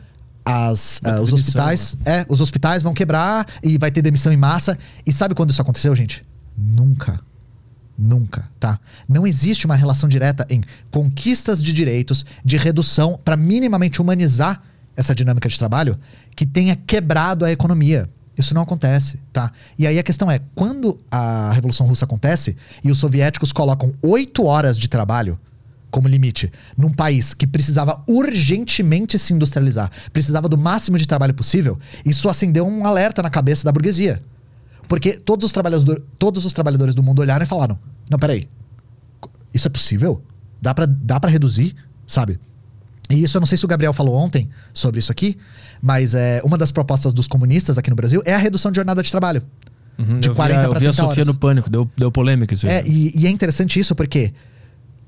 as, ah, os hospitais, é, os hospitais vão quebrar e vai ter demissão em massa. E sabe quando isso aconteceu, gente? Nunca. Nunca, tá? Não existe uma relação direta em conquistas de direitos, de redução para minimamente humanizar essa dinâmica de trabalho que tenha quebrado a economia. Isso não acontece, tá? E aí a questão é, quando a Revolução Russa acontece e os soviéticos colocam oito horas de trabalho como limite num país que precisava urgentemente se industrializar, precisava do máximo de trabalho possível, isso acendeu um alerta na cabeça da burguesia. Porque todos os, trabalhador, todos os trabalhadores do mundo olharam e falaram: Não, peraí, isso é possível? Dá pra, dá pra reduzir, sabe? E isso eu não sei se o Gabriel falou ontem sobre isso aqui, mas é, uma das propostas dos comunistas aqui no Brasil é a redução de jornada de trabalho. Uhum. De eu 40 vi, a- eu pra vi a 30 Sofia horas. no pânico, deu, deu polêmica isso aí. É, e, e é interessante isso porque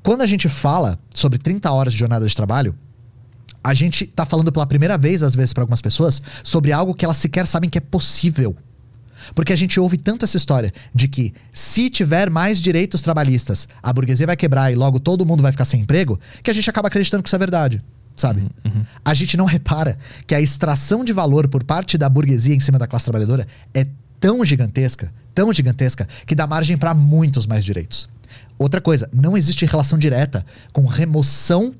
quando a gente fala sobre 30 horas de jornada de trabalho, a gente tá falando pela primeira vez, às vezes, para algumas pessoas, sobre algo que elas sequer sabem que é possível. Porque a gente ouve tanto essa história de que se tiver mais direitos trabalhistas, a burguesia vai quebrar e logo todo mundo vai ficar sem emprego, que a gente acaba acreditando que isso é verdade, sabe? A gente não repara que a extração de valor por parte da burguesia em cima da classe trabalhadora é tão gigantesca, tão gigantesca, que dá margem para muitos mais direitos. Outra coisa, não existe relação direta com remoção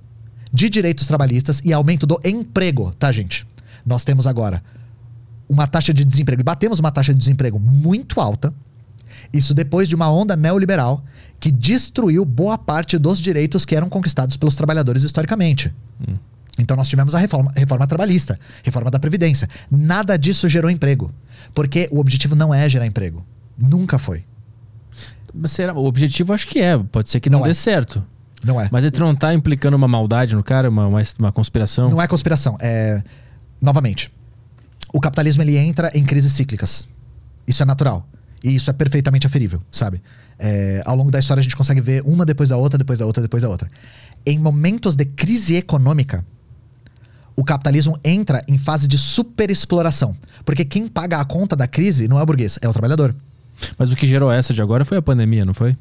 de direitos trabalhistas e aumento do emprego, tá, gente? Nós temos agora uma taxa de desemprego, e batemos uma taxa de desemprego muito alta. Isso depois de uma onda neoliberal que destruiu boa parte dos direitos que eram conquistados pelos trabalhadores historicamente. Então nós tivemos a reforma, reforma trabalhista, reforma da Previdência. Nada disso gerou emprego. Porque o objetivo não é gerar emprego. Nunca foi. Mas será, o objetivo acho que é, pode ser que não, Não dê é. certo. Não é. Mas ele não tá implicando uma maldade no cara, uma, uma, uma conspiração? Não é conspiração. É. Novamente, o capitalismo ele entra em crises cíclicas. Isso é natural. E isso é perfeitamente aferível, sabe? É, ao longo da história a gente consegue ver uma depois da outra, depois da outra, depois da outra. Em momentos de crise econômica, o capitalismo entra em fase de superexploração. Porque quem paga a conta da crise não é o burguês, é o trabalhador. Mas o que gerou essa de agora foi a pandemia, não foi?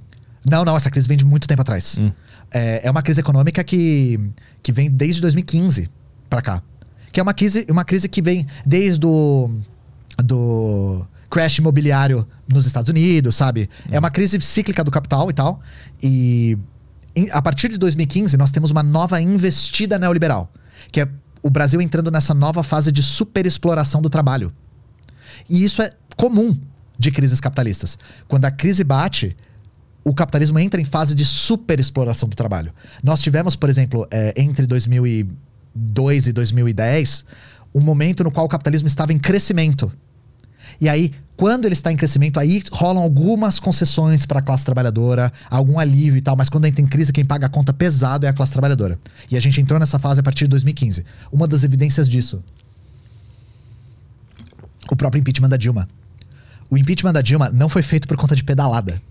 Não, não, essa crise vem de muito tempo atrás. Hum. É, é uma crise econômica que, que vem desde 2015 pra cá. Que é uma crise, uma crise que vem desde o do crash imobiliário nos Estados Unidos, sabe? É uma crise cíclica do capital e tal. E em- a partir de 2015 nós temos uma nova investida neoliberal, que é o Brasil entrando nessa nova fase de superexploração do trabalho. E isso é comum de crises capitalistas. Quando a crise bate, o capitalismo entra em fase de superexploração do trabalho. Nós tivemos, por exemplo, eh, entre 2002 e 2010, um momento no qual o capitalismo estava em crescimento. E aí, quando ele está em crescimento, aí rolam algumas concessões para a classe trabalhadora, algum alívio e tal, mas quando entra em crise, quem paga a conta pesado é a classe trabalhadora. E a gente entrou nessa fase a partir de 2015. Uma das evidências disso, o próprio impeachment da Dilma. O impeachment da Dilma não foi feito por conta de pedalada.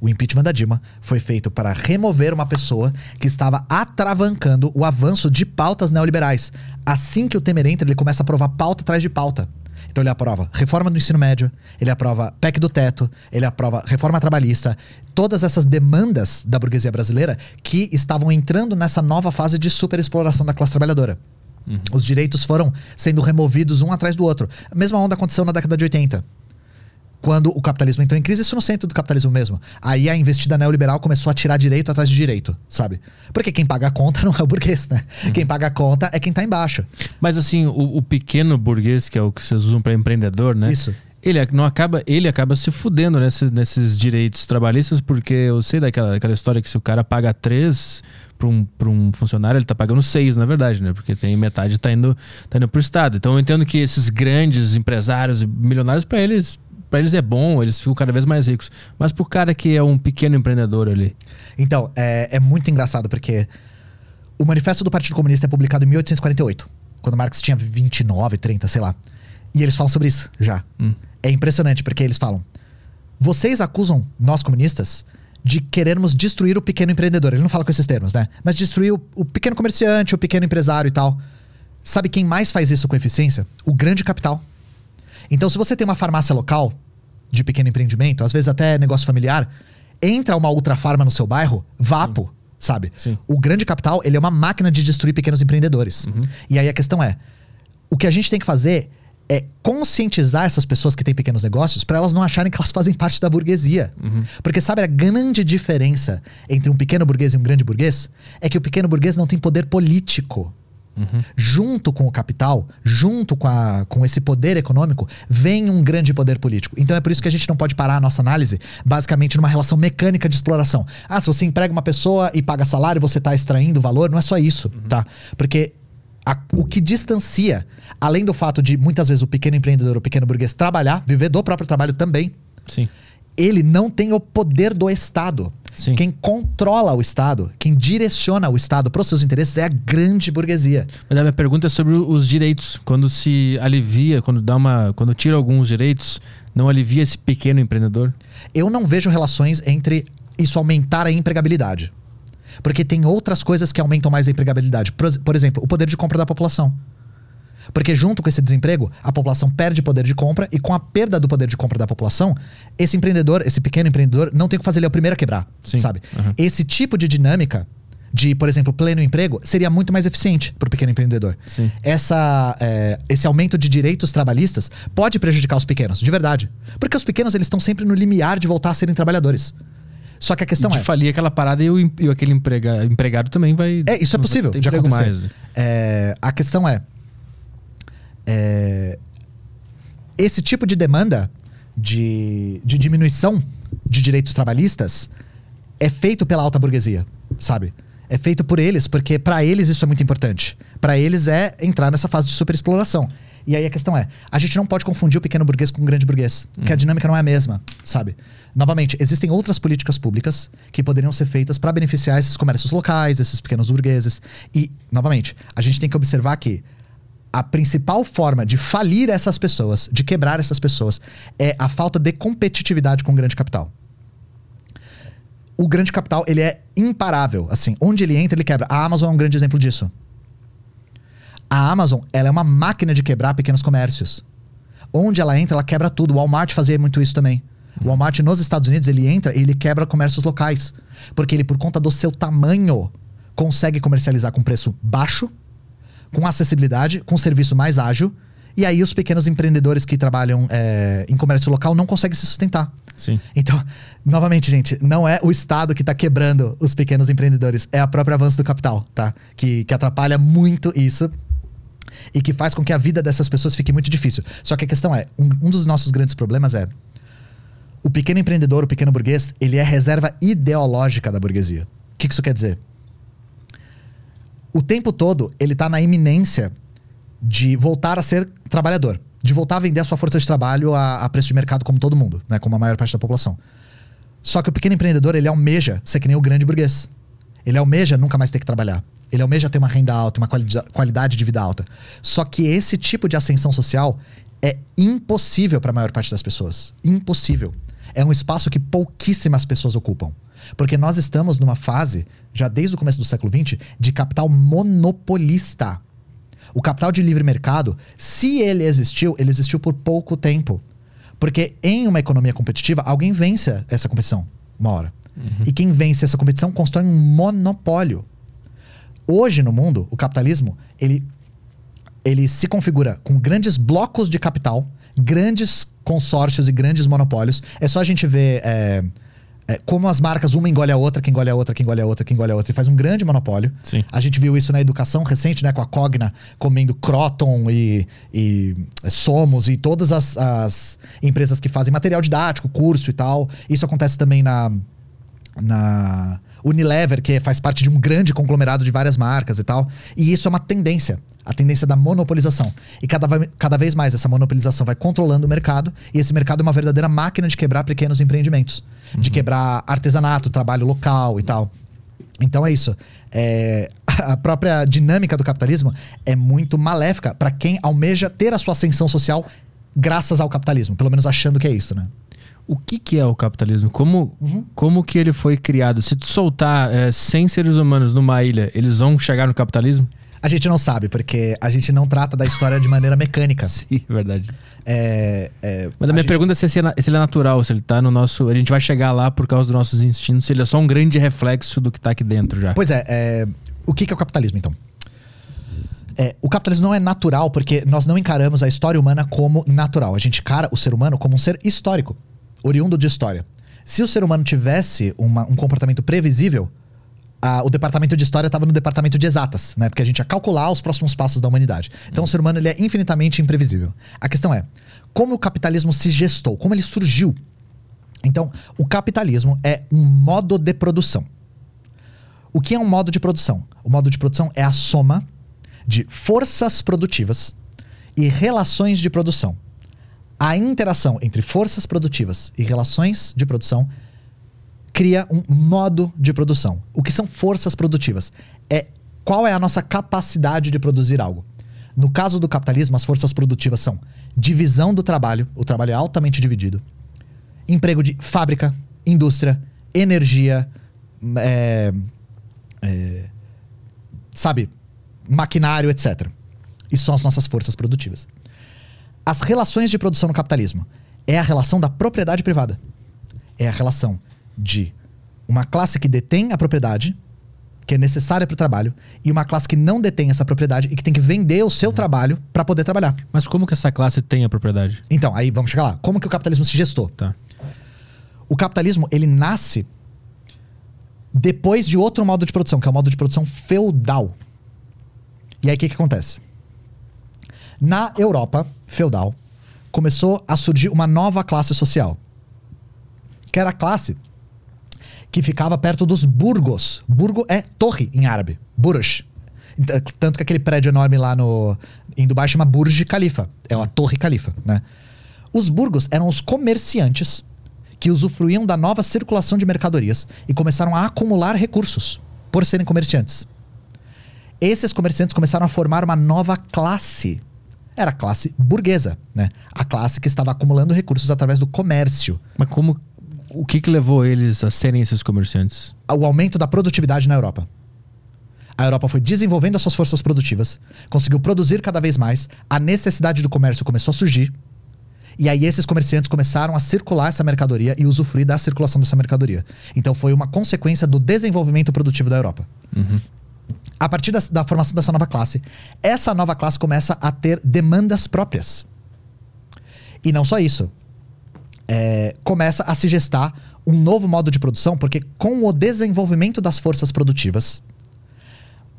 O impeachment da Dilma foi feito para remover uma pessoa que estava atravancando o avanço de pautas neoliberais. Assim que o Temer entra, ele começa a aprovar pauta atrás de pauta. Então ele aprova reforma do ensino médio, ele aprova PEC do teto, ele aprova reforma trabalhista, todas essas demandas da burguesia brasileira que estavam entrando nessa nova fase de superexploração da classe trabalhadora. Os direitos foram sendo removidos um atrás do outro. A mesma onda aconteceu na década de 80 quando o capitalismo entrou em crise, isso no centro do capitalismo mesmo. Aí a investida neoliberal começou a tirar direito atrás de direito, sabe? Porque quem paga a conta não é o burguês, né? Quem paga a conta é quem tá embaixo. Mas assim, o, o pequeno burguês, que é o que vocês usam para empreendedor, né? Isso. Ele não acaba, ele acaba se fudendo nesses, nesses direitos trabalhistas, porque eu sei daquela, daquela história que se o cara paga três para um, pra um funcionário, ele tá pagando seis, na verdade, né? Porque tem metade tá indo, tá indo pro Estado. Então eu entendo que esses grandes empresários e milionários, para eles, para eles é bom, eles ficam cada vez mais ricos. Mas pro cara que é um pequeno empreendedor ali. Então, é, é muito engraçado, porque o Manifesto do Partido Comunista é publicado em 1848, quando Marx tinha 29, 30, sei lá. E eles falam sobre isso já. Hum. É impressionante, porque eles falam: vocês acusam nós comunistas de querermos destruir o pequeno empreendedor. Ele não fala com esses termos, né? Mas destruir o, o pequeno comerciante, o pequeno empresário e tal. Sabe quem mais faz isso com eficiência? O grande capital. Então, se você tem uma farmácia local de pequeno empreendimento, às vezes até negócio familiar, entra uma ultrafarma no seu bairro, vapo, Sim. sabe? Sim. O grande capital, ele é uma máquina de destruir pequenos empreendedores. Uhum. E aí a questão é, o que a gente tem que fazer é conscientizar essas pessoas que têm pequenos negócios para elas não acharem que elas fazem parte da burguesia. Uhum. Porque sabe a grande diferença entre um pequeno burguês e um grande burguês? É que o pequeno burguês não tem poder político. Uhum. Junto com o capital, junto com, a, com esse poder econômico, vem um grande poder político. Então é por isso que a gente não pode parar a nossa análise basicamente numa relação mecânica de exploração. Ah, se você emprega uma pessoa e paga salário, você está extraindo valor, não é só isso, Uhum. tá? Porque a- o que distancia, além do fato de muitas vezes o pequeno empreendedor, o pequeno burguês trabalhar, viver do próprio trabalho também, Sim. ele não tem o poder do Estado. Sim. Quem controla o Estado, quem direciona o Estado para os seus interesses é a grande burguesia. Mas a minha pergunta é sobre os direitos. Quando se alivia, quando dá uma. Quando tira alguns direitos, não alivia esse pequeno empreendedor? Eu não vejo relações entre isso aumentar a empregabilidade. Porque tem outras coisas que aumentam mais a empregabilidade. Por, por exemplo, o poder de compra da população. Porque junto com esse desemprego, a população perde poder de compra e com a perda do poder de compra da população, esse empreendedor, esse pequeno empreendedor, não tem o que fazer, ele é o primeiro a quebrar, Sim. sabe? Uhum. Esse tipo de dinâmica de, por exemplo, pleno emprego, seria muito mais eficiente para o pequeno empreendedor. Sim. Essa, é, esse aumento de direitos trabalhistas pode prejudicar os pequenos, de verdade. Porque os pequenos eles estão sempre no limiar de voltar a serem trabalhadores. Só que a questão de é. falir aquela parada e, o, e aquele emprega, empregado também vai. É, isso é possível emprego acontecer. mais. É, a questão é, é, Esse tipo de demanda de, de diminuição de direitos trabalhistas é feito pela alta burguesia, sabe? É feito por eles, porque para eles isso é muito importante. Para eles é entrar nessa fase de superexploração. E aí a questão é, a gente não pode confundir o pequeno burguês com o grande burguês, que a dinâmica não é a mesma, sabe? Novamente, existem outras políticas públicas que poderiam ser feitas para beneficiar esses comércios locais, esses pequenos burgueses. E, novamente, a gente tem que observar que a principal forma de falir essas pessoas, de quebrar essas pessoas, é a falta de competitividade com o grande capital. O grande capital, ele é imparável. Assim, onde ele entra, ele quebra. A Amazon é um grande exemplo disso. A Amazon, ela é uma máquina de quebrar pequenos comércios. Onde ela entra, ela quebra tudo. O Walmart fazia muito isso também. O Walmart nos Estados Unidos, ele entra e ele quebra comércios locais. Porque ele, por conta do seu tamanho, consegue comercializar com preço baixo, com acessibilidade, com serviço mais ágil. E aí os pequenos empreendedores que trabalham é, em comércio local não conseguem se sustentar. Sim. Então, novamente, gente, não é o Estado que está quebrando os pequenos empreendedores, é a própria avanço do capital, tá? Que, que atrapalha muito isso e que faz com que a vida dessas pessoas fique muito difícil. Só que a questão é, um, um dos nossos grandes problemas é o pequeno empreendedor, o pequeno burguês, ele é reserva ideológica da burguesia. O que que isso quer dizer? O tempo todo ele está na iminência de voltar a ser trabalhador, de voltar a vender a sua força de trabalho a, a preço de mercado como todo mundo, né, como a maior parte da população. Só que o pequeno empreendedor ele almeja ser que nem o grande burguês. Ele almeja nunca mais ter que trabalhar. Ele almeja ter uma renda alta, uma quali- qualidade de vida alta. Só que esse tipo de ascensão social é impossível para a maior parte das pessoas. Impossível. É um espaço que pouquíssimas pessoas ocupam. Porque nós estamos numa fase, já desde o começo do século XX, de capital monopolista. O capital de livre mercado, se ele existiu, ele existiu por pouco tempo. Porque em uma economia competitiva, alguém vence essa competição uma hora. E quem vence essa competição constrói um monopólio. Hoje no mundo, o capitalismo, ele, ele se configura com grandes blocos de capital, grandes consórcios e grandes monopólios. É só a gente ver é, É, como as marcas, uma engole a outra, que engole a outra, que engole a outra, que engole a outra, e faz um grande monopólio. Sim. A gente viu isso na educação recente, né? Com a Cogna comendo Croton e, e Somos e todas as, as empresas que fazem material didático, curso e tal. Isso acontece também na, na Unilever, que faz parte de um grande conglomerado de várias marcas e tal. E isso é uma tendência. A tendência da monopolização. E cada, cada vez mais essa monopolização vai controlando o mercado. E esse mercado é uma verdadeira máquina de quebrar pequenos empreendimentos. De quebrar artesanato, trabalho local e tal. Então é isso. É, a própria dinâmica do capitalismo é muito maléfica para quem almeja ter a sua ascensão social graças ao capitalismo. Pelo menos achando que é isso, né? O que, que é o capitalismo? Como, como que ele foi criado? Se tu soltar é, 100 seres humanos numa ilha, eles vão chegar no capitalismo? A gente não sabe, porque a gente não trata da história de maneira mecânica. Sim, verdade. É, é, Mas a a minha gente- pergunta é se, se ele é- se ele é natural, se ele tá no nosso. A gente vai chegar lá por causa dos nossos instintos, se ele é só um grande reflexo do que tá aqui dentro já. Pois é, é, o que que é o capitalismo, então? É, o capitalismo não é natural porque nós não encaramos a história humana como natural. A gente encara o ser humano como um ser histórico, oriundo de história. Se o ser humano tivesse uma- um comportamento previsível, a- o departamento de história estava no departamento de exatas, né? Porque a gente ia calcular os próximos passos da humanidade. Então o ser humano ele é infinitamente imprevisível. A questão é, como o capitalismo se gestou? Como ele surgiu? Então, o capitalismo é um modo de produção. O que é um modo de produção? O modo de produção é a soma de forças produtivas e relações de produção. A interação entre forças produtivas e relações de produção cria um modo de produção. O que são forças produtivas? É qual é a nossa capacidade de produzir algo. No caso do capitalismo, as forças produtivas são divisão do trabalho, o trabalho é altamente dividido, emprego de fábrica, indústria, energia, é, é, sabe, maquinário, etc. Isso são as nossas forças produtivas. As relações de produção no capitalismo é a relação da propriedade privada. É a relação de uma classe que detém a propriedade, que é necessária para o trabalho, e uma classe que não detém essa propriedade e que tem que vender o seu trabalho para poder trabalhar. Mas como que essa classe tem a propriedade? Então, aí vamos chegar lá. Como que o capitalismo se gestou? Tá. O capitalismo, ele nasce depois de outro modo de produção, que é o modo de produção feudal. E aí o que, que acontece? Na Europa feudal, começou a surgir uma nova classe social. Que era a classe que ficava perto dos burgos. Burgo é torre em árabe. Burj. Ent- Tanto que aquele prédio enorme lá no, em Dubai chama Burj Khalifa. É a Torre Khalifa, né? Os burgos eram os comerciantes que usufruíam da nova circulação de mercadorias e começaram a acumular recursos por serem comerciantes. Esses comerciantes começaram a formar uma nova classe. Era a classe burguesa, né? A classe que estava acumulando recursos através do comércio. Mas como. O que que levou eles a serem esses comerciantes? o aumento da produtividade na Europa. A Europa foi desenvolvendo as suas forças produtivas, conseguiu produzir cada vez mais, a necessidade do comércio começou a surgir, e aí esses comerciantes começaram a circular essa mercadoria e usufruir da circulação dessa mercadoria. Então foi uma consequência do desenvolvimento produtivo da Europa. A partir da, da formação dessa nova classe, essa nova classe começa a ter demandas próprias. E não só isso. É, começa a se gestar um novo modo de produção, porque com o desenvolvimento das forças produtivas,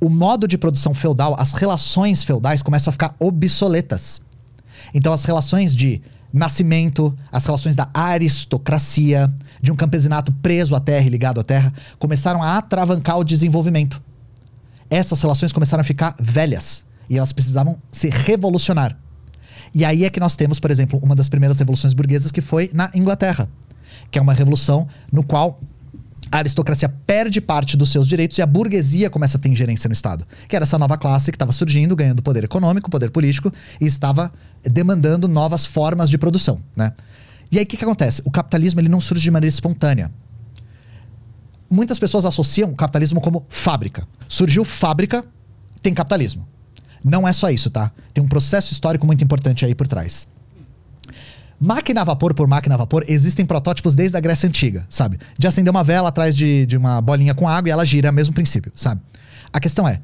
o modo de produção feudal, as relações feudais começam a ficar obsoletas. Então, as relações de nascimento, as relações da aristocracia, de um campesinato preso à terra e ligado à terra, começaram a atravancar o desenvolvimento. Essas relações começaram a ficar velhas e elas precisavam se revolucionar. E aí é que nós temos, por exemplo, uma das primeiras revoluções burguesas que foi na Inglaterra, que é uma revolução no qual a aristocracia perde parte dos seus direitos e a burguesia começa a ter ingerência no Estado. Que era essa nova classe que estava surgindo, ganhando poder econômico, poder político e estava demandando novas formas de produção, né? E aí o que, que acontece? O capitalismo ele não surge de maneira espontânea. Muitas pessoas associam o capitalismo como fábrica. Surgiu fábrica, tem capitalismo. Não é só isso, tá? Tem um processo histórico muito importante aí por trás. Máquina a vapor por máquina a vapor, existem protótipos desde a Grécia Antiga, sabe? De acender uma vela atrás de, de uma bolinha com água e ela gira, é o mesmo princípio, sabe? A questão é: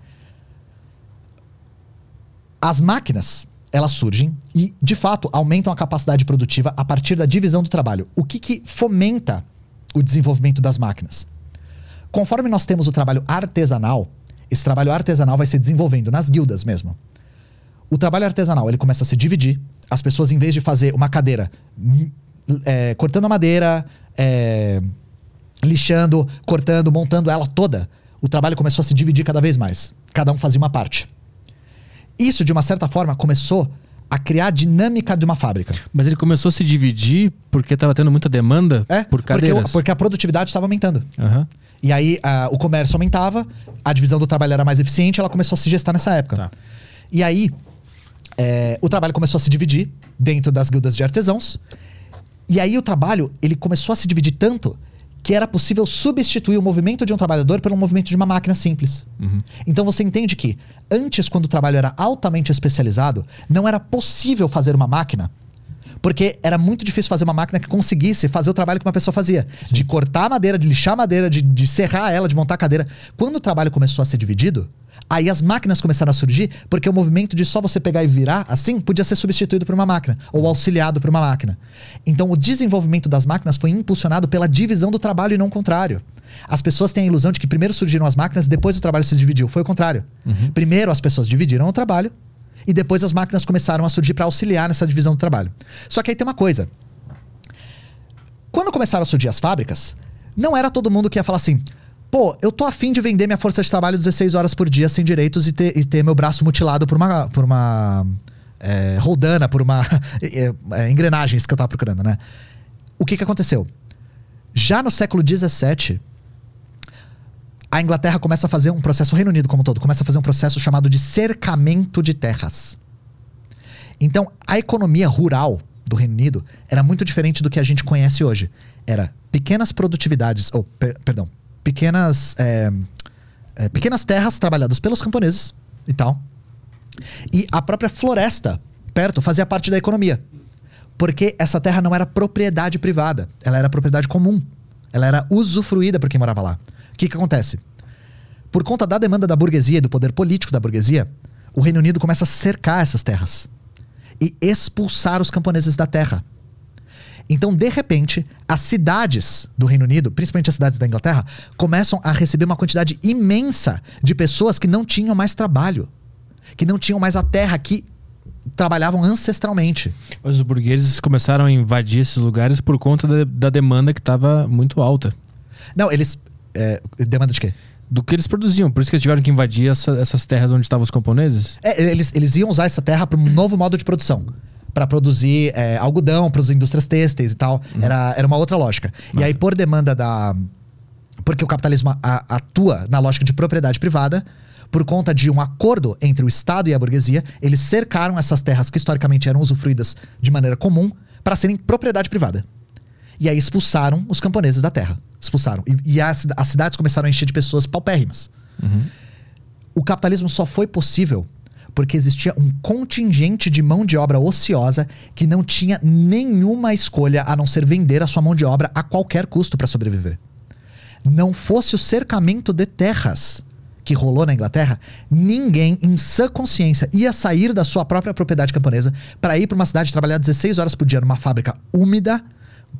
as máquinas, elas surgem e, de fato, aumentam a capacidade produtiva a partir da divisão do trabalho. O que, que fomenta o desenvolvimento das máquinas? Conforme nós temos o trabalho artesanal, esse trabalho artesanal vai se desenvolvendo nas guildas mesmo. O trabalho artesanal ele começa a se dividir. As pessoas, em vez de fazer uma cadeira hum, é, cortando a madeira, é, lixando, cortando, montando ela toda, o trabalho começou a se dividir cada vez mais. Cada um fazia uma parte. Isso, de uma certa forma, começou a criar a dinâmica de uma fábrica. Mas ele começou a se dividir porque estava tendo muita demanda É, por porque, cadeiras. o- porque a produtividade estava aumentando. Aham. E aí ah, o comércio aumentava, a divisão do trabalho era mais eficiente, ela começou a se gestar nessa época. Tá. E aí é, o trabalho começou a se dividir dentro das guildas de artesãos. E aí o trabalho ele começou a se dividir tanto que era possível substituir o movimento de um trabalhador pelo movimento de uma máquina simples. Então você entende que antes, quando o trabalho era altamente especializado, não era possível fazer uma máquina porque era muito difícil fazer uma máquina que conseguisse fazer o trabalho que uma pessoa fazia. De cortar a madeira, de lixar a madeira, de, de serrar ela, de montar a cadeira. Quando o trabalho começou a ser dividido, aí as máquinas começaram a surgir, porque o movimento de só você pegar e virar assim podia ser substituído por uma máquina, ou auxiliado por uma máquina. Então o desenvolvimento das máquinas foi impulsionado pela divisão do trabalho e não o contrário. As pessoas têm a ilusão de que primeiro surgiram as máquinas e depois o trabalho se dividiu. Foi o contrário. Primeiro as pessoas dividiram o trabalho e depois as máquinas começaram a surgir para auxiliar nessa divisão do trabalho. Só que aí tem uma coisa. Quando começaram a surgir as fábricas, não era todo mundo que ia falar assim: pô, eu tô afim de vender minha força de trabalho 16 horas por dia sem direitos e ter, e ter meu braço mutilado por uma. Por uma é, por uma. é, é, engrenagens que eu tava procurando, né? O que que aconteceu? Já no século XVII, a Inglaterra começa a fazer um processo, o Reino Unido como todo, começa a fazer um processo chamado de cercamento de terras. Então, a economia rural do Reino Unido era muito diferente do que a gente conhece hoje. Era pequenas produtividades, ou, per- perdão, pequenas, é, é, pequenas terras trabalhadas pelos camponeses e tal. E a própria floresta perto fazia parte da economia. Porque essa terra não era propriedade privada, ela era propriedade comum. Ela era usufruída por quem morava lá. O que, que acontece? Por conta da demanda da burguesia e do poder político da burguesia, o Reino Unido começa a cercar essas terras e expulsar os camponeses da terra. Então, de repente, as cidades do Reino Unido, principalmente as cidades da Inglaterra, começam a receber uma quantidade imensa de pessoas que não tinham mais trabalho, que não tinham mais a terra que trabalhavam ancestralmente. Mas os burgueses começaram a invadir esses lugares por conta da, da demanda que estava muito alta. Não, eles. É, demanda de quê? Do que eles produziam. Por isso que eles tiveram que invadir essa- essas terras onde estavam os camponeses. É, eles, eles iam usar essa terra para um novo modo de produção. Para produzir é, algodão, para as indústrias têxteis e tal. Era, era uma outra lógica. E aí, por demanda da. Porque o capitalismo a- atua na lógica de propriedade privada, por conta de um acordo entre o Estado e a burguesia, eles cercaram essas terras que historicamente eram usufruídas de maneira comum para serem propriedade privada. E aí expulsaram os camponeses da terra. Expulsaram. E, e as, as cidades começaram a encher de pessoas paupérrimas. O capitalismo só foi possível porque existia um contingente de mão de obra ociosa que não tinha nenhuma escolha a não ser vender a sua mão de obra a qualquer custo para sobreviver. Não fosse o cercamento de terras que rolou na Inglaterra, ninguém em sã consciência ia sair da sua própria propriedade camponesa para ir para uma cidade trabalhar 16 horas por dia numa fábrica úmida,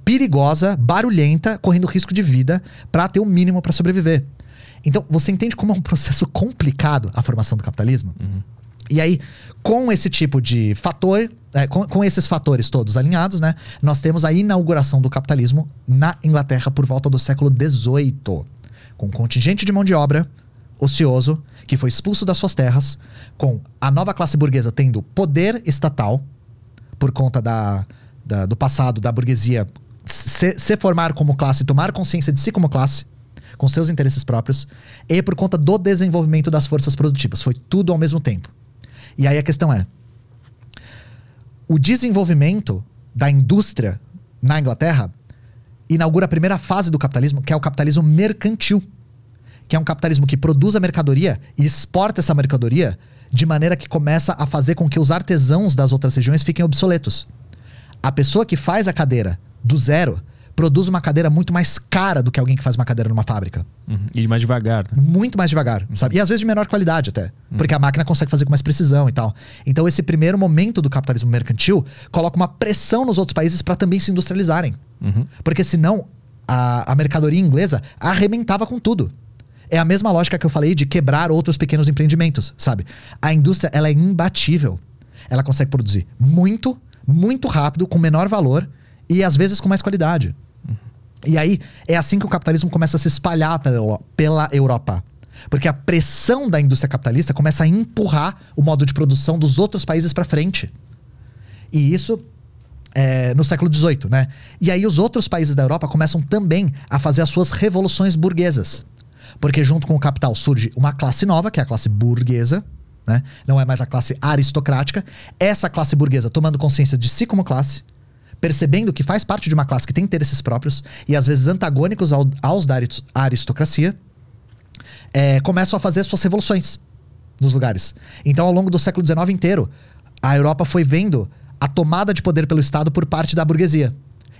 perigosa, barulhenta, correndo risco de vida para ter o mínimo para sobreviver. Então, você entende como é um processo complicado a formação do capitalismo? E aí, com esse tipo de fator, é, com, com esses fatores todos alinhados, né, nós temos a inauguração do capitalismo na Inglaterra por volta do século XVIII, com um contingente de mão de obra ocioso que foi expulso das suas terras, com a nova classe burguesa tendo poder estatal por conta da, da- do passado da burguesia se, se formar como classe, tomar consciência de si como classe, com seus interesses próprios, e por conta do desenvolvimento das forças produtivas. Foi tudo ao mesmo tempo. E aí a questão é: o desenvolvimento da indústria na Inglaterra inaugura a primeira fase do capitalismo, que é o capitalismo mercantil, que é um capitalismo que produz a mercadoria e exporta essa mercadoria de maneira que começa a fazer com que os artesãos das outras regiões fiquem obsoletos. A pessoa que faz a cadeira do zero produz uma cadeira muito mais cara do que alguém que faz uma cadeira numa fábrica. Uhum. E mais devagar. Tá? Muito mais devagar, sabe? E às vezes de menor qualidade até. Porque a máquina consegue fazer com mais precisão e tal. Então esse primeiro momento do capitalismo mercantil coloca uma pressão nos outros países para também se industrializarem. Uhum. Porque senão a, a mercadoria inglesa arrebentava com tudo. É a mesma lógica que eu falei de quebrar outros pequenos empreendimentos, sabe? A indústria, ela é imbatível. Ela consegue produzir muito, muito rápido, com menor valor e às vezes com mais qualidade. E aí é assim que o capitalismo começa a se espalhar pela, pela Europa. Porque a pressão da indústria capitalista começa a empurrar o modo de produção dos outros países para frente. E isso é, no século XVIII, né? E aí os outros países da Europa começam também a fazer as suas revoluções burguesas. Porque junto com o capital surge uma classe nova, que é a classe burguesa, né? Não é mais a classe aristocrática. Essa classe burguesa tomando consciência de si como classe, percebendo que faz parte de uma classe que tem interesses próprios e às vezes antagônicos ao, aos da aristocracia, é, começam a fazer suas revoluções nos lugares. Então, ao longo do século XIX inteiro, a Europa foi vendo a tomada de poder pelo Estado por parte da burguesia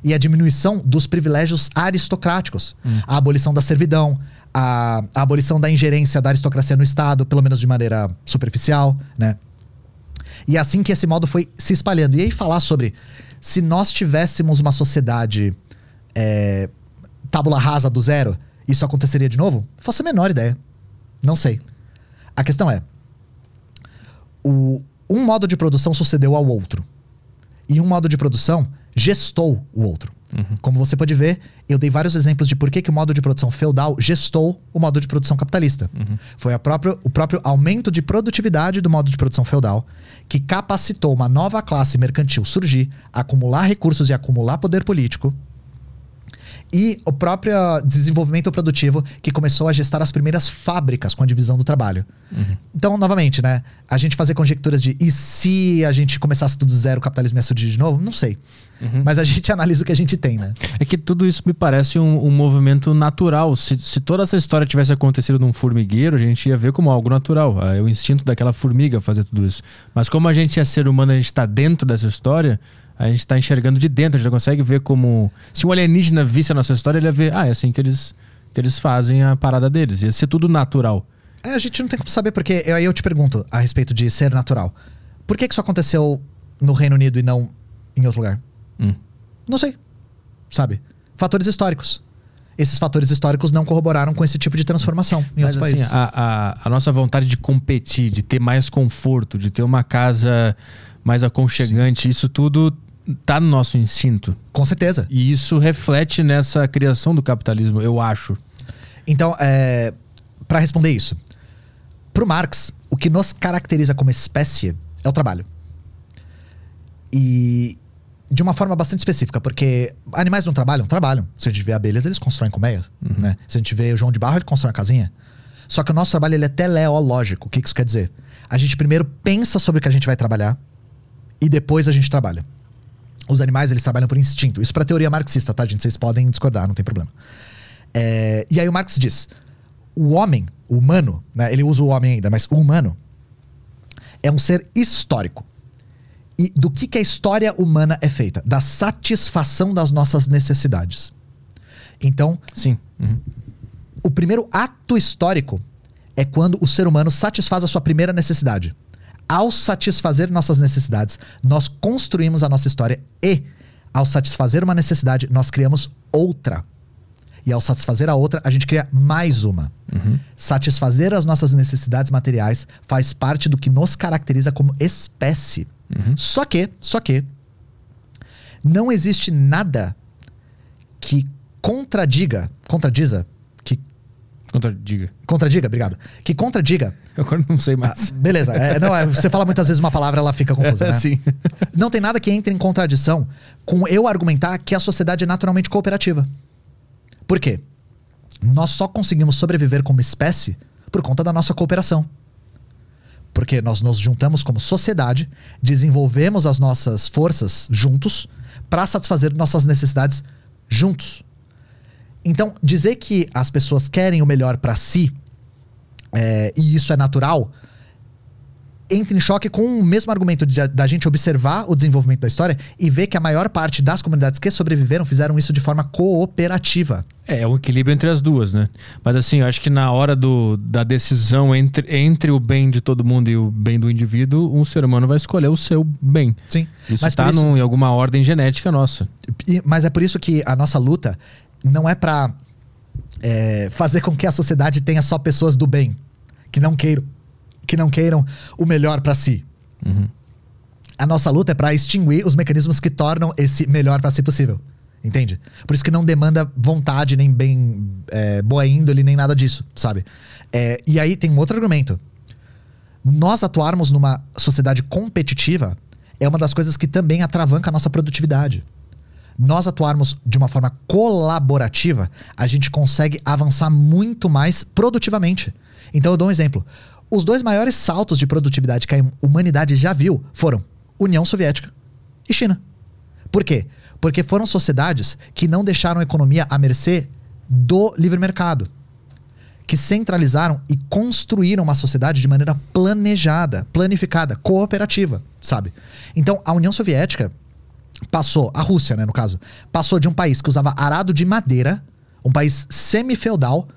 e a diminuição dos privilégios aristocráticos, hum. a abolição da servidão, a, a, abolição da ingerência da aristocracia no Estado, pelo menos de maneira superficial, né? E é assim que esse modo foi se espalhando. E aí falar sobre se nós tivéssemos uma sociedade é, tábula rasa do zero, isso aconteceria de novo? Faço a menor ideia. Não sei. A questão é: o, um modo de produção sucedeu ao outro. E um modo de produção gestou o outro. Uhum. Como você pode ver, eu dei vários exemplos de por que, que o modo de produção feudal gestou o modo de produção capitalista. Uhum. Foi próprio, o próprio aumento de produtividade do modo de produção feudal que capacitou uma nova classe mercantil surgir, acumular recursos e acumular poder político e o próprio desenvolvimento produtivo que começou a gestar as primeiras fábricas com a divisão do trabalho. Uhum. Então, novamente, né? A gente fazer conjecturas de e se a gente começasse tudo zero, o capitalismo ia surgir de novo? Não sei. Uhum. Mas a gente analisa o que a gente tem, né? É que tudo isso me parece um, um movimento natural. Se, se, toda essa história tivesse acontecido num formigueiro, a gente ia ver como algo natural. É o instinto daquela formiga fazer tudo isso. Mas como a gente é ser humano, a gente está dentro dessa história, a gente está enxergando de dentro, a gente consegue ver como. Se um alienígena visse a nossa história, ele ia ver, ah, é assim que eles, que eles fazem a parada deles. Ia ser tudo natural. É, a gente não tem como saber, porque aí eu, eu te pergunto a respeito de ser natural. Por que, que isso aconteceu no Reino Unido e não em outro lugar? Hum. Não sei. Sabe? Fatores históricos. Esses fatores históricos não corroboraram com esse tipo de transformação em Mas, outros assim, países. A, a, a nossa vontade de competir, de ter mais conforto, de ter uma casa mais aconchegante, Sim. isso tudo tá no nosso instinto. Com certeza. E isso reflete nessa criação do capitalismo, eu acho. Então, é, para responder isso, pro Marx, o que nos caracteriza como espécie é o trabalho. E de uma forma bastante específica, porque animais não trabalham? Trabalham. Se a gente vê abelhas, eles constroem colmeias. Uhum. Né? Se a gente vê o João de Barro, ele constrói uma casinha. Só que o nosso trabalho ele é teleológico. O que isso quer dizer? A gente primeiro pensa sobre o que a gente vai trabalhar e depois a gente trabalha. Os animais, eles trabalham por instinto. Isso pra teoria marxista, tá, gente? Vocês podem discordar, não tem problema. É, e aí o Marx diz: o homem, o humano, né, ele usa o homem ainda, mas o humano é um ser histórico. E do que, que a história humana é feita? Da satisfação das nossas necessidades. Então, sim. Uhum. O primeiro ato histórico é quando o ser humano satisfaz a sua primeira necessidade. Ao satisfazer nossas necessidades, nós construímos a nossa história e, ao satisfazer uma necessidade, nós criamos outra. E ao satisfazer a outra, a gente cria mais uma. Uhum. Satisfazer as nossas necessidades materiais faz parte do que nos caracteriza como espécie. Uhum. Só que, só que, não existe nada que contradiga, contradiza Contradiga. Contradiga, obrigado. Que contradiga. Eu agora não sei mais. Ah, beleza. É, não, é, você fala muitas vezes uma palavra, ela fica confusa, né? Sim. Não tem nada que entre em contradição com eu argumentar que a sociedade é naturalmente cooperativa. Por quê? Nós só conseguimos sobreviver como espécie por conta da nossa cooperação. Porque nós nos juntamos como sociedade, desenvolvemos as nossas forças juntos para satisfazer nossas necessidades juntos. Então, dizer que as pessoas querem o melhor para si é, e isso é natural entra em choque com o mesmo argumento de, da gente observar o desenvolvimento da história e ver que a maior parte das comunidades que sobreviveram fizeram isso de forma cooperativa. É, é um equilíbrio entre as duas, né? Mas assim, eu acho que na hora do, da decisão entre, entre o bem de todo mundo e o bem do indivíduo, um ser humano vai escolher o seu bem. Sim. Isso está em alguma ordem genética nossa. E, mas é por isso que a nossa luta não é para é, fazer com que a sociedade tenha só pessoas do bem, que não queiram, que não queiram o melhor para si. Uhum. A nossa luta é para extinguir os mecanismos que tornam esse melhor para si possível. Entende? Por isso que não demanda vontade, nem bem é, boa índole, nem nada disso, sabe? É, e aí tem um outro argumento. Nós atuarmos numa sociedade competitiva é uma das coisas que também atravanca a nossa produtividade. Nós atuarmos de uma forma colaborativa, a gente consegue avançar muito mais produtivamente. Então eu dou um exemplo. Os dois maiores saltos de produtividade que a humanidade já viu foram União Soviética e China. Por quê? Porque foram sociedades que não deixaram a economia à mercê do livre mercado. Que centralizaram e construíram uma sociedade de maneira planejada, planificada, cooperativa, sabe? Então, a União Soviética passou, a Rússia, né, no caso, passou de um país que usava arado de madeira, um país semi-feudal,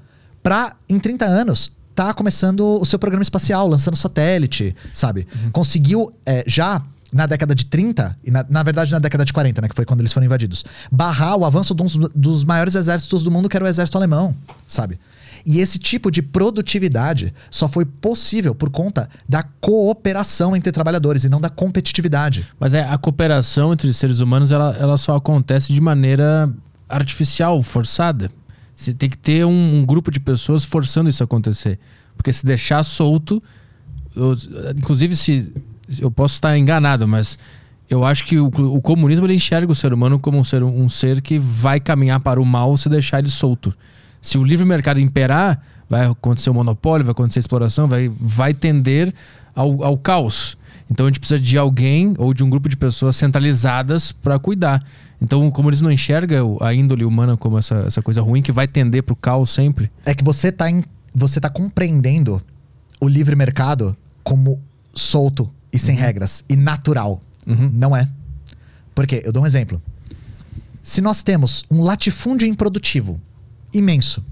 para, em 30 anos, tá começando o seu programa espacial, lançando satélite, sabe? Uhum. Conseguiu é, já na década de 30, e na, na, verdade na década de 40, né, que foi quando eles foram invadidos, barrar o avanço dos, dos maiores exércitos do mundo, que era o exército alemão, sabe? E esse tipo de produtividade só foi possível por conta da cooperação entre trabalhadores e não da competitividade. Mas é, a cooperação entre seres humanos ela, ela só acontece de maneira artificial, forçada. Você tem que ter um, um grupo de pessoas forçando isso a acontecer. Porque se deixar solto, eu, inclusive se eu posso estar enganado, mas eu acho que o, o, comunismo enxerga o ser humano como um ser, um ser que vai caminhar para o mal se deixar ele solto. Se o livre mercado imperar, vai acontecer o monopólio, vai acontecer a exploração, vai, vai tender ao, ao caos. Então a gente precisa de alguém ou de um grupo de pessoas centralizadas para cuidar. Então o comunismo não enxerga a índole humana como essa, essa coisa ruim que vai tender para o caos sempre? É que você está você tá compreendendo o livre mercado como solto e sem uhum. regras e natural. Uhum. Não é. Por quê? Eu dou um exemplo. Se nós temos um latifúndio improdutivo imenso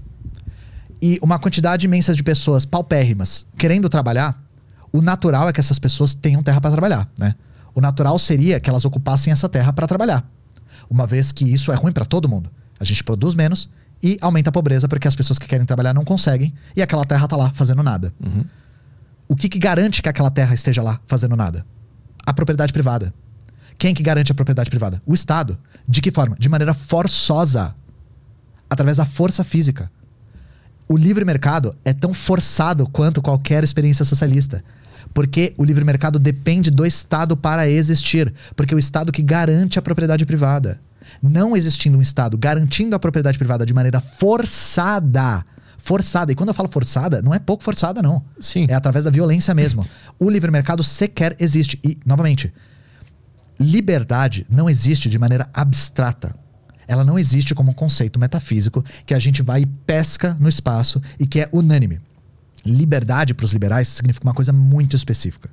e uma quantidade imensa de pessoas paupérrimas querendo trabalhar, o natural é que essas pessoas tenham terra para trabalhar, né? O natural seria que elas ocupassem essa terra para trabalhar. Uma vez que isso é ruim para todo mundo. A gente produz menos e aumenta a pobreza porque as pessoas que querem trabalhar não conseguem e aquela terra está lá fazendo nada. Uhum. O que, que garante que aquela terra esteja lá fazendo nada? A propriedade privada. Quem que garante a propriedade privada? O Estado. De que forma? De maneira forçosa. Através da força física. O livre mercado é tão forçado quanto qualquer experiência socialista. Porque o livre mercado depende do Estado para existir. Porque é o Estado que garante a propriedade privada. Não existindo um Estado garantindo a propriedade privada de maneira forçada, forçada. E quando eu falo forçada, não é pouco forçada, não. Sim. É através da violência mesmo. o livre mercado sequer existe. E, novamente, liberdade não existe de maneira abstrata. Ela não existe como um conceito metafísico que a gente vai e pesca no espaço e que é unânime. Liberdade para os liberais significa uma coisa muito específica.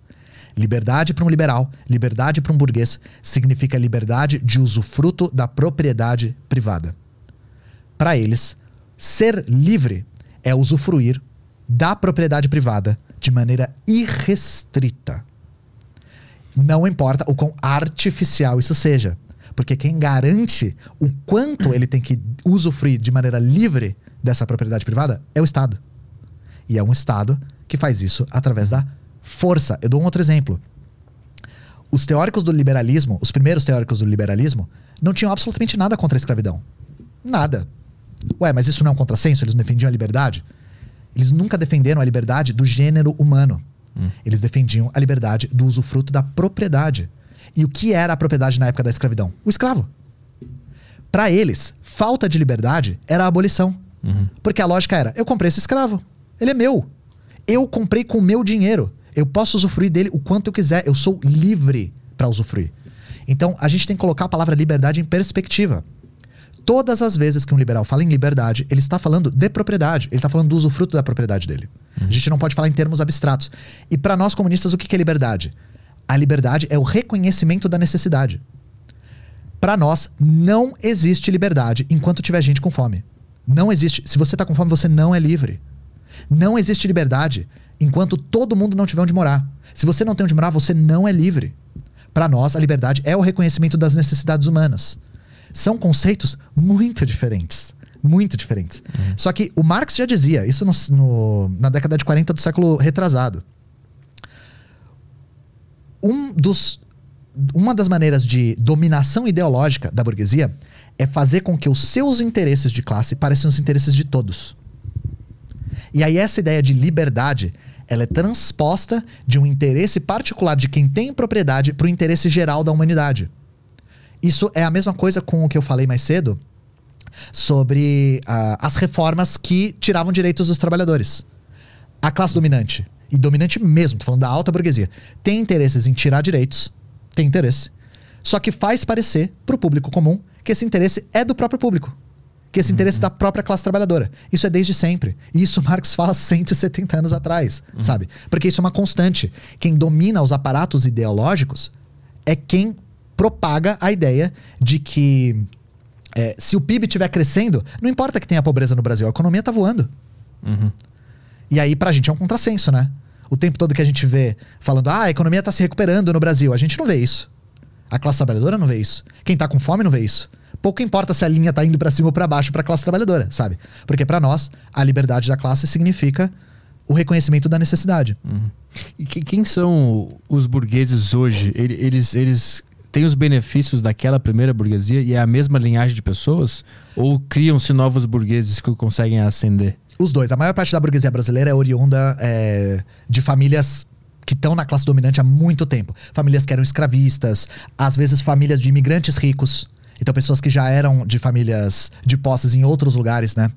Liberdade para um liberal, liberdade para um burguês, significa liberdade de usufruto da propriedade privada. Para eles, ser livre é usufruir da propriedade privada de maneira irrestrita. Não importa o quão artificial isso seja. Porque quem garante o quanto ele tem que usufruir de maneira livre dessa propriedade privada é o Estado. E é um Estado que faz isso através da força. Eu dou um outro exemplo. Os teóricos do liberalismo, os primeiros teóricos do liberalismo, não tinham absolutamente nada contra a escravidão. Nada. Ué, mas isso não é um contrassenso? Eles não defendiam a liberdade? Eles nunca defenderam a liberdade do gênero humano. Hum. Eles defendiam a liberdade do usufruto da propriedade. E o que era a propriedade na época da escravidão? O escravo. Para eles, falta de liberdade era a abolição. Uhum. Porque a lógica era: eu comprei esse escravo, ele é meu. Eu comprei com o meu dinheiro. Eu posso usufruir dele o quanto eu quiser. Eu sou livre para usufruir. Então, a gente tem que colocar a palavra liberdade em perspectiva. Todas as vezes que um liberal fala em liberdade, ele está falando de propriedade, ele está falando do usufruto da propriedade dele. Uhum. A gente não pode falar em termos abstratos. E para nós comunistas, o que é liberdade? A liberdade é o reconhecimento da necessidade. Para nós, não existe liberdade enquanto tiver gente com fome. Não existe. Se você está com fome, você não é livre. Não existe liberdade enquanto todo mundo não tiver onde morar. Se você não tem onde morar, você não é livre. Para nós, a liberdade é o reconhecimento das necessidades humanas. São conceitos muito diferentes. Muito diferentes. Só que o Marx já dizia, isso no- no- na década de 40 do século retrasado. Um dos, uma das maneiras de dominação ideológica da burguesia é fazer com que os seus interesses de classe pareçam os interesses de todos. E aí essa ideia de liberdade, ela é transposta de um interesse particular de quem tem propriedade para o interesse geral da humanidade. Isso é a mesma coisa com o que eu falei mais cedo sobre ah, as reformas que tiravam direitos dos trabalhadores. A classe dominante, e dominante mesmo, tô falando da alta burguesia, tem interesses em tirar direitos, tem interesse, só que faz parecer para o público comum que esse interesse é do próprio público. Que esse interesse é da própria classe trabalhadora. Isso é desde sempre. E isso Marx fala 170 anos atrás, sabe? Porque isso é uma constante. Quem domina os aparatos ideológicos é quem propaga a ideia de que é, se o PIB estiver crescendo, não importa que tenha pobreza no Brasil, a economia está voando. Uhum. E aí, pra gente, é um contrassenso, né? O tempo todo que a gente vê falando, ah, a economia tá se recuperando no Brasil, a gente não vê isso. A classe trabalhadora não vê isso. Quem tá com fome não vê isso. Pouco importa se a linha tá indo pra cima ou pra baixo pra classe trabalhadora, sabe? Porque pra nós, a liberdade da classe significa o reconhecimento da necessidade. E que- quem são os burgueses hoje? Ele- Eles, eles têm os benefícios daquela primeira burguesia e é a mesma linhagem de pessoas? Ou criam-se novos burgueses que conseguem ascender? Os dois. A maior parte da burguesia brasileira é oriunda é, de famílias que estão na classe dominante há muito tempo. Famílias que eram escravistas, às vezes famílias de imigrantes ricos. Então, pessoas que já eram de famílias de posses em outros lugares, né?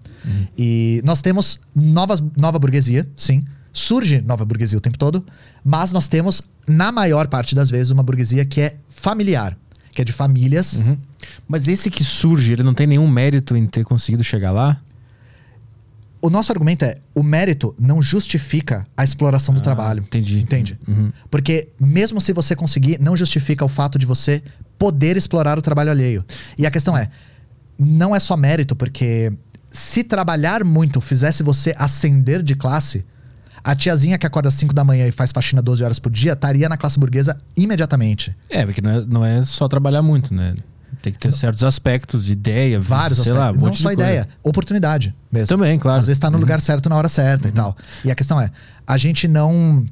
E nós temos novas, nova burguesia, sim. Surge nova burguesia o tempo todo, mas nós temos, na maior parte das vezes, uma burguesia que é familiar, que é de famílias Uhum. Mas esse que surge, ele não tem nenhum mérito em ter conseguido chegar lá? O nosso argumento é o mérito não justifica a exploração do Ah, trabalho. entendi. Entende? Uhum. Porque mesmo se você conseguir, não justifica o fato de você poder explorar o trabalho alheio. E a questão é, não é só mérito, porque se trabalhar muito fizesse você ascender de classe, a tiazinha que acorda às 5 da manhã e faz faxina 12 horas por dia estaria na classe burguesa imediatamente. É, porque não é, não é só trabalhar muito, né? Tem que ter certos aspectos, ideia, Vários sei aspectos. lá, um não só coisa. ideia, oportunidade mesmo. Também, claro. Uhum. Às vezes está no lugar certo na hora certa e tal. E a questão é, a gente não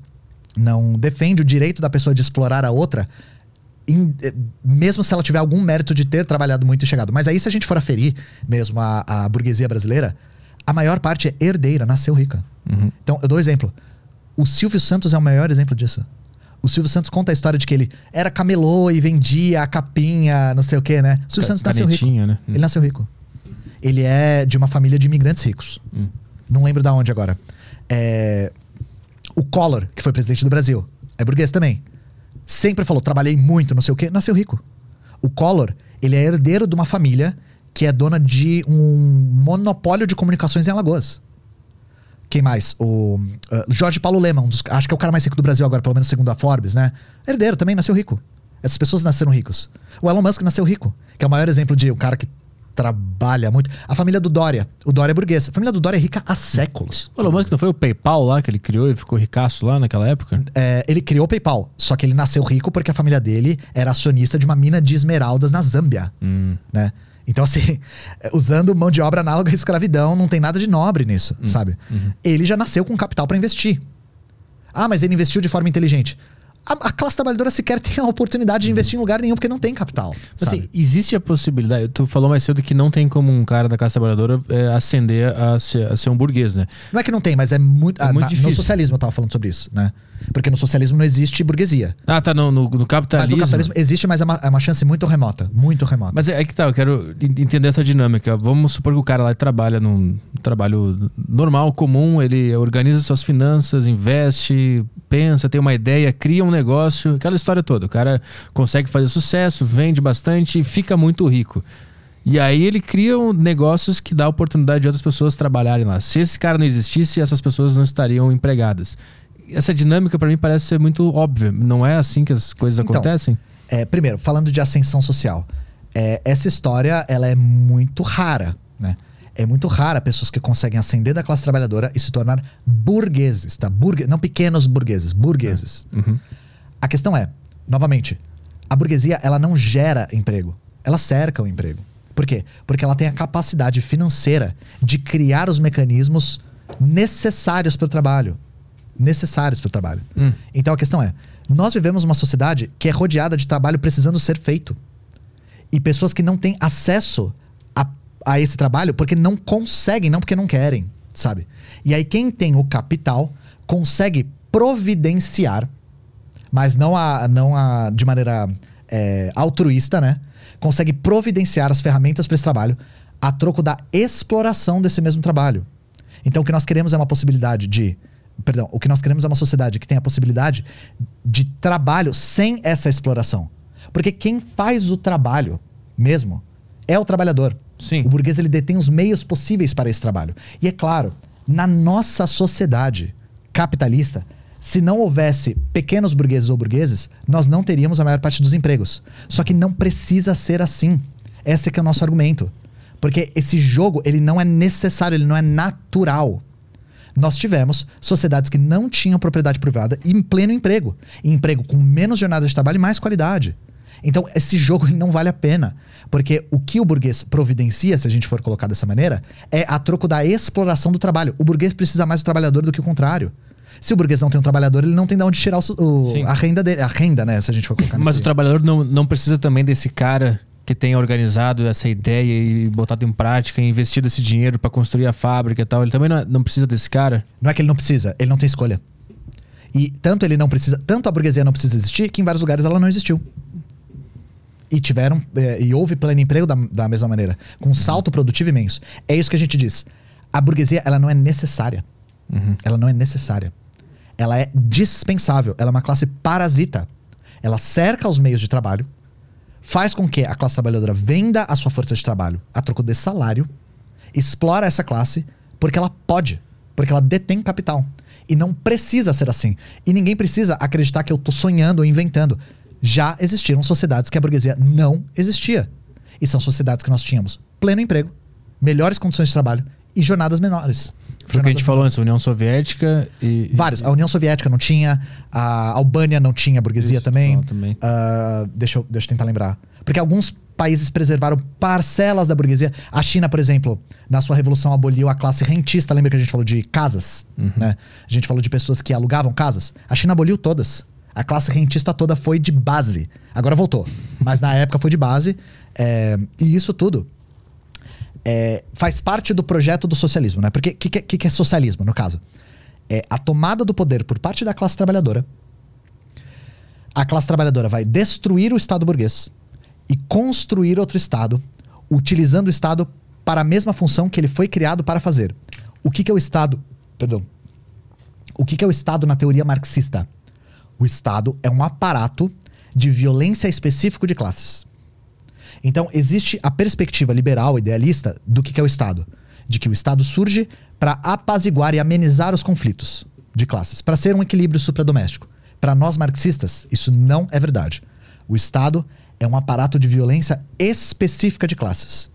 não defende o direito da pessoa de explorar a outra, em- eh, mesmo se ela tiver algum mérito de ter trabalhado muito e chegado. Mas aí se a gente for aferir mesmo a, a burguesia brasileira, a maior parte é herdeira, nasceu rica. Uhum. Então, eu dou um exemplo. O Silvio Santos é o maior exemplo disso. O Silvio Santos conta a história de que ele era camelô e vendia a capinha, não sei o quê, né? O Silvio Ca- Santos nasceu rico. né? Ele nasceu rico. Ele é de uma família de imigrantes ricos. Hum. Não lembro da onde agora. É, O Collor, que foi presidente do Brasil, é burguês também. Sempre falou, trabalhei muito, não sei o quê, nasceu rico. O Collor, ele é herdeiro de uma família que é dona de um monopólio de comunicações em Alagoas. Quem mais? O uh, Jorge Paulo Lema, um acho que é o cara mais rico do Brasil agora, pelo menos segundo a Forbes, né? Herdeiro também, nasceu rico. Essas pessoas nasceram ricos. O Elon Musk nasceu rico, que é o maior exemplo de um cara que trabalha muito. A família do Dória. O Dória é burguês. A família do Dória é rica há séculos. O Elon Musk não foi o PayPal lá que ele criou e ficou ricaço lá naquela época? É, ele criou o PayPal, só que ele nasceu rico porque a família dele era acionista de uma mina de esmeraldas na Zâmbia, Hum. né? Então, assim, usando mão de obra análoga à escravidão, não tem nada de nobre nisso, sabe? Ele já nasceu com capital para investir. Ah, mas ele investiu de forma inteligente. A, a classe trabalhadora sequer tem a oportunidade de investir em lugar nenhum porque não tem capital. Assim, existe a possibilidade. Tu falou mais cedo que não tem como um cara da classe trabalhadora é, ascender a ser, a ser um burguês, né? Não é que não tem, mas é muito. É ah, muito na- difícil. No socialismo eu tava falando sobre isso, né? Porque no socialismo não existe burguesia. Ah, tá. No, no, no Mas capitalismo. no capitalismo existe, mas é uma, é uma chance muito remota. Muito remota. Mas é, é que tá, eu quero en- entender essa dinâmica. Vamos supor que o cara lá trabalha num trabalho normal, comum, ele organiza suas finanças, investe, pensa, tem uma ideia, cria um negócio, aquela história toda. O cara consegue fazer sucesso, vende bastante e fica muito rico. E aí ele cria um- negócios que dá oportunidade de outras pessoas trabalharem lá. Se esse cara não existisse, essas pessoas não estariam empregadas. Essa dinâmica pra mim parece ser muito óbvia. Não é assim que as coisas Então, acontecem? É, primeiro, falando de ascensão social, é, essa história ela é muito rara, né? É muito rara pessoas que conseguem ascender da classe trabalhadora e se tornar burgueses, tá? Burgue não pequenos burgueses, burgueses. Uhum. A questão é, novamente, a burguesia ela não gera emprego, ela cerca o emprego. Por quê? Porque ela tem a capacidade financeira de criar os mecanismos necessários para o trabalho. Necessários para o trabalho. Hum. Então a questão é: nós vivemos uma sociedade que é rodeada de trabalho precisando ser feito. E pessoas que não têm acesso a, a esse trabalho porque não conseguem, não porque não querem, sabe? E aí quem tem o capital consegue providenciar, mas não, a, não a, de maneira é, altruísta, né? Consegue providenciar as ferramentas para esse trabalho a troco da exploração desse mesmo trabalho. Então o que nós queremos é uma possibilidade de. Perdão, o que nós queremos é uma sociedade que tenha a possibilidade de trabalho sem essa exploração. Porque quem faz o trabalho mesmo é o trabalhador. Sim. O burguês ele detém os meios possíveis para esse trabalho. E é claro, na nossa sociedade capitalista, se não houvesse pequenos burgueses ou burgueses, nós não teríamos a maior parte dos empregos. Só que não precisa ser assim. Esse é que é o nosso argumento. Porque esse jogo, ele não é necessário, ele não é natural. Nós tivemos sociedades que não tinham propriedade privada em pleno emprego. E emprego com menos jornada de trabalho e mais qualidade. Então, esse jogo não vale a pena. Porque o que o burguês providencia, se a gente for colocar dessa maneira, é a troco da exploração do trabalho. O burguês precisa mais do trabalhador do que o contrário. Se o burguês não tem um trabalhador, ele não tem de onde tirar o, o- a renda dele. A renda, né? Se a gente for colocar Mas nesse- o trabalhador não, não precisa também desse cara que tenha organizado essa ideia e botado em prática, e investido esse dinheiro para construir a fábrica e tal. Ele também não, é- não precisa desse cara. Não é que ele não precisa, ele não tem escolha. E tanto ele não precisa, tanto a burguesia não precisa existir, que em vários lugares ela não existiu. E tiveram, eh, e houve pleno emprego da, da mesma maneira, com um salto produtivo imenso. É isso que a gente diz. A burguesia, ela não é necessária. Ela não é necessária. Ela é dispensável. Ela é uma classe parasita. Ela cerca os meios de trabalho, faz com que a classe trabalhadora venda a sua força de trabalho a troco de salário, explora essa classe porque ela pode, porque ela detém capital. E não precisa ser assim. E ninguém precisa acreditar que eu tô sonhando ou inventando. Já existiram sociedades que a burguesia não existia. E são sociedades que nós tínhamos pleno emprego, melhores condições de trabalho e jornadas menores. Foi o que a gente falou antes, União Soviética e. Vários. A União Soviética não tinha, a Albânia não tinha burguesia Isso, também. fala também. Ah, deixa, eu, deixa eu tentar lembrar. Porque alguns países preservaram parcelas da burguesia. A China, por exemplo, na sua revolução aboliu a classe rentista. Lembra que a gente falou de casas? Uhum. Né? A gente falou de pessoas que alugavam casas. A China aboliu todas. A classe rentista toda foi de base. Agora voltou. Mas na época foi de base. É, e isso tudo é, faz parte do projeto do socialismo, né? Porque o que, que, que é socialismo, no caso? É a tomada do poder por parte da classe trabalhadora. A classe trabalhadora vai destruir o Estado burguês e construir outro Estado, utilizando o Estado para a mesma função que ele foi criado para fazer. O que, que é o Estado? Perdão. O que, que é o Estado na teoria marxista? O Estado é um aparato de violência específico de classes. Então, existe a perspectiva liberal, idealista, do que que é o Estado. De que o Estado surge para apaziguar e amenizar os conflitos de classes, para ser um equilíbrio supradoméstico. Para nós marxistas, isso não é verdade. O Estado é um aparato de violência específica de classes.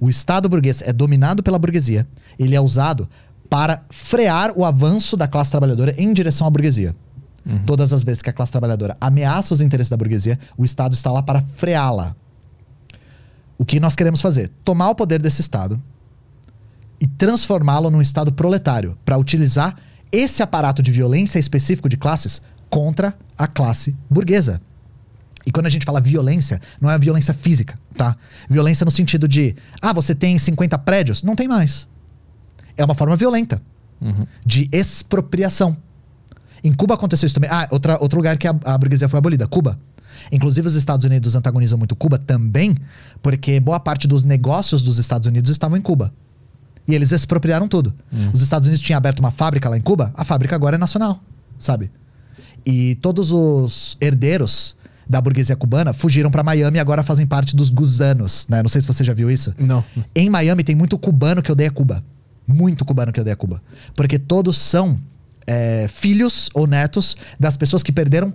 O Estado burguês é dominado pela burguesia, ele é usado para frear o avanço da classe trabalhadora em direção à burguesia. Todas as vezes que a classe trabalhadora ameaça os interesses da burguesia, o Estado está lá para freá-la. O que nós queremos fazer? Tomar o poder desse Estado e transformá-lo num Estado proletário, para utilizar esse aparato de violência específico de classes contra a classe burguesa. E quando a gente fala violência, não é a violência física, tá? Violência no sentido de, ah, você tem 50 prédios? Não tem mais. É uma forma violenta de expropriação. Em Cuba aconteceu isso também. Ah, outra, outro lugar que a, a burguesia foi abolida, Cuba. Inclusive, os Estados Unidos antagonizam muito Cuba também, porque boa parte dos negócios dos Estados Unidos estavam em Cuba. E eles expropriaram tudo. Os Estados Unidos tinham aberto uma fábrica lá em Cuba, a fábrica agora é nacional, sabe? E todos os herdeiros da burguesia cubana fugiram para Miami e agora fazem parte dos gusanos, né? Não sei se você já viu isso. Não. Em Miami tem muito cubano que odeia Cuba. Muito cubano que odeia Cuba. Porque todos são é, filhos ou netos das pessoas que perderam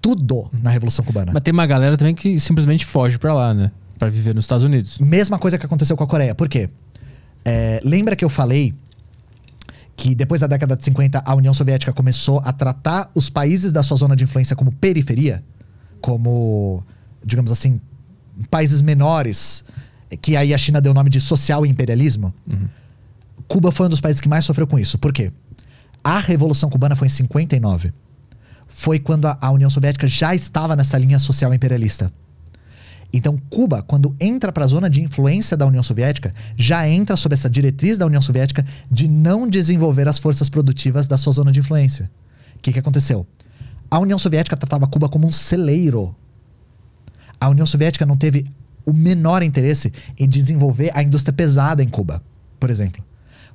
tudo na Revolução Cubana. Mas tem uma galera também que simplesmente foge pra lá, né? Pra viver nos Estados Unidos. Mesma coisa que aconteceu com a Coreia. Por quê? É, lembra que eu falei que depois da década de 50 a União Soviética começou a tratar os países da sua zona de influência como periferia? Como, digamos assim, países menores que aí a China deu o nome de social imperialismo, Cuba foi um dos países que mais sofreu com isso. Por quê? A Revolução Cubana foi em 59. Foi quando a, a União Soviética já estava nessa linha social imperialista. Então, Cuba, quando entra para a zona de influência da União Soviética, já entra sob essa diretriz da União Soviética de não desenvolver as forças produtivas da sua zona de influência. O que, que aconteceu? A União Soviética tratava Cuba como um celeiro. A União Soviética não teve o menor interesse em desenvolver a indústria pesada em Cuba, por exemplo.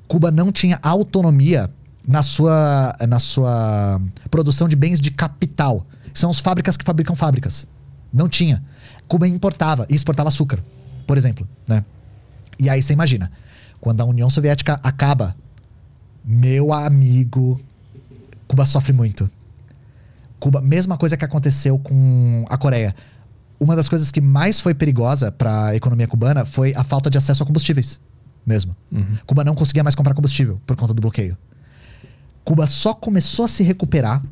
Cuba não tinha autonomia na sua, na sua produção de bens de capital. São as fábricas que fabricam fábricas. Não tinha. Cuba importava e exportava açúcar, por exemplo. Né? E aí você imagina, quando a União Soviética acaba, meu amigo, Cuba sofre muito. Cuba, mesma coisa que aconteceu com a Coreia. Uma das coisas que mais foi perigosa para a economia cubana foi a falta de acesso a combustíveis, mesmo. Cuba não conseguia mais comprar combustível por conta do bloqueio. Cuba só começou a se recuperar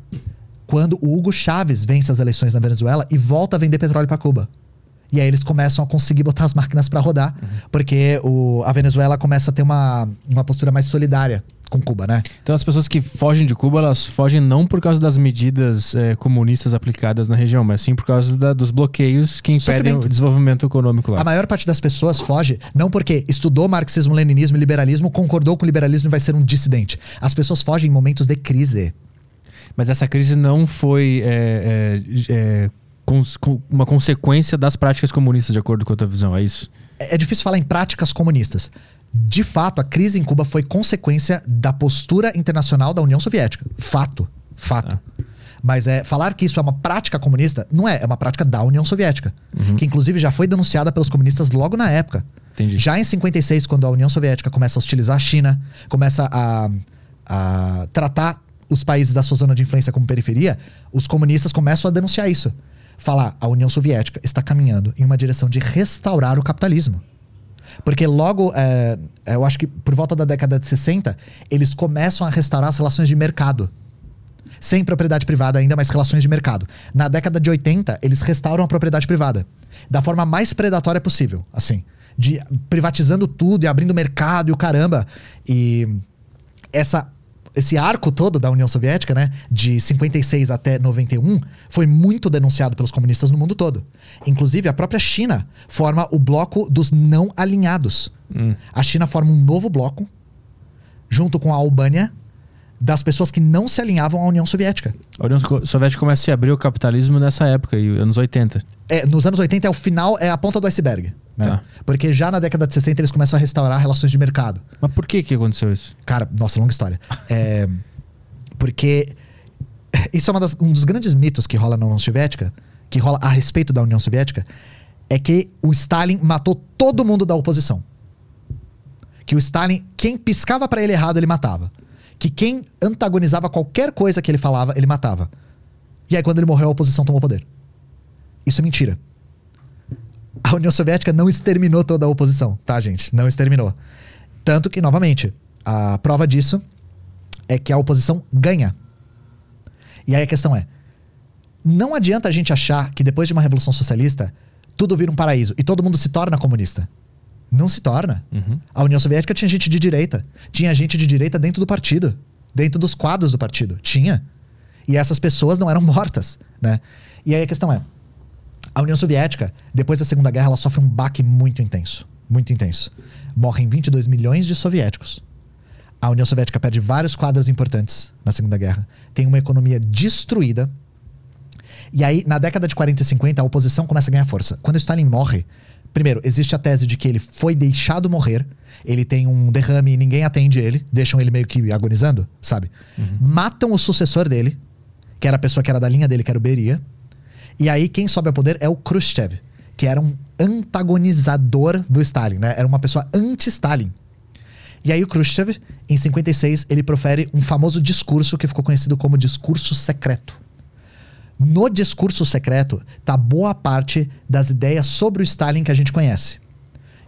quando o Hugo Chávez vence as eleições na Venezuela e volta a vender petróleo para Cuba. E aí eles começam a conseguir botar as máquinas para rodar, porque o, a Venezuela começa a ter uma, uma postura mais solidária com Cuba, né? Então as pessoas que fogem de Cuba, elas fogem não por causa das medidas eh, comunistas aplicadas na região, mas sim por causa da- dos bloqueios que impedem o desenvolvimento econômico lá. A maior parte das pessoas foge não porque estudou marxismo, leninismo e liberalismo, concordou com o liberalismo e vai ser um dissidente. As pessoas fogem em momentos de crise. Mas essa crise não foi é, é, é, cons- uma consequência das práticas comunistas, de acordo com a tua visão, é isso? É é difícil falar em práticas comunistas. De fato, a crise em Cuba foi consequência da postura internacional da União Soviética. Fato. Fato. Mas é, falar que isso é uma prática comunista, não é. É uma prática da União Soviética. Que inclusive já foi denunciada pelos comunistas logo na época. Entendi. Já em 56, quando a União Soviética começa a hostilizar a China, começa a, a tratar os países da sua zona de influência como periferia, os comunistas começam a denunciar isso. Falar, a União Soviética está caminhando em uma direção de restaurar o capitalismo. Porque logo, é, eu acho que por volta da década de 60, eles começam a restaurar as relações de mercado. Sem propriedade privada ainda, mas relações de mercado. Na década de 80, eles restauram a propriedade privada. Da forma mais predatória possível, assim. De privatizando tudo e abrindo mercado e o caramba. E essa esse arco todo da União Soviética, né, de 56 até 91, foi muito denunciado pelos comunistas no mundo todo. Inclusive, a própria China forma o bloco dos não alinhados. A China forma um novo bloco, junto com a Albânia, das pessoas que não se alinhavam à União Soviética. A União Soviética começa a se abrir o capitalismo nessa época, anos 80. É, nos anos 80 é o final, é a ponta do iceberg. Né? Tá. Porque já na década de 60 eles começam a restaurar relações de mercado. Mas por que que aconteceu isso? Cara, nossa, longa história. É, porque isso é uma das- um dos grandes mitos que rola na União Soviética, que rola a respeito da União Soviética, é que o Stalin matou todo mundo da oposição. Que o Stalin, quem piscava pra ele errado, ele matava. Que quem antagonizava qualquer coisa que ele falava, ele matava. E aí, quando ele morreu, a oposição tomou poder. Isso é mentira. A União Soviética não exterminou toda a oposição, tá, gente? Não exterminou. Tanto que, novamente, a prova disso é que a oposição ganha. E aí a questão é: não adianta a gente achar que depois de uma revolução socialista, tudo vira um paraíso e todo mundo se torna comunista. Não se torna. A União Soviética tinha gente de direita. Tinha gente de direita dentro do partido. Dentro dos quadros do partido. Tinha. E essas pessoas não eram mortas, né? E aí a questão é: a União Soviética, depois da Segunda Guerra, ela sofre um baque muito intenso. Muito intenso. Morrem 22 milhões de soviéticos. A União Soviética perde vários quadros importantes na Segunda Guerra. Tem uma economia destruída. E aí, na década de 40 e 50, a oposição começa a ganhar força. Quando Stalin morre, primeiro, existe a tese de que ele foi deixado morrer. Ele tem um derrame e ninguém atende ele. Deixam ele meio que agonizando, sabe? Matam o sucessor dele, que era a pessoa que era da linha dele, que era o Beria. E aí, quem sobe ao poder é o Khrushchev, que era um antagonizador do Stalin, né? Era uma pessoa anti-Stalin. E aí o Khrushchev, em 56, ele profere um famoso discurso que ficou conhecido como discurso secreto. No discurso secreto tá boa parte das ideias sobre o Stalin que a gente conhece.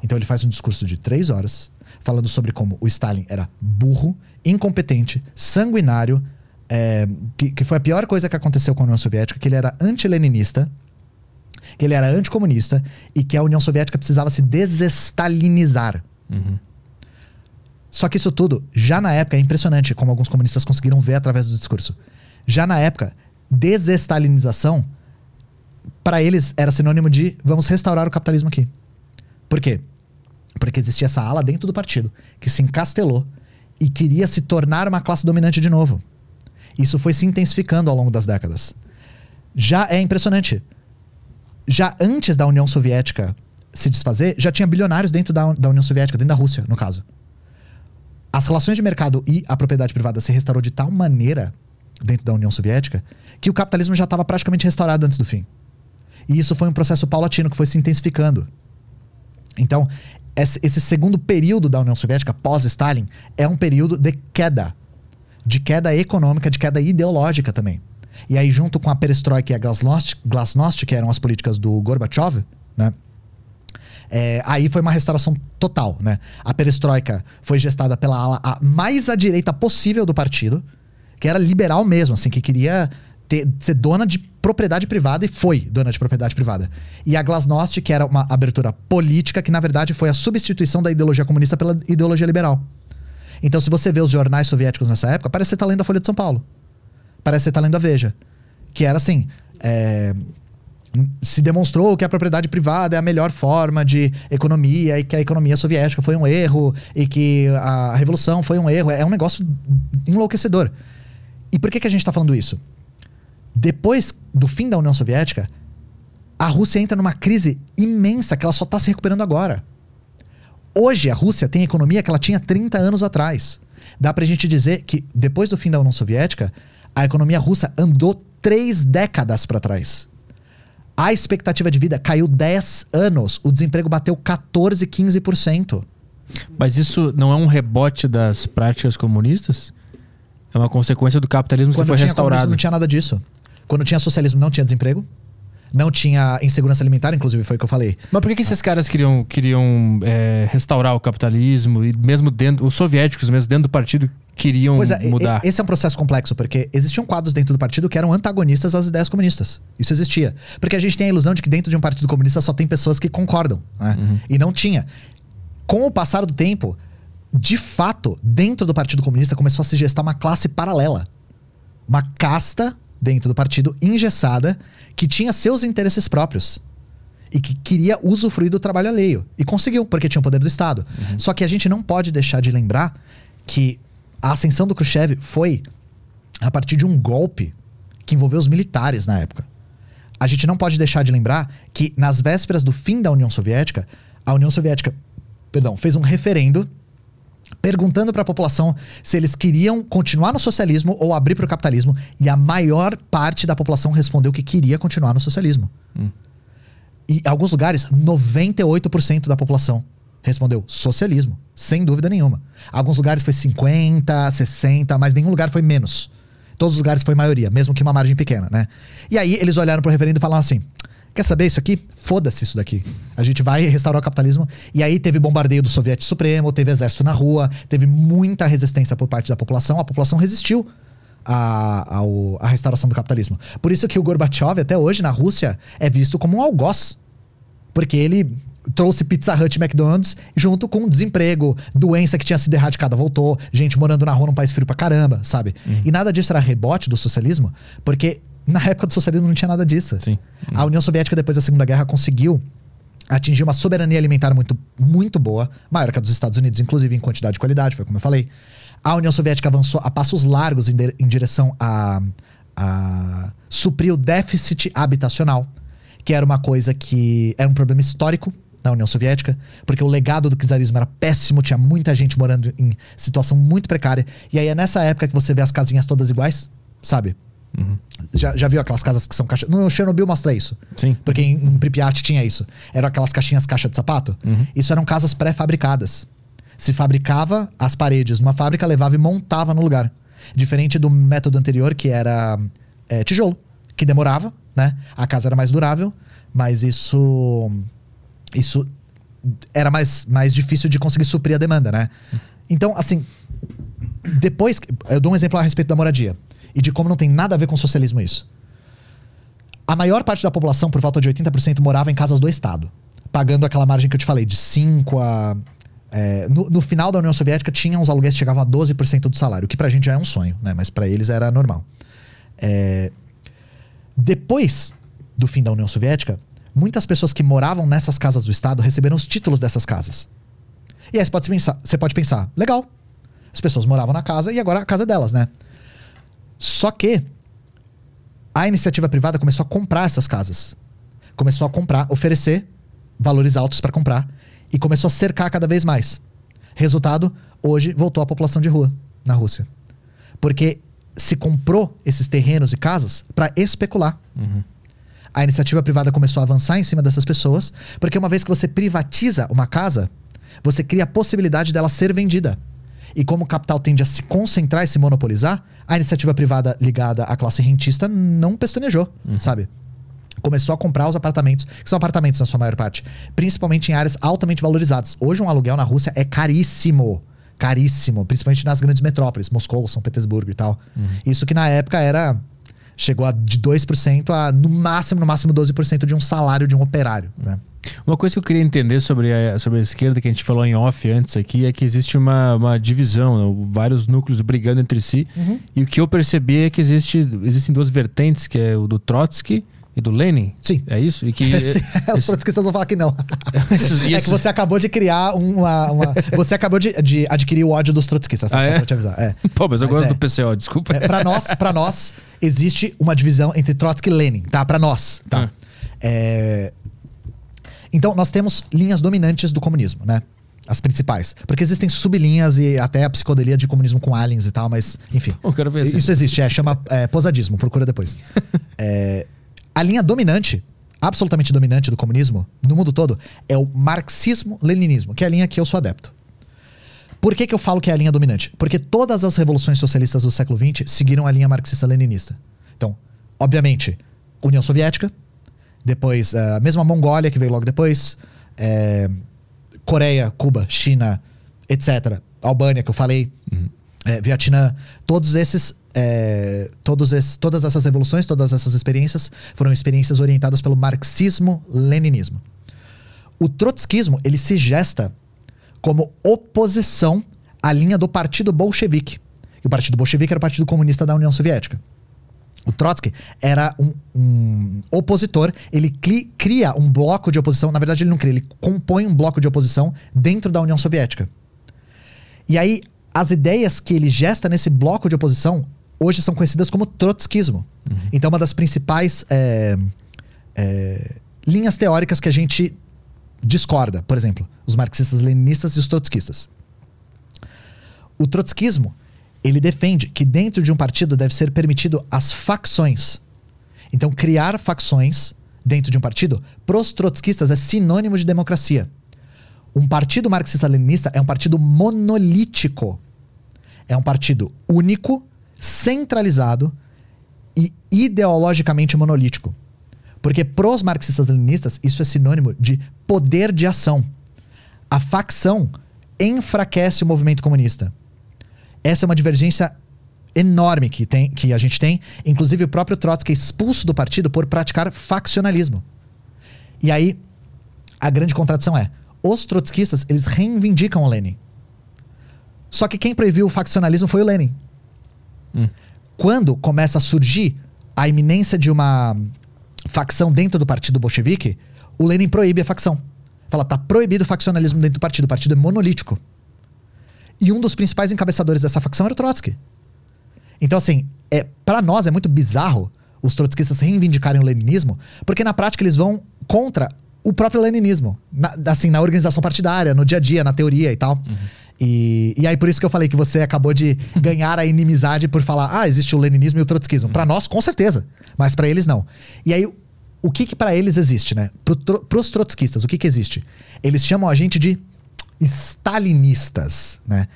Então ele faz um discurso de três horas, falando sobre como o Stalin era burro, incompetente, sanguinário, é, que, que foi a pior coisa que aconteceu com a União Soviética, que ele era anti-leninista que ele era anticomunista e que a União Soviética precisava se desestalinizar. Só que isso tudo, já na época, é impressionante como alguns comunistas conseguiram ver através do discurso. Já na época, desestalinização, para eles era sinônimo de vamos restaurar o capitalismo aqui. Por quê? Porque existia essa ala dentro do partido que se encastelou e queria se tornar uma classe dominante de novo. Isso foi se intensificando ao longo das décadas. Já é impressionante. Já antes da União Soviética se desfazer, já tinha bilionários dentro da, da União Soviética, dentro da Rússia, no caso. As relações de mercado e a propriedade privada se restaurou de tal maneira dentro da União Soviética que o capitalismo já estava praticamente restaurado antes do fim. E isso foi um processo paulatino que foi se intensificando. Então, esse segundo período da União Soviética, pós-Stalin, é um período de queda. De queda econômica, de queda ideológica também. E aí, junto com a perestroika e a glasnost, glasnost que eram as políticas do Gorbachev, né? É, aí foi uma restauração total, né? A perestroika foi gestada pela ala mais à direita possível do partido, que era liberal mesmo, assim, que queria ter, ser dona de propriedade privada e foi dona de propriedade privada. E a Glasnost, que era uma abertura política, que na verdade foi a substituição da ideologia comunista pela ideologia liberal. Então, se você vê os jornais soviéticos nessa época, parece que você está lendo a Folha de São Paulo. Parece que você está lendo a Veja. Que era assim. É, se demonstrou que a propriedade privada é a melhor forma de economia e que a economia soviética foi um erro e que a revolução foi um erro. É um negócio enlouquecedor. E por que, que a gente está falando isso? Depois do fim da União Soviética, a Rússia entra numa crise imensa que ela só está se recuperando agora. Hoje a Rússia tem a economia que ela tinha 30 anos atrás. Dá pra gente dizer que depois do fim da União Soviética, a economia russa andou três décadas para trás. A expectativa de vida caiu 10 anos, o desemprego bateu 14, 15%. Mas isso não é um rebote das práticas comunistas? É uma consequência do capitalismo Quando que foi restaurado. Não tinha nada disso. Quando tinha socialismo, não tinha desemprego. Não tinha insegurança alimentar, inclusive, foi o que eu falei. Mas por que, que esses caras queriam, queriam é, restaurar o capitalismo? E mesmo dentro. Os soviéticos, mesmo dentro do partido, queriam é, mudar. esse é um processo complexo, porque existiam quadros dentro do partido que eram antagonistas às ideias comunistas. Isso existia. Porque a gente tem a ilusão de que dentro de um partido comunista só tem pessoas que concordam. né? E não tinha. Com o passar do tempo, de fato, dentro do Partido Comunista começou a se gestar uma classe paralela. Uma casta dentro do partido engessada que tinha seus interesses próprios. E que queria usufruir do trabalho alheio. E conseguiu, porque tinha o poder do Estado. Só que a gente não pode deixar de lembrar que a ascensão do Khrushchev foi a partir de um golpe que envolveu os militares na época. A gente não pode deixar de lembrar que nas vésperas do fim da União Soviética, a União Soviética, perdão, fez um referendo perguntando para a população se eles queriam continuar no socialismo ou abrir para o capitalismo, e a maior parte da população respondeu que queria continuar no socialismo. E em alguns lugares, 98% da população respondeu socialismo, sem dúvida nenhuma. Alguns lugares foi 50, 60, mas nenhum lugar foi menos. Todos os lugares foi maioria, mesmo que uma margem pequena, né? E aí eles olharam pro referendo e falaram assim: quer saber isso aqui? Foda-se isso daqui. A gente vai restaurar o capitalismo. E aí teve bombardeio do Soviético Supremo, teve exército na rua, teve muita resistência por parte da população. A população resistiu à, ao- à restauração do capitalismo. Por isso que o Gorbachev, até hoje, na Rússia, é visto como um algoz. Porque ele trouxe Pizza Hut e McDonald's junto com desemprego, doença que tinha sido erradicada voltou, gente morando na rua num país frio pra caramba, sabe? E nada disso era rebote do socialismo, porque na época do socialismo não tinha nada disso. Sim. A União Soviética, depois da Segunda Guerra, conseguiu atingir uma soberania alimentar muito, muito boa, maior que a dos Estados Unidos, inclusive em quantidade e qualidade, foi como eu falei. A União Soviética avançou a passos largos em, de- em direção a, a suprir o déficit habitacional, que era uma coisa que era um problema histórico na União Soviética, porque o legado do czarismo era péssimo, tinha muita gente morando em situação muito precária. E aí é nessa época que você vê as casinhas todas iguais, sabe? Já, já viu aquelas casas que são caixa. No Chernobyl mostra isso. Sim. Porque em, em Pripyat tinha isso. Eram aquelas caixinhas caixa de sapato. Isso eram casas pré-fabricadas. Se fabricava as paredes numa fábrica, levava e montava no lugar. Diferente do método anterior, que era é, tijolo, que demorava, né? A casa era mais durável, mas isso. Isso era mais, mais difícil de conseguir suprir a demanda, né? Então, assim, depois. Eu dou um exemplo a respeito da moradia. E de como não tem nada a ver com socialismo isso. A maior parte da população, por volta de 80%, morava em casas do Estado, pagando aquela margem que eu te falei, de 5 a. é, no, no final da União Soviética, tinha uns aluguéis que chegavam a 12% do salário, o que pra gente já é um sonho, né? Mas pra eles era normal. É, depois do fim da União Soviética, muitas pessoas que moravam nessas casas do Estado receberam os títulos dessas casas. E aí você pode pensar, você pode pensar, legal. As pessoas moravam na casa e agora a casa é delas, né? Só que a iniciativa privada começou a comprar essas casas. Começou a comprar, oferecer valores altos para comprar e começou a cercar cada vez mais. Resultado, hoje voltou a população de rua na Rússia. Porque se comprou esses terrenos e casas para especular. A iniciativa privada começou a avançar em cima dessas pessoas, porque uma vez que você privatiza uma casa, você cria a possibilidade dela ser vendida. E como o capital tende a se concentrar e se monopolizar, a iniciativa privada ligada à classe rentista não pestanejou, sabe? Começou a comprar os apartamentos, que são apartamentos na sua maior parte, principalmente em áreas altamente valorizadas. Hoje um aluguel na Rússia é caríssimo. Caríssimo, principalmente nas grandes metrópoles, Moscou, São Petersburgo e tal. Isso que na época era chegou a de 2% a no máximo, no máximo 12% de um salário de um operário, né? Uma coisa que eu queria entender sobre a, sobre a esquerda, que a gente falou em off antes aqui, é que existe uma, uma divisão, né? vários núcleos brigando entre si. E o que eu percebi é que existe, existem duas vertentes, que é o do Trotsky e do Lenin. Sim. É isso? E que Sim, Os esse- trotskistas vão falar que não. esses- É que você acabou de criar uma. uma- você acabou de, de adquirir o ódio dos trotskistas, Ah, só é? pra te avisar. É. Pô, mas eu Mas gosto é. do PCO, desculpa. É, para nós, para nós existe uma divisão entre Trotsky e Lenin, tá? Para nós, tá? Ah. É, Então nós temos linhas dominantes do comunismo, né? As principais. Porque existem sublinhas e até a psicodelia de comunismo com aliens e tal, mas enfim. Eu quero ver. Isso existe, é, chama é, posadismo, procura depois. É, a linha dominante, absolutamente dominante do comunismo, no mundo todo, é o marxismo-leninismo, que é a linha que eu sou adepto. Por que, que eu falo que é a linha dominante? Porque todas as revoluções socialistas do século XX seguiram a linha marxista-leninista. Então, obviamente, União Soviética, depois eh, a mesma Mongólia, que veio logo depois, eh, Coreia, Cuba, China, etc. Albânia, que eu falei, eh, Vietnã, todos esses, eh, todos esses, todas essas revoluções, todas essas experiências foram experiências orientadas pelo marxismo-leninismo. O trotskismo, ele se gesta como oposição à linha do Partido Bolchevique. E o Partido Bolchevique era o Partido Comunista da União Soviética. O Trotsky era um, um opositor, ele cli- cria um bloco de oposição, na verdade ele não cria, ele compõe um bloco de oposição dentro da União Soviética. E aí, as ideias que ele gesta nesse bloco de oposição hoje são conhecidas como trotskismo. Então, uma das principais é, é, linhas teóricas que a gente discorda, por exemplo, os marxistas-leninistas e os trotskistas. O trotskismo, ele defende que dentro de um partido deve ser permitido as facções. Então, criar facções dentro de um partido, pros trotskistas, é sinônimo de democracia. Um partido marxista-leninista é um partido monolítico. É um partido único, centralizado e ideologicamente monolítico. Porque pros marxistas-leninistas, isso é sinônimo de poder de ação. A facção enfraquece o movimento comunista. Essa é uma divergência enorme que, tem, que a gente tem. Inclusive, o próprio Trotsky é expulso do partido por praticar faccionalismo. E aí, a grande contradição é: os trotskistas eles reivindicam o Lenin. Só que quem proibiu o faccionalismo foi o Lenin. Hum. Quando começa a surgir a iminência de uma facção dentro do partido bolchevique, o Lenin proíbe a facção. Fala, tá proibido o faccionalismo dentro do partido. O partido é monolítico. E um dos principais encabeçadores dessa facção era o Trotsky. Então, assim, é, para nós é muito bizarro os trotskistas reivindicarem o leninismo, porque na prática eles vão contra o próprio leninismo. Na, assim, na organização partidária, no dia a dia, na teoria e tal. E, e aí, por isso que eu falei que você acabou de ganhar a inimizade por falar, ah, existe o leninismo e o trotskismo. Pra nós, com certeza. Mas pra eles, não. E aí, o que que para eles existe, né? Pro, pros trotskistas, o que que existe? Eles chamam a gente de stalinistas, né?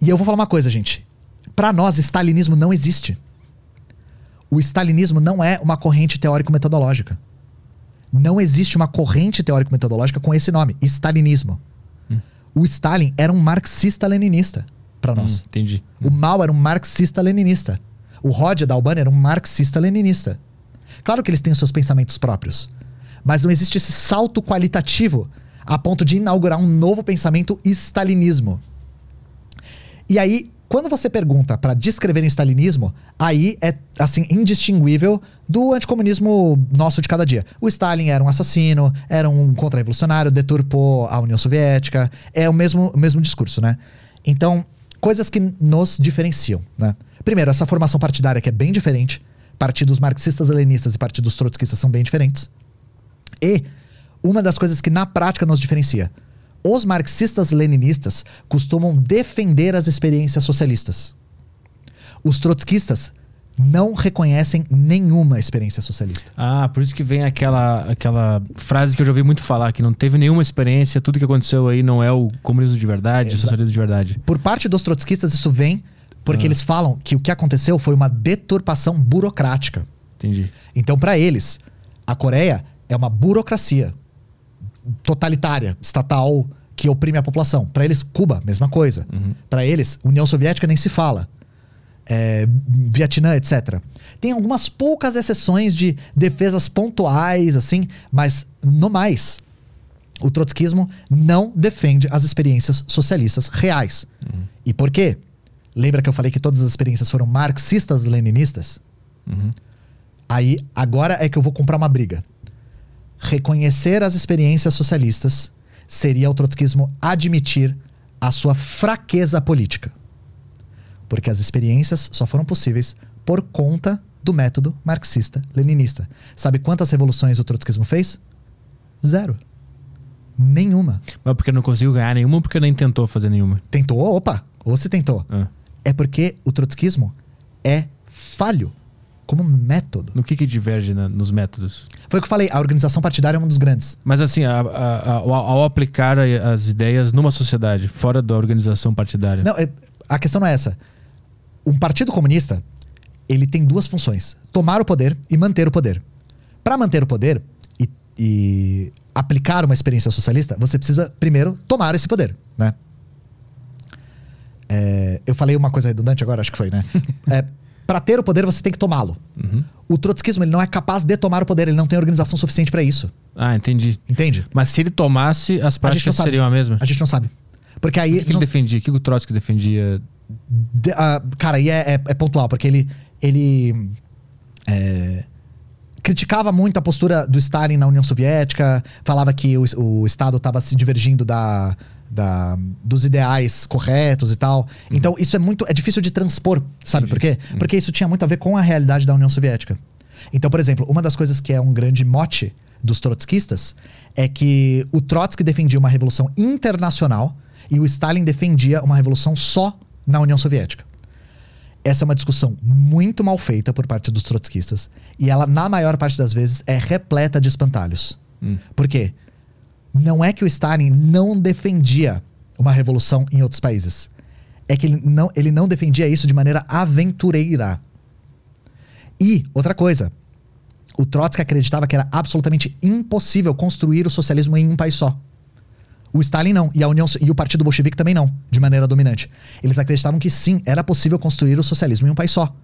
E eu vou falar uma coisa, gente. Pra nós, stalinismo não existe. O stalinismo não é uma corrente teórico-metodológica. Não existe uma corrente teórico-metodológica com esse nome, stalinismo. O Stalin era um marxista-leninista pra nós. Hum, entendi. O Mao era um marxista-leninista. O Rodia da Albânia era um marxista-leninista. Claro que eles têm os seus pensamentos próprios, mas não existe esse salto qualitativo a ponto de inaugurar um novo pensamento stalinismo. E aí, quando você pergunta para descrever o stalinismo, aí é assim indistinguível do anticomunismo nosso de cada dia. O Stalin era um assassino, era um contra-revolucionário, deturpou a União Soviética, é o mesmo, o mesmo discurso, né? Então, coisas que nos diferenciam, né? Primeiro, essa formação partidária que é bem diferente. Partidos marxistas, leninistas e partidos trotskistas são bem diferentes. E uma das coisas que na prática nos diferencia. Os marxistas-leninistas costumam defender as experiências socialistas. Os trotskistas não reconhecem nenhuma experiência socialista. Ah, por isso que vem aquela, aquela frase que eu já ouvi muito falar, que não teve nenhuma experiência, tudo que aconteceu aí não é o comunismo de verdade, o socialismo de verdade. Por parte dos trotskistas, isso vem porque Ah. eles falam que o que aconteceu foi uma deturpação burocrática. Entendi. Então, para eles, a Coreia é uma burocracia totalitária, estatal, que oprime a população. Para eles, Cuba, mesma coisa. Para eles, União Soviética nem se fala. É, Vietnã, etc. Tem algumas poucas exceções de defesas pontuais, assim, mas no mais, o trotskismo não defende as experiências socialistas reais. E por quê? Lembra que eu falei que todas as experiências foram marxistas-leninistas? Aí, agora é que eu vou comprar uma briga. Reconhecer as experiências socialistas seria o trotskismo admitir a sua fraqueza política. Porque as experiências só foram possíveis por conta do método marxista-leninista. Sabe quantas revoluções o trotskismo fez? Zero. Nenhuma. Mas porque não conseguiu ganhar nenhuma ou porque nem tentou fazer nenhuma? Tentou? Opa! Ou se tentou. Ah. É porque o trotskismo é falho como método. No que que diverge na- nos métodos? Foi o que eu falei, a organização partidária é um dos grandes. Mas assim, a- a- a- ao, aplicar as ideias numa sociedade, fora da organização partidária. Não, é- a questão não é essa. Um partido comunista, ele tem duas funções: tomar o poder e manter o poder. Para manter o poder e, e aplicar uma experiência socialista, você precisa primeiro tomar esse poder, né? É, eu falei uma coisa redundante agora, acho que foi, né? É, para ter o poder, você tem que tomá-lo. Uhum. O trotskismo ele não é capaz de tomar o poder, ele não tem organização suficiente para isso. Ah, entendi. Entende? Mas se ele tomasse, as práticas seriam a mesma? A gente não sabe. Porque O aí. que, que não- ele defendia? O que o Trotsky defendia? De- ah, cara, e é, é- é pontual, porque ele, ele é, criticava muito a postura do Stalin na União Soviética, falava que o, o Estado estava se divergindo da, da- dos ideais corretos e tal. Então, isso é muito. É difícil de transpor, sabe por quê? Porque isso tinha muito a ver com a realidade da União Soviética. Então, por exemplo, uma das coisas que é um grande mote dos trotskistas é que o Trotsky defendia uma revolução internacional e o Stalin defendia uma revolução só na União Soviética. Essa é uma discussão muito mal feita por parte dos trotskistas e ela, na maior parte das vezes, é repleta de espantalhos. Hum. Por quê? Não é que o Stalin não defendia uma revolução em outros países. É que ele não, ele não defendia isso de maneira aventureira. E, outra coisa, o Trotsky acreditava que era absolutamente impossível construir o socialismo em um país só. O Stalin não, e a União e o Partido Bolchevique também não, de maneira dominante. Eles acreditavam que sim, era possível construir o socialismo em um país só.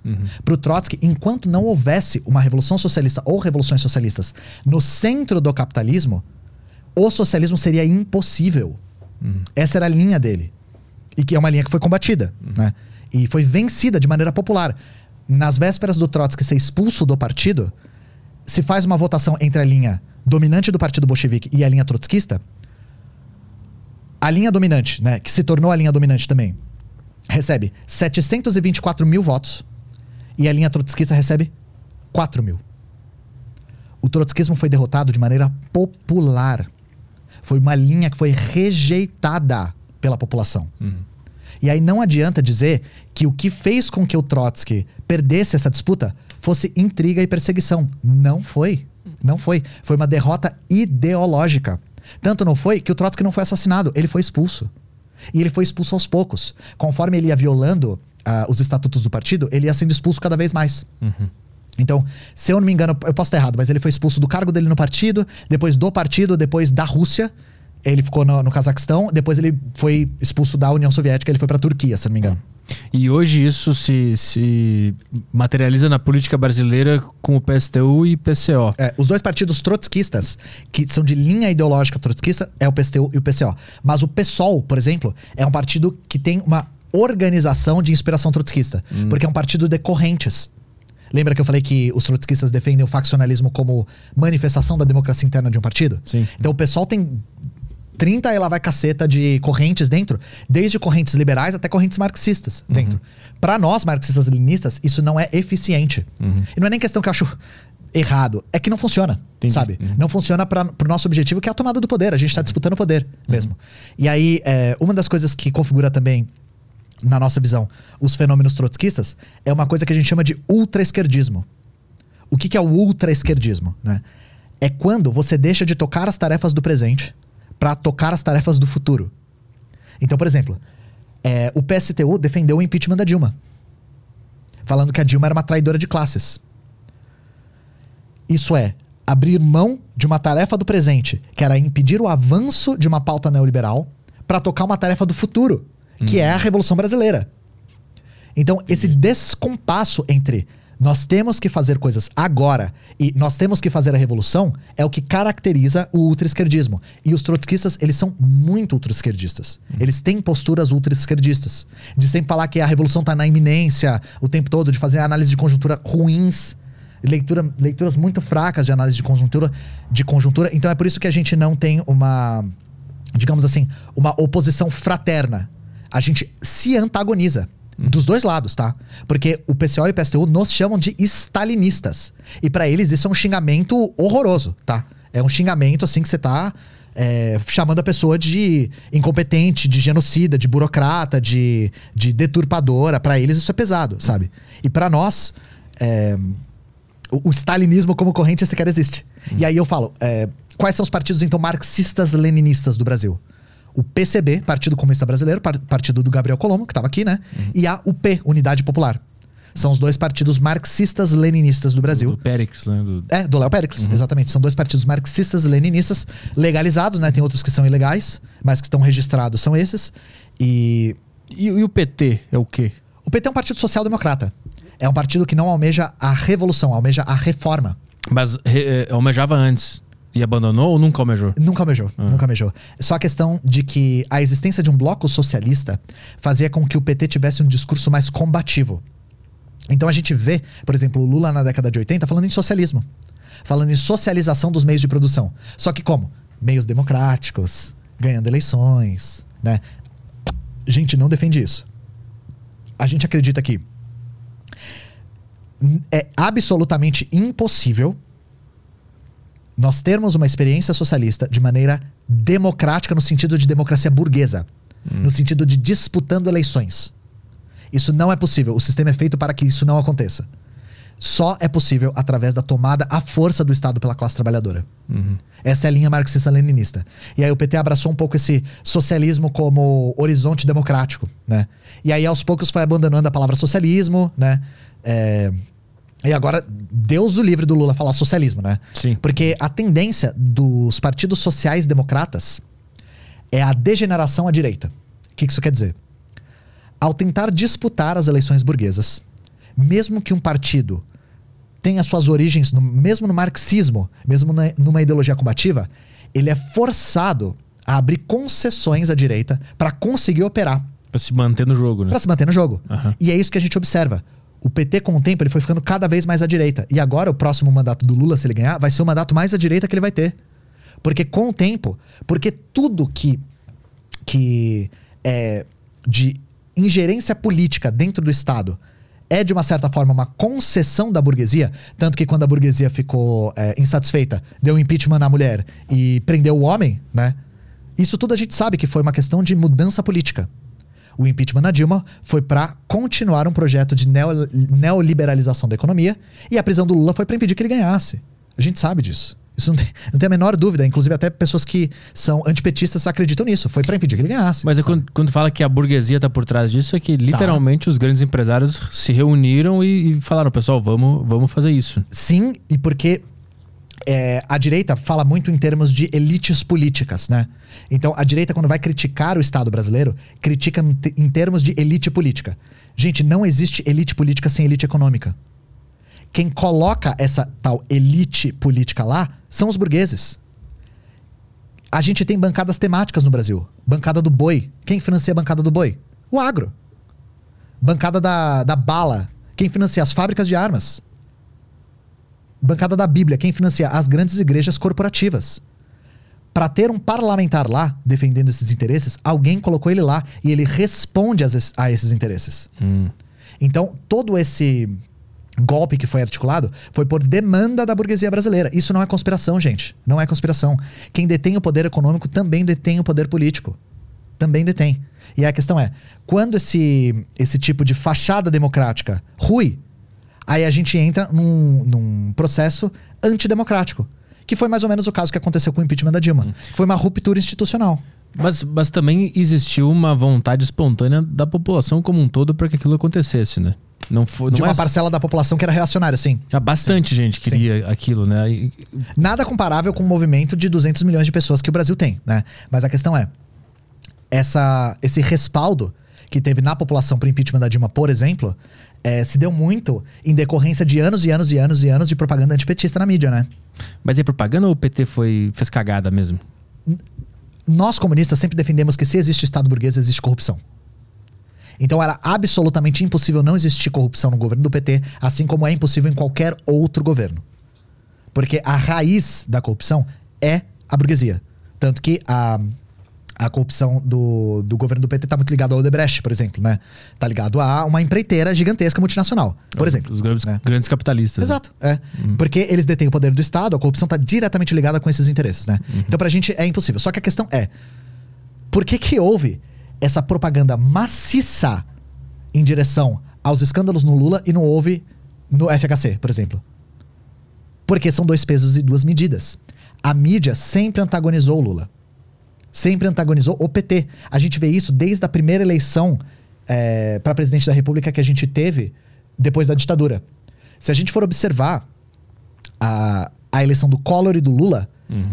Para o Trotsky, enquanto não houvesse uma revolução socialista ou revoluções socialistas no centro do capitalismo, o socialismo seria impossível. Essa era a linha dele. E que é uma linha que foi combatida, né? E foi vencida de maneira popular. Nas vésperas do Trotsky ser expulso do partido, se faz uma votação entre a linha dominante do Partido Bolchevique e a linha trotskista, a linha dominante, né, que se tornou a linha dominante também, recebe 724 mil votos e a linha trotskista recebe 4 mil. O trotskismo foi derrotado de maneira popular. Foi uma linha que foi rejeitada pela população. E aí não adianta dizer que o que fez com que o Trotsky perdesse essa disputa fosse intriga e perseguição. Não foi. Não foi. Foi uma derrota ideológica. Tanto não foi que o Trotsky não foi assassinado, ele foi expulso. E ele foi expulso aos poucos. Conforme ele ia violando ah, os estatutos do partido, ele ia sendo expulso cada vez mais. Então, se eu não me engano, eu posso estar errado, mas ele foi expulso do cargo dele no partido, depois do partido, depois da Rússia, Ele ficou no, no Cazaquistão, depois ele foi expulso da União Soviética, ele foi pra Turquia, se não me engano. E hoje isso se, se materializa na política brasileira com o PSTU e PCO. É, os dois partidos trotskistas, que são de linha ideológica trotskista, é o PSTU e o PCO. Mas o PSOL, por exemplo, é um partido que tem uma organização de inspiração trotskista. Porque é um partido de correntes. Lembra que eu falei que os trotskistas defendem o faccionalismo como manifestação da democracia interna de um partido? Sim. Então o pessoal tem 30 e lá vai caceta de correntes dentro, desde correntes liberais até correntes marxistas dentro. Pra nós, marxistas-leninistas, isso não é eficiente. E não é nem questão que eu acho errado, é que não funciona, Entendi. sabe? Não funciona para pro nosso objetivo, que é a tomada do poder. A gente tá disputando o poder mesmo. E aí, é, uma das coisas que configura também na nossa visão, os fenômenos trotskistas, é uma coisa que a gente chama de ultra-esquerdismo. O que, que é o ultra-esquerdismo? Né? É quando você deixa de tocar as tarefas do presente para tocar as tarefas do futuro. Então, por exemplo, é, o PSTU defendeu o impeachment da Dilma, falando que a Dilma era uma traidora de classes. Isso é abrir mão de uma tarefa do presente, que era impedir o avanço de uma pauta neoliberal, para tocar uma tarefa do futuro, que é a Revolução Brasileira. Então, esse descompasso entre nós temos que fazer coisas agora e nós temos que fazer a revolução é o que caracteriza o ultra-esquerdismo. E os trotskistas, eles são muito ultra-esquerdistas. Eles têm posturas ultra-esquerdistas. De sempre falar que a revolução está na iminência o tempo todo, de fazer análise de conjuntura ruins, leitura, leituras muito fracas de análise de conjuntura, de conjuntura. Então é por isso que a gente não tem uma, digamos assim, uma oposição fraterna. A gente se antagoniza. Dos dois lados, tá? Porque o PCO e o PSTU nos chamam de stalinistas. E pra eles isso é um xingamento horroroso, tá? É um xingamento assim que você tá é, chamando a pessoa de incompetente, de genocida, de burocrata, de, de deturpadora. Pra eles isso é pesado, sabe? E pra nós, é, o, o stalinismo como corrente sequer existe. E aí eu falo, é, quais são os partidos então marxistas-leninistas do Brasil? O PCB, Partido Comunista Brasileiro, par- partido do Gabriel Colombo, que estava aqui, né? E a UP, Unidade Popular. São os dois partidos marxistas-leninistas do Brasil. Do Péricles, né? Do- É, do Léo Péricles, exatamente. São dois partidos marxistas leninistas legalizados, né? Tem outros que são ilegais, mas que estão registrados são esses. E E, e o PT é o quê? o PT é um partido social-democrata. É um partido que não almeja a revolução, almeja a reforma. Mas re- eh, almejava antes e abandonou ou nunca almejou? Nunca almejou, nunca almejou. Só a questão de que a existência de um bloco socialista fazia com que o PT tivesse um discurso mais combativo. Então a gente vê, por exemplo, o Lula na década de 80 falando em socialismo. Falando em socialização dos meios de produção. Só que como? Meios democráticos, ganhando eleições, né? A gente não defende isso. A gente acredita que é absolutamente impossível nós termos uma experiência socialista de maneira democrática no sentido de democracia burguesa, no sentido de disputando eleições. Isso não é possível. O sistema é feito para que isso não aconteça. Só é possível através da tomada à força do Estado pela classe trabalhadora. Essa é a linha marxista-leninista. E aí o PT abraçou um pouco esse socialismo como horizonte democrático, né? E aí aos poucos foi abandonando a palavra socialismo, né? É, E agora, Deus o livre do Lula falar socialismo, né? Sim. Porque a tendência dos partidos sociais democratas é a degeneração à direita. O que isso quer dizer? Ao tentar disputar as eleições burguesas, mesmo que um partido tenha suas origens no- mesmo no marxismo, mesmo na- numa ideologia combativa, ele é forçado a abrir concessões à direita para conseguir operar, Pra se manter no jogo, né? para se manter no jogo. Aham. E é isso que a gente observa. O PT, com o tempo, ele foi ficando cada vez mais à direita. E agora, o próximo mandato do Lula, se ele ganhar, vai ser o mandato mais à direita que ele vai ter. Porque com o tempo, porque tudo que, que é de ingerência política dentro do Estado é, de uma certa forma, uma concessão da burguesia, tanto que quando a burguesia ficou é, insatisfeita, deu impeachment na mulher e prendeu o homem, né? Isso tudo a gente sabe que foi uma questão de mudança política. O impeachment na Dilma foi para continuar um projeto de neo- neoliberalização da economia e a prisão do Lula foi para impedir que ele ganhasse. A gente sabe disso. Isso não tem, não tem a menor dúvida. Inclusive, até pessoas que são antipetistas acreditam nisso. Foi para impedir que ele ganhasse. Mas é quando, quando fala que a burguesia tá por trás disso, é que literalmente os grandes empresários se reuniram e, e falaram, pessoal, vamos, vamos fazer isso. Sim, e porque é, a direita fala muito em termos de elites políticas, né? Então, a direita, quando vai criticar o Estado brasileiro, critica em te- em termos de elite política. Gente, não existe elite política sem elite econômica. Quem coloca essa tal elite política lá são os burgueses. A gente tem bancadas temáticas no Brasil. Bancada do boi. Quem financia a bancada do boi? O agro. Bancada da, da bala. Quem financia as fábricas de armas? Bancada da Bíblia. Quem financia as grandes igrejas corporativas? Para ter um parlamentar lá defendendo esses interesses, alguém colocou ele lá e ele responde a esses interesses. Hum. Então, todo esse golpe que foi articulado foi por demanda da burguesia brasileira. Isso não é conspiração, gente. Não é conspiração. Quem detém o poder econômico também detém o poder político. Também detém. E a questão é, quando esse, esse tipo de fachada democrática rui, aí a gente entra num, num processo antidemocrático. Que foi mais ou menos o caso que aconteceu com o impeachment da Dilma. que Foi uma ruptura institucional. Mas, mas também existiu uma vontade espontânea da população como um todo para que aquilo acontecesse, né? Não foi. Não De uma é- parcela da população que era reacionária, sim. Já bastante gente queria aquilo, né? E- Nada comparável com o movimento de 200 milhões de pessoas que o Brasil tem, né? Mas a questão é, essa, esse respaldo que teve na população para o impeachment da Dilma, por exemplo, eh, se deu muito em decorrência de anos e anos e anos e anos de propaganda antipetista na mídia, né? Mas é propaganda ou o PT foi, fez cagada mesmo? Nós comunistas sempre defendemos que se existe Estado burguês, existe corrupção. Então era absolutamente impossível não existir corrupção no governo do PT, assim como é impossível em qualquer outro governo. Porque a raiz da corrupção é a burguesia. Tanto que a, a corrupção do, do governo do PT está muito ligada ao Odebrecht, por exemplo, né? Tá ligado a uma empreiteira gigantesca multinacional, por exemplo. Os grandes, né? grandes capitalistas. Exato, é. Porque eles detêm o poder do Estado, a corrupção está diretamente ligada com esses interesses, né? Então, pra gente é impossível. Só que a questão é: por que que houve essa propaganda maciça em direção aos escândalos no Lula e não houve no FHC, por exemplo? Porque são dois pesos e duas medidas. A mídia sempre antagonizou o Lula. Sempre antagonizou o PT. A gente vê isso desde a primeira eleição para presidente da República que a gente teve depois da ditadura. Se a gente for observar a, a eleição do Collor e do Lula,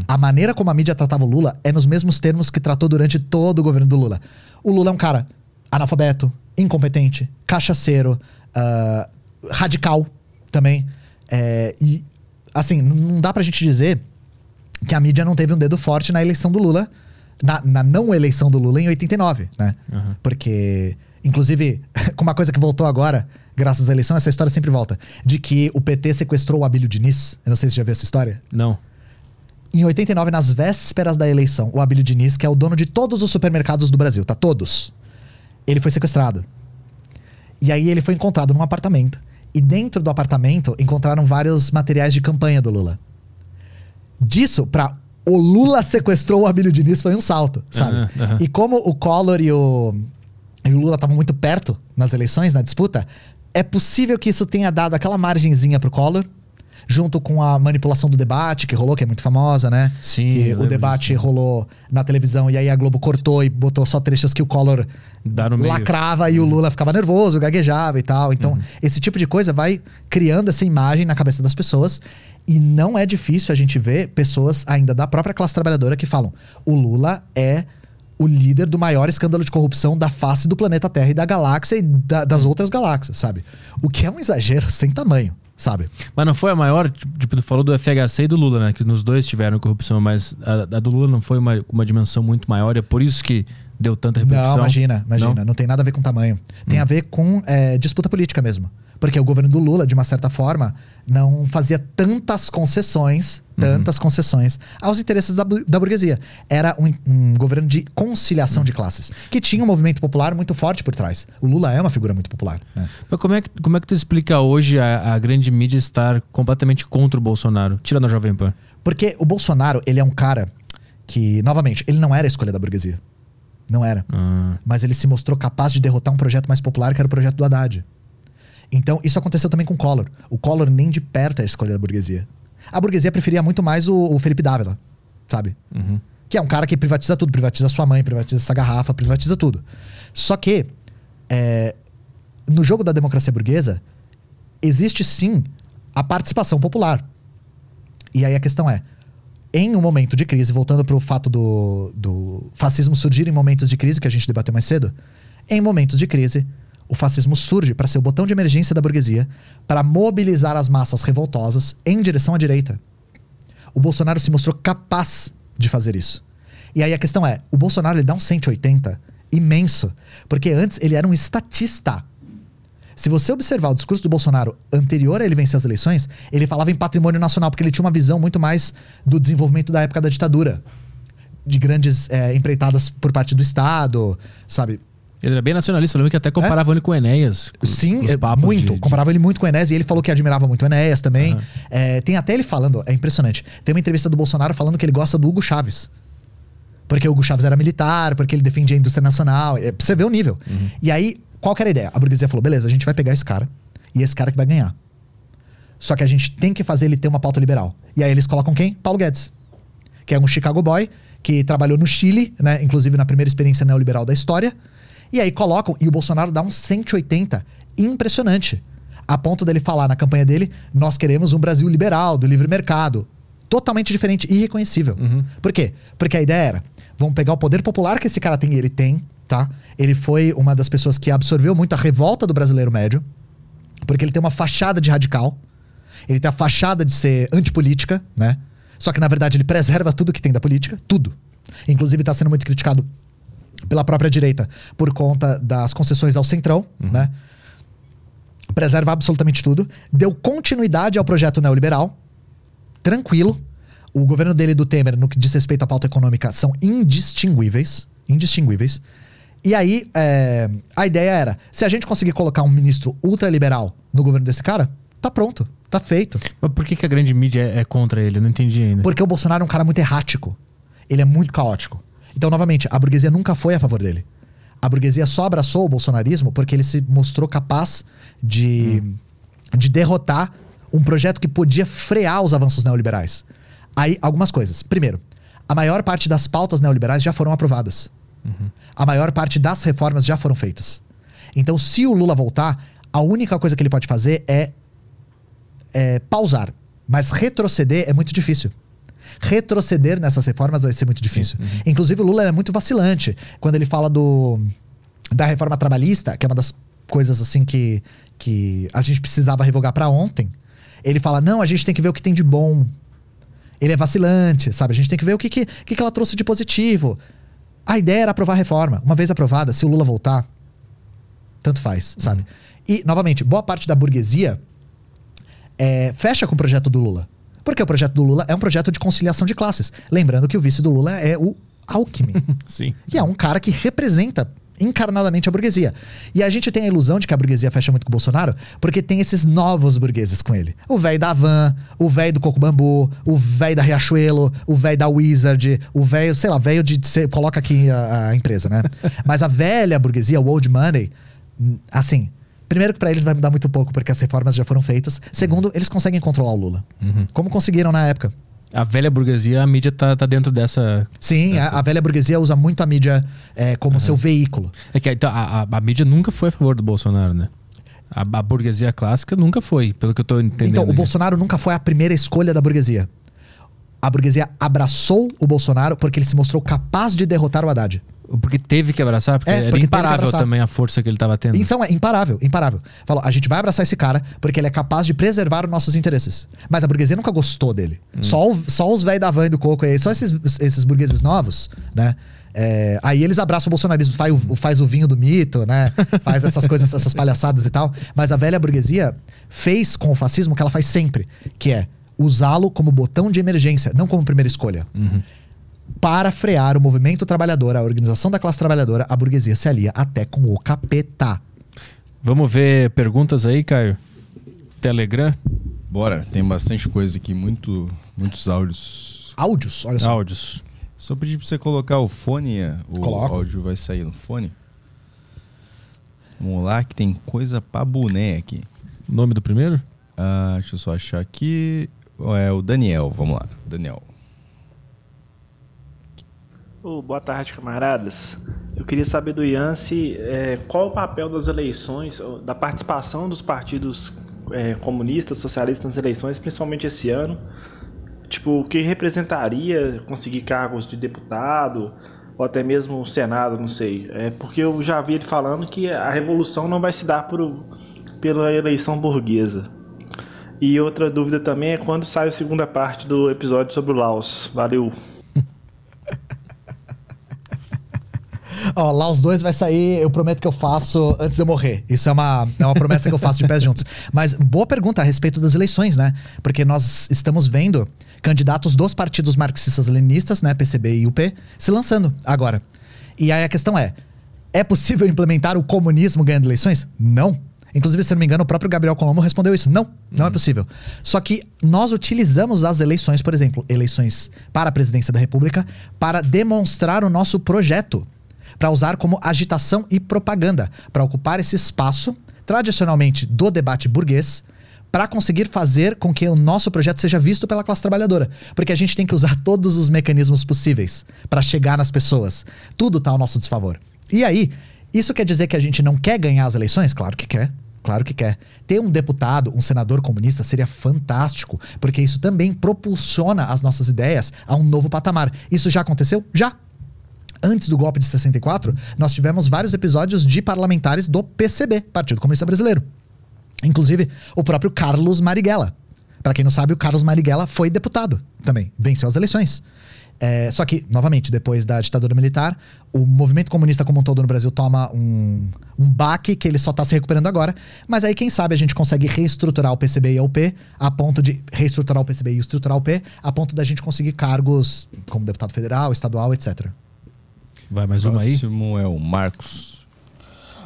a maneira como a mídia tratava o Lula é nos mesmos termos que tratou durante todo o governo do Lula. O Lula é um cara analfabeto, incompetente, cachaceiro, ah, radical também. É, e, assim, não dá pra gente dizer que a mídia não teve um dedo forte na eleição do Lula, na, na não eleição do Lula em 89, né? Uhum. Porque, inclusive, com uma coisa que voltou agora, graças à eleição, essa história sempre volta, de que o PT sequestrou o Abílio Diniz. Eu não sei se você já viu essa história. Não. Em 89, nas vésperas da eleição, o Abílio Diniz, que é o dono de todos os supermercados do Brasil, tá? Todos. Ele foi sequestrado. E aí ele foi encontrado num apartamento. E dentro do apartamento encontraram vários materiais de campanha do Lula. Disso pra o Lula sequestrou o Abílio Diniz foi um salto, sabe? Aham, aham. E como o Collor e o, e o Lula estavam muito perto nas eleições, na disputa, é possível que isso tenha dado aquela margenzinha pro Collor, junto com a manipulação do debate que rolou, que é muito famosa, né? Sim, Que o debate disso. rolou na televisão e aí a Globo cortou e botou só trechos que o Collor no meio. lacrava e o Lula ficava nervoso, gaguejava e tal. Então, esse tipo de coisa vai criando essa imagem na cabeça das pessoas. E não é difícil a gente ver pessoas ainda da própria classe trabalhadora que falam: o Lula é o líder do maior escândalo de corrupção da face do planeta Terra e da galáxia e da- das outras galáxias, sabe? O que é um exagero sem tamanho, sabe? Mas não foi a maior, tipo, tu falou do FHC e do Lula, né? Que nos dois tiveram corrupção, mas a, a do Lula não foi uma, uma dimensão muito maior, é por isso que deu tanta repercussão. Não, imagina, imagina. Não? Não, tem nada a ver com tamanho. Tem a ver com é, disputa política mesmo. Porque o governo do Lula, de uma certa forma, não fazia tantas concessões, tantas concessões aos interesses da, da burguesia. Era um, um governo de conciliação de classes, que tinha um movimento popular muito forte por trás. O Lula é uma figura muito popular. Né? Mas como é, que, como é que tu explica hoje a, a grande mídia estar completamente contra o Bolsonaro? Tirando a Jovem Pan. Porque o Bolsonaro, ele é um cara que, novamente, ele não era a escolha da burguesia. Não era. Ah, mas ele se mostrou capaz de derrotar um projeto mais popular, que era o projeto do Haddad. Então, isso aconteceu também com o Collor. O Collor nem de perto é a escolha da burguesia. A burguesia preferia muito mais o, o Felipe Dávila, sabe? uhum. Que é um cara que privatiza tudo, privatiza sua mãe, privatiza essa garrafa, privatiza tudo. Só que, é, no jogo da democracia burguesa, existe sim a participação popular. E aí a questão é, em um momento de crise, voltando para o fato do, do fascismo surgir em momentos de crise, que a gente debateu mais cedo, em momentos de crise, o fascismo surge para ser o botão de emergência da burguesia, para mobilizar as massas revoltosas em direção à direita. O Bolsonaro se mostrou capaz de fazer isso. E aí a questão é, o Bolsonaro ele dá um 180 imenso, porque antes ele era um estatista. Se você observar o discurso do Bolsonaro anterior a ele vencer as eleições, ele falava em patrimônio nacional, porque ele tinha uma visão muito mais do desenvolvimento da época da ditadura. De grandes é, empreitadas por parte do Estado, sabe? Ele era bem nacionalista, eu lembro que até comparava é? ele com o Enéas. Com, Sim, com é, muito. De, comparava ele muito com o Enéas e ele falou que admirava muito o Enéas também. Uhum. É, tem até ele falando, é impressionante. Tem uma entrevista do Bolsonaro falando que ele gosta do Hugo Chaves. Porque o Hugo Chaves era militar, porque ele defendia a indústria nacional. É, você vê o nível. Uhum. E aí, qual que era a ideia? A burguesia falou: beleza, a gente vai pegar esse cara e esse cara que vai ganhar. Só que a gente tem que fazer ele ter uma pauta liberal. E aí eles colocam quem? Paulo Guedes, que é um Chicago boy que trabalhou no Chile, né, inclusive na primeira experiência neoliberal da história. E aí colocam e o Bolsonaro dá um 180 impressionante. A ponto dele falar na campanha dele: nós queremos um Brasil liberal, do livre mercado. Totalmente diferente, irreconhecível. Uhum. Por quê? Porque a ideia era: vamos pegar o poder popular que esse cara tem, e ele tem, tá? Ele foi uma das pessoas que absorveu muito a revolta do brasileiro médio, porque ele tem uma fachada de radical, ele tem a fachada de ser antipolítica, né? Só que na verdade ele preserva tudo que tem da política, tudo. Inclusive está sendo muito criticado pela própria direita por conta das concessões ao centrão, uhum. né? Preserva absolutamente tudo, deu continuidade ao projeto neoliberal, tranquilo. O governo dele do Temer, no que diz respeito à pauta econômica, são indistinguíveis, indistinguíveis. E aí, é, a ideia era: se a gente conseguir colocar um ministro ultraliberal no governo desse cara, tá pronto, tá feito. Mas por que, que a grande mídia é, é contra ele? Eu não entendi ainda. Porque o Bolsonaro é um cara muito errático. Ele é muito caótico. Então, novamente, a burguesia nunca foi a favor dele. A burguesia só abraçou o bolsonarismo porque ele se mostrou capaz de, hum. de derrotar um projeto que podia frear os avanços neoliberais. Aí, algumas coisas. Primeiro, a maior parte das pautas neoliberais já foram aprovadas. Uhum. A maior parte das reformas já foram feitas. Então, se o Lula voltar, a única coisa que ele pode fazer é, é pausar. Mas retroceder é muito difícil retroceder nessas reformas vai ser muito difícil. Uhum. Inclusive, o Lula é muito vacilante. Quando ele fala do, da reforma trabalhista, que é uma das coisas assim que, que a gente precisava revogar para ontem, ele fala: não, a gente tem que ver o que tem de bom. Ele é vacilante, sabe? A gente tem que ver o que, que, que ela trouxe de positivo. A ideia era aprovar a reforma. Uma vez aprovada, se o Lula voltar, tanto faz, sabe? Uhum. E, novamente, boa parte da burguesia é, fecha com o projeto do Lula. Porque o projeto do Lula é um projeto de conciliação de classes. Lembrando que o vice do Lula é o Alckmin. Sim. E é um cara que representa encarnadamente a burguesia. E a gente tem a ilusão de que a burguesia fecha muito com o Bolsonaro, porque tem esses novos burgueses com ele. O velho da Van, o velho do Coco Bambu, o velho da Riachuelo, o velho da Wizard, o velho, sei lá, velho de. Cê, coloca aqui a, a empresa, né? Mas a velha burguesia, o old money, assim. Primeiro que para eles vai mudar muito pouco, porque as reformas já foram feitas. Segundo, eles conseguem controlar o Lula. Uhum. Como conseguiram na época. A velha burguesia, a mídia tá, tá dentro dessa. Sim, dessa... A, a, velha burguesia usa muito a mídia é, como uhum. seu veículo. É que então, a, a, a, mídia nunca foi a favor do Bolsonaro, né? A, a burguesia clássica nunca foi, pelo que eu tô entendendo. Então, o Bolsonaro nunca foi a primeira escolha da burguesia. A burguesia abraçou o Bolsonaro porque ele se mostrou capaz de derrotar o Haddad. Porque teve que abraçar, porque, é, porque era imparável também a força que ele estava tendo. Então é imparável, imparável. Falou, a gente vai abraçar esse cara porque ele é capaz de preservar os nossos interesses. Mas a burguesia nunca gostou dele. Hum. Só, o, só os velhos da van e do coco, só esses, esses burgueses novos, né? É, aí eles abraçam o bolsonarismo, faz o, faz o vinho do mito, né? Faz essas coisas, essas palhaçadas e tal. Mas a velha burguesia fez com o fascismo o que ela faz sempre, que é usá-lo como botão de emergência, não como primeira escolha. Uhum para frear o movimento trabalhador, a organização da classe trabalhadora, a burguesia se alia até com o capeta. Vamos ver perguntas aí, Caio? Telegram? Bora, tem bastante coisa aqui, muito, muitos áudios. Áudios? Olha só. Áudios. Só pedir pra você colocar o fone, o Coloco. áudio vai sair no fone. Vamos lá, que tem coisa pra boné aqui. Nome do primeiro? Ah, deixa eu só achar aqui. É o Daniel, vamos lá. Daniel. Oh, boa tarde, camaradas. Eu queria saber do Yancy é, qual o papel das eleições, da participação dos partidos é, comunistas, socialistas nas eleições, principalmente esse ano, tipo, o que representaria conseguir cargos de deputado ou até mesmo Senado, não sei. É porque eu já vi ele falando que a revolução não vai se dar por, pela eleição burguesa. E outra dúvida também é quando sai a segunda parte do episódio sobre o Laos. Valeu. Ó, lá os dois vai sair, eu prometo que eu faço antes de eu morrer. Isso é uma, é uma promessa que eu faço de pés juntos. Mas boa pergunta a respeito das eleições, né? Porque nós estamos vendo candidatos dos partidos marxistas-leninistas, né, PCB e UP, se lançando agora. E aí a questão é: é possível implementar o comunismo ganhando eleições? Não. Inclusive, se não me engano, o próprio Gabriel Colombo respondeu isso. Não, não é possível. Só que nós utilizamos as eleições, por exemplo, eleições para a presidência da República, para demonstrar o nosso projeto para usar como agitação e propaganda, para ocupar esse espaço, tradicionalmente do debate burguês, para conseguir fazer com que o nosso projeto seja visto pela classe trabalhadora. Porque a gente tem que usar todos os mecanismos possíveis para chegar nas pessoas. Tudo está ao nosso desfavor. E aí, isso quer dizer que a gente não quer ganhar as eleições? Claro que quer. Claro que quer. Ter um deputado, um senador comunista seria fantástico, porque isso também propulsiona as nossas ideias a um novo patamar. Isso já aconteceu? Já antes do golpe de 64, nós tivemos vários episódios de parlamentares do PCB, Partido Comunista Brasileiro. Inclusive, o próprio Carlos Marighella. Para quem não sabe, o Carlos Marighella foi deputado também, venceu as eleições. É, só que, novamente, depois da ditadura militar, o movimento comunista como um todo no Brasil toma um, um baque que ele só está se recuperando agora. Mas aí, quem sabe, a gente consegue reestruturar o PCB e a UP a ponto de. Reestruturar o PCB e estruturar o UP a ponto da gente conseguir cargos como deputado federal, estadual, etc. Vai mais uma aí? próximo é o Marcos.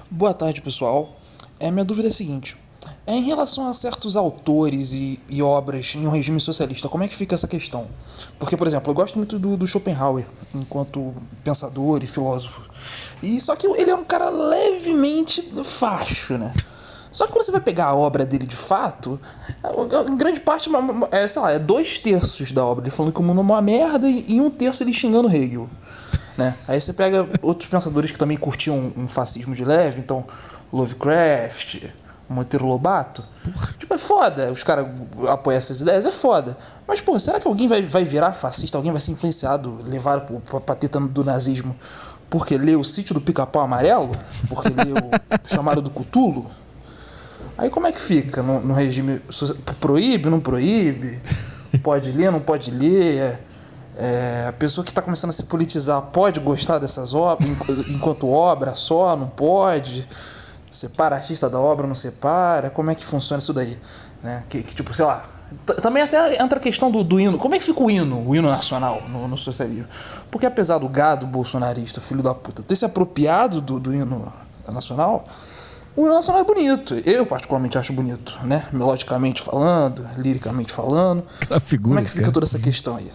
Boa tarde, pessoal. É, minha dúvida é a seguinte. É, em relação a certos autores e, e obras em um regime socialista, como é que fica essa questão? Porque, por exemplo, eu gosto muito do, do Schopenhauer, enquanto pensador e filósofo. E só que ele é um cara levemente facho, né? Só que quando você vai pegar a obra dele de fato, em grande parte, é, sei lá, é dois terços da obra ele falando que o mundo é uma merda e um terço ele xingando Hegel. Né? Aí você pega outros pensadores que também curtiam um fascismo de leve, então Lovecraft, Monteiro Lobato. Tipo, é foda os caras apoiam essas ideias, é foda. Mas, pô, será que alguém vai, vai virar fascista? Alguém vai ser influenciado, levar pra pateta do nazismo porque leu o Sítio do Pica-Pau Amarelo? Porque leu o Chamado do Cutulo? Aí como é que fica no, no regime? Proíbe, não proíbe? Pode ler, não pode ler? É, a pessoa que está começando a se politizar pode gostar dessas obras enquanto obra só, não pode? Separa artista da obra, não separa? Como é que funciona isso daí? Né? Que, que tipo, sei lá. Também até entra a questão do, do, hino. Como é que fica o hino, o hino nacional no, no socialismo? Porque apesar do gado bolsonarista, filho da puta, ter se apropriado do, do hino nacional, o hino nacional é bonito. Eu, particularmente, acho bonito, né? Melodicamente falando, liricamente falando. Figura, Como é que fica toda essa questão aí?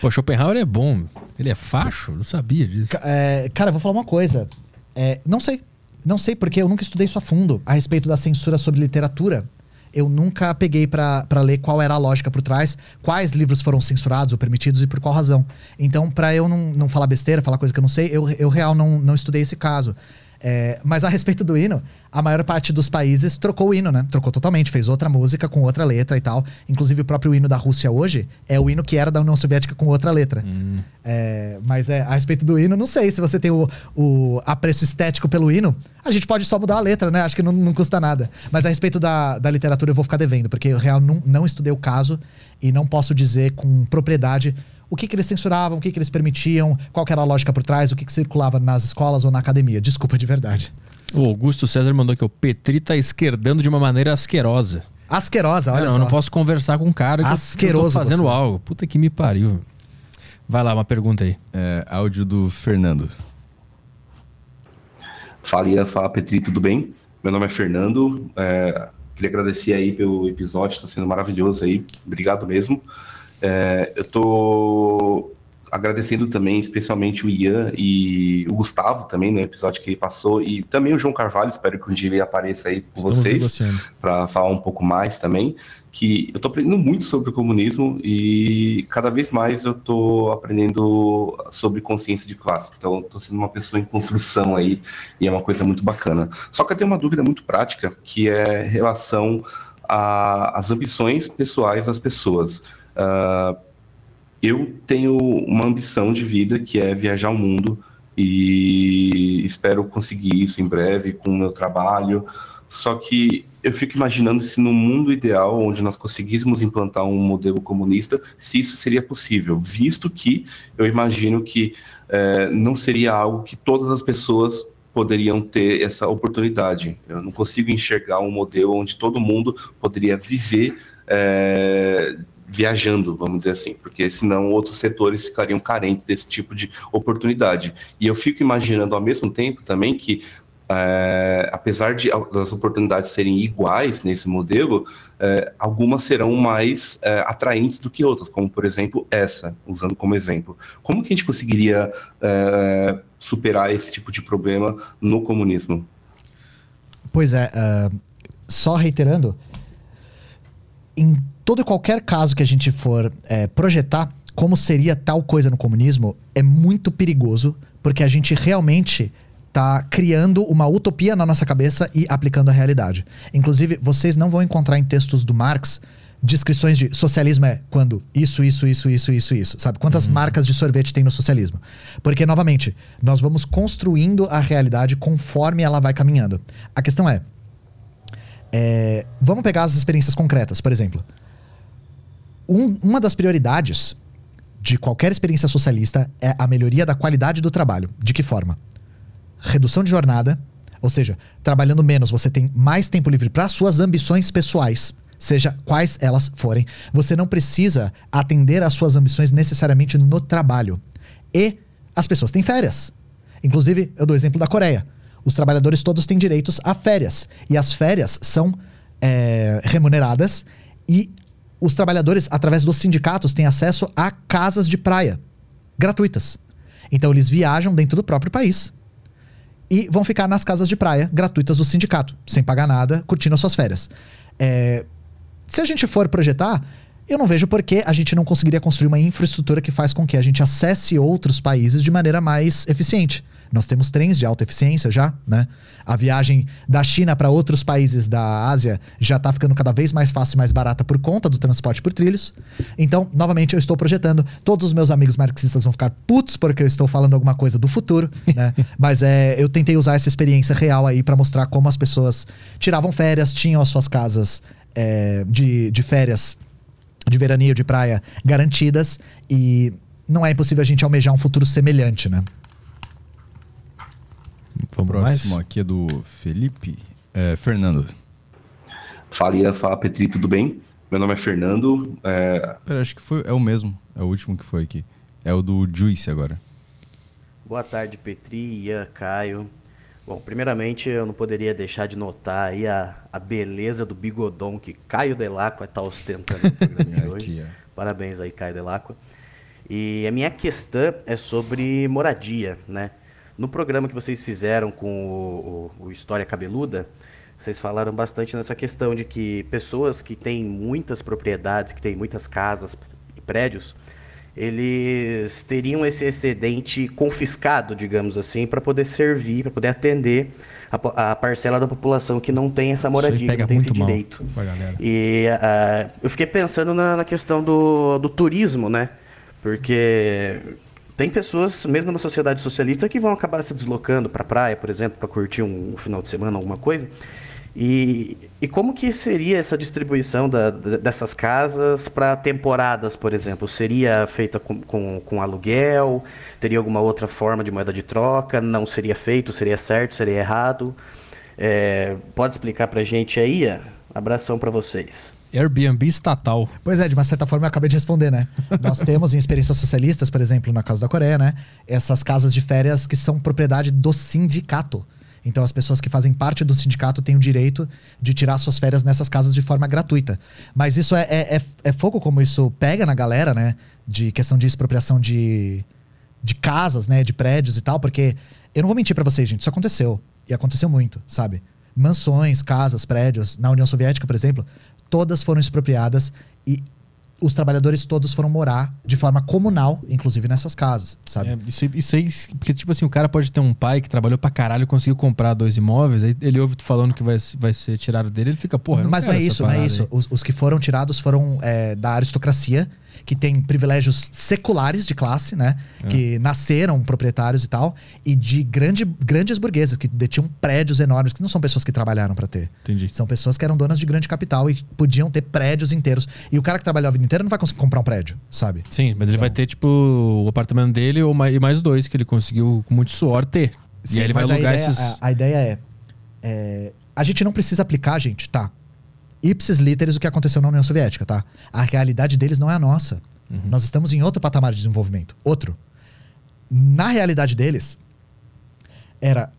Pô, Schopenhauer é bom. Ele é facho? Não sabia disso. É, cara, vou falar uma coisa. É, não sei. Não sei, porque eu nunca estudei isso a fundo a respeito da censura sobre literatura. Eu nunca peguei para ler qual era a lógica por trás, quais livros foram censurados ou permitidos e por qual razão. Então, para eu não, não falar besteira, falar coisa que eu não sei, eu, eu real não, não estudei esse caso. É, mas a respeito do hino, a maior parte dos países trocou o hino, né? Trocou totalmente, fez outra música com outra letra e tal. Inclusive o próprio hino da Rússia hoje é o hino que era da União Soviética com outra letra. Hum. É, mas é, a respeito do hino, não sei se você tem o, o apreço estético pelo hino, a gente pode só mudar a letra, né? Acho que não, não custa nada. Mas a respeito da, da literatura eu vou ficar devendo, porque eu real não, não estudei o caso e não posso dizer com propriedade o que, que eles censuravam, o que, que eles permitiam, qual era a lógica por trás, o que, que circulava nas escolas ou na academia. Desculpa de verdade. O Augusto César mandou que o Petri tá esquerdando de uma maneira asquerosa. Asquerosa, olha não, só. Eu não posso conversar com um cara que Asqueroso eu tô fazendo você. algo. Puta que me pariu. Vai lá, uma pergunta aí. É, áudio do Fernando. Fala, Ian, fala Petri, tudo bem? Meu nome é Fernando. É, queria agradecer aí pelo episódio, está sendo maravilhoso aí. Obrigado mesmo. É, eu tô agradecendo também, especialmente o Ian e o Gustavo também, no episódio que ele passou, e também o João Carvalho, espero que um dia ele apareça aí com vocês para falar um pouco mais também, que eu tô aprendendo muito sobre o comunismo e cada vez mais eu tô aprendendo sobre consciência de classe. Então, tô sendo uma pessoa em construção aí e é uma coisa muito bacana. Só que eu tenho uma dúvida muito prática, que é relação às ambições pessoais das pessoas. Uh, eu tenho uma ambição de vida que é viajar o mundo e espero conseguir isso em breve com o meu trabalho. Só que eu fico imaginando se no mundo ideal, onde nós conseguíssemos implantar um modelo comunista, se isso seria possível, visto que eu imagino que é, não seria algo que todas as pessoas poderiam ter essa oportunidade. Eu não consigo enxergar um modelo onde todo mundo poderia viver é, viajando, vamos dizer assim, porque senão outros setores ficariam carentes desse tipo de oportunidade. E eu fico imaginando ao mesmo tempo também que é, apesar de das oportunidades serem iguais nesse modelo, é, algumas serão mais é, atraentes do que outras, como por exemplo essa, usando como exemplo. Como que a gente conseguiria superar esse tipo de problema no comunismo? Pois é, uh, só reiterando, em todo e qualquer caso que a gente for é, projetar como seria tal coisa no comunismo, é muito perigoso, porque a gente realmente tá criando uma utopia na nossa cabeça e aplicando a realidade. Inclusive, vocês não vão encontrar em textos do Marx descrições de socialismo é quando isso, isso, isso, isso, isso, isso. Sabe? Quantas uhum. marcas de sorvete tem no socialismo? Porque, novamente, nós vamos construindo a realidade conforme ela vai caminhando. A questão é, é vamos pegar as experiências concretas, por exemplo. Um, uma das prioridades de qualquer experiência socialista é a melhoria da qualidade do trabalho. De que forma? redução de jornada, ou seja, trabalhando menos, você tem mais tempo livre para suas ambições pessoais, seja quais elas forem. Você não precisa atender às suas ambições necessariamente no trabalho. E as pessoas têm férias. Inclusive, eu dou o exemplo da Coreia. Os trabalhadores todos têm direitos a férias. E as férias são é, remuneradas e os trabalhadores, através dos sindicatos, têm acesso a casas de praia gratuitas. Então, eles viajam dentro do próprio país e vão ficar nas casas de praia gratuitas do sindicato, sem pagar nada, curtindo as suas férias. É, se a gente for projetar, eu não vejo por que a gente não conseguiria construir uma infraestrutura que faz com que a gente acesse outros países de maneira mais eficiente. Nós temos trens de alta eficiência já, né? A viagem da China para outros países da Ásia já está ficando cada vez mais fácil e mais barata por conta do transporte por trilhos. Então, novamente, eu estou projetando. Todos os meus amigos marxistas vão ficar putos porque eu estou falando alguma coisa do futuro, né? Mas é, eu tentei usar essa experiência real aí para mostrar como as pessoas tiravam férias, tinham as suas casas é, de, de férias, de veraneio, de praia garantidas e não é impossível a gente almejar um futuro semelhante, né? Vamos Próximo mais? aqui é do Felipe. É, Fernando. Fala, fala Petri, tudo bem? Meu nome é Fernando. É... Pera, acho que foi, é o mesmo. É o último que foi aqui. É o do Juice agora. Boa tarde, Petri, Ian, Caio. Bom, primeiramente eu não poderia deixar de notar aí a, a beleza do bigodão que Caio Delacqua está ostentando no programa de hoje. Parabéns aí, Caio Delacqua. E a minha questão é sobre moradia, né? No programa que vocês fizeram com o, o, o História Cabeluda, vocês falaram bastante nessa questão de que pessoas que têm muitas propriedades, que têm muitas casas e prédios, eles teriam esse excedente confiscado, digamos assim, para poder servir, para poder atender a, a, parcela da população que não tem essa moradia, que não tem esse direito. E uh, eu fiquei pensando na, na questão do, do turismo, né? Porque tem pessoas, mesmo na sociedade socialista, que vão acabar se deslocando para a praia, por exemplo, para curtir um, um, final de semana, alguma coisa. E, e como que seria essa distribuição da, dessas casas para temporadas, por exemplo? Seria feita com, com, com, aluguel? Teria alguma outra forma de moeda de troca? Não seria feito? Seria certo? Seria errado? É, pode explicar para a gente aí? Abração para vocês. Airbnb estatal. Pois é, de uma certa forma eu acabei de responder, né? Nós temos em experiências socialistas, por exemplo, na casa da Coreia, né? Essas casas de férias que são propriedade do sindicato. Então as pessoas que fazem parte do sindicato têm o direito de tirar suas férias nessas casas de forma gratuita. Mas isso é, é, é, é fogo como isso pega na galera, né? De questão de expropriação de, de casas, né? De prédios e tal, porque eu não vou mentir para vocês, gente, isso aconteceu. E aconteceu muito, sabe? Mansões, casas, prédios. Na União Soviética, por exemplo, todas foram expropriadas e os trabalhadores todos foram morar de forma comunal, inclusive nessas casas, sabe? É, isso, isso aí, porque tipo assim, o cara pode ter um pai que trabalhou pra caralho e conseguiu comprar dois imóveis, aí ele ouve tu falando que vai, vai ser tirado dele, ele fica, porra. Mas não é isso, não é isso. Os, os, que foram tirados foram é, da aristocracia que tem privilégios seculares de classe, né? É. Que nasceram proprietários e tal, e de grande, grandes burguesas, que detinham prédios enormes, que não são pessoas que trabalharam para ter. Entendi. São pessoas que eram donas de grande capital e podiam ter prédios inteiros. E o cara que trabalhou a vida inteira não vai conseguir comprar um prédio, sabe? Sim, mas ele vai ter, tipo, o apartamento dele ou mais, e mais dois que ele conseguiu com muito suor ter. e Sim, aí ele vai mas a alugar ideia, esses. a, a ideia é, é, A gente não precisa aplicar, gente, tá? Ipsis literis o que aconteceu na União Soviética, tá? A realidade deles não é a nossa. Uhum. Nós estamos em outro patamar de desenvolvimento. Outro. Na realidade deles, era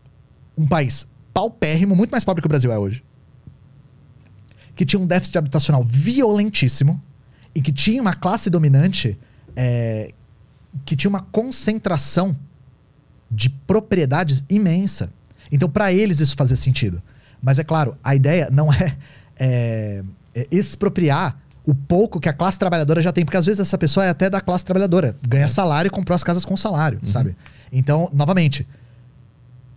um país paupérrimo, muito mais pobre que o Brasil é hoje. Que tinha um déficit habitacional violentíssimo e que tinha uma classe dominante é, que tinha uma concentração de propriedades imensa. Então, para eles, isso fazia sentido. Mas é claro, a ideia não é, é, é expropriar o pouco que a classe trabalhadora já tem, porque às vezes essa pessoa é até da classe trabalhadora, ganha salário e comprou as casas com salário, sabe? Então, novamente,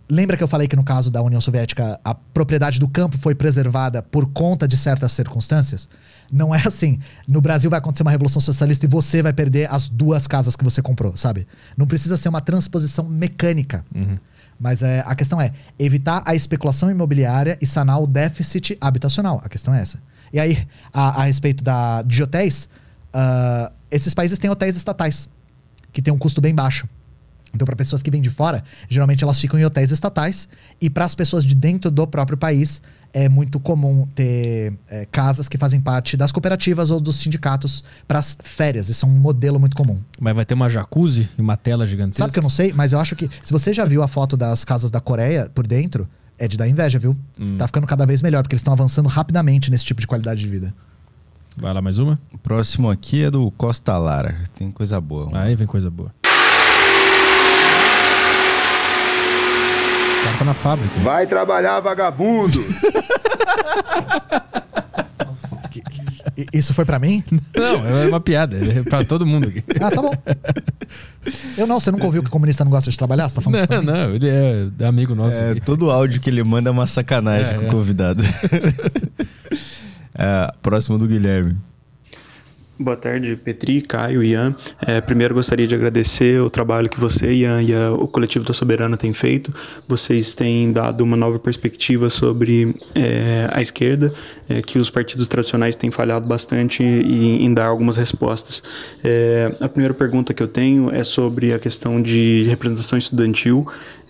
lembra que eu falei que no caso da União Soviética a propriedade do campo foi preservada por conta de certas circunstâncias? Não é assim. No Brasil vai acontecer uma revolução socialista e você vai perder as duas casas que você comprou, sabe? Não precisa ser uma transposição mecânica. Mas é, a questão é evitar a especulação imobiliária e sanar o déficit habitacional. A questão é essa. E aí, a, a respeito da, de hotéis, ah, esses países têm hotéis estatais, que tem um custo bem baixo. Então, para pessoas que vêm de fora, geralmente elas ficam em hotéis estatais. E para as pessoas de dentro do próprio país, é muito comum ter é, casas que fazem parte das cooperativas ou dos sindicatos para as férias. Isso é um modelo muito comum. Mas vai ter uma jacuzzi e uma tela gigantesca. Sabe que eu não sei, mas eu acho que. Se você já viu a foto das casas da Coreia por dentro, é de dar inveja, viu? Tá ficando cada vez melhor, porque eles estão avançando rapidamente nesse tipo de qualidade de vida. Vai lá mais uma? O próximo aqui é do Costa Lara. Tem coisa boa. Aí vem coisa boa. O cara tá na fábrica. Vai trabalhar, vagabundo! I- Isso foi pra mim? Não, é uma piada. É pra todo mundo aqui. Ah, tá bom. Eu não, você nunca ouviu que o comunista não gosta de trabalhar? Você tá falando Não, não, ele é amigo nosso. É, aqui. todo áudio que ele manda é uma sacanagem É, com o é. convidado. É, próximo do Guilherme. Boa tarde, Petri, Caio, Ian. É, primeiro gostaria de agradecer o trabalho que você, Ian, e a- o coletivo da Soberana têm feito. Vocês têm dado uma nova perspectiva sobre é, a esquerda, é, que os partidos tradicionais têm falhado bastante em, em dar algumas respostas. A primeira pergunta que eu tenho é sobre a questão de representação estudantil.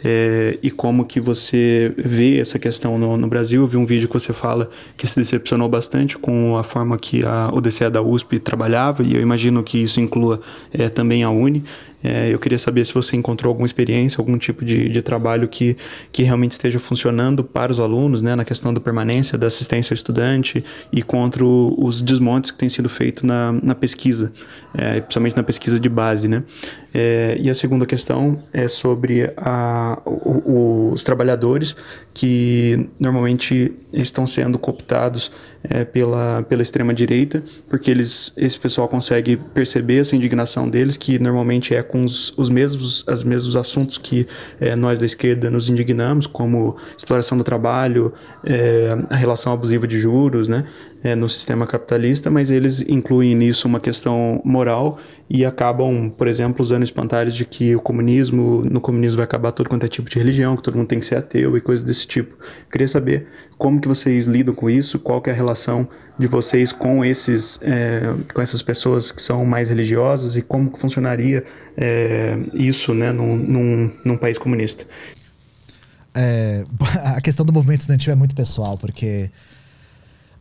É, e como que você vê essa questão no, no Brasil. Eu vi um vídeo que você fala que se decepcionou bastante com a forma que a ODCE da USP trabalhava, e eu imagino que isso inclua é, também a Uni. É, eu queria saber se você encontrou alguma experiência, algum tipo de, de trabalho que, que realmente esteja funcionando para os alunos, né, na questão da permanência, da assistência ao estudante e contra o- os desmontes que têm sido feitos na, na pesquisa, é, principalmente na pesquisa de base. Né? É, e a segunda questão é sobre a, o- o- os trabalhadores que normalmente estão sendo cooptados é, pela, pela extrema-direita, porque eles, esse pessoal consegue perceber essa indignação deles, que normalmente é com os, os mesmos, os mesmos assuntos que é, nós da esquerda nos indignamos, como exploração do trabalho, é, a relação abusiva de juros né, é, no sistema capitalista, mas eles incluem nisso uma questão moral e acabam, por exemplo, usando espantalhos de que o comunismo, no comunismo vai acabar todo quanto é tipo de religião, que todo mundo tem que ser ateu e coisas desse tipo. Queria saber como que vocês lidam com isso, qual que é a relação de vocês com esses, é, com essas pessoas que são mais religiosas e como que funcionaria é, isso, né, num, num, num país comunista. É, a questão do movimento estudantil é muito pessoal, porque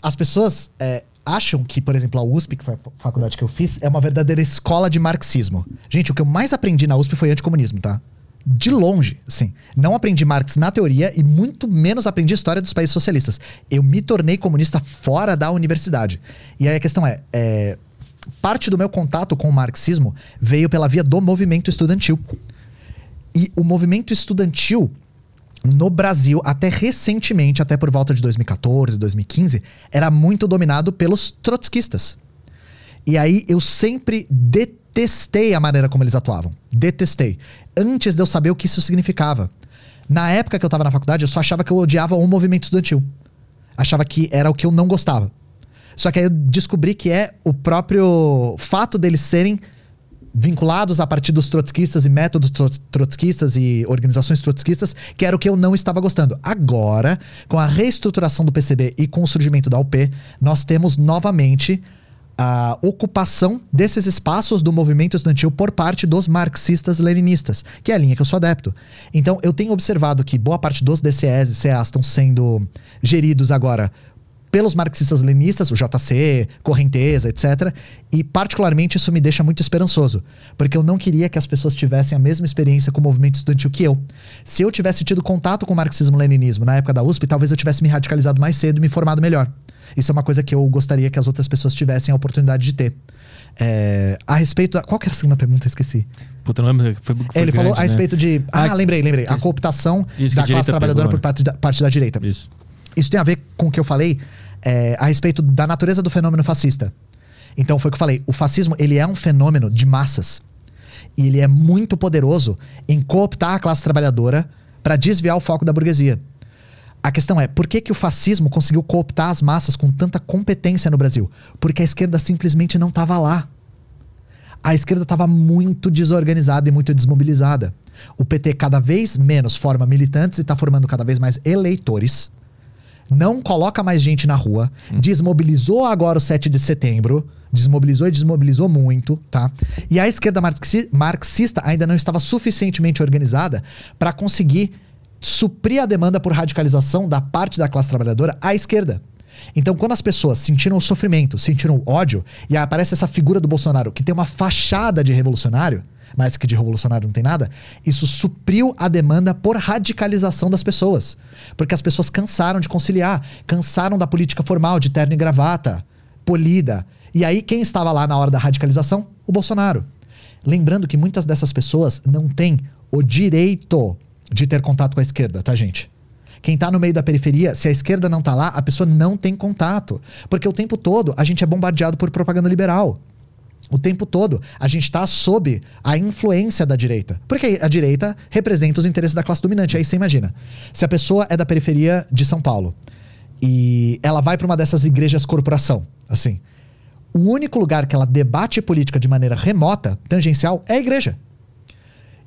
as pessoas é, acham que, por exemplo, a USP, que foi a faculdade que eu fiz, é uma verdadeira escola de marxismo. Gente, o que eu mais aprendi na USP foi anticomunismo, tá? De longe, assim. Não aprendi Marx na teoria e muito menos aprendi história dos países socialistas. Eu me tornei comunista fora da universidade. E aí a questão é, é parte do meu contato com o marxismo veio pela via do movimento estudantil. E o movimento estudantil no Brasil, até recentemente, até por volta de 2014, 2015, era muito dominado pelos trotskistas. E aí eu sempre detestei a maneira como eles atuavam. Detestei. Antes de eu saber o que isso significava. Na época que eu tava na faculdade, eu só achava que eu odiava o movimento estudantil. Achava que era o que eu não gostava. Só que aí eu descobri que é o próprio fato deles serem vinculados a partir dos trotskistas e métodos trotskistas e organizações trotskistas, que era o que eu não estava gostando. Agora, com a reestruturação do PCB e com o surgimento da UP, nós temos novamente a ocupação desses espaços do movimento estudantil por parte dos marxistas-leninistas, que é a linha que eu sou adepto. Então, eu tenho observado que boa parte dos DCEs e CAs estão sendo geridos agora pelos marxistas-leninistas, o JC, Correnteza, etc. E, particularmente, isso me deixa muito esperançoso, porque eu não queria que as pessoas tivessem a mesma experiência com o movimento estudantil que eu. Se eu tivesse tido contato com o marxismo-leninismo na época da USP, talvez eu tivesse me radicalizado mais cedo e me formado melhor. Isso é uma coisa que eu gostaria que as outras pessoas tivessem a oportunidade de ter. É, a respeito da. Qual que era a segunda pergunta? Esqueci. Puta, não lembro. Foi, foi Ele grande, falou a né? respeito de. Ah, Ah, lembrei, lembrei. A cooptação da classe trabalhadora pegou, por parte da, parte da direita. Isso. Isso tem a ver com o que eu falei é, a respeito da natureza do fenômeno fascista. Então foi o que eu falei. O fascismo ele é um fenômeno de massas. E ele é muito poderoso em cooptar a classe trabalhadora para desviar o foco da burguesia. A questão é, por que, que o fascismo conseguiu cooptar as massas com tanta competência no Brasil? Porque a esquerda simplesmente não estava lá. A esquerda estava muito desorganizada e muito desmobilizada. O PT cada vez menos forma militantes e está formando cada vez mais eleitores. Não coloca mais gente na rua. Desmobilizou agora o 7 de setembro. Desmobilizou e desmobilizou muito, tá? E a esquerda marxi- marxista ainda não estava suficientemente organizada para conseguir suprir a demanda por radicalização da parte da classe trabalhadora à esquerda. Então, quando as pessoas sentiram o sofrimento, sentiram o ódio, e aparece essa figura do Bolsonaro que tem uma fachada de revolucionário, mas que de revolucionário não tem nada, isso supriu a demanda por radicalização das pessoas. Porque as pessoas cansaram de conciliar, cansaram da política formal, de terno e gravata, polida. E aí, quem estava lá na hora da radicalização? O Bolsonaro. Lembrando que muitas dessas pessoas não têm o direito de ter contato com a esquerda, tá, gente? Quem tá no meio da periferia, se a esquerda não tá lá, a pessoa não tem contato. Porque o tempo todo a gente é bombardeado por propaganda liberal. O tempo todo a gente está sob a influência da direita. Porque a direita representa os interesses da classe dominante. Aí você imagina. Se a pessoa é da periferia de São Paulo e ela vai para uma dessas igrejas corporação, assim, o único lugar que ela debate política de maneira remota, tangencial, é a igreja.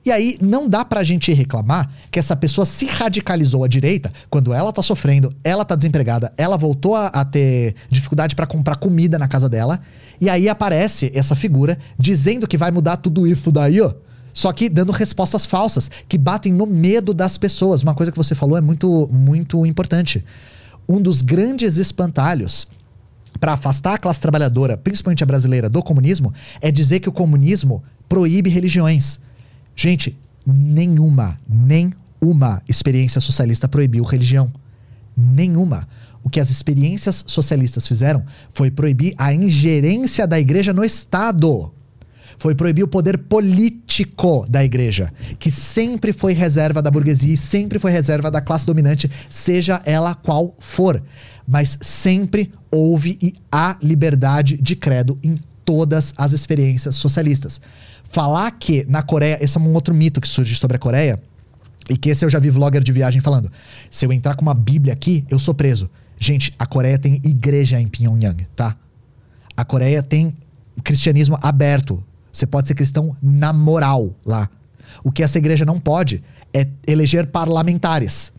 E aí não dá pra gente reclamar que essa pessoa se radicalizou à direita quando ela tá sofrendo, ela tá desempregada, ela voltou a, a ter dificuldade pra comprar comida na casa dela, e aí aparece essa figura dizendo que vai mudar tudo isso daí, ó. Só que dando respostas falsas, que batem no medo das pessoas. Uma coisa que você falou é muito, muito importante. Um dos grandes espantalhos para afastar a classe trabalhadora, principalmente a brasileira, do comunismo, é dizer que o comunismo proíbe religiões. Gente, nenhuma, nenhuma experiência socialista proibiu religião. Nenhuma. O que as experiências socialistas fizeram foi proibir a ingerência da igreja no Estado. Foi proibir o poder político da igreja, que sempre foi reserva da burguesia e sempre foi reserva da classe dominante, seja ela qual for. Mas sempre houve e há liberdade de credo em todas as experiências socialistas. Falar que na Coreia, esse é um outro mito que surge sobre a Coreia, e que esse eu já vi vlogger de viagem falando. Se eu entrar com uma Bíblia aqui, eu sou preso. Gente, a Coreia tem igreja em Pyongyang, tá? A Coreia tem cristianismo aberto. Você pode ser cristão na moral lá. O que essa igreja não pode é eleger parlamentares.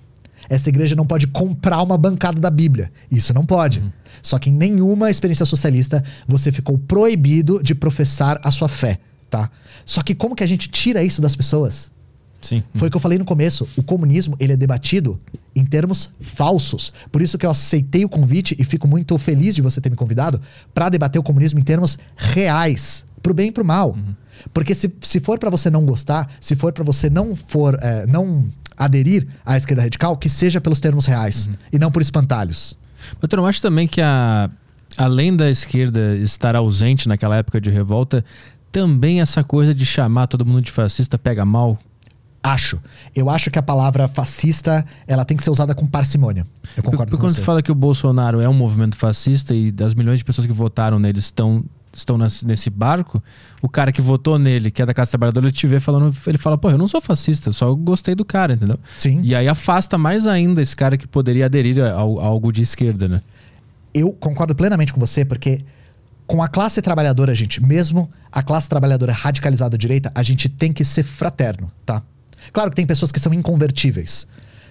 Essa igreja não pode comprar uma bancada da Bíblia. Isso não pode. Só que em nenhuma experiência socialista você ficou proibido de professar a sua fé, tá? Só que como que a gente tira isso das pessoas? Sim. Foi o que eu falei no começo. O comunismo, ele é debatido em termos falsos. Por isso que eu aceitei o convite e fico muito feliz de você ter me convidado para debater o comunismo em termos reais, pro bem e pro mal. Porque se, se for para você não gostar, se for para você não for é, não aderir à esquerda radical, que seja pelos termos reais e não por espantalhos. Mas tu não acha também que a, além da esquerda estar ausente naquela época de revolta, também essa coisa de chamar todo mundo de fascista pega mal? Acho. Eu acho que a palavra fascista ela tem que ser usada com parcimônia. Eu concordo Porque com quando você. fala que o Bolsonaro é um movimento fascista e das milhões de pessoas que votaram nele estão, estão nesse barco, o cara que votou nele, que é da classe trabalhadora, ele te vê falando, ele fala, pô, eu não sou fascista, só gostei do cara, entendeu? Sim. E aí afasta mais ainda esse cara que poderia aderir a, a algo de esquerda, né? eu concordo plenamente com você, porque com a classe trabalhadora, gente, mesmo a classe trabalhadora radicalizada à direita, a gente tem que ser fraterno, tá? Claro que tem pessoas que são inconvertíveis.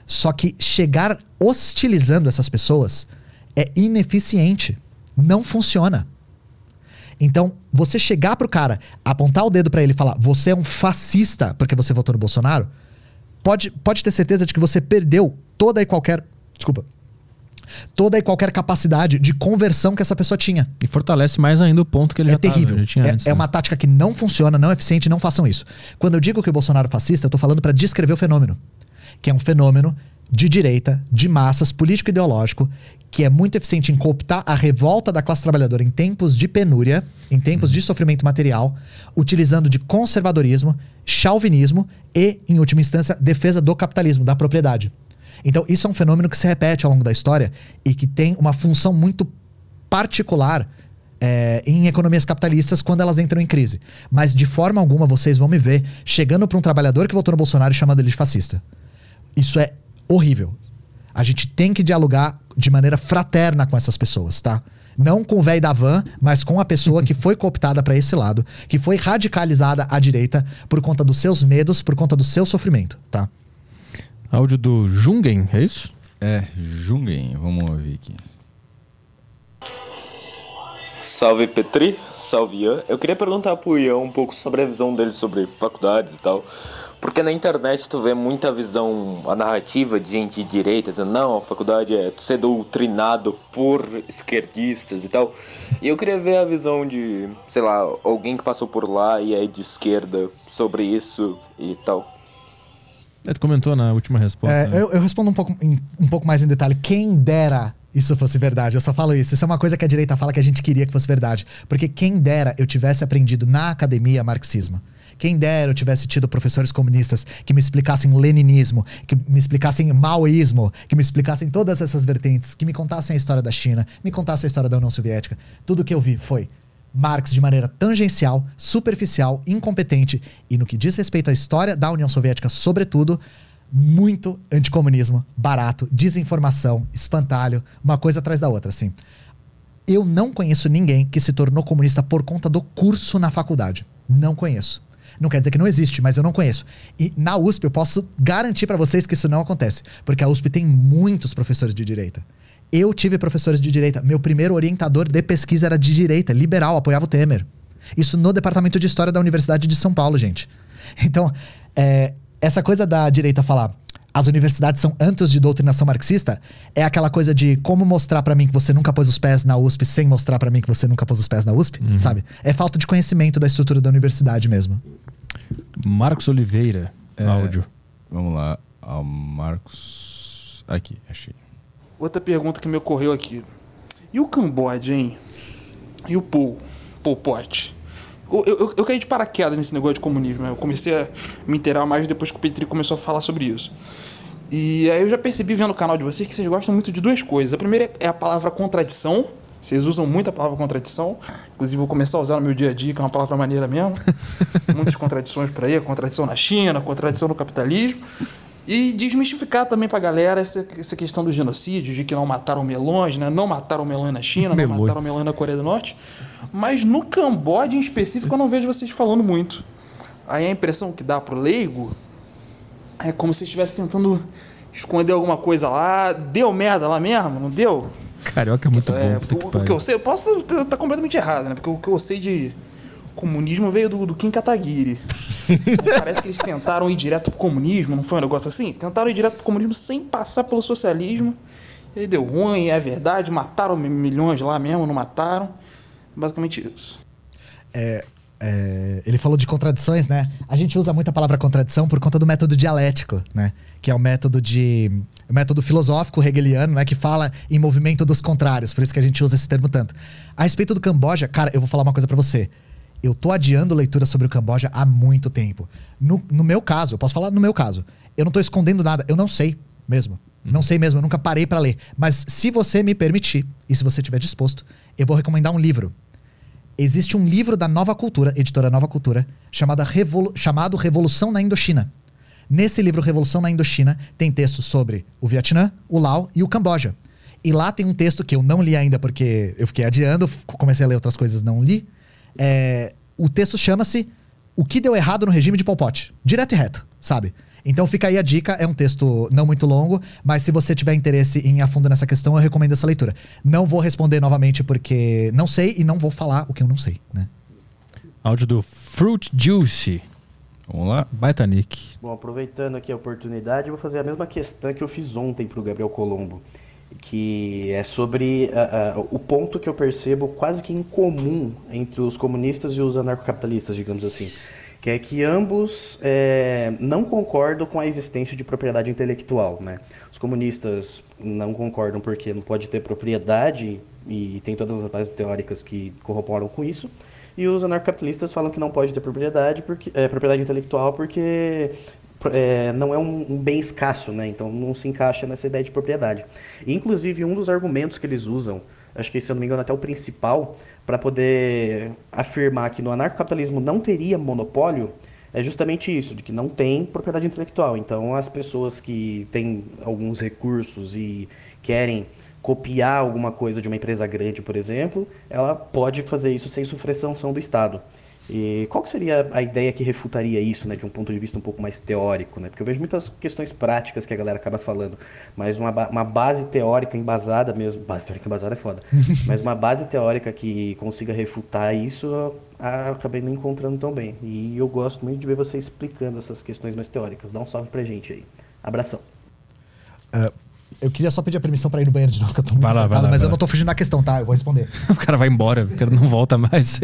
Só que chegar hostilizando essas pessoas é ineficiente. Não funciona. Então, você chegar pro cara, apontar o dedo para ele e falar, você é um fascista porque você votou no Bolsonaro, pode, pode ter certeza de que você perdeu toda e qualquer. Desculpa. Toda e qualquer capacidade de conversão que essa pessoa tinha. E fortalece mais ainda o ponto que ele é já tava, terrível. já tinha é, antes, é né? uma tática que não funciona, não é eficiente, não façam isso. Quando eu digo que o Bolsonaro é fascista, eu tô falando para descrever o fenômeno. Que é um fenômeno de direita, de massas, político-ideológico, que é muito eficiente em cooptar a revolta da classe trabalhadora em tempos de penúria, em tempos de sofrimento material, utilizando de conservadorismo, chauvinismo e, em última instância, defesa do capitalismo, da propriedade. Então, isso é um fenômeno que se repete ao longo da história e que tem uma função muito particular é, em economias capitalistas quando elas entram em crise. Mas, de forma alguma, vocês vão me ver chegando para um trabalhador que votou no Bolsonaro e chamando ele de fascista. Isso é horrível. A gente tem que dialogar de maneira fraterna com essas pessoas, tá? Não com o velho da van, mas com a pessoa que foi cooptada para esse lado, que foi radicalizada à direita por conta dos seus medos, por conta do seu sofrimento, tá? Áudio do Jungen, é isso? É, Jungen, vamos ouvir aqui. Salve Petri, salve Ian. Eu queria perguntar pro Ian um pouco sobre a visão dele sobre faculdades e tal. Porque na internet tu vê muita visão, a narrativa de gente de direita, dizendo, não, a faculdade é tu ser doutrinado por esquerdistas e tal. E eu queria ver a visão de, sei lá, alguém que passou por lá e é de esquerda sobre isso e tal. É, tu comentou na última resposta. É, né? eu, eu respondo um pouco, um pouco mais em detalhe. Quem dera isso fosse verdade. Eu só falo isso. Isso é uma coisa que a direita fala que a gente queria que fosse verdade. Porque quem dera eu tivesse aprendido na academia marxismo. Quem dera eu tivesse tido professores comunistas que me explicassem leninismo, que me explicassem maoísmo, que me explicassem todas essas vertentes, que me contassem a história da China, me contassem a história da União Soviética. Tudo que eu vi foi Marx de maneira tangencial, superficial, incompetente e no que diz respeito à história da União Soviética, sobretudo, muito anticomunismo, barato, desinformação, espantalho, uma coisa atrás da outra, assim. Eu não conheço ninguém que se tornou comunista por conta do curso na faculdade. Não conheço. Não quer dizer que não existe, mas eu não conheço. E na USP eu posso garantir para vocês que isso não acontece, porque a USP tem muitos professores de direita. Eu tive professores de direita. Meu primeiro orientador de pesquisa era de direita, liberal, apoiava o Temer. Isso no departamento de história da Universidade de São Paulo, gente. Então, é, essa coisa da direita falar as universidades são antos de doutrinação marxista é aquela coisa de como mostrar pra mim que você nunca pôs os pés na USP sem mostrar pra mim que você nunca pôs os pés na USP, sabe? É falta de conhecimento da estrutura da universidade mesmo. Marcos Oliveira, É, áudio. Vamos lá. Ao Marcos. Aqui, achei. Outra pergunta que me ocorreu aqui. E o Camboja, hein? E o Pol, Pol Pot? Eu, eu, eu caí de paraquedas nesse negócio de comunismo. né? Eu comecei a me inteirar mais depois que o Petri começou a falar sobre isso. E aí eu já percebi vendo o canal de vocês que vocês gostam muito de duas coisas. A primeira é a palavra contradição. Vocês usam muito a palavra contradição. Inclusive, vou começar a usar no meu dia a dia, que é uma palavra maneira mesmo. Muitas contradições por aí, contradição na China, contradição no capitalismo. E desmistificar também pra galera essa, essa questão do genocídio, de que não mataram melões, né? Não mataram melões na China, não Melões. mataram melões na Coreia do Norte. Mas no Camboja, em específico, eu não vejo vocês falando muito. Aí a impressão que dá pro leigo é como se estivesse tentando esconder alguma coisa lá. Deu merda lá mesmo, não deu? Carioca é muito É, bom. o, que que eu sei, eu posso estar completamente errado, né? Porque o que eu sei de comunismo veio do, do Kim Kataguiri. Parece que eles tentaram ir direto pro comunismo, não foi um negócio assim? Tentaram ir direto pro comunismo sem passar pelo socialismo. E deu ruim, é verdade, mataram mi- milhões lá mesmo, não mataram. Basicamente isso. É, é, ele falou de contradições, né? A gente usa muito a palavra contradição por conta do método dialético, né? Que é o método de. O método filosófico hegeliano, né? Que fala em movimento dos contrários. Por isso que a gente usa esse termo tanto. A respeito do Camboja, cara, eu vou falar uma coisa pra você. Eu tô adiando leitura sobre o Camboja há muito tempo. No, no meu caso, eu posso falar no meu caso. Eu não tô escondendo nada, eu não sei mesmo. Não sei mesmo, eu nunca parei pra ler. Mas se você me permitir, e se você estiver disposto, eu vou recomendar um livro existe um livro da Nova Cultura, editora Nova Cultura, chamada Revolu chamado Revolução na Indochina. Nesse livro Revolução na Indochina tem textos sobre o Vietnã, o Laos e o Camboja. E lá tem um texto que eu não li ainda porque eu fiquei adiando, comecei a ler outras coisas, não li. É, o texto chama-se O que deu errado no regime de Pol Pot. Direto e reto, sabe? Então fica aí a dica, é um texto não muito longo, mas se você tiver interesse em ir a fundo nessa questão, eu recomendo essa leitura. Não vou responder novamente porque não sei e não vou falar o que eu não sei, né? Áudio do Fruit Juicy. Vamos lá. Baita Nick. Bom, aproveitando aqui a oportunidade, eu vou fazer a mesma questão que eu fiz ontem para o Gabriel Colombo, que é sobre uh, uh, o ponto que eu percebo quase que em comum entre os comunistas e os anarcocapitalistas, digamos assim, que é que ambos é, não concordam com a existência de propriedade intelectual. Né? Os comunistas não concordam porque não pode ter propriedade e tem todas as bases teóricas que corroboram com isso. E os anarcocapitalistas falam que não pode ter propriedade, porque, é, propriedade intelectual porque é, não é um, um, bem escasso, né? então não se encaixa nessa ideia de propriedade. Inclusive, um dos argumentos que eles usam, acho que se eu não me engano até o principal, para poder afirmar que no anarcocapitalismo não teria monopólio, é justamente isso, de que não tem propriedade intelectual. Então, as pessoas que têm alguns recursos e querem copiar alguma coisa de uma empresa grande, por exemplo, ela pode fazer isso sem sofrer sanção do Estado. E qual que seria a ideia que refutaria isso, né, de um ponto de vista um pouco mais teórico, né? Porque eu vejo muitas questões práticas que a galera acaba falando, mas uma, uma base teórica embasada mesmo, base teórica embasada é foda, mas uma base teórica que consiga refutar isso, eu acabei não encontrando tão bem. E eu gosto muito de ver você explicando essas questões mais teóricas. Dá um salve pra gente aí. Abração. Uh, eu queria só pedir a permissão pra ir no banheiro de novo, que eu tô muito vai lá, vai lá, mas vai eu lá. não tô fugindo da questão, tá? Eu vou responder. o cara vai embora, o cara não volta mais.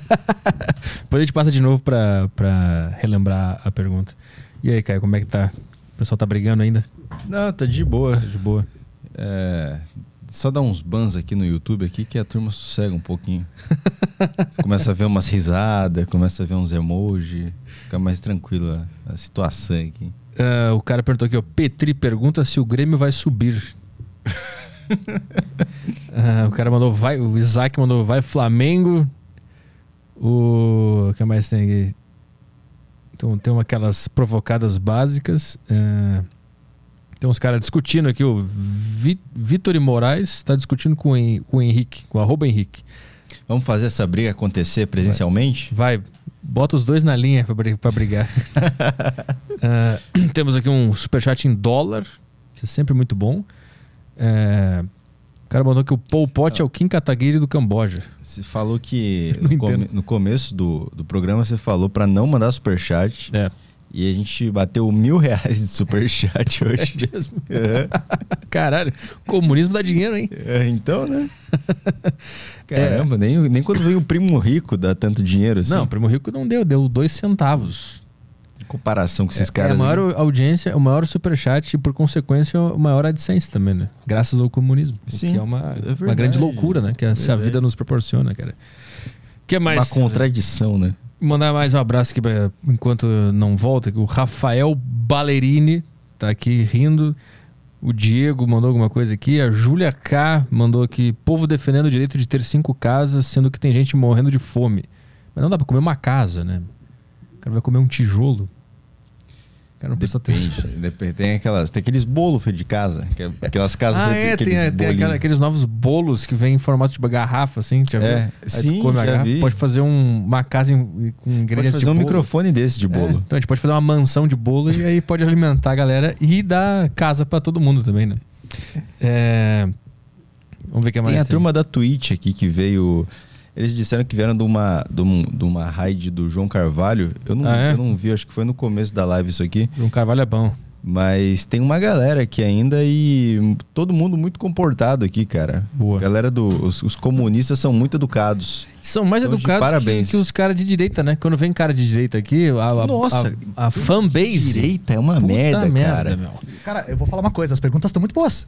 Depois a gente passa de novo pra, pra relembrar a pergunta. E aí, Caio, como é que tá? O pessoal tá brigando ainda? Não, tá de boa. de boa. É, só dar uns bans aqui no YouTube aqui que a turma sossega um pouquinho. Você começa a ver umas risadas, começa a ver uns emojis, fica mais tranquilo a, a situação aqui. Uh, o cara perguntou aqui, ó. Petri pergunta se o Grêmio vai subir. uh, o cara mandou, vai. O Isaac mandou, vai Flamengo. O. Que mais tem aqui? Então tem aquelas provocadas básicas. Uh, tem uns caras discutindo aqui. O Vi, Vitor e Moraes está discutindo com o, Henrique, com o arroba Henrique. Vamos fazer essa briga acontecer presencialmente? Vai. vai. Bota os dois na linha para brigar. uh, temos aqui um superchat em dólar, que é sempre muito bom. Uh, cara mandou que o Pol Pot é o Kim Kataguiri do Camboja. Você falou que no, come, no, começo do, do programa você falou para não mandar superchat. É. E a gente bateu mil reais de superchat hoje. É mesmo? É. Caralho, comunismo dá dinheiro, hein? É, então, né? Caramba, é. nem, nem quando veio o primo rico dá tanto dinheiro assim. Não, o primo rico não deu, deu dois centavos. Comparação com esses é, caras. É a maior audiência, o maior superchat e, por consequência, o maior AdSense também, né? Graças ao comunismo. Sim, que é uma, verdade, uma grande loucura, né? Que essa vida nos proporciona, cara. que mais? Uma contradição, né? Mandar mais um abraço aqui pra, enquanto não volta. O Rafael Ballerini tá aqui rindo. O Diego mandou alguma coisa aqui. A Júlia K mandou aqui: povo defendendo o direito de ter cinco casas, sendo que tem gente morrendo de fome. Mas não dá pra comer uma casa, né? O cara vai comer um tijolo. Cara não precisa Depende, depende. Tem, aquelas, tem aqueles bolos feitos de casa. Aquelas casas ah, é, tem, tem aquela, aqueles novos bolos que vêm em formato de garrafa, assim. Já é, viu? sim, já garrafa, vi. Pode fazer um, uma casa em, com ingredientes Pode fazer um microfone desse de bolo. É, então a gente pode fazer uma mansão de bolo e aí pode alimentar a galera e dar casa para todo mundo também, né? É... Vamos ver o que mais tem. a turma da Twitch aqui que veio... Eles disseram que vieram de uma, de, um, de uma raid do João Carvalho. Eu não, ah, é? eu não vi, acho que foi no começo da live isso aqui. João Carvalho é bom. Mas tem uma galera aqui ainda e todo mundo muito comportado aqui, cara. Boa. A galera dos do, os, os comunistas são muito educados. São mais Então, educados parabéns. que, que os caras de direita, né? Quando vem cara de direita aqui, a, a, Nossa, a, a fanbase. Direita é uma merda, merda, cara. meu. Cara, eu vou falar uma coisa, as perguntas estão muito boas.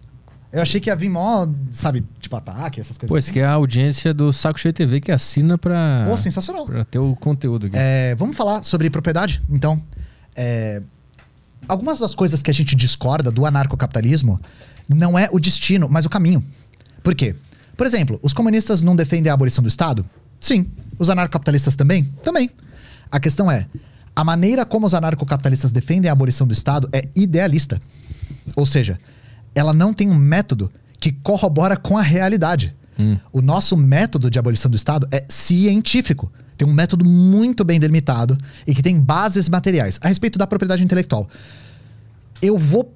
Eu achei que ia vir mó, sabe, tipo ataque, essas coisas. Pô, esse que é a audiência do Saco Cheio TV que assina pra, Pô, sensacional. pra ter o conteúdo aqui. É, vamos falar sobre propriedade, então. É, algumas das coisas que a gente discorda do anarcocapitalismo não é o destino, mas o caminho. Por quê? Por exemplo, os comunistas não defendem a abolição do Estado? Sim. Os anarcocapitalistas também? Também. A questão é, a maneira como os anarcocapitalistas defendem a abolição do Estado é idealista. Ou seja, ela não tem um método que corrobora com a realidade. Hum. O nosso método de abolição do Estado é científico. Tem um método muito bem delimitado e que tem bases materiais. A respeito da propriedade intelectual, eu vou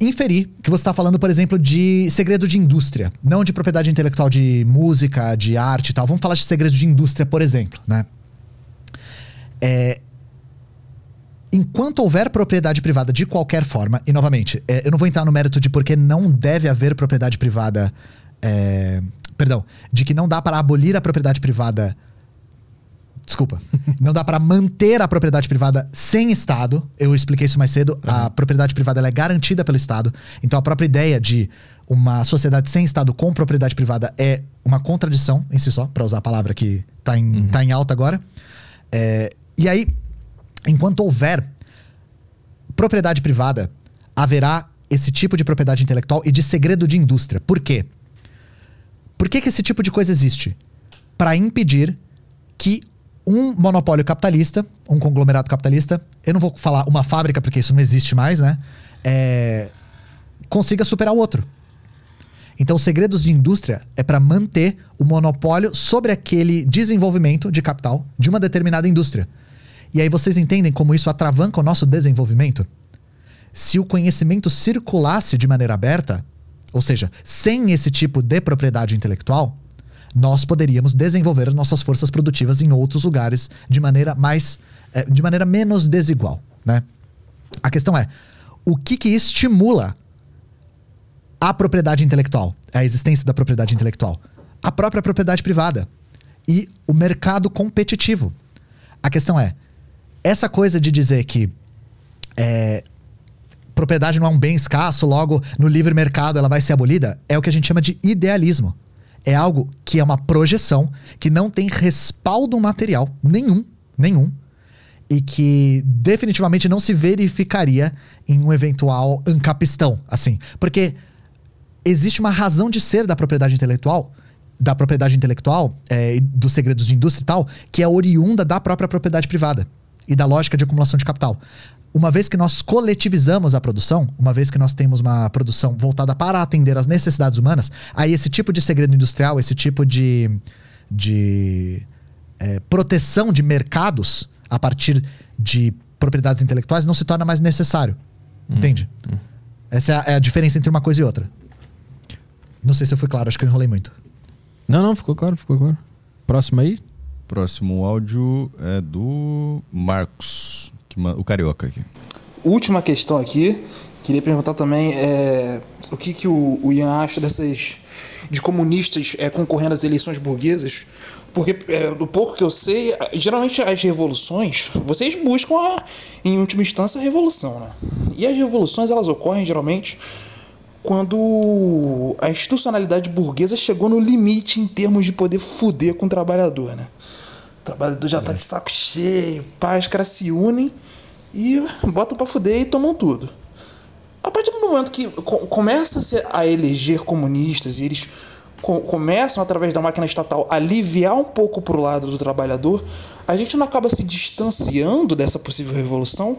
inferir que você está falando, por exemplo, de segredo de indústria, não de propriedade intelectual de música, de arte e tal. Vamos falar de segredo de indústria, por exemplo, né? É, enquanto houver propriedade privada de qualquer forma, e novamente, é, eu não vou entrar no mérito de porque não deve haver propriedade privada. é, perdão, de que não dá para abolir a propriedade privada. Desculpa. Não dá para manter a propriedade privada sem Estado. Eu expliquei isso mais cedo. A propriedade privada é garantida pelo Estado. Então a própria ideia de uma sociedade sem Estado com propriedade privada é uma contradição em si só, para usar a palavra que está em, tá em alta agora. É, e aí, enquanto houver propriedade privada, haverá esse tipo de propriedade intelectual e de segredo de indústria. Por quê? Por que, que esse tipo de coisa existe? Para impedir que um monopólio capitalista, um conglomerado capitalista, eu não vou falar uma fábrica porque isso não existe mais, né? É, consiga superar o outro. Então, segredos de indústria é para manter o monopólio sobre aquele desenvolvimento de capital de uma determinada indústria. E aí vocês entendem como isso atravanca o nosso desenvolvimento? Se o conhecimento circulasse de maneira aberta, ou seja, sem esse tipo de propriedade intelectual, nós poderíamos desenvolver nossas forças produtivas em outros lugares de maneira mais, eh, de maneira menos desigual, né? A questão é, o que que estimula a propriedade intelectual, a existência da propriedade intelectual? A própria propriedade privada e o mercado competitivo. A questão é, essa coisa de dizer que é, propriedade não é um bem escasso, logo no livre mercado ela vai ser abolida, é o que a gente chama de idealismo. É algo que é uma projeção, que não tem respaldo material nenhum, nenhum, e que definitivamente não se verificaria em um eventual ancapistão, assim. Porque existe uma razão de ser da propriedade intelectual, da propriedade intelectual, é, dos segredos de indústria e tal, que é oriunda da própria propriedade privada e da lógica de acumulação de capital. Uma vez que nós coletivizamos a produção, uma vez que nós temos uma produção voltada para atender às necessidades humanas, aí esse tipo de segredo industrial, esse tipo de, de é, proteção de mercados a partir de propriedades intelectuais não se torna mais necessário. Entende? Essa é a, é a diferença entre uma coisa e outra. Não sei se eu fui claro, acho que eu enrolei muito. Não, não, ficou claro, ficou claro. Próximo aí. Próximo áudio é do Marcos, o carioca aqui. Última questão aqui. Queria perguntar também é, o que, que o, o Ian acha dessas. de comunistas é, concorrendo às eleições burguesas. Porque, é, do pouco que eu sei, geralmente as revoluções, vocês buscam, a, em última instância, a revolução, né? E as revoluções, elas ocorrem geralmente quando a institucionalidade burguesa chegou no limite em termos de poder fuder com o trabalhador, né? O trabalhador já tá de saco cheio, pá, os caras se unem e botam pra fuder e tomam tudo. A partir do momento que co- começa-se a eleger comunistas e eles co- começam, através da máquina estatal, a aliviar um pouco pro lado do trabalhador, a gente não acaba se distanciando dessa possível revolução?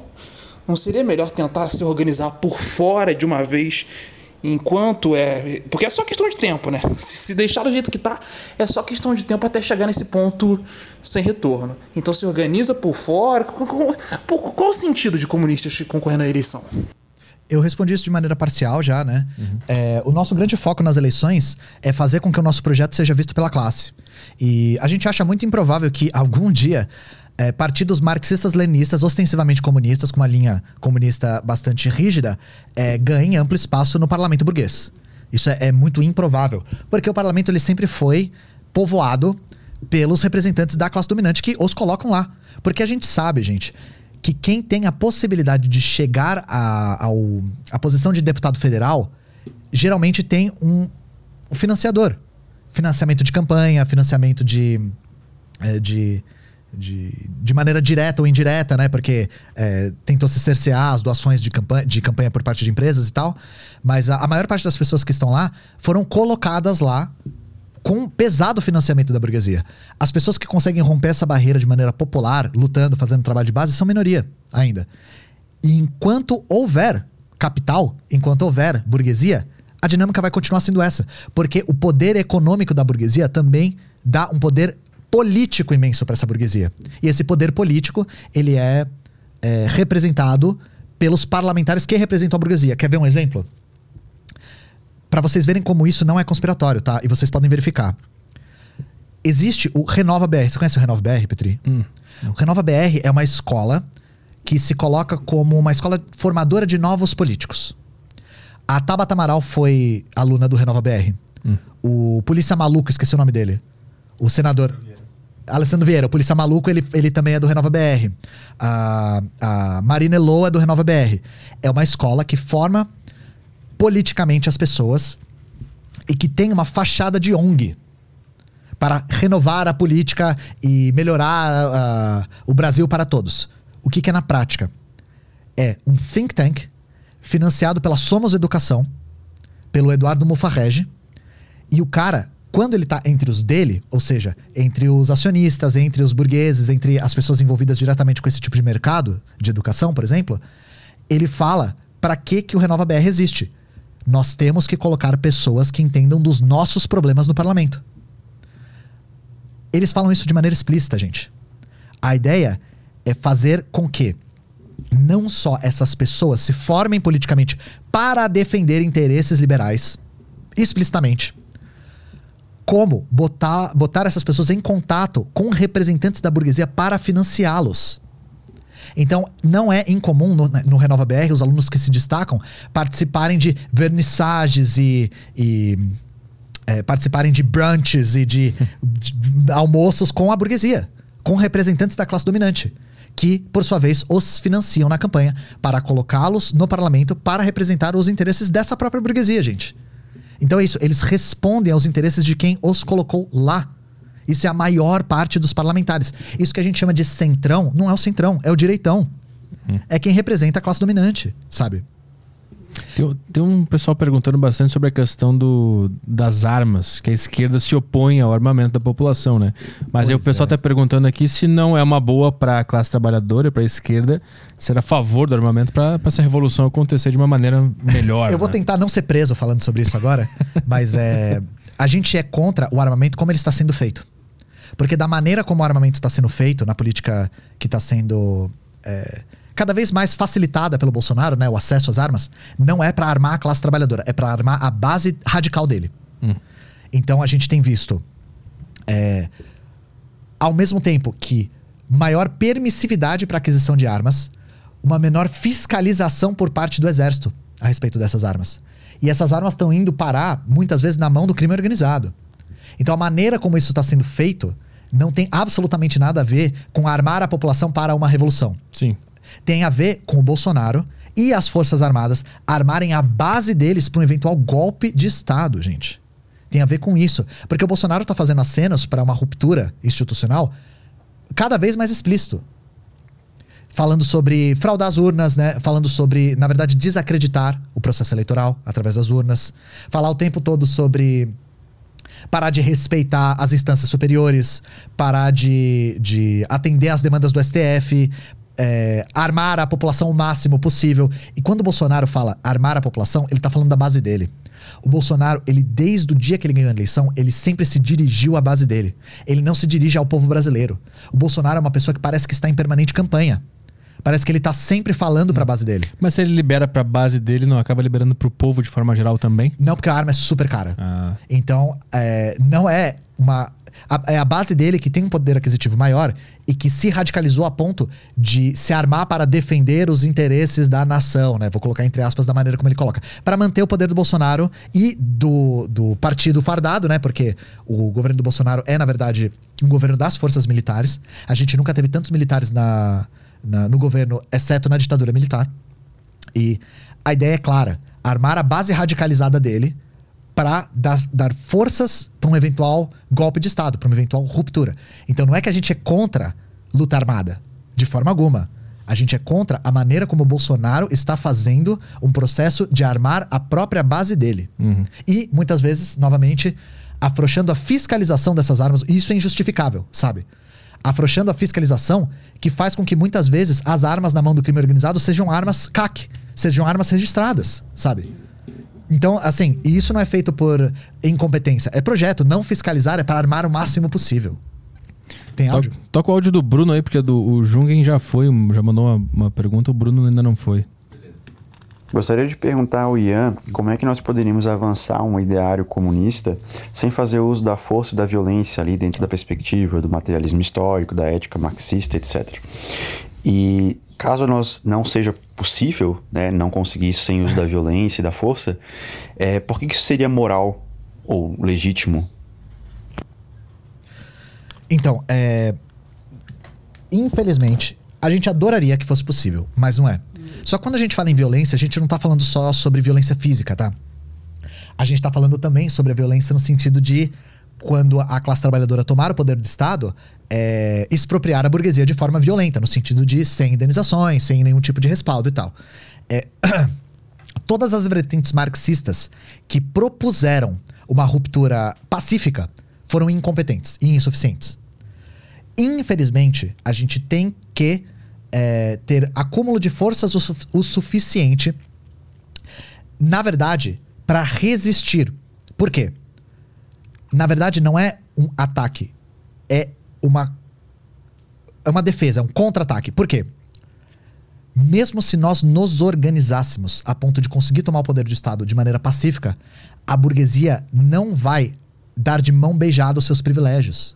Não seria melhor tentar se organizar por fora de uma vez, enquanto é. Porque é só questão de tempo, né? Se, se deixar do jeito que tá, é só questão de tempo até chegar nesse ponto sem retorno. Então se organiza por fora. Qual, qual- o sentido de comunistas concorrendo à eleição? Eu respondi isso de maneira parcial já, né? É, o nosso grande foco nas eleições é fazer com que o nosso projeto seja visto pela classe. E a gente acha muito improvável que algum dia é, partidos marxistas-leninistas, ostensivamente comunistas, com uma linha comunista bastante rígida, é, ganhem amplo espaço no parlamento burguês. Isso é, é muito improvável. Porque o parlamento ele sempre foi povoado pelos representantes da classe dominante que os colocam lá. Porque a gente sabe, gente, que quem tem a possibilidade de chegar à ao, à posição de deputado federal geralmente tem um, um financiador. Financiamento de campanha, financiamento de. eh, de de, de maneira direta ou indireta, né? Porque eh, tentou se cercear as doações de campanha, de campanha por parte de empresas e tal. Mas a, a maior parte das pessoas que estão lá foram colocadas lá com pesado financiamento da burguesia. As pessoas que conseguem romper essa barreira de maneira popular, lutando, fazendo trabalho de base, são minoria ainda. E enquanto houver capital, enquanto houver burguesia, a dinâmica vai continuar sendo essa. Porque o poder econômico da burguesia também dá um poder político imenso para essa burguesia. E esse poder político, ele é, é representado pelos parlamentares que representam a burguesia. Quer ver um exemplo? Para vocês verem como isso não é conspiratório, tá? E vocês podem verificar. Existe o Renova BR. Você conhece o Renova BR, Petri? Hum. O Renova BR é uma escola que se coloca como uma escola formadora de novos políticos. A Tabata Amaral foi aluna do Renova BR. Hum. O polícia maluco, esqueci o nome dele. O senador. Alessandro Vieira, o polícia maluco, ele, ele também é do Renova BR. A, a Marina Eloa é do Renova BR. É uma escola que forma politicamente as pessoas e que tem uma fachada de ONG para renovar a política e melhorar uh, o Brasil para todos. O que, que é na prática? É um think tank financiado pela Somos Educação, pelo Eduardo Mufarrege, e o cara, quando ele está entre os dele, ou seja, entre os acionistas, entre os burgueses, entre as pessoas envolvidas diretamente com esse tipo de mercado de educação, por exemplo, ele fala para que, que o Renova BR existe. Nós temos que colocar pessoas que entendam dos nossos problemas no parlamento. Eles falam isso de maneira explícita, gente. A ideia é fazer com que não só essas pessoas se formem politicamente para defender interesses liberais, explicitamente, como botar, botar essas pessoas em contato com representantes da burguesia para financiá-los. Então, não é incomum no, no, Renova BR os alunos que se destacam participarem de vernissagens e, e é, participarem de brunches e de, de almoços com a burguesia, com representantes da classe dominante que, por sua vez, os financiam na campanha para colocá-los no parlamento para representar os interesses dessa própria burguesia, gente. Então é isso, eles respondem aos interesses de quem os colocou lá. Isso é a maior parte dos parlamentares. Isso que a gente chama de centrão, não é o centrão, é o direitão. Hum. É quem representa a classe dominante, sabe? Tem, tem, um pessoal perguntando bastante sobre a questão do, das armas, que a esquerda se opõe ao armamento da população, né? Mas pois aí o pessoal está é. perguntando aqui se não é uma boa para a classe trabalhadora, para a esquerda, ser a favor do armamento para essa revolução acontecer de uma maneira melhor. Eu vou né? tentar não ser preso falando sobre isso agora, mas é, a gente é contra o armamento como ele está sendo feito. Porque da maneira como o armamento está sendo feito, na política que está sendo. É, cada vez mais facilitada pelo Bolsonaro, né, o acesso às armas, não é para armar a classe trabalhadora, é para armar a base radical dele. Hum. Então a gente tem visto, é, ao mesmo tempo que maior permissividade para aquisição de armas, uma menor fiscalização por parte do exército a respeito dessas armas. E essas armas estão indo parar, muitas vezes, na mão do crime organizado. Então a maneira como isso está sendo feito não tem absolutamente nada a ver com armar a população para uma revolução. Sim tem a ver com o Bolsonaro e as Forças Armadas armarem a base deles para um eventual golpe de Estado, gente. Tem a ver com isso. Porque o Bolsonaro está fazendo acenos para uma ruptura institucional cada vez mais explícito. Falando sobre fraudar as urnas, né? Falando sobre, na verdade, desacreditar o processo eleitoral através das urnas. Falar o tempo todo sobre parar de respeitar as instâncias superiores, parar de, de atender às demandas do STF, é, armar a população o máximo possível. E quando o Bolsonaro fala armar a população, ele está falando da base dele. O Bolsonaro, ele desde o dia que ele ganhou a eleição, ele sempre se dirigiu à base dele. Ele não se dirige ao povo brasileiro. O Bolsonaro é uma pessoa que parece que está em permanente campanha. Parece que ele está sempre falando para a base dele. Mas se ele libera para a base dele, não acaba liberando para o povo de forma geral também? Não, porque a arma é super cara. Ah. Então, é, não é uma a, é a base dele que tem um poder aquisitivo maior e que se radicalizou a ponto de se armar para defender os interesses da nação, né? Vou colocar entre aspas da maneira como ele coloca. Para manter o poder do Bolsonaro e do, do partido fardado, né? Porque o governo do Bolsonaro é, na verdade, um governo das forças militares. A gente nunca teve tantos militares na, na no governo, exceto na ditadura militar. E a ideia é clara: armar a base radicalizada dele para dar, dar, forças para um eventual golpe de Estado, para uma eventual ruptura. Então não é que a gente é contra luta armada, de forma alguma. A gente é contra a maneira como o Bolsonaro está fazendo um processo de armar a própria base dele. Uhum. E, muitas vezes, novamente, afrouxando a fiscalização dessas armas. Isso é injustificável, sabe? Afrouxando a fiscalização que faz com que, muitas vezes, as armas na mão do crime organizado sejam armas CAC sejam armas registradas, sabe? Então, assim, e isso não é feito por incompetência. É projeto. Não fiscalizar é para armar o máximo possível. Tem áudio? Toca, toca o áudio do Bruno aí, porque do, o Jungen já foi, já mandou uma, uma pergunta, o Bruno ainda não foi. Gostaria de perguntar ao Ian como é que nós poderíamos avançar um ideário comunista sem fazer uso da força e da violência ali dentro da perspectiva do materialismo histórico, da ética marxista, etc. E caso nós não seja possível, né, não conseguir isso sem uso da violência e da força, é, por que isso seria moral ou legítimo? Então, é... infelizmente, a gente adoraria que fosse possível, mas não é. Só que quando a gente fala em violência, a gente não tá falando só sobre violência física, tá? A gente tá falando também sobre a violência no sentido de quando a classe trabalhadora tomar o poder do Estado, é, expropriar a burguesia de forma violenta, no sentido de sem indenizações, sem nenhum tipo de respaldo e tal. É, todas as vertentes marxistas que propuseram uma ruptura pacífica foram incompetentes e insuficientes. Infelizmente, a gente tem que é, ter acúmulo de forças o, su o suficiente, na verdade, para resistir. Por quê? Na verdade, não é um ataque, é uma é uma defesa, é um contra-ataque. Por quê? Mesmo se nós nos organizássemos a ponto de conseguir tomar o poder do Estado de maneira pacífica, a burguesia não vai dar de mão beijada os seus privilégios.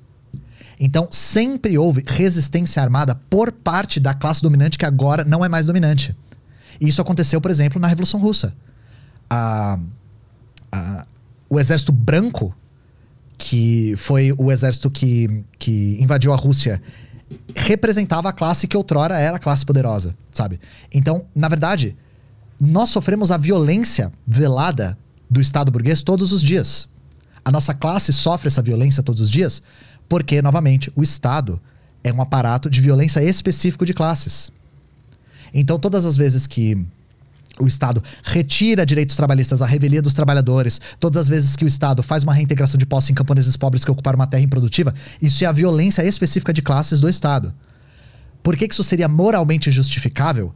Então, sempre houve resistência armada por parte da classe dominante que agora não é mais dominante. E isso aconteceu, por exemplo, na Revolução Russa. A, a, o exército branco, que foi o exército que, que invadiu a Rússia, representava a classe que outrora era a classe poderosa, sabe? Então, na verdade, nós sofremos a violência velada do Estado burguês todos os dias. A nossa classe sofre essa violência todos os dias porque, novamente, o Estado é um aparato de violência específico de classes. Então, todas as vezes que o Estado retira direitos trabalhistas à revelia dos trabalhadores, todas as vezes que o Estado faz uma reintegração de posse em camponeses pobres que ocuparam uma terra improdutiva, isso é a violência específica de classes do Estado. Por que, que isso seria moralmente justificável?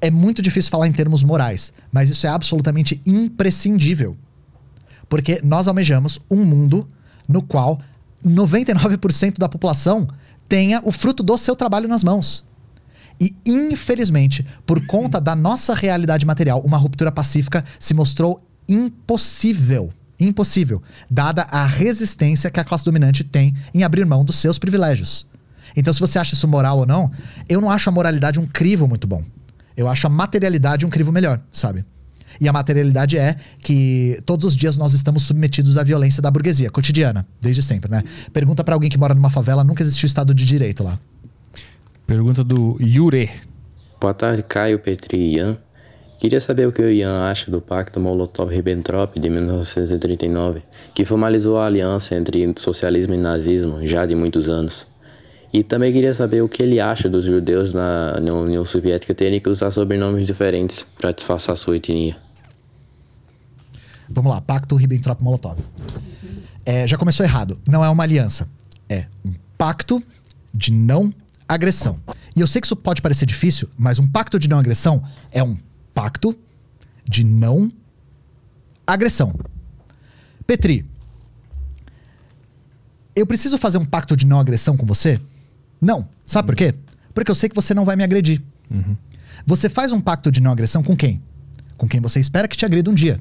É muito difícil falar em termos morais, mas isso é absolutamente imprescindível. Porque nós almejamos um mundo no qual 99% da população tenha o fruto do seu trabalho nas mãos. E, infelizmente, por conta da nossa realidade material, uma ruptura pacífica se mostrou impossível. Impossível, dada a resistência que a classe dominante tem em abrir mão dos seus privilégios. Então, se você acha isso moral ou não, eu não acho a moralidade um crivo muito bom. Eu acho a materialidade um crivo melhor, sabe? E a materialidade é que todos os dias nós estamos submetidos à violência da burguesia cotidiana, desde sempre, né? Pergunta para alguém que mora numa favela, nunca existiu Estado de Direito lá. Pergunta do Yure. Boa tarde, Caio, Petri e Ian. Queria saber o que o Ian acha do Pacto Molotov-Ribbentrop de 1939, que formalizou a aliança entre socialismo e nazismo já de muitos anos. E também queria saber o que ele acha dos judeus na União Soviética terem que usar sobrenomes diferentes para disfarçar sua etnia. Vamos lá, Pacto Ribbentrop-Molotov. É, já começou errado. Não é uma aliança. É um pacto de não agressão. E eu sei que isso pode parecer difícil, mas um pacto de não agressão é um pacto de não agressão. Petri, eu preciso fazer um pacto de não agressão com você? Não. Sabe por quê? Porque eu sei que você não vai me agredir. Uhum. Você faz um pacto de não agressão com quem? Com quem você espera que te agrida um dia.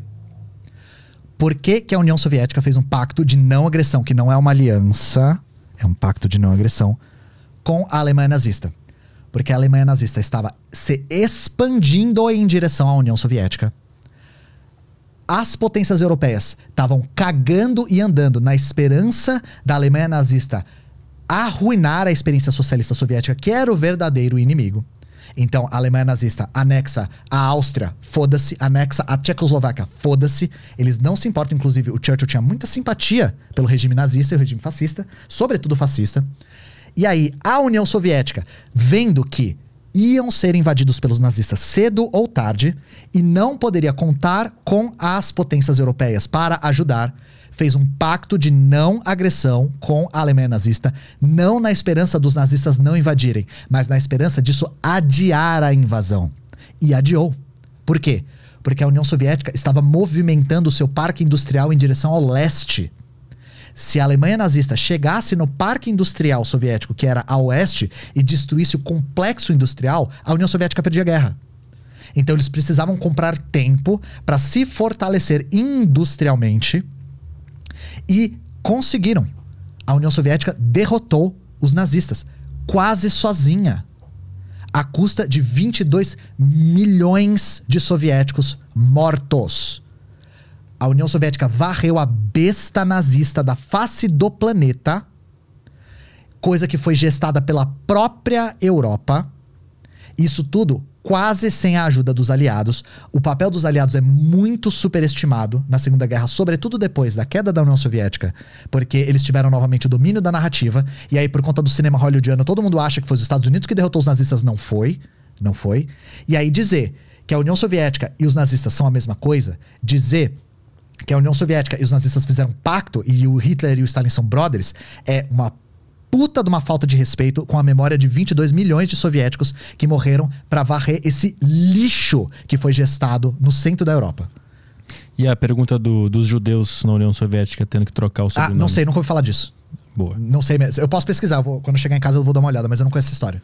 Por que, que a União Soviética fez um pacto de não agressão, que não é uma aliança, é um pacto de não agressão, com a Alemanha nazista? Porque a Alemanha nazista estava se expandindo em direção à União Soviética. As potências europeias estavam cagando e andando na esperança da Alemanha nazista arruinar a experiência socialista soviética, que era o verdadeiro inimigo. Então, a Alemanha nazista anexa a Áustria, foda-se, anexa a Tchecoslováquia, foda-se. Eles não se importam, inclusive, o Churchill tinha muita simpatia pelo regime nazista e o regime fascista, sobretudo fascista. E aí, a União Soviética, vendo que iam ser invadidos pelos nazistas cedo ou tarde e não poderia contar com as potências europeias para ajudar, fez um pacto de não agressão com a Alemanha nazista, não na esperança dos nazistas não invadirem, mas na esperança disso adiar a invasão. E adiou. Por quê? Porque a União Soviética estava movimentando o seu parque industrial em direção ao leste. Se a Alemanha nazista chegasse no parque industrial soviético, que era a oeste, e destruísse o complexo industrial, a União Soviética perdia a guerra. Então eles precisavam comprar tempo para se fortalecer industrialmente e conseguiram. A União Soviética derrotou os nazistas quase sozinha, à custa de 22 milhões de soviéticos mortos. A União Soviética varreu a besta nazista da face do planeta, coisa que foi gestada pela própria Europa. Isso tudo quase sem a ajuda dos aliados. O papel dos aliados é muito superestimado na Segunda Guerra, sobretudo depois da queda da União Soviética, porque eles tiveram novamente o domínio da narrativa, e aí, por conta do cinema hollywoodiano, todo mundo acha que foi os Estados Unidos que derrotou os nazistas. Não foi. Não foi. E aí, dizer que a União Soviética e os nazistas são a mesma coisa, dizer que a União Soviética e os nazistas fizeram um pacto e o Hitler e o Stalin são brothers, é uma puta de uma falta de respeito com a memória de 22 milhões de soviéticos que morreram para varrer esse lixo que foi gestado no centro da Europa. E a pergunta do, dos judeus na União Soviética tendo que trocar o sobrenome? Ah, não sei, nunca ouvi falar disso. Boa. Não sei mesmo. Eu posso pesquisar, eu vou- quando chegar em casa eu vou dar uma olhada, mas eu não conheço essa história.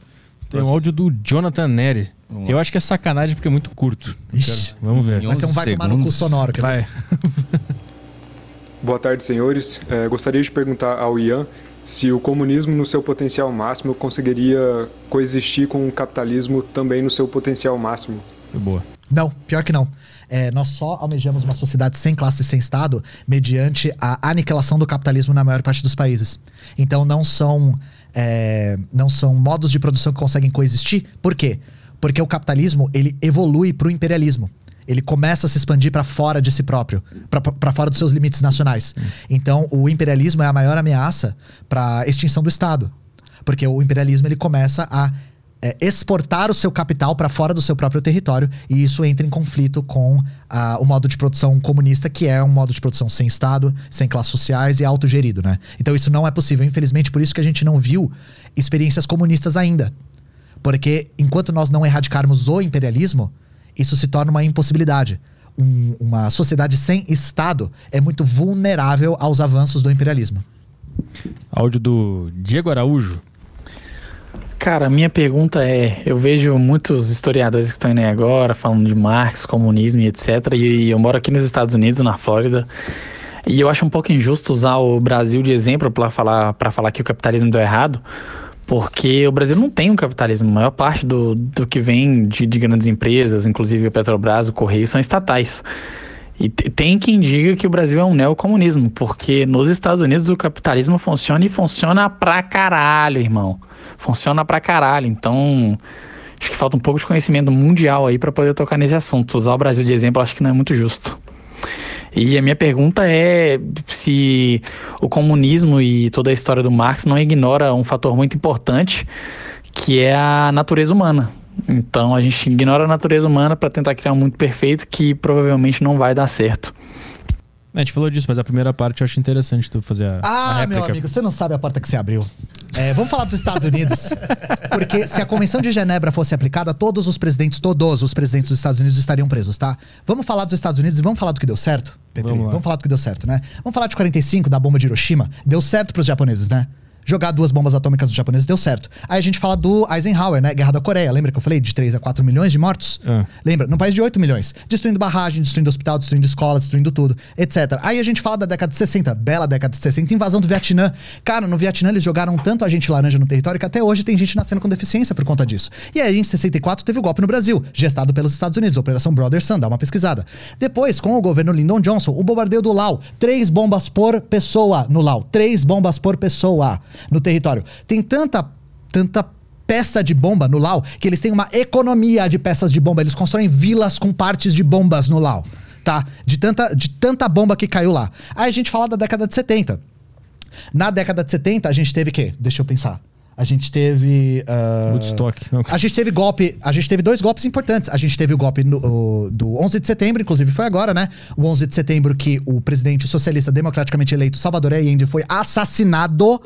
Tem um áudio do Jonathan Neri. Eu acho que é sacanagem porque é muito curto. Quero- Vamos ver. Vai ser um vai tomar no cu sonoro. quer? Vai. Boa tarde, senhores. Eh, gostaria de perguntar ao Ian se o comunismo, no seu potencial máximo, conseguiria coexistir com o capitalismo também no seu potencial máximo. Foi boa. Não, pior que não. É, nós só almejamos uma sociedade sem classe e sem Estado mediante a aniquilação do capitalismo na maior parte dos países. Então não são, é, não são modos de produção que conseguem coexistir. Por quê? Porque o capitalismo ele evolui para o imperialismo. Ele começa a se expandir para fora de si próprio, para fora dos seus limites nacionais. Então, o imperialismo é a maior ameaça para a extinção do Estado. Porque o imperialismo ele começa a é, exportar o seu capital para fora do seu próprio território e isso entra em conflito com ah, o modo de produção comunista, que é um modo de produção sem Estado, sem classes sociais e autogerido, né? Então isso não é possível. Infelizmente, por isso que a gente não viu experiências comunistas ainda. Porque enquanto nós não erradicarmos o imperialismo, isso se torna uma impossibilidade. Um- uma sociedade sem Estado é muito vulnerável aos avanços do imperialismo. Áudio do Diego Araújo. Cara, minha pergunta é: eu vejo muitos historiadores que estão aí agora falando de Marx, comunismo e etc. E eu moro aqui nos Estados Unidos, na Flórida. E eu acho um pouco injusto usar o Brasil de exemplo para falar, falar que o capitalismo deu errado, porque o Brasil não tem um capitalismo. A maior parte do, do que vem de, de grandes empresas, inclusive o Petrobras, o Correio, são estatais. E te- tem quem diga que o Brasil é um neocomunismo, porque nos Estados Unidos o capitalismo funciona e funciona pra caralho, irmão. Funciona pra caralho. Então, acho que falta um pouco de conhecimento mundial aí pra poder tocar nesse assunto. Usar o Brasil de exemplo acho que não é muito justo. E a minha pergunta é se o comunismo e toda a história do Marx não ignora um fator muito importante, que é a natureza humana. Então a gente ignora a natureza humana para tentar criar um mundo perfeito que provavelmente não vai dar certo. A gente falou disso, mas a primeira parte eu acho interessante tu fazer a, a Ah, réplica. meu amigo, você não sabe a porta que você abriu. É, vamos falar dos Estados Unidos. Porque se a Convenção de Genebra fosse aplicada, todos os presidentes, todos os presidentes dos Estados Unidos estariam presos, tá? Vamos falar dos Estados Unidos e vamos falar do que deu certo, Petri? Vamos Vamos, falar do que deu certo, né? Vamos falar de 45, da bomba de Hiroshima. Deu certo pros japoneses, né? Jogar duas bombas atômicas dos japoneses deu certo. Aí a gente fala do Eisenhower, né? Guerra da Coreia. Lembra que eu falei de 3 a 4 milhões de mortos? Ah. Lembra? Num país de 8 milhões. Destruindo barragem, destruindo hospital, destruindo escola, destruindo tudo, etc. Aí a gente fala da década de 60, bela década de 60, invasão do Vietnã. Cara, no Vietnã eles jogaram tanto agente laranja no território que até hoje tem gente nascendo com deficiência por conta disso. E aí em 64 teve o golpe no Brasil, gestado pelos Estados Unidos, Operação Brother Sun, dá uma pesquisada. Depois, com o governo Lyndon Johnson, o bombardeio do Lau, três bombas por pessoa no Lau, três bombas por pessoa no território. Tem tanta, tanta peça de bomba no Lau que eles têm uma economia de peças de bomba. Eles constroem vilas com partes de bombas no Lau, tá? De tanta, de tanta bomba que caiu lá. Aí a gente fala da década de 70. Na década de 70, a gente teve o quê? Deixa eu pensar. A gente teve. ah, Woodstock. Não. a gente teve golpe. A gente teve dois golpes importantes. A gente teve o golpe no- o- do 11 de setembro, inclusive foi agora, né? O 11 de setembro que o presidente socialista democraticamente eleito Salvador Allende foi assassinado.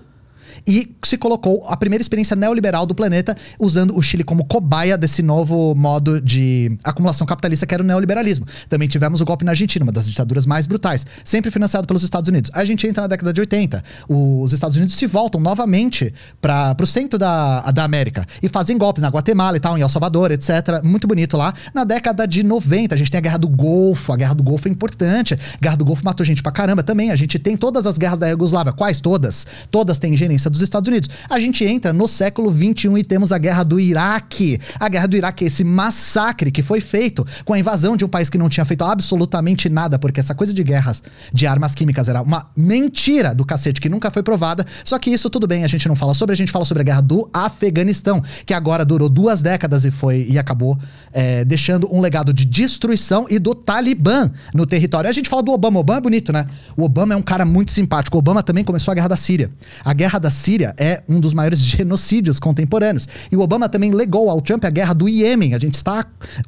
E se colocou a primeira experiência neoliberal do planeta, usando o Chile como cobaia desse novo modo de acumulação capitalista que era o neoliberalismo. Também tivemos o golpe na Argentina, uma das ditaduras mais brutais, sempre financiado pelos Estados Unidos. A gente entra na década de 80, os Estados Unidos se voltam novamente para o centro da, da América e fazem golpes na Guatemala e tal, em El Salvador, etc. Muito bonito lá. Na década de 90, a gente tem a Guerra do Golfo, a Guerra do Golfo é importante. A Guerra do Golfo matou gente pra caramba também. A gente tem todas as guerras da Iugoslávia. Quais todas? Todas têm gerência dos Estados Unidos. A gente entra no século 21 e temos a Guerra do Iraque. A Guerra do Iraque esse massacre que foi feito com a invasão de um país que não tinha feito absolutamente nada, porque essa coisa de guerras de armas químicas era uma mentira do cacete que nunca foi provada. Só que isso tudo bem, a gente não fala sobre, a gente fala sobre a Guerra do Afeganistão, que agora durou duas décadas e foi e acabou é, deixando um legado de destruição e do Talibã no território. A gente fala do Obama. O Obama é bonito, né? O Obama é um cara muito simpático. O Obama também começou a guerra da Síria. A guerra da Síria é um dos maiores genocídios contemporâneos. E o Obama também legou ao Trump a guerra do Iêmen. A gente está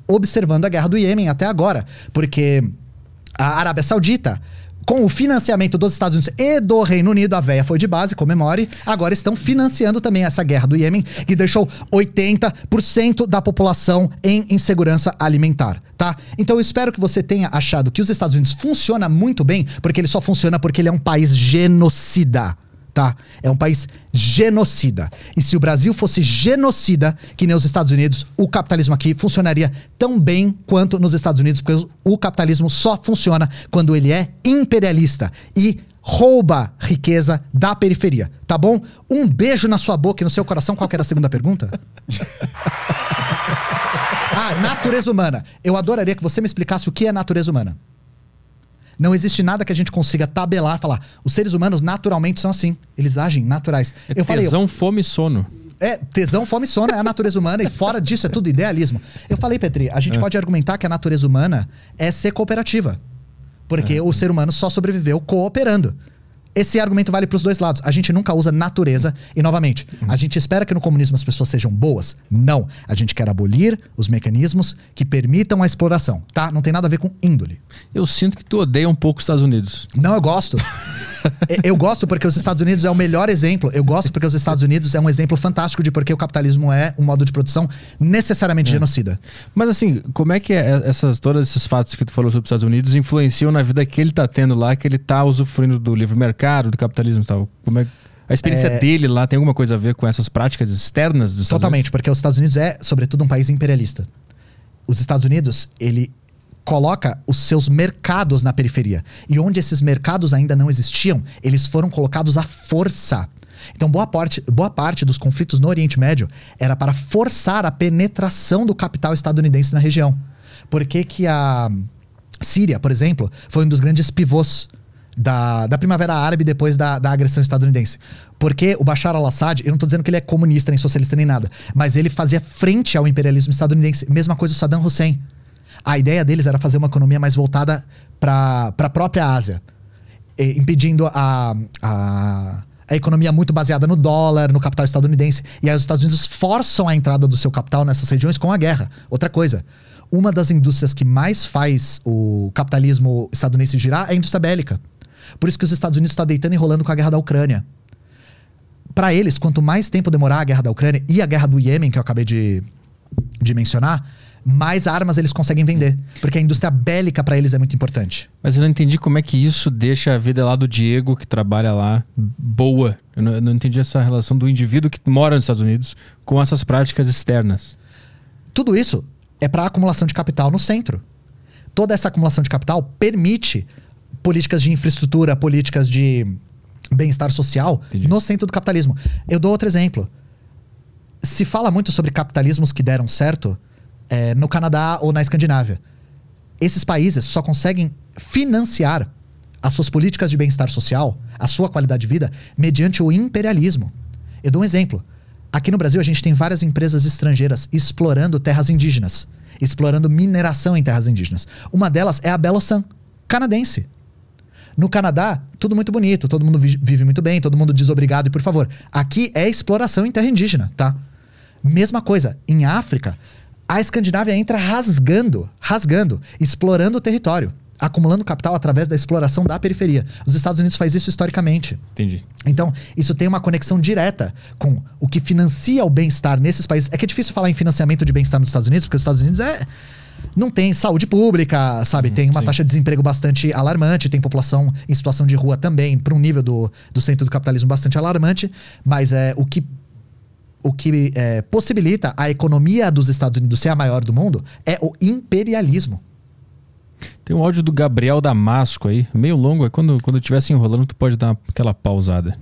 observando a guerra do Iêmen até agora, porque a Arábia Saudita com o financiamento dos Estados Unidos e do Reino Unido, a véia foi de base, comemore, agora estão financiando também essa guerra do Iêmen, que deixou 80% da população em insegurança alimentar, tá? Então eu espero que você tenha achado que os Estados Unidos funciona muito bem, porque ele só funciona porque ele é um país genocida tá? É um país genocida. E se o Brasil fosse genocida, que nem os Estados Unidos, o capitalismo aqui funcionaria tão bem quanto nos Estados Unidos, porque o capitalismo só funciona quando ele é imperialista e rouba riqueza da periferia, tá bom? Um beijo na sua boca e no seu coração. Qual era a segunda pergunta? ah, natureza humana. Eu adoraria que você me explicasse o que é natureza humana. Não existe nada que a gente consiga tabelar, falar. Os seres humanos naturalmente são assim. Eles agem naturais. É eu tesão, falei, fome e sono. É, tesão, fome e sono é a natureza humana e fora disso é tudo idealismo. Eu falei, Petri, a gente é. pode argumentar que a natureza humana é ser cooperativa. Porque é. o ser humano só sobreviveu cooperando. Esse argumento vale para os dois lados. A gente nunca usa natureza. E, novamente, a gente espera que no comunismo as pessoas sejam boas? Não. A gente quer abolir os mecanismos que permitam a exploração, tá? Não tem nada a ver com índole. Eu sinto que tu odeia um pouco os Estados Unidos. Não, eu gosto. eu gosto porque os Estados Unidos é o melhor exemplo. Eu gosto porque os Estados Unidos é um exemplo fantástico de porque o capitalismo é um modo de produção necessariamente é. genocida. Mas assim, como é que é essas, todos esses fatos que tu falou sobre os Estados Unidos influenciam na vida que ele tá tendo lá, que ele tá usufruindo do livre mercado, do capitalismo e tal? Como é a experiência é... dele lá tem alguma coisa a ver com essas práticas externas dos Estados Totalmente, porque os Estados Unidos é, sobretudo, um país imperialista. Os Estados Unidos, ele coloca os seus mercados na periferia. E onde esses mercados ainda não existiam, eles foram colocados à força. Então, boa parte, boa parte dos conflitos no Oriente Médio era para forçar a penetração do capital estadunidense na região. Por que, que a Síria, por exemplo, foi um dos grandes pivôs da, da Primavera Árabe depois da, da agressão estadunidense? Porque o Bashar al-Assad, eu não estou dizendo que ele é comunista, nem socialista, nem nada, mas ele fazia frente ao imperialismo estadunidense. Mesma coisa o Saddam Hussein. A ideia deles era fazer uma economia mais voltada para a própria Ásia, e, impedindo a, a, a economia muito baseada no dólar, no capital estadunidense. E aí os Estados Unidos forçam a entrada do seu capital nessas regiões com a guerra. Outra coisa, uma das indústrias que mais faz o capitalismo estadunidense girar é a indústria bélica. Por isso que os Estados Unidos está deitando e rolando com a guerra da Ucrânia. Para eles, quanto mais tempo demorar a guerra da Ucrânia e a guerra do Iêmen, que eu acabei de, de mencionar, mais armas eles conseguem vender. Porque a indústria bélica para eles é muito importante. Mas eu não entendi como é que isso deixa a vida lá do Diego, que trabalha lá, boa. Eu não, eu não entendi essa relação do indivíduo que mora nos Estados Unidos com essas práticas externas. Tudo isso é para acumulação de capital no centro. Toda essa acumulação de capital permite políticas de infraestrutura, políticas de bem-estar social Entendi. no centro do capitalismo. Eu dou outro exemplo. Se fala muito sobre capitalismos que deram certo é, no Canadá ou na Escandinávia. Esses países só conseguem financiar as suas políticas de bem-estar social, a sua qualidade de vida, mediante o imperialismo. Eu dou um exemplo. Aqui no Brasil, a gente tem várias empresas estrangeiras explorando terras indígenas, explorando mineração em terras indígenas. Uma delas é a Belosan, canadense. No Canadá, tudo muito bonito, todo mundo vive muito bem, todo mundo desobrigado e por favor. Aqui é exploração em terra indígena, tá? Mesma coisa, em África, a Escandinávia entra rasgando, rasgando, explorando o território. acumulando capital através da exploração da periferia. Os Estados Unidos faz isso historicamente. Entendi. Então, isso tem uma conexão direta com o que financia o bem-estar nesses países. É que é difícil falar em financiamento de bem-estar nos Estados Unidos, porque os Estados Unidos é não tem saúde pública, sabe? tem uma taxa de desemprego bastante alarmante, tem população em situação de rua também, para um nível do, do centro do capitalismo bastante alarmante, mas é o que o que é, possibilita a economia dos Estados Unidos ser a maior do mundo é o imperialismo. Tem um áudio do Gabriel Damasco aí, meio longo, é quando, quando estiver se enrolando, tu pode dar aquela pausada.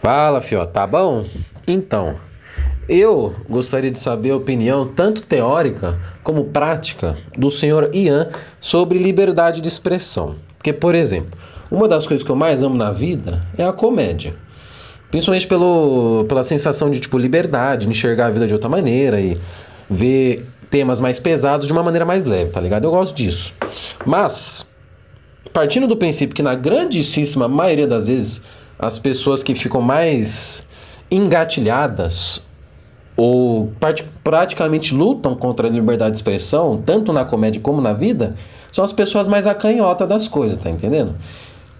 Fala, fio, tá bom? Então, eu gostaria de saber a opinião, tanto teórica como prática, do senhor Ian sobre liberdade de expressão. Porque, por exemplo, uma das coisas que eu mais amo na vida é a comédia. Principalmente pelo, pela sensação de tipo liberdade, de enxergar a vida de outra maneira e ver temas mais pesados de uma maneira mais leve, tá ligado? Eu gosto disso. Mas, partindo do princípio que na grandíssima maioria das vezes as pessoas que ficam mais engatilhadas ou praticamente lutam contra a liberdade de expressão, tanto na comédia como na vida, são as pessoas mais acanhotas das coisas, tá entendendo?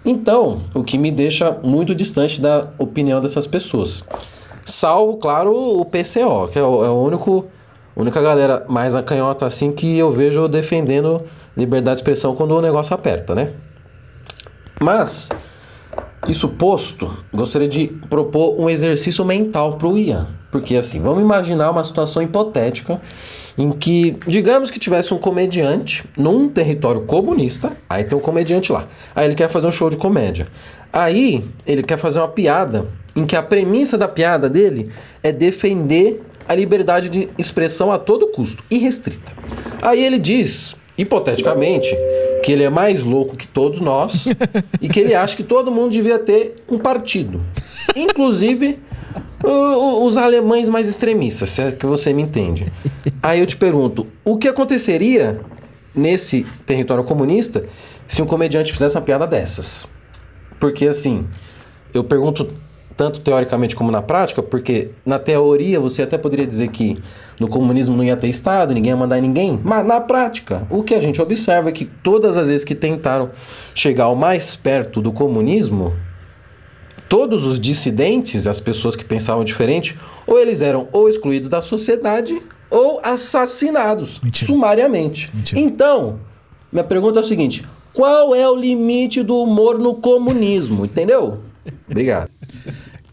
Então, o que me deixa muito distante da opinião dessas pessoas. Salvo, claro, o PCO, que é o, é o único única galera mais acanhota assim que eu vejo defendendo liberdade de expressão quando o negócio aperta, né? Mas, isso posto, gostaria de propor um exercício mental para o Ian. Porque assim, vamos imaginar uma situação hipotética em que, digamos que tivesse um comediante num território comunista, aí tem um comediante lá. Aí ele quer fazer um show de comédia. Aí ele quer fazer uma piada em que a premissa da piada dele é defender a liberdade de expressão a todo custo, irrestrita. Aí ele diz, hipoteticamente, que ele é mais louco que todos nós e que ele acha que todo mundo devia ter um partido. Inclusive os alemães mais extremistas, se é que você me entende. Aí eu te pergunto, o que aconteceria nesse território comunista se um comediante fizesse uma piada dessas? Porque assim, eu pergunto tanto teoricamente como na prática, porque na teoria você até poderia dizer que no comunismo não ia ter Estado, ninguém ia mandar ninguém, mas na prática, o que a gente observa é que todas as vezes que tentaram chegar ao mais perto do comunismo, todos os dissidentes, as pessoas que pensavam diferente, ou eles eram ou excluídos da sociedade ou assassinados Mentira. sumariamente. Mentira. Então, minha pergunta é o seguinte: qual é o limite do humor no comunismo? Entendeu? Obrigado.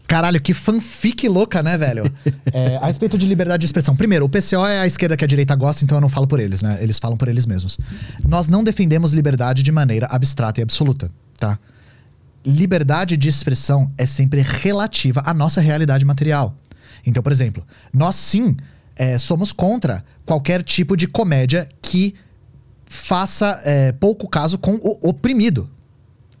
Caralho, que fanfic louca, né, velho? É, a respeito de liberdade de expressão. Primeiro, o PCO é a esquerda que a direita gosta, então eu não falo por eles, né? Eles falam por eles mesmos. Nós não defendemos liberdade de maneira abstrata e absoluta, tá? Liberdade de expressão é sempre relativa à nossa realidade material. Então, por exemplo, nós sim é, somos contra qualquer tipo de comédia que faça é, pouco caso com o oprimido.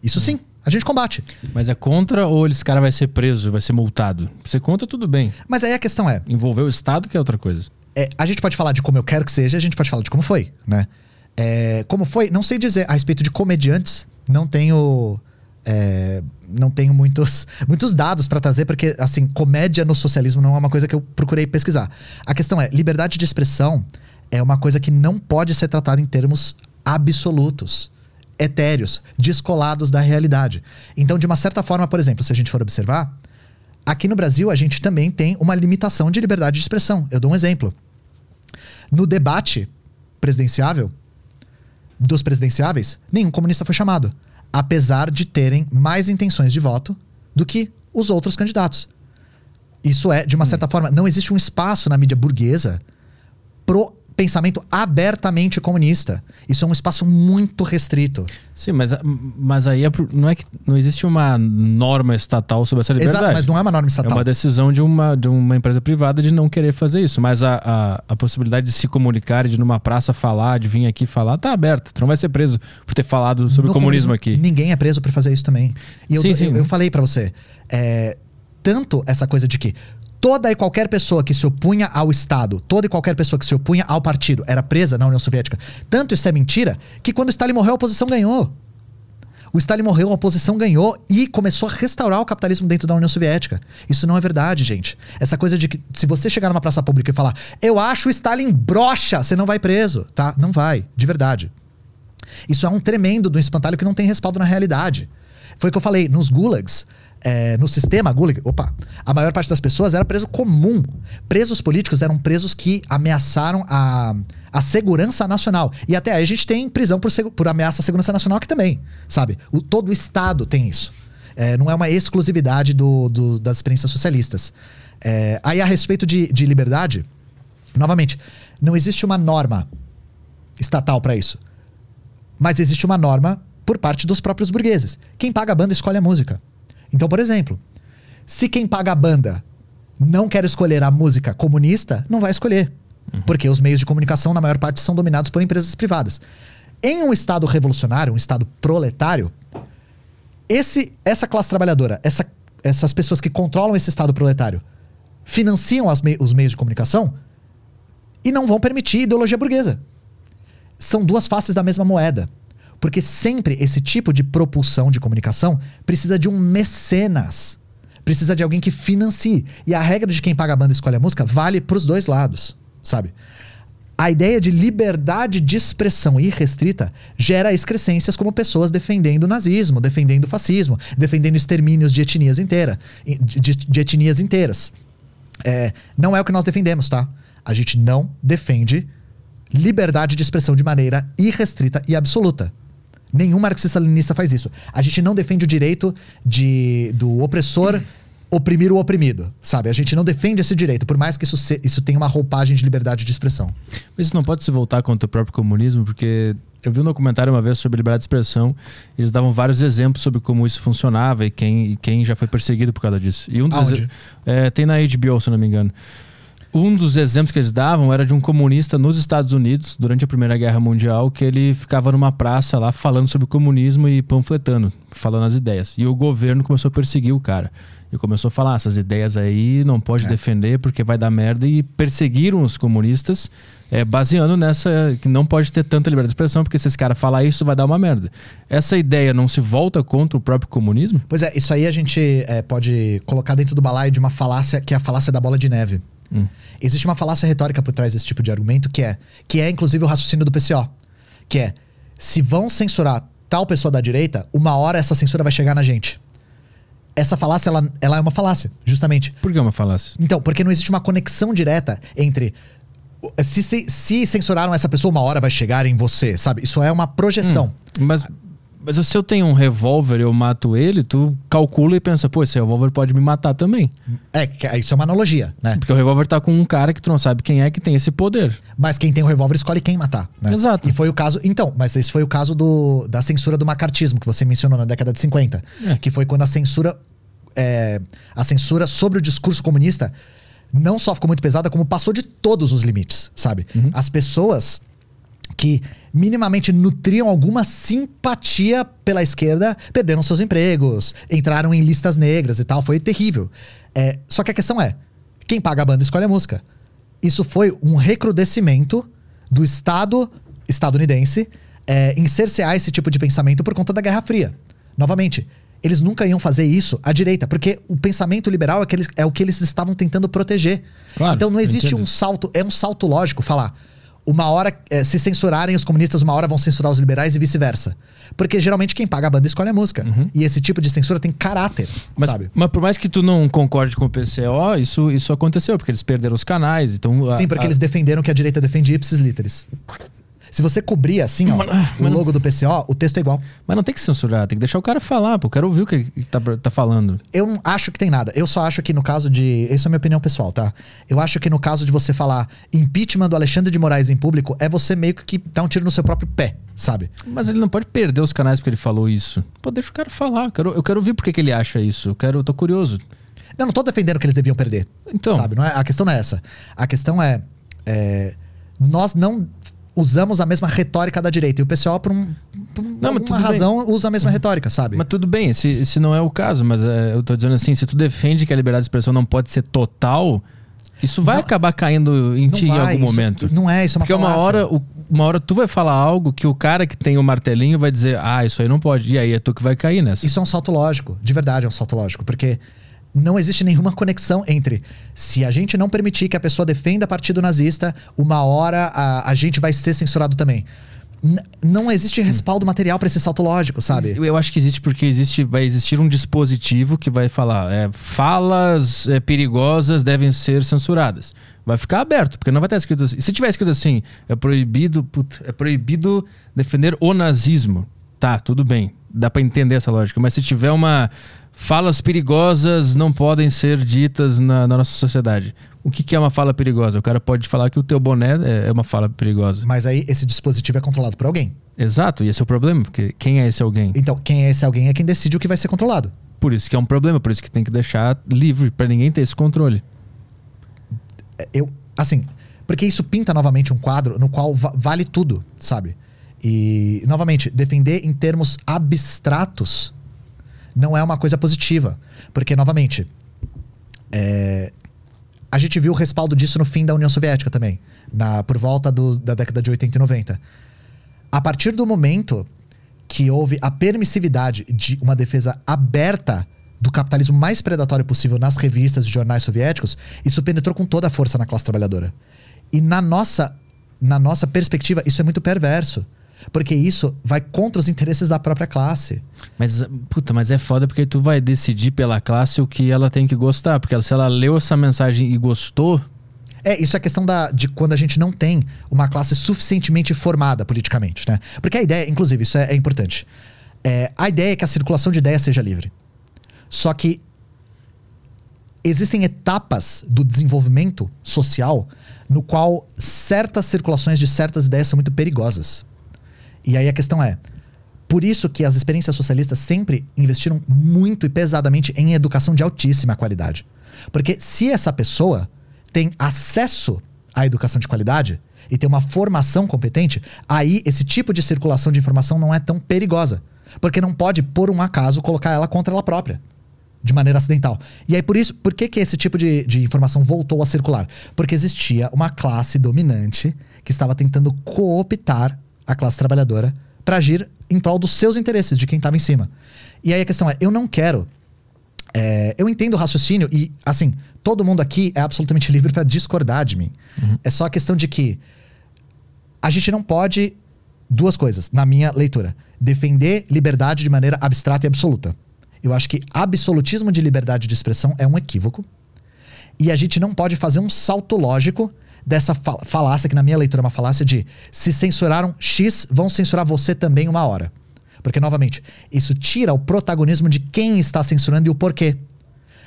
Isso sim. A gente combate. Mas é contra ou esse cara vai ser preso, vai ser multado? Você conta, tudo bem. Mas aí a questão é. Envolver o Estado, que é outra coisa. É, a gente pode falar de como eu quero que seja, a gente pode falar de como foi, né? É, como foi, não sei dizer. A respeito de comediantes, não tenho. É, não tenho muitos, muitos dados para trazer, porque, assim, comédia no socialismo não é uma coisa que eu procurei pesquisar. A questão é: liberdade de expressão é uma coisa que não pode ser tratada em termos absolutos etéreos, descolados da realidade. Então, de uma certa forma, por exemplo, se a gente for observar, aqui no Brasil a gente também tem uma limitação de liberdade de expressão. Eu dou um exemplo. No debate presidenciável, dos presidenciáveis, nenhum comunista foi chamado, apesar de terem mais intenções de voto do que os outros candidatos. Isso é, de uma certa hum. forma, não existe um espaço na mídia burguesa pro pensamento abertamente comunista. Isso é um espaço muito restrito. Sim, mas, mas aí é, não é que não existe uma norma estatal sobre essa liberdade. Exato, mas não é uma norma estatal. É uma decisão de uma, de uma empresa privada de não querer fazer isso. Mas a, a, a possibilidade de se comunicar, de numa praça falar, de vir aqui falar, tá aberta. Tu não vai ser preso por ter falado sobre no comunismo, comunismo aqui. Ninguém é preso por fazer isso também. E eu, sim, sim. eu, eu falei para você, é, tanto essa coisa de que toda e qualquer pessoa que se opunha ao Estado, toda e qualquer pessoa que se opunha ao partido era presa na União Soviética. Tanto isso é mentira que quando Stalin morreu, a oposição ganhou. O Stalin morreu, a oposição ganhou e começou a restaurar o capitalismo dentro da União Soviética. Isso não é verdade, gente. Essa coisa de que se você chegar numa praça pública e falar, eu acho o Stalin brocha, você não vai preso, tá? Não vai, de verdade. Isso é um tremendo do espantalho que não tem respaldo na realidade. Foi o que eu falei, nos gulags, é, no sistema gulag, opa, a maior parte das pessoas era preso comum. Presos políticos eram presos que ameaçaram a, a segurança nacional. E até aí a gente tem prisão por, por ameaça à segurança nacional aqui também, sabe? O, todo o Estado tem isso. É, não é uma exclusividade do, do- das experiências socialistas. É, aí, a respeito de, de liberdade, novamente, não existe uma norma estatal para isso. Mas existe uma norma por parte dos próprios burgueses. Quem paga a banda escolhe a música. Então, por exemplo, se quem paga a banda não quer escolher a música comunista, não vai escolher. Porque os meios de comunicação, na maior parte, são dominados por empresas privadas. Em um Estado revolucionário, um Estado proletário, esse, essa classe trabalhadora, essa- essas pessoas que controlam esse Estado proletário, financiam mei- os meios de comunicação e não vão permitir ideologia burguesa. São duas faces da mesma moeda. Porque sempre esse tipo de propulsão de comunicação precisa de um mecenas. Precisa de alguém que financie. E a regra de quem paga a banda e escolhe a música vale para os dois lados, sabe? A ideia de liberdade de expressão irrestrita gera excrescências como pessoas defendendo o nazismo, defendendo o fascismo, defendendo extermínios de etnias inteiras, de, de etnias inteiras. É, não é o que nós defendemos, tá? A gente não defende liberdade de expressão de maneira irrestrita e absoluta. Nenhum marxista-leninista faz isso. A gente não defende o direito de, do opressor oprimir o oprimido, sabe? A gente não defende esse direito, por mais que isso, se- isso tenha uma roupagem de liberdade de expressão. Mas isso não pode se voltar contra o próprio comunismo, porque eu vi um documentário uma vez sobre liberdade de expressão, e eles davam vários exemplos sobre como isso funcionava e quem, e quem já foi perseguido por causa disso. E um dos é, tem na HBO, se não me engano. Um dos exemplos que eles davam era de um comunista nos Estados Unidos, durante a Primeira Guerra Mundial, que ele ficava numa praça lá falando sobre o comunismo e panfletando, falando as ideias. E o governo começou a perseguir o cara. E começou a falar: "Ah, essas ideias aí não pode defender porque vai dar merda. E perseguiram os comunistas, é, baseando nessa que não pode ter tanta liberdade de expressão, porque se esse cara falar isso, vai dar uma merda. Essa ideia não se volta contra o próprio comunismo? Pois é, isso aí a gente é, pode colocar dentro do balaio de uma falácia que é a falácia da bola de neve. Hum. Existe uma falácia retórica por trás desse tipo de argumento que é, que é inclusive o raciocínio do PCO, que é se vão censurar tal pessoa da direita, uma hora essa censura vai chegar na gente. Essa falácia, ela, ela é uma falácia, justamente. Por que é uma falácia? Então, porque não existe uma conexão direta entre. Se, se, se censuraram essa pessoa, uma hora vai chegar em você, sabe? Isso é uma projeção. Mas, mas se eu tenho um revólver e eu mato ele, tu calcula e pensa, pô, esse revólver pode me matar também. É, que- isso é uma analogia, né? Porque o revólver tá com um cara que tu não sabe quem é que tem esse poder. Mas quem tem o revólver escolhe quem matar, né? Exato. E foi o caso. Então, mas esse foi o caso do, da censura do macartismo, que você mencionou na década de 50. É. Que foi quando a censura. é, a censura sobre o discurso comunista não só ficou muito pesada, como passou de todos os limites, sabe? As pessoas que minimamente nutriam alguma simpatia pela esquerda perderam seus empregos, entraram em listas negras e tal. Foi terrível. É, só que a questão é: quem paga a banda escolhe a música. Isso foi um recrudescimento do Estado estadunidense é, em cercear esse tipo de pensamento por conta da Guerra Fria. Novamente, eles nunca iam fazer isso à direita, porque o pensamento liberal é, eles- é o que eles estavam tentando proteger. Claro, então não existe um salto, é um salto lógico falar. Uma hora, eh, se censurarem os comunistas, uma hora vão censurar os liberais e vice-versa. Porque geralmente quem paga a banda escolhe a música. E esse tipo de censura tem caráter, Uhum. Mas, sabe? mas por mais que tu não concorde com o PCO, isso, isso aconteceu, porque eles perderam os canais. Então, a- Sim, porque a- eles defenderam que a direita defende ipsis literis. Se você cobrir assim, ó, o logo do PCO, o texto é igual. Mas não tem que censurar, tem que deixar o cara falar, pô. Eu quero ouvir o que ele tá, tá falando. Eu não acho que tem nada. Eu só acho que no caso de. Isso é a minha opinião pessoal, tá? Eu acho que no caso de você falar impeachment do Alexandre de Moraes em público, é você meio que dar um tiro no seu próprio pé, sabe? Mas ele não pode perder os canais porque ele falou isso. Pô, deixa o cara falar. Eu quero, eu quero ouvir por que que ele acha isso. Eu quero, eu tô curioso. Eu não tô defendendo que eles deviam perder. Então. Sabe? Não é, a questão não é essa. A questão é, é, Nós não usamos a mesma retórica da direita. E o pessoal, por, um, por Não, alguma tudo bem. razão, usa a mesma retórica, sabe? Mas tudo bem, esse, esse não é o caso, mas é, eu tô dizendo assim, se tu defende que a liberdade de expressão não pode ser total, isso vai acabar caindo em Não ti em vai, algum isso- momento. não é, isso é uma Porque uma hora, uma hora tu vai falar algo que o cara que tem o martelinho vai dizer, ah, isso aí não pode. E aí é tu que vai cair nessa. Isso é um salto lógico, de verdade é um salto lógico, porque não existe nenhuma conexão entre se a gente não permitir que a pessoa defenda partido nazista, uma hora a, a gente vai ser censurado também. n- não existe respaldo material para esse salto lógico, sabe? Eu, acho que existe porque existe, vai existir um dispositivo que vai falar é, falas é, perigosas devem ser censuradas. Vai ficar aberto, porque não vai estar escrito assim. Se tiver escrito assim, é proibido, puta, é proibido defender o nazismo. Tá, tudo bem. Dá pra entender essa lógica. Mas se tiver uma. Falas perigosas não podem ser ditas na, na nossa sociedade. O que, que é uma fala perigosa? O cara pode falar que o teu boné é, é uma fala perigosa. Mas aí esse dispositivo é controlado por alguém. Exato, e esse é o problema, porque quem é esse alguém? Então, quem é esse alguém é quem decide o que vai ser controlado. Por isso que é um problema, por isso que tem que deixar livre, pra ninguém ter esse controle. eu assim porque isso pinta novamente um quadro no qual va- vale tudo sabe e novamente defender em termos abstratos não é uma coisa positiva porque novamente é, a gente viu o respaldo disso no fim da União Soviética também na por volta do- da década de 80 e 90 a partir do momento que houve a permissividade de uma defesa aberta do capitalismo mais predatório possível nas revistas e jornais soviéticos, isso penetrou com toda a força na classe trabalhadora. E na nossa, na nossa perspectiva, isso é muito perverso. Porque isso vai contra os interesses da própria classe. Mas, puta, mas é foda porque tu vai decidir pela classe o que ela tem que gostar. Porque se ela leu essa mensagem e gostou, É, isso é questão da, de quando a gente não tem uma classe suficientemente formada politicamente, né? Porque a ideia, inclusive, isso é, é importante. É, a ideia é que a circulação de ideias seja livre. Só que existem etapas do desenvolvimento social no qual certas circulações de certas ideias são muito perigosas. E aí a questão é, por isso que as experiências socialistas sempre investiram muito e pesadamente em educação de altíssima qualidade. Porque se essa pessoa tem acesso à educação de qualidade e tem uma formação competente, aí esse tipo de circulação de informação não é tão perigosa. Porque não pode, por um acaso, colocar ela contra ela própria. De maneira acidental. E aí, por isso, por que, que esse tipo de, de informação voltou a circular? Porque existia uma classe dominante que estava tentando cooptar a classe trabalhadora para agir em prol dos seus interesses, de quem estava em cima. E aí a questão é: eu não quero. é, eu entendo o raciocínio e, assim, todo mundo aqui é absolutamente livre para discordar de mim. É só a questão de que a gente não pode. Duas coisas, na minha leitura: defender liberdade de maneira abstrata e absoluta. Eu acho que absolutismo de liberdade de expressão é um equívoco. E a gente não pode fazer um salto lógico dessa fa- falácia, que na minha leitura é uma falácia de se censuraram X, vão censurar você também uma hora. Porque, novamente, isso tira o protagonismo de quem está censurando e o porquê.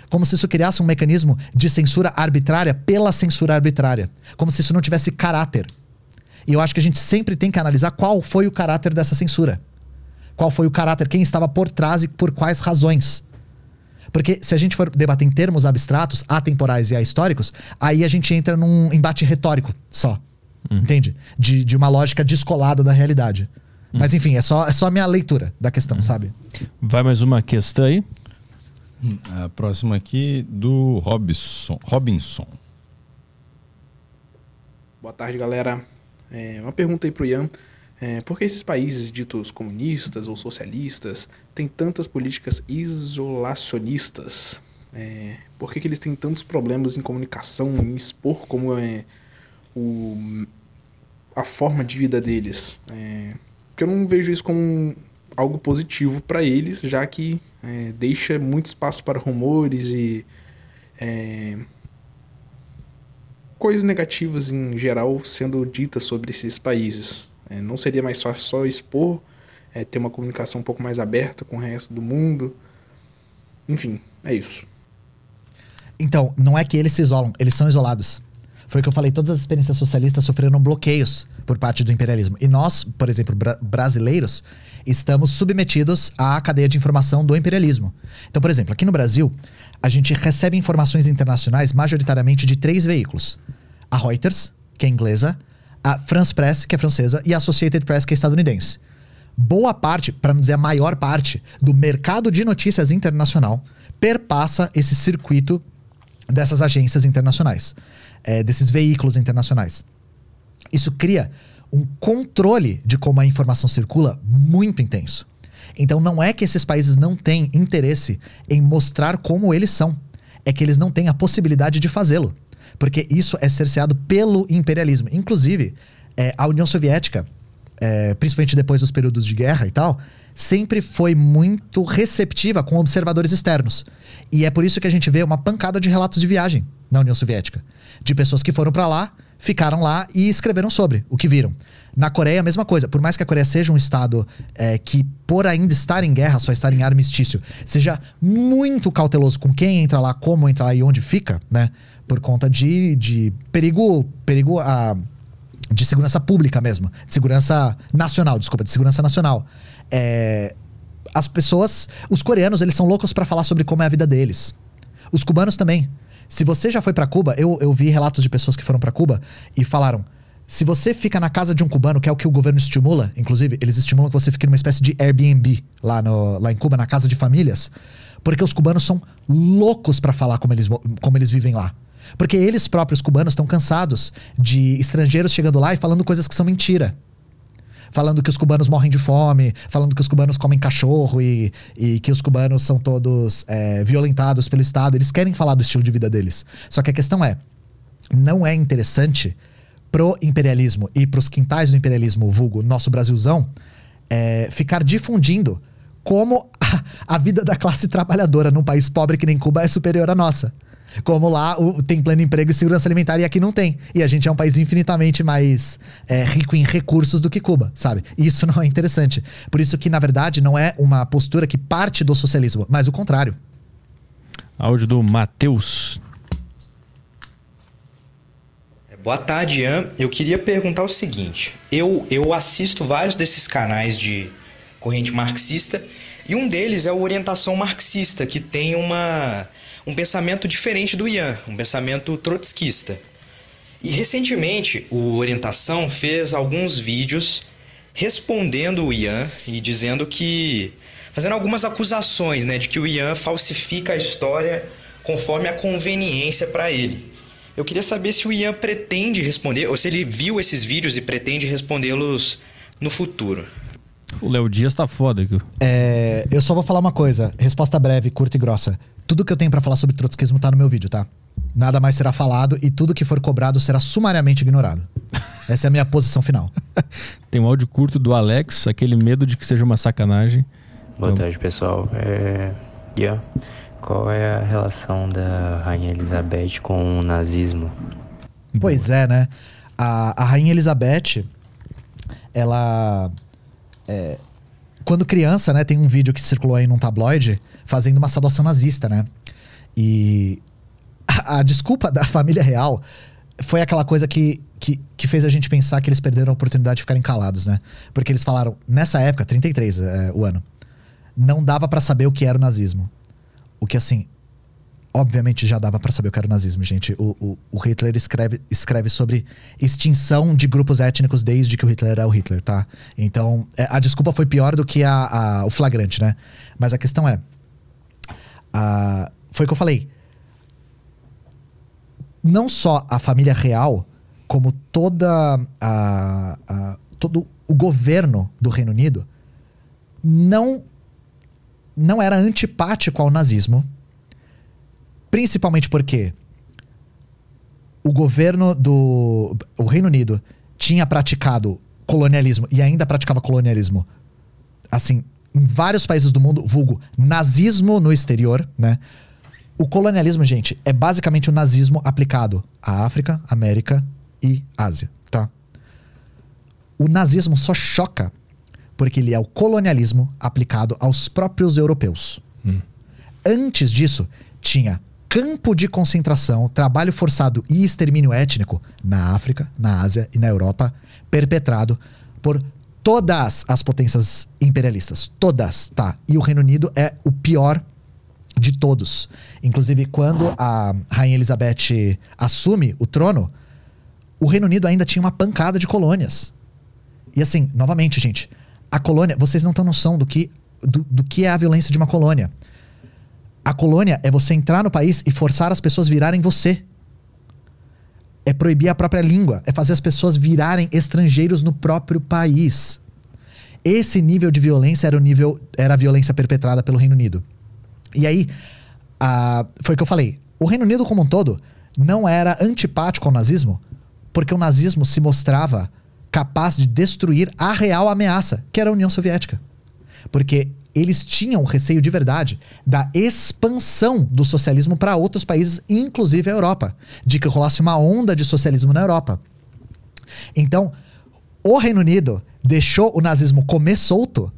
Como se isso criasse um mecanismo de censura arbitrária pela censura arbitrária. Como se isso não tivesse caráter. E eu acho que a gente sempre tem que analisar qual foi o caráter dessa censura. Qual foi o caráter, quem estava por trás e por quais razões. Porque se a gente for debater em termos abstratos, atemporais e ahistóricos, aí a gente entra num embate retórico só. Entende? De, de uma lógica descolada da realidade. Mas enfim, é só, é só a minha leitura da questão, sabe? vai mais uma questão aí. A próxima aqui do Robson. Robinson. Boa tarde, galera. É, uma pergunta aí pro Ian. É, por que esses países ditos comunistas ou socialistas têm tantas políticas isolacionistas? É, por que, que eles têm tantos problemas em comunicação, em expor como é o, a forma de vida deles? É, porque eu não vejo isso como algo positivo para eles, já que é, deixa muito espaço para rumores e é, coisas negativas em geral sendo ditas sobre esses países. É, não seria mais fácil só expor, é, ter uma comunicação um pouco mais aberta com o resto do mundo? Enfim, é isso. Então, não é que eles se isolam, eles são isolados. Foi o que eu falei, todas as experiências socialistas sofreram bloqueios por parte do imperialismo. E nós, por exemplo, bra- brasileiros, estamos submetidos à cadeia de informação do imperialismo. Então, por exemplo, aqui no Brasil, a gente recebe informações internacionais majoritariamente de três veículos: a Reuters, que é inglesa, a France Press, que é francesa, e a Associated Press, que é estadunidense. Boa parte, para não dizer a maior parte, do mercado de notícias internacional perpassa esse circuito dessas agências internacionais, é, desses veículos internacionais. Isso cria um controle de como a informação circula muito intenso. Então não é que esses países não têm interesse em mostrar como eles são, é que eles não têm a possibilidade de fazê-lo, porque isso é cerceado pelo imperialismo. Inclusive, é, a União Soviética é, principalmente depois dos períodos de guerra e tal, sempre foi muito receptiva com observadores externos. E é por isso que a gente vê uma pancada de relatos de viagem na União Soviética. De pessoas que foram para lá, ficaram lá e escreveram sobre o que viram. Na Coreia, a mesma coisa. Por mais que a Coreia seja um estado é, que, por ainda estar em guerra, só estar em armistício, seja muito cauteloso com quem entra lá, como entra lá e onde fica, né? Por conta de, de perigo, perigo a, de segurança pública mesmo. De segurança nacional, desculpa, de segurança nacional. É, as pessoas, os coreanos, eles são loucos para falar sobre como é a vida deles. Os cubanos também. Se você já foi para Cuba, eu, eu vi relatos de pessoas que foram para Cuba e falaram: se você fica na casa de um cubano, que é o que o governo estimula, inclusive, eles estimulam que você fique numa espécie de Airbnb lá, no, lá em Cuba, na casa de famílias, porque os cubanos são loucos para falar como eles, como eles vivem lá. Porque eles próprios cubanos estão cansados de estrangeiros chegando lá e falando coisas que são mentira falando que os cubanos morrem de fome, falando que os cubanos comem cachorro e, e que os cubanos são todos é, violentados pelo Estado. Eles querem falar do estilo de vida deles. Só que a questão é: não é interessante pro imperialismo e pros quintais do imperialismo, vulgo nosso Brasilzão, é, ficar difundindo como a, a vida da classe trabalhadora num país pobre que nem Cuba é superior à nossa. Como lá o, tem pleno emprego e segurança alimentar e aqui não tem. E a gente é um país infinitamente mais é, rico em recursos do que Cuba, sabe? E isso não é interessante. Por isso que, na verdade, não é uma postura que parte do socialismo, mas o contrário. Áudio do Matheus. Boa tarde, Ian. Eu queria perguntar o seguinte: eu, eu assisto vários desses canais de corrente marxista e um deles é o Orientação Marxista, que tem uma um pensamento diferente do Ian, um pensamento trotskista. E recentemente o Orientação fez alguns vídeos respondendo o Ian e dizendo que. fazendo algumas acusações, né, de que o Ian falsifica a história conforme a conveniência para ele. Eu queria saber se o Ian pretende responder, ou se ele viu esses vídeos e pretende respondê-los no futuro. O Léo Dias tá foda aqui. É, eu só vou falar uma coisa, resposta breve, curta e grossa. Tudo que eu tenho para falar sobre trotskismo tá no meu vídeo, tá? Nada mais será falado e tudo que for cobrado será sumariamente ignorado. Essa é a minha posição final. Tem um áudio curto do Alex, aquele medo de que seja uma sacanagem. Boa então... tarde, pessoal. É... Yeah. Qual é a relação da Rainha Elizabeth com o nazismo? Pois é, né? A, a Rainha Elizabeth, ela. É, quando criança, né, tem um vídeo que circulou aí num tabloide fazendo uma saudação nazista, né? E a, a desculpa da família real foi aquela coisa que, que, que, fez a gente pensar que eles perderam a oportunidade de ficarem calados, né? Porque eles falaram, nessa época, 33 é, o ano, não dava para saber o que era o nazismo. O que, assim, obviamente já dava para saber o que era o nazismo, gente. O, o, o, Hitler escreve, escreve sobre extinção de grupos étnicos desde que o Hitler é o Hitler, tá? Então, é, a desculpa foi pior do que a, a, o flagrante, né? Mas a questão é, a, foi o que eu falei. Não só a família real, como toda a, a, todo o governo do Reino Unido não não era antipático ao nazismo, principalmente porque o governo do o Reino Unido tinha praticado colonialismo e ainda praticava colonialismo assim em vários países do mundo, vulgo nazismo no exterior, né? O colonialismo, gente, é basicamente o nazismo aplicado à África, América e Ásia, tá? O nazismo só choca porque ele é o colonialismo aplicado aos próprios europeus. Hum. Antes disso, tinha campo de concentração, trabalho forçado e extermínio étnico na África, na Ásia e na Europa, perpetrado por todas as potências imperialistas. Todas, tá? E o Reino Unido é o pior de todos. Inclusive, quando a Rainha Elizabeth assume o trono, o Reino Unido ainda tinha uma pancada de colônias. E assim, novamente, gente, a colônia, vocês não têm noção do que, do, do que é a violência de uma colônia. A colônia é você entrar no país e forçar as pessoas virarem você é proibir a própria língua, é fazer as pessoas virarem estrangeiros no próprio país. Esse nível de violência era o nível era a violência perpetrada pelo Reino Unido. E aí, a, foi o que eu falei. O Reino Unido como um todo não era antipático ao nazismo, porque o nazismo se mostrava capaz de destruir a real ameaça, que era a União Soviética. Porque eles tinham receio de verdade da expansão do socialismo para outros países, inclusive a Europa, de que rolasse uma onda de socialismo na Europa. Então, o Reino Unido deixou o nazismo comer solto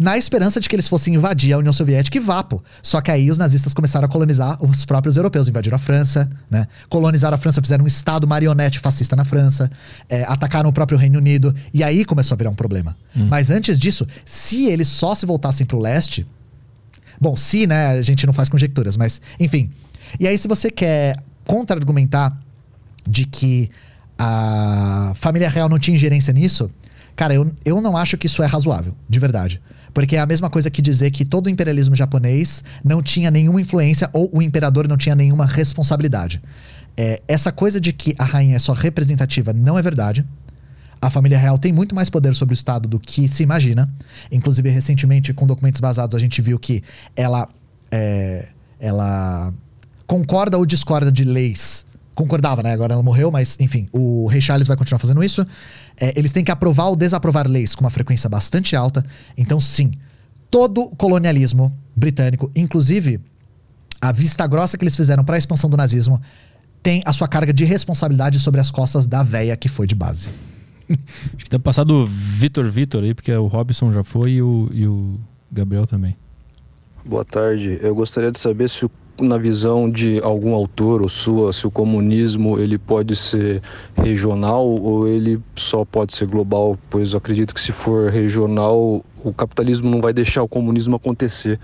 na esperança de que eles fossem invadir a União Soviética e vapo. Só que aí os nazistas começaram a colonizar os próprios europeus, invadiram a França, né? Colonizaram a França, fizeram um estado marionete fascista na França, é, atacaram o próprio Reino Unido, e aí começou a virar um problema. Hum. Mas antes disso, se eles só se voltassem pro leste, bom, se, né, a gente não faz conjecturas, mas enfim. E aí se você quer contra-argumentar de que a família real não tinha ingerência nisso, cara, eu, eu não acho que isso é razoável, de verdade. Porque é a mesma coisa que dizer que todo o imperialismo japonês não tinha nenhuma influência ou o imperador não tinha nenhuma responsabilidade. É, essa coisa de que a rainha é só representativa não é verdade. A família real tem muito mais poder sobre o Estado do que se imagina. Inclusive, recentemente, com documentos vazados, a gente viu que ela, é, ela concorda ou discorda de leis. Concordava, né? Agora ela morreu, mas enfim, o rei Charles vai continuar fazendo isso. É, eles têm que aprovar ou desaprovar leis com uma frequência bastante alta. Então, sim, todo colonialismo britânico, inclusive a vista grossa que eles fizeram para a expansão do nazismo, tem a sua carga de responsabilidade sobre as costas da véia que foi de base. Acho que deve passar do Vitor Vitor aí, porque o Robson já foi e o, e o Gabriel também. Boa tarde. Eu gostaria de saber se o na visão de algum autor ou sua, se o comunismo ele pode ser regional ou ele só pode ser global, pois eu acredito que se for regional, o capitalismo não vai deixar o comunismo acontecer.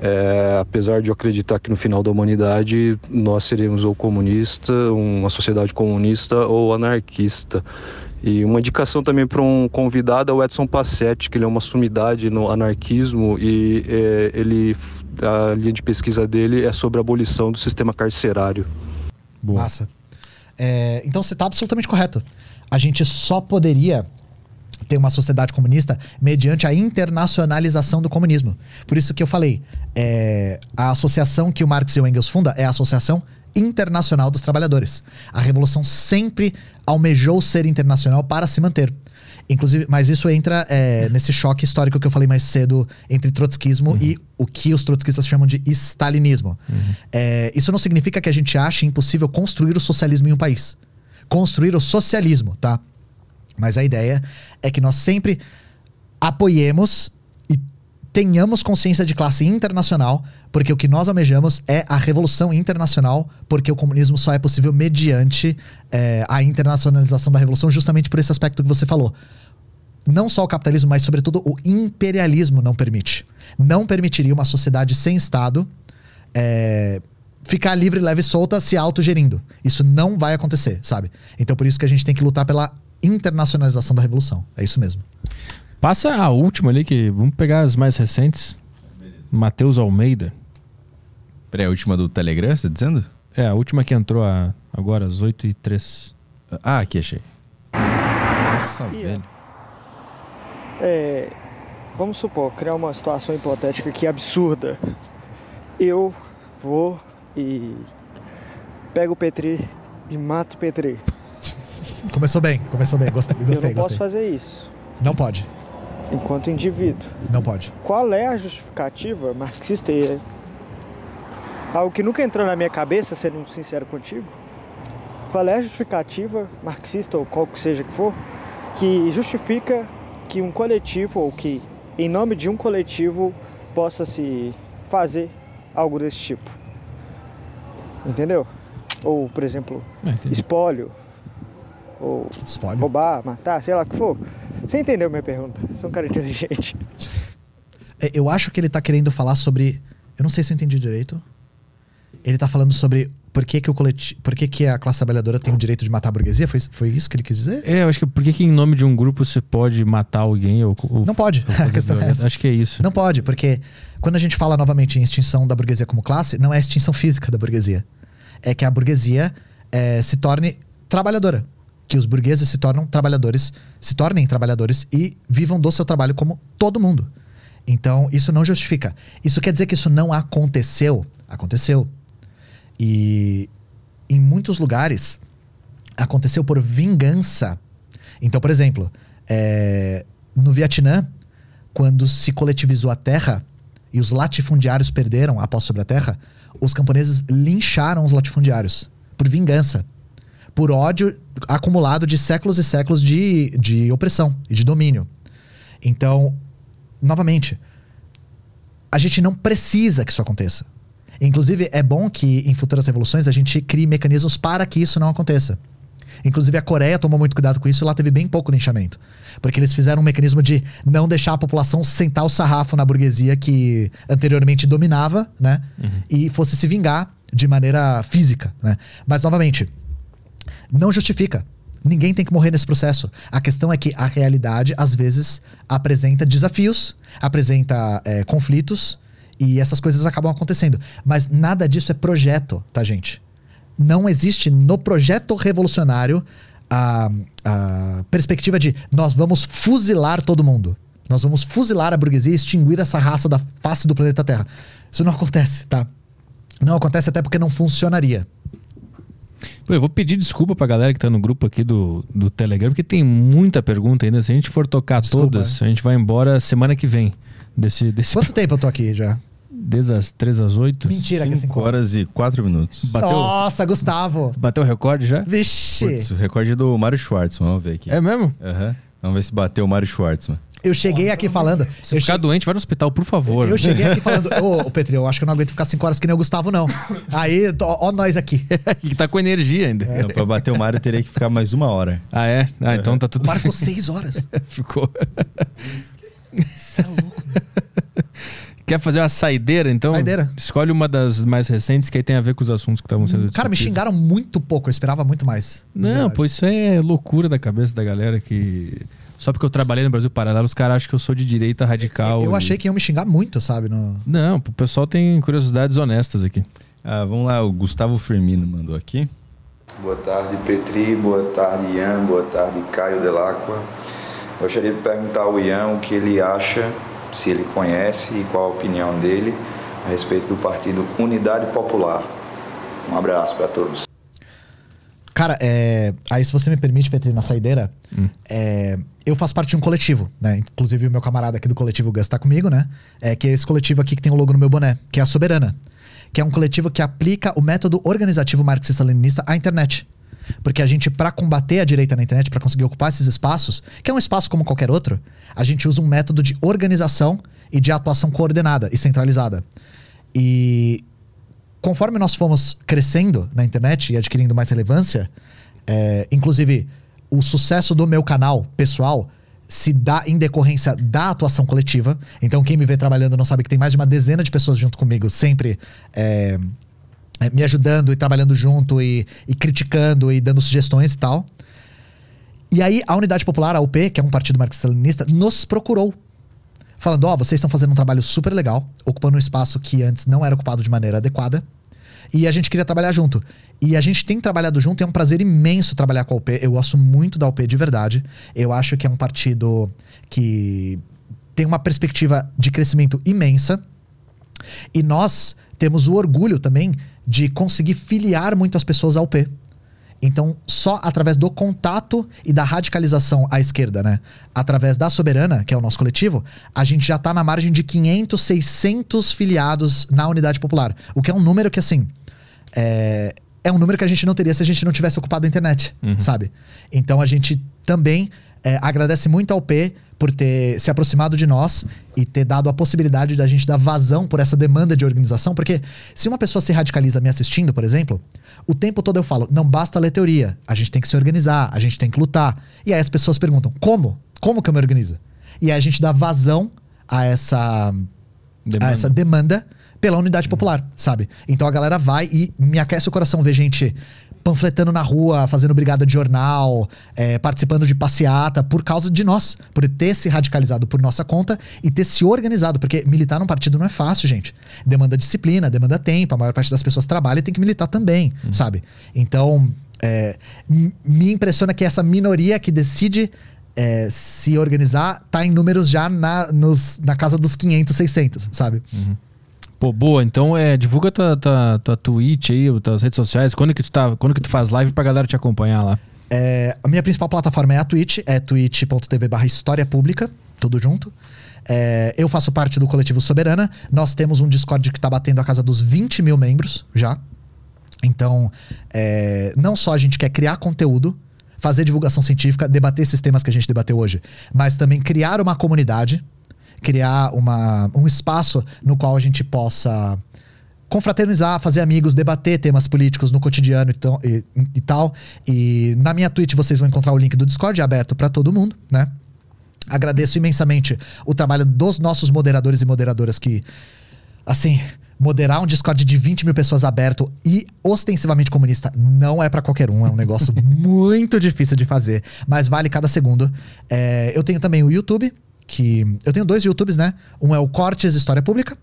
É, apesar de eu acreditar que no final da humanidade nós seremos ou comunista, uma sociedade comunista ou anarquista. E uma indicação também para um convidado é o Edson Passetti, que ele é uma sumidade no anarquismo e é, ele a linha de pesquisa dele é sobre a abolição do sistema carcerário. Boa. Massa. É, então você está absolutamente correto. A gente só poderia ter uma sociedade comunista mediante a internacionalização do comunismo. Por isso que eu falei, é, a associação que o Marx e o Engels funda é a Associação Internacional dos Trabalhadores. A revolução sempre almejou ser internacional para se manter. Inclusive, mas isso entra é, nesse choque histórico que eu falei mais cedo entre trotskismo uhum. e o que os trotskistas chamam de stalinismo. Uhum. É, isso não significa que a gente ache impossível construir o socialismo em um país. Construir o socialismo, tá? Mas a ideia é que nós sempre apoiemos tenhamos consciência de classe internacional, porque o que nós almejamos é a revolução internacional, porque o comunismo só é possível mediante é, a internacionalização da revolução, justamente por esse aspecto que você falou. Não só o capitalismo, mas sobretudo o imperialismo não permite. Não permitiria uma sociedade sem Estado é, ficar livre, leve e solta, se autogerindo. Isso não vai acontecer, sabe? Então por isso que a gente tem que lutar pela internacionalização da revolução. É isso mesmo. Passa a última ali, que vamos pegar as mais recentes. Matheus Almeida. Peraí, a última do Telegram, você tá dizendo? É, a última que entrou a, agora às 8 e 3 Ah, aqui achei. Nossa, E, velho. É, vamos supor, criar uma situação hipotética aqui absurda. Eu vou e pego o Petri e mato o Petri. Começou bem, começou bem. Gostei, gostei. eu não posso gostei. fazer isso Não pode. Enquanto indivíduo. Não pode. Qual é a justificativa marxista? E algo que nunca entrou na minha cabeça, sendo sincero contigo. Qual é a justificativa marxista, ou qual que seja que for, que justifica que um coletivo, ou que em nome de um coletivo, possa se fazer algo desse tipo? Entendeu? Ou, por exemplo, espólio, ou roubar, matar, sei lá o que for. Você entendeu minha pergunta? Você é um cara inteligente. É, Eu acho que ele tá querendo falar sobre. Eu não sei se eu entendi direito. Ele tá falando sobre por que, que o coletivo. Por que, que a classe trabalhadora tem o direito de matar a burguesia? Foi, foi isso que ele quis dizer? É, eu acho que por que, que em nome de um grupo você pode matar alguém ou, ou Não pode. ou A questão é essa. Acho que é isso. Não pode, porque quando a gente fala novamente em extinção da burguesia como classe, não é a extinção física da burguesia. É que a burguesia eh, se torne trabalhadora. Que os burgueses se tornam trabalhadores, se tornem trabalhadores e vivam do seu trabalho como todo mundo. Então, isso não justifica. Isso quer dizer que isso não aconteceu? Aconteceu. E em muitos lugares aconteceu por vingança Então, por exemplo, é, no Vietnã, quando se coletivizou a terra e os latifundiários perderam a posse sobre a terra, os camponeses lincharam os latifundiários por vingança, por ódio acumulado de séculos e séculos de, de opressão e de domínio. Então, novamente, a gente não precisa que isso aconteça. Inclusive, é bom que em futuras revoluções a gente crie mecanismos para que isso não aconteça. Inclusive, a Coreia tomou muito cuidado com isso e lá teve bem pouco linchamento. Porque eles fizeram um mecanismo de não deixar a população sentar o sarrafo na burguesia que anteriormente dominava, né? E fosse se vingar de maneira física, né? Mas, novamente, não justifica. Ninguém tem que morrer nesse processo. A questão é que a realidade, às vezes, apresenta desafios, apresenta é, conflitos, e essas coisas acabam acontecendo. Mas nada disso é projeto, tá, gente? Não existe no projeto revolucionário a, a perspectiva de nós vamos fuzilar todo mundo. Nós vamos fuzilar a burguesia e extinguir essa raça da face do planeta Terra. Isso não acontece, tá? Não acontece até porque não funcionaria. Pô, eu vou pedir desculpa pra galera que tá no grupo aqui do, do Telegram, porque tem muita pergunta ainda. Se a gente for tocar todas, a gente vai embora semana que vem. Desse, desse... Quanto tempo eu tô aqui já? Desde as 3 às 8? Mentira, que é 5 horas e 4 minutos. Bateu, Nossa, Gustavo! bateu o recorde já? Vixe! Putz, o recorde é do Mário Schwartzman, vamos ver aqui. É mesmo? Aham. Vamos ver se bateu o Mário Schwartzman. Eu cheguei aqui falando. Se ficar doente, vai no hospital, por favor. Eu cheguei aqui falando, ô, ô Petri, eu acho que eu não aguento ficar 5 horas que nem o Gustavo, não. Aí, ó, ó nós aqui. que tá com energia ainda. Então, pra bater o Mário, teria que ficar mais uma hora. Ah, é? Ah, então tá tudo. O Mário ficou 6 horas. Ficou. Isso é louco. Quer fazer uma saideira, então? Saideira. Escolhe uma das mais recentes que aí tem a ver com os assuntos que estavam sendo Cara, me discutidos. xingaram muito pouco, eu esperava muito mais. Não, pô, isso é loucura da cabeça da galera que. Só porque eu trabalhei no Brasil Paralelo, os caras acham que eu sou de direita radical. Eu e- achei que iam me xingar muito, sabe? No... Não, o pessoal tem curiosidades honestas aqui. Ah, vamos lá, o Gustavo Firmino mandou aqui. Boa tarde, Petri. Boa tarde, Ian. Boa tarde, Caio Delacqua. Gostaria de perguntar ao Ian o que ele acha, se ele conhece e qual a opinião dele a respeito do partido Unidade Popular. Um abraço para todos. Cara, é... aí se você me permite, Petri, na saideira, é, eu faço parte de um coletivo, né? Inclusive o meu camarada aqui do coletivo Gus tá comigo, né? É, que é esse coletivo aqui que tem o logo no meu boné, que é a Soberana. Que é um coletivo que aplica o método organizativo marxista-leninista à internet. Porque a gente, para combater a direita na internet, para conseguir ocupar esses espaços, que é um espaço como qualquer outro, a gente usa um método de organização e de atuação coordenada e centralizada. E conforme nós fomos crescendo na internet e adquirindo mais relevância, é, inclusive o sucesso do meu canal pessoal se dá em decorrência da atuação coletiva. Então, quem me vê trabalhando não sabe que tem mais de uma dezena de pessoas junto comigo, sempre é, é, me ajudando e trabalhando junto e, e criticando e dando sugestões e tal. E aí, a Unidade Popular, a UP, que é um partido marxista-leninista, nos procurou. Falando, ó, vocês estão fazendo um trabalho super legal, ocupando um espaço que antes não era ocupado de maneira adequada. E a gente queria trabalhar junto. E a gente tem trabalhado junto é um prazer imenso trabalhar com a UP. Eu gosto muito da UP de verdade. Eu acho que é um partido que tem uma perspectiva de crescimento imensa. E nós temos o orgulho também de conseguir filiar muitas pessoas ao UP. Então, só através do contato e da radicalização à esquerda, né? Através da Soberana, que é o nosso coletivo, a gente já tá na margem de 500, 600 filiados na Unidade Popular. O que é um número que, assim, é, é um número que a gente não teria se a gente não tivesse ocupado a internet, sabe? Então, a gente também é, agradece muito ao P por ter se aproximado de nós e ter dado a possibilidade da gente dar vazão por essa demanda de organização, porque se uma pessoa se radicaliza me assistindo, por exemplo, o tempo todo eu falo, não basta ler teoria, a gente tem que se organizar, a gente tem que lutar. E aí as pessoas perguntam, como? Como que eu me organizo? E aí a gente dá vazão a essa Demanda. a essa demanda pela unidade popular, sabe? Então a galera vai e me aquece o coração ver gente panfletando na rua, fazendo brigada de jornal, é, participando de passeata por causa de nós, por ter se radicalizado por nossa conta e ter se organizado, porque militar num partido não é fácil, gente. Demanda disciplina, demanda tempo, a maior parte das pessoas trabalha e tem que militar também, sabe? Então, é, me impressiona que essa minoria que decide é, se organizar tá em números já na, nos- na casa dos 500, 600, sabe? Pô, boa. Então, é, divulga tua, tua, tua Twitch aí, tuas redes sociais. Quando que tu tá, quando que tu faz live pra galera te acompanhar lá? É, a minha principal plataforma é a Twitch, é twitch.tv barra História Pública, tudo junto. É, eu faço parte do coletivo Soberana. Nós temos um Discord que está batendo a casa dos 20 mil membros já. Então, é, não só a gente quer criar conteúdo, fazer divulgação científica, debater esses temas que a gente debateu hoje, mas também criar uma comunidade, criar uma, um espaço no qual a gente possa confraternizar, fazer amigos, debater temas políticos no cotidiano e, e- e tal. E na minha Twitch vocês vão encontrar o link do Discord aberto para todo mundo, né? Agradeço imensamente o trabalho dos nossos moderadores e moderadoras que, assim, moderar um Discord de 20 mil pessoas aberto e ostensivamente comunista não é pra qualquer um. É um negócio muito difícil de fazer, mas vale cada segundo. É, eu tenho também o YouTube, que eu tenho dois YouTubes, né? Um é o Cortes História Pública.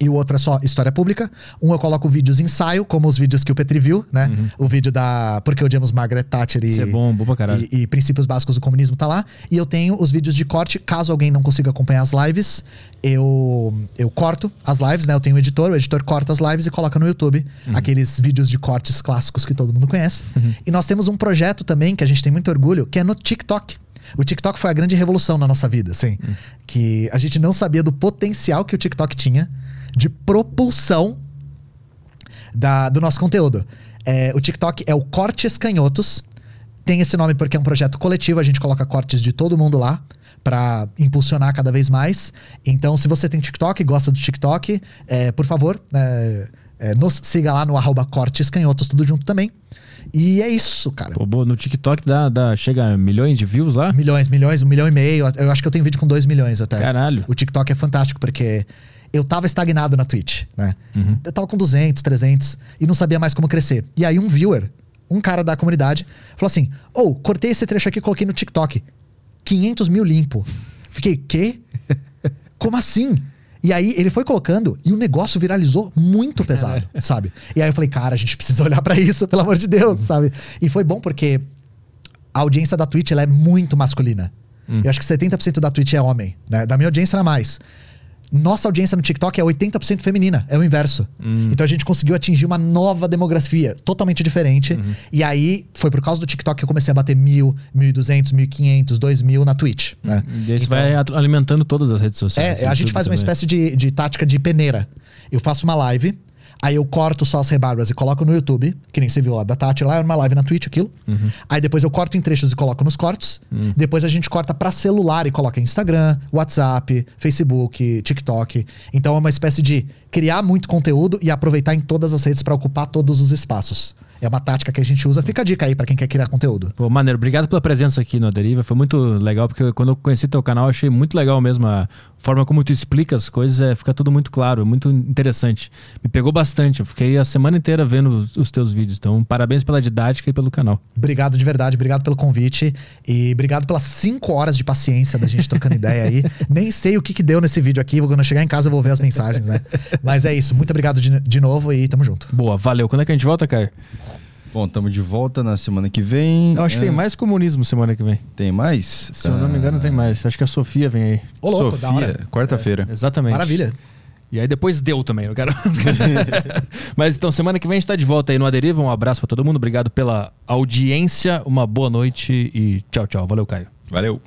E o outro é só história pública. Um eu coloco vídeos ensaio, como os vídeos que o Petri viu, né? O vídeo da Porque Odiamos Margaret Thatcher e, é bom, bom e, e princípios básicos do comunismo tá lá. E eu tenho os vídeos de corte, caso alguém não consiga acompanhar as lives, eu, eu corto as lives, né? Eu tenho um editor, o editor corta as lives e coloca no YouTube aqueles vídeos de cortes clássicos que todo mundo conhece. E nós temos um projeto também que a gente tem muito orgulho, que é no TikTok. O TikTok foi a grande revolução na nossa vida, assim. Que a gente não sabia do potencial que o TikTok tinha de propulsão da- do nosso conteúdo. É, o TikTok é o Cortes Canhotos. Tem esse nome porque é um projeto coletivo, a gente coloca cortes de todo mundo lá para impulsionar cada vez mais. Então, se você tem TikTok e gosta do TikTok, é, por favor, é, é, nos siga lá no arroba Cortes Canhotos, tudo junto também. E é isso, cara. Pô, boa, no TikTok dá, dá, chega a milhões de views lá? Milhões, milhões, um milhão e meio. Eu acho que eu tenho vídeo com dois milhões até. Caralho. O TikTok é fantástico porque eu tava estagnado na Twitch, né? Uhum. Eu tava com 200, 300 e não sabia mais como crescer. E aí um viewer, um cara da comunidade, falou assim: Ô, cortei esse trecho aqui e coloquei no TikTok. 500 mil limpo. Fiquei, quê? Como assim? E aí ele foi colocando e o negócio viralizou muito pesado, sabe? E aí eu falei, cara, a gente precisa olhar pra isso, pelo amor de Deus, sabe? E foi bom porque a audiência da Twitch ela é muito masculina. Eu acho que 70% da Twitch é homem, né? Da minha audiência era mais. Nossa audiência no TikTok é 80% feminina, é o inverso. Então a gente conseguiu atingir uma nova demografia, totalmente diferente. E aí foi por causa do TikTok que eu comecei a bater mil, 1.200, 1.500, 2.000 na Twitch, né? E aí isso Então- vai alimentando todas as redes sociais. é, a gente YouTube faz uma também. espécie de, de tática de peneira. Eu faço uma live, aí eu corto só as rebarbas e coloco no YouTube, que nem você viu lá da Tati lá, era uma live na Twitch, aquilo. Uhum. Aí depois eu corto em trechos e coloco nos cortes. Hum. Depois a gente corta pra celular e coloca em Instagram, WhatsApp, Facebook, TikTok. Então é uma espécie de criar muito conteúdo e aproveitar em todas as redes pra ocupar todos os espaços. É uma tática que a gente usa. Fica a dica aí pra quem quer criar conteúdo. Pô, maneiro, obrigado pela presença aqui no Deriva. Foi muito legal, porque quando eu conheci teu canal, eu achei muito legal mesmo a forma como tu explica as coisas, é, fica tudo muito claro, muito interessante. Me pegou bastante. Eu fiquei a semana inteira vendo os, os teus vídeos. Então, parabéns pela didática e pelo canal. Obrigado de verdade, obrigado pelo convite e obrigado pelas cinco horas de paciência da gente trocando ideia aí. Nem sei o que, que deu nesse vídeo aqui, quando eu chegar em casa eu vou ver as mensagens, né? Mas é isso, muito obrigado de, de novo e tamo junto. Boa, valeu. Quando é que a gente volta, Caio? Bom, estamos de volta na semana que vem. Eu acho que É, tem mais comunismo semana que vem. Tem mais? Se eu não me engano, tem mais. Acho que a Sofia vem aí. Ô, louco. Sofia, quarta-feira. É, exatamente. Maravilha. E aí depois deu também, não quero. Mas então, semana que vem a gente tá de volta aí no Aderiva. Um abraço pra todo mundo. Obrigado pela audiência. Uma boa noite e tchau, tchau. Valeu, Caio. Valeu.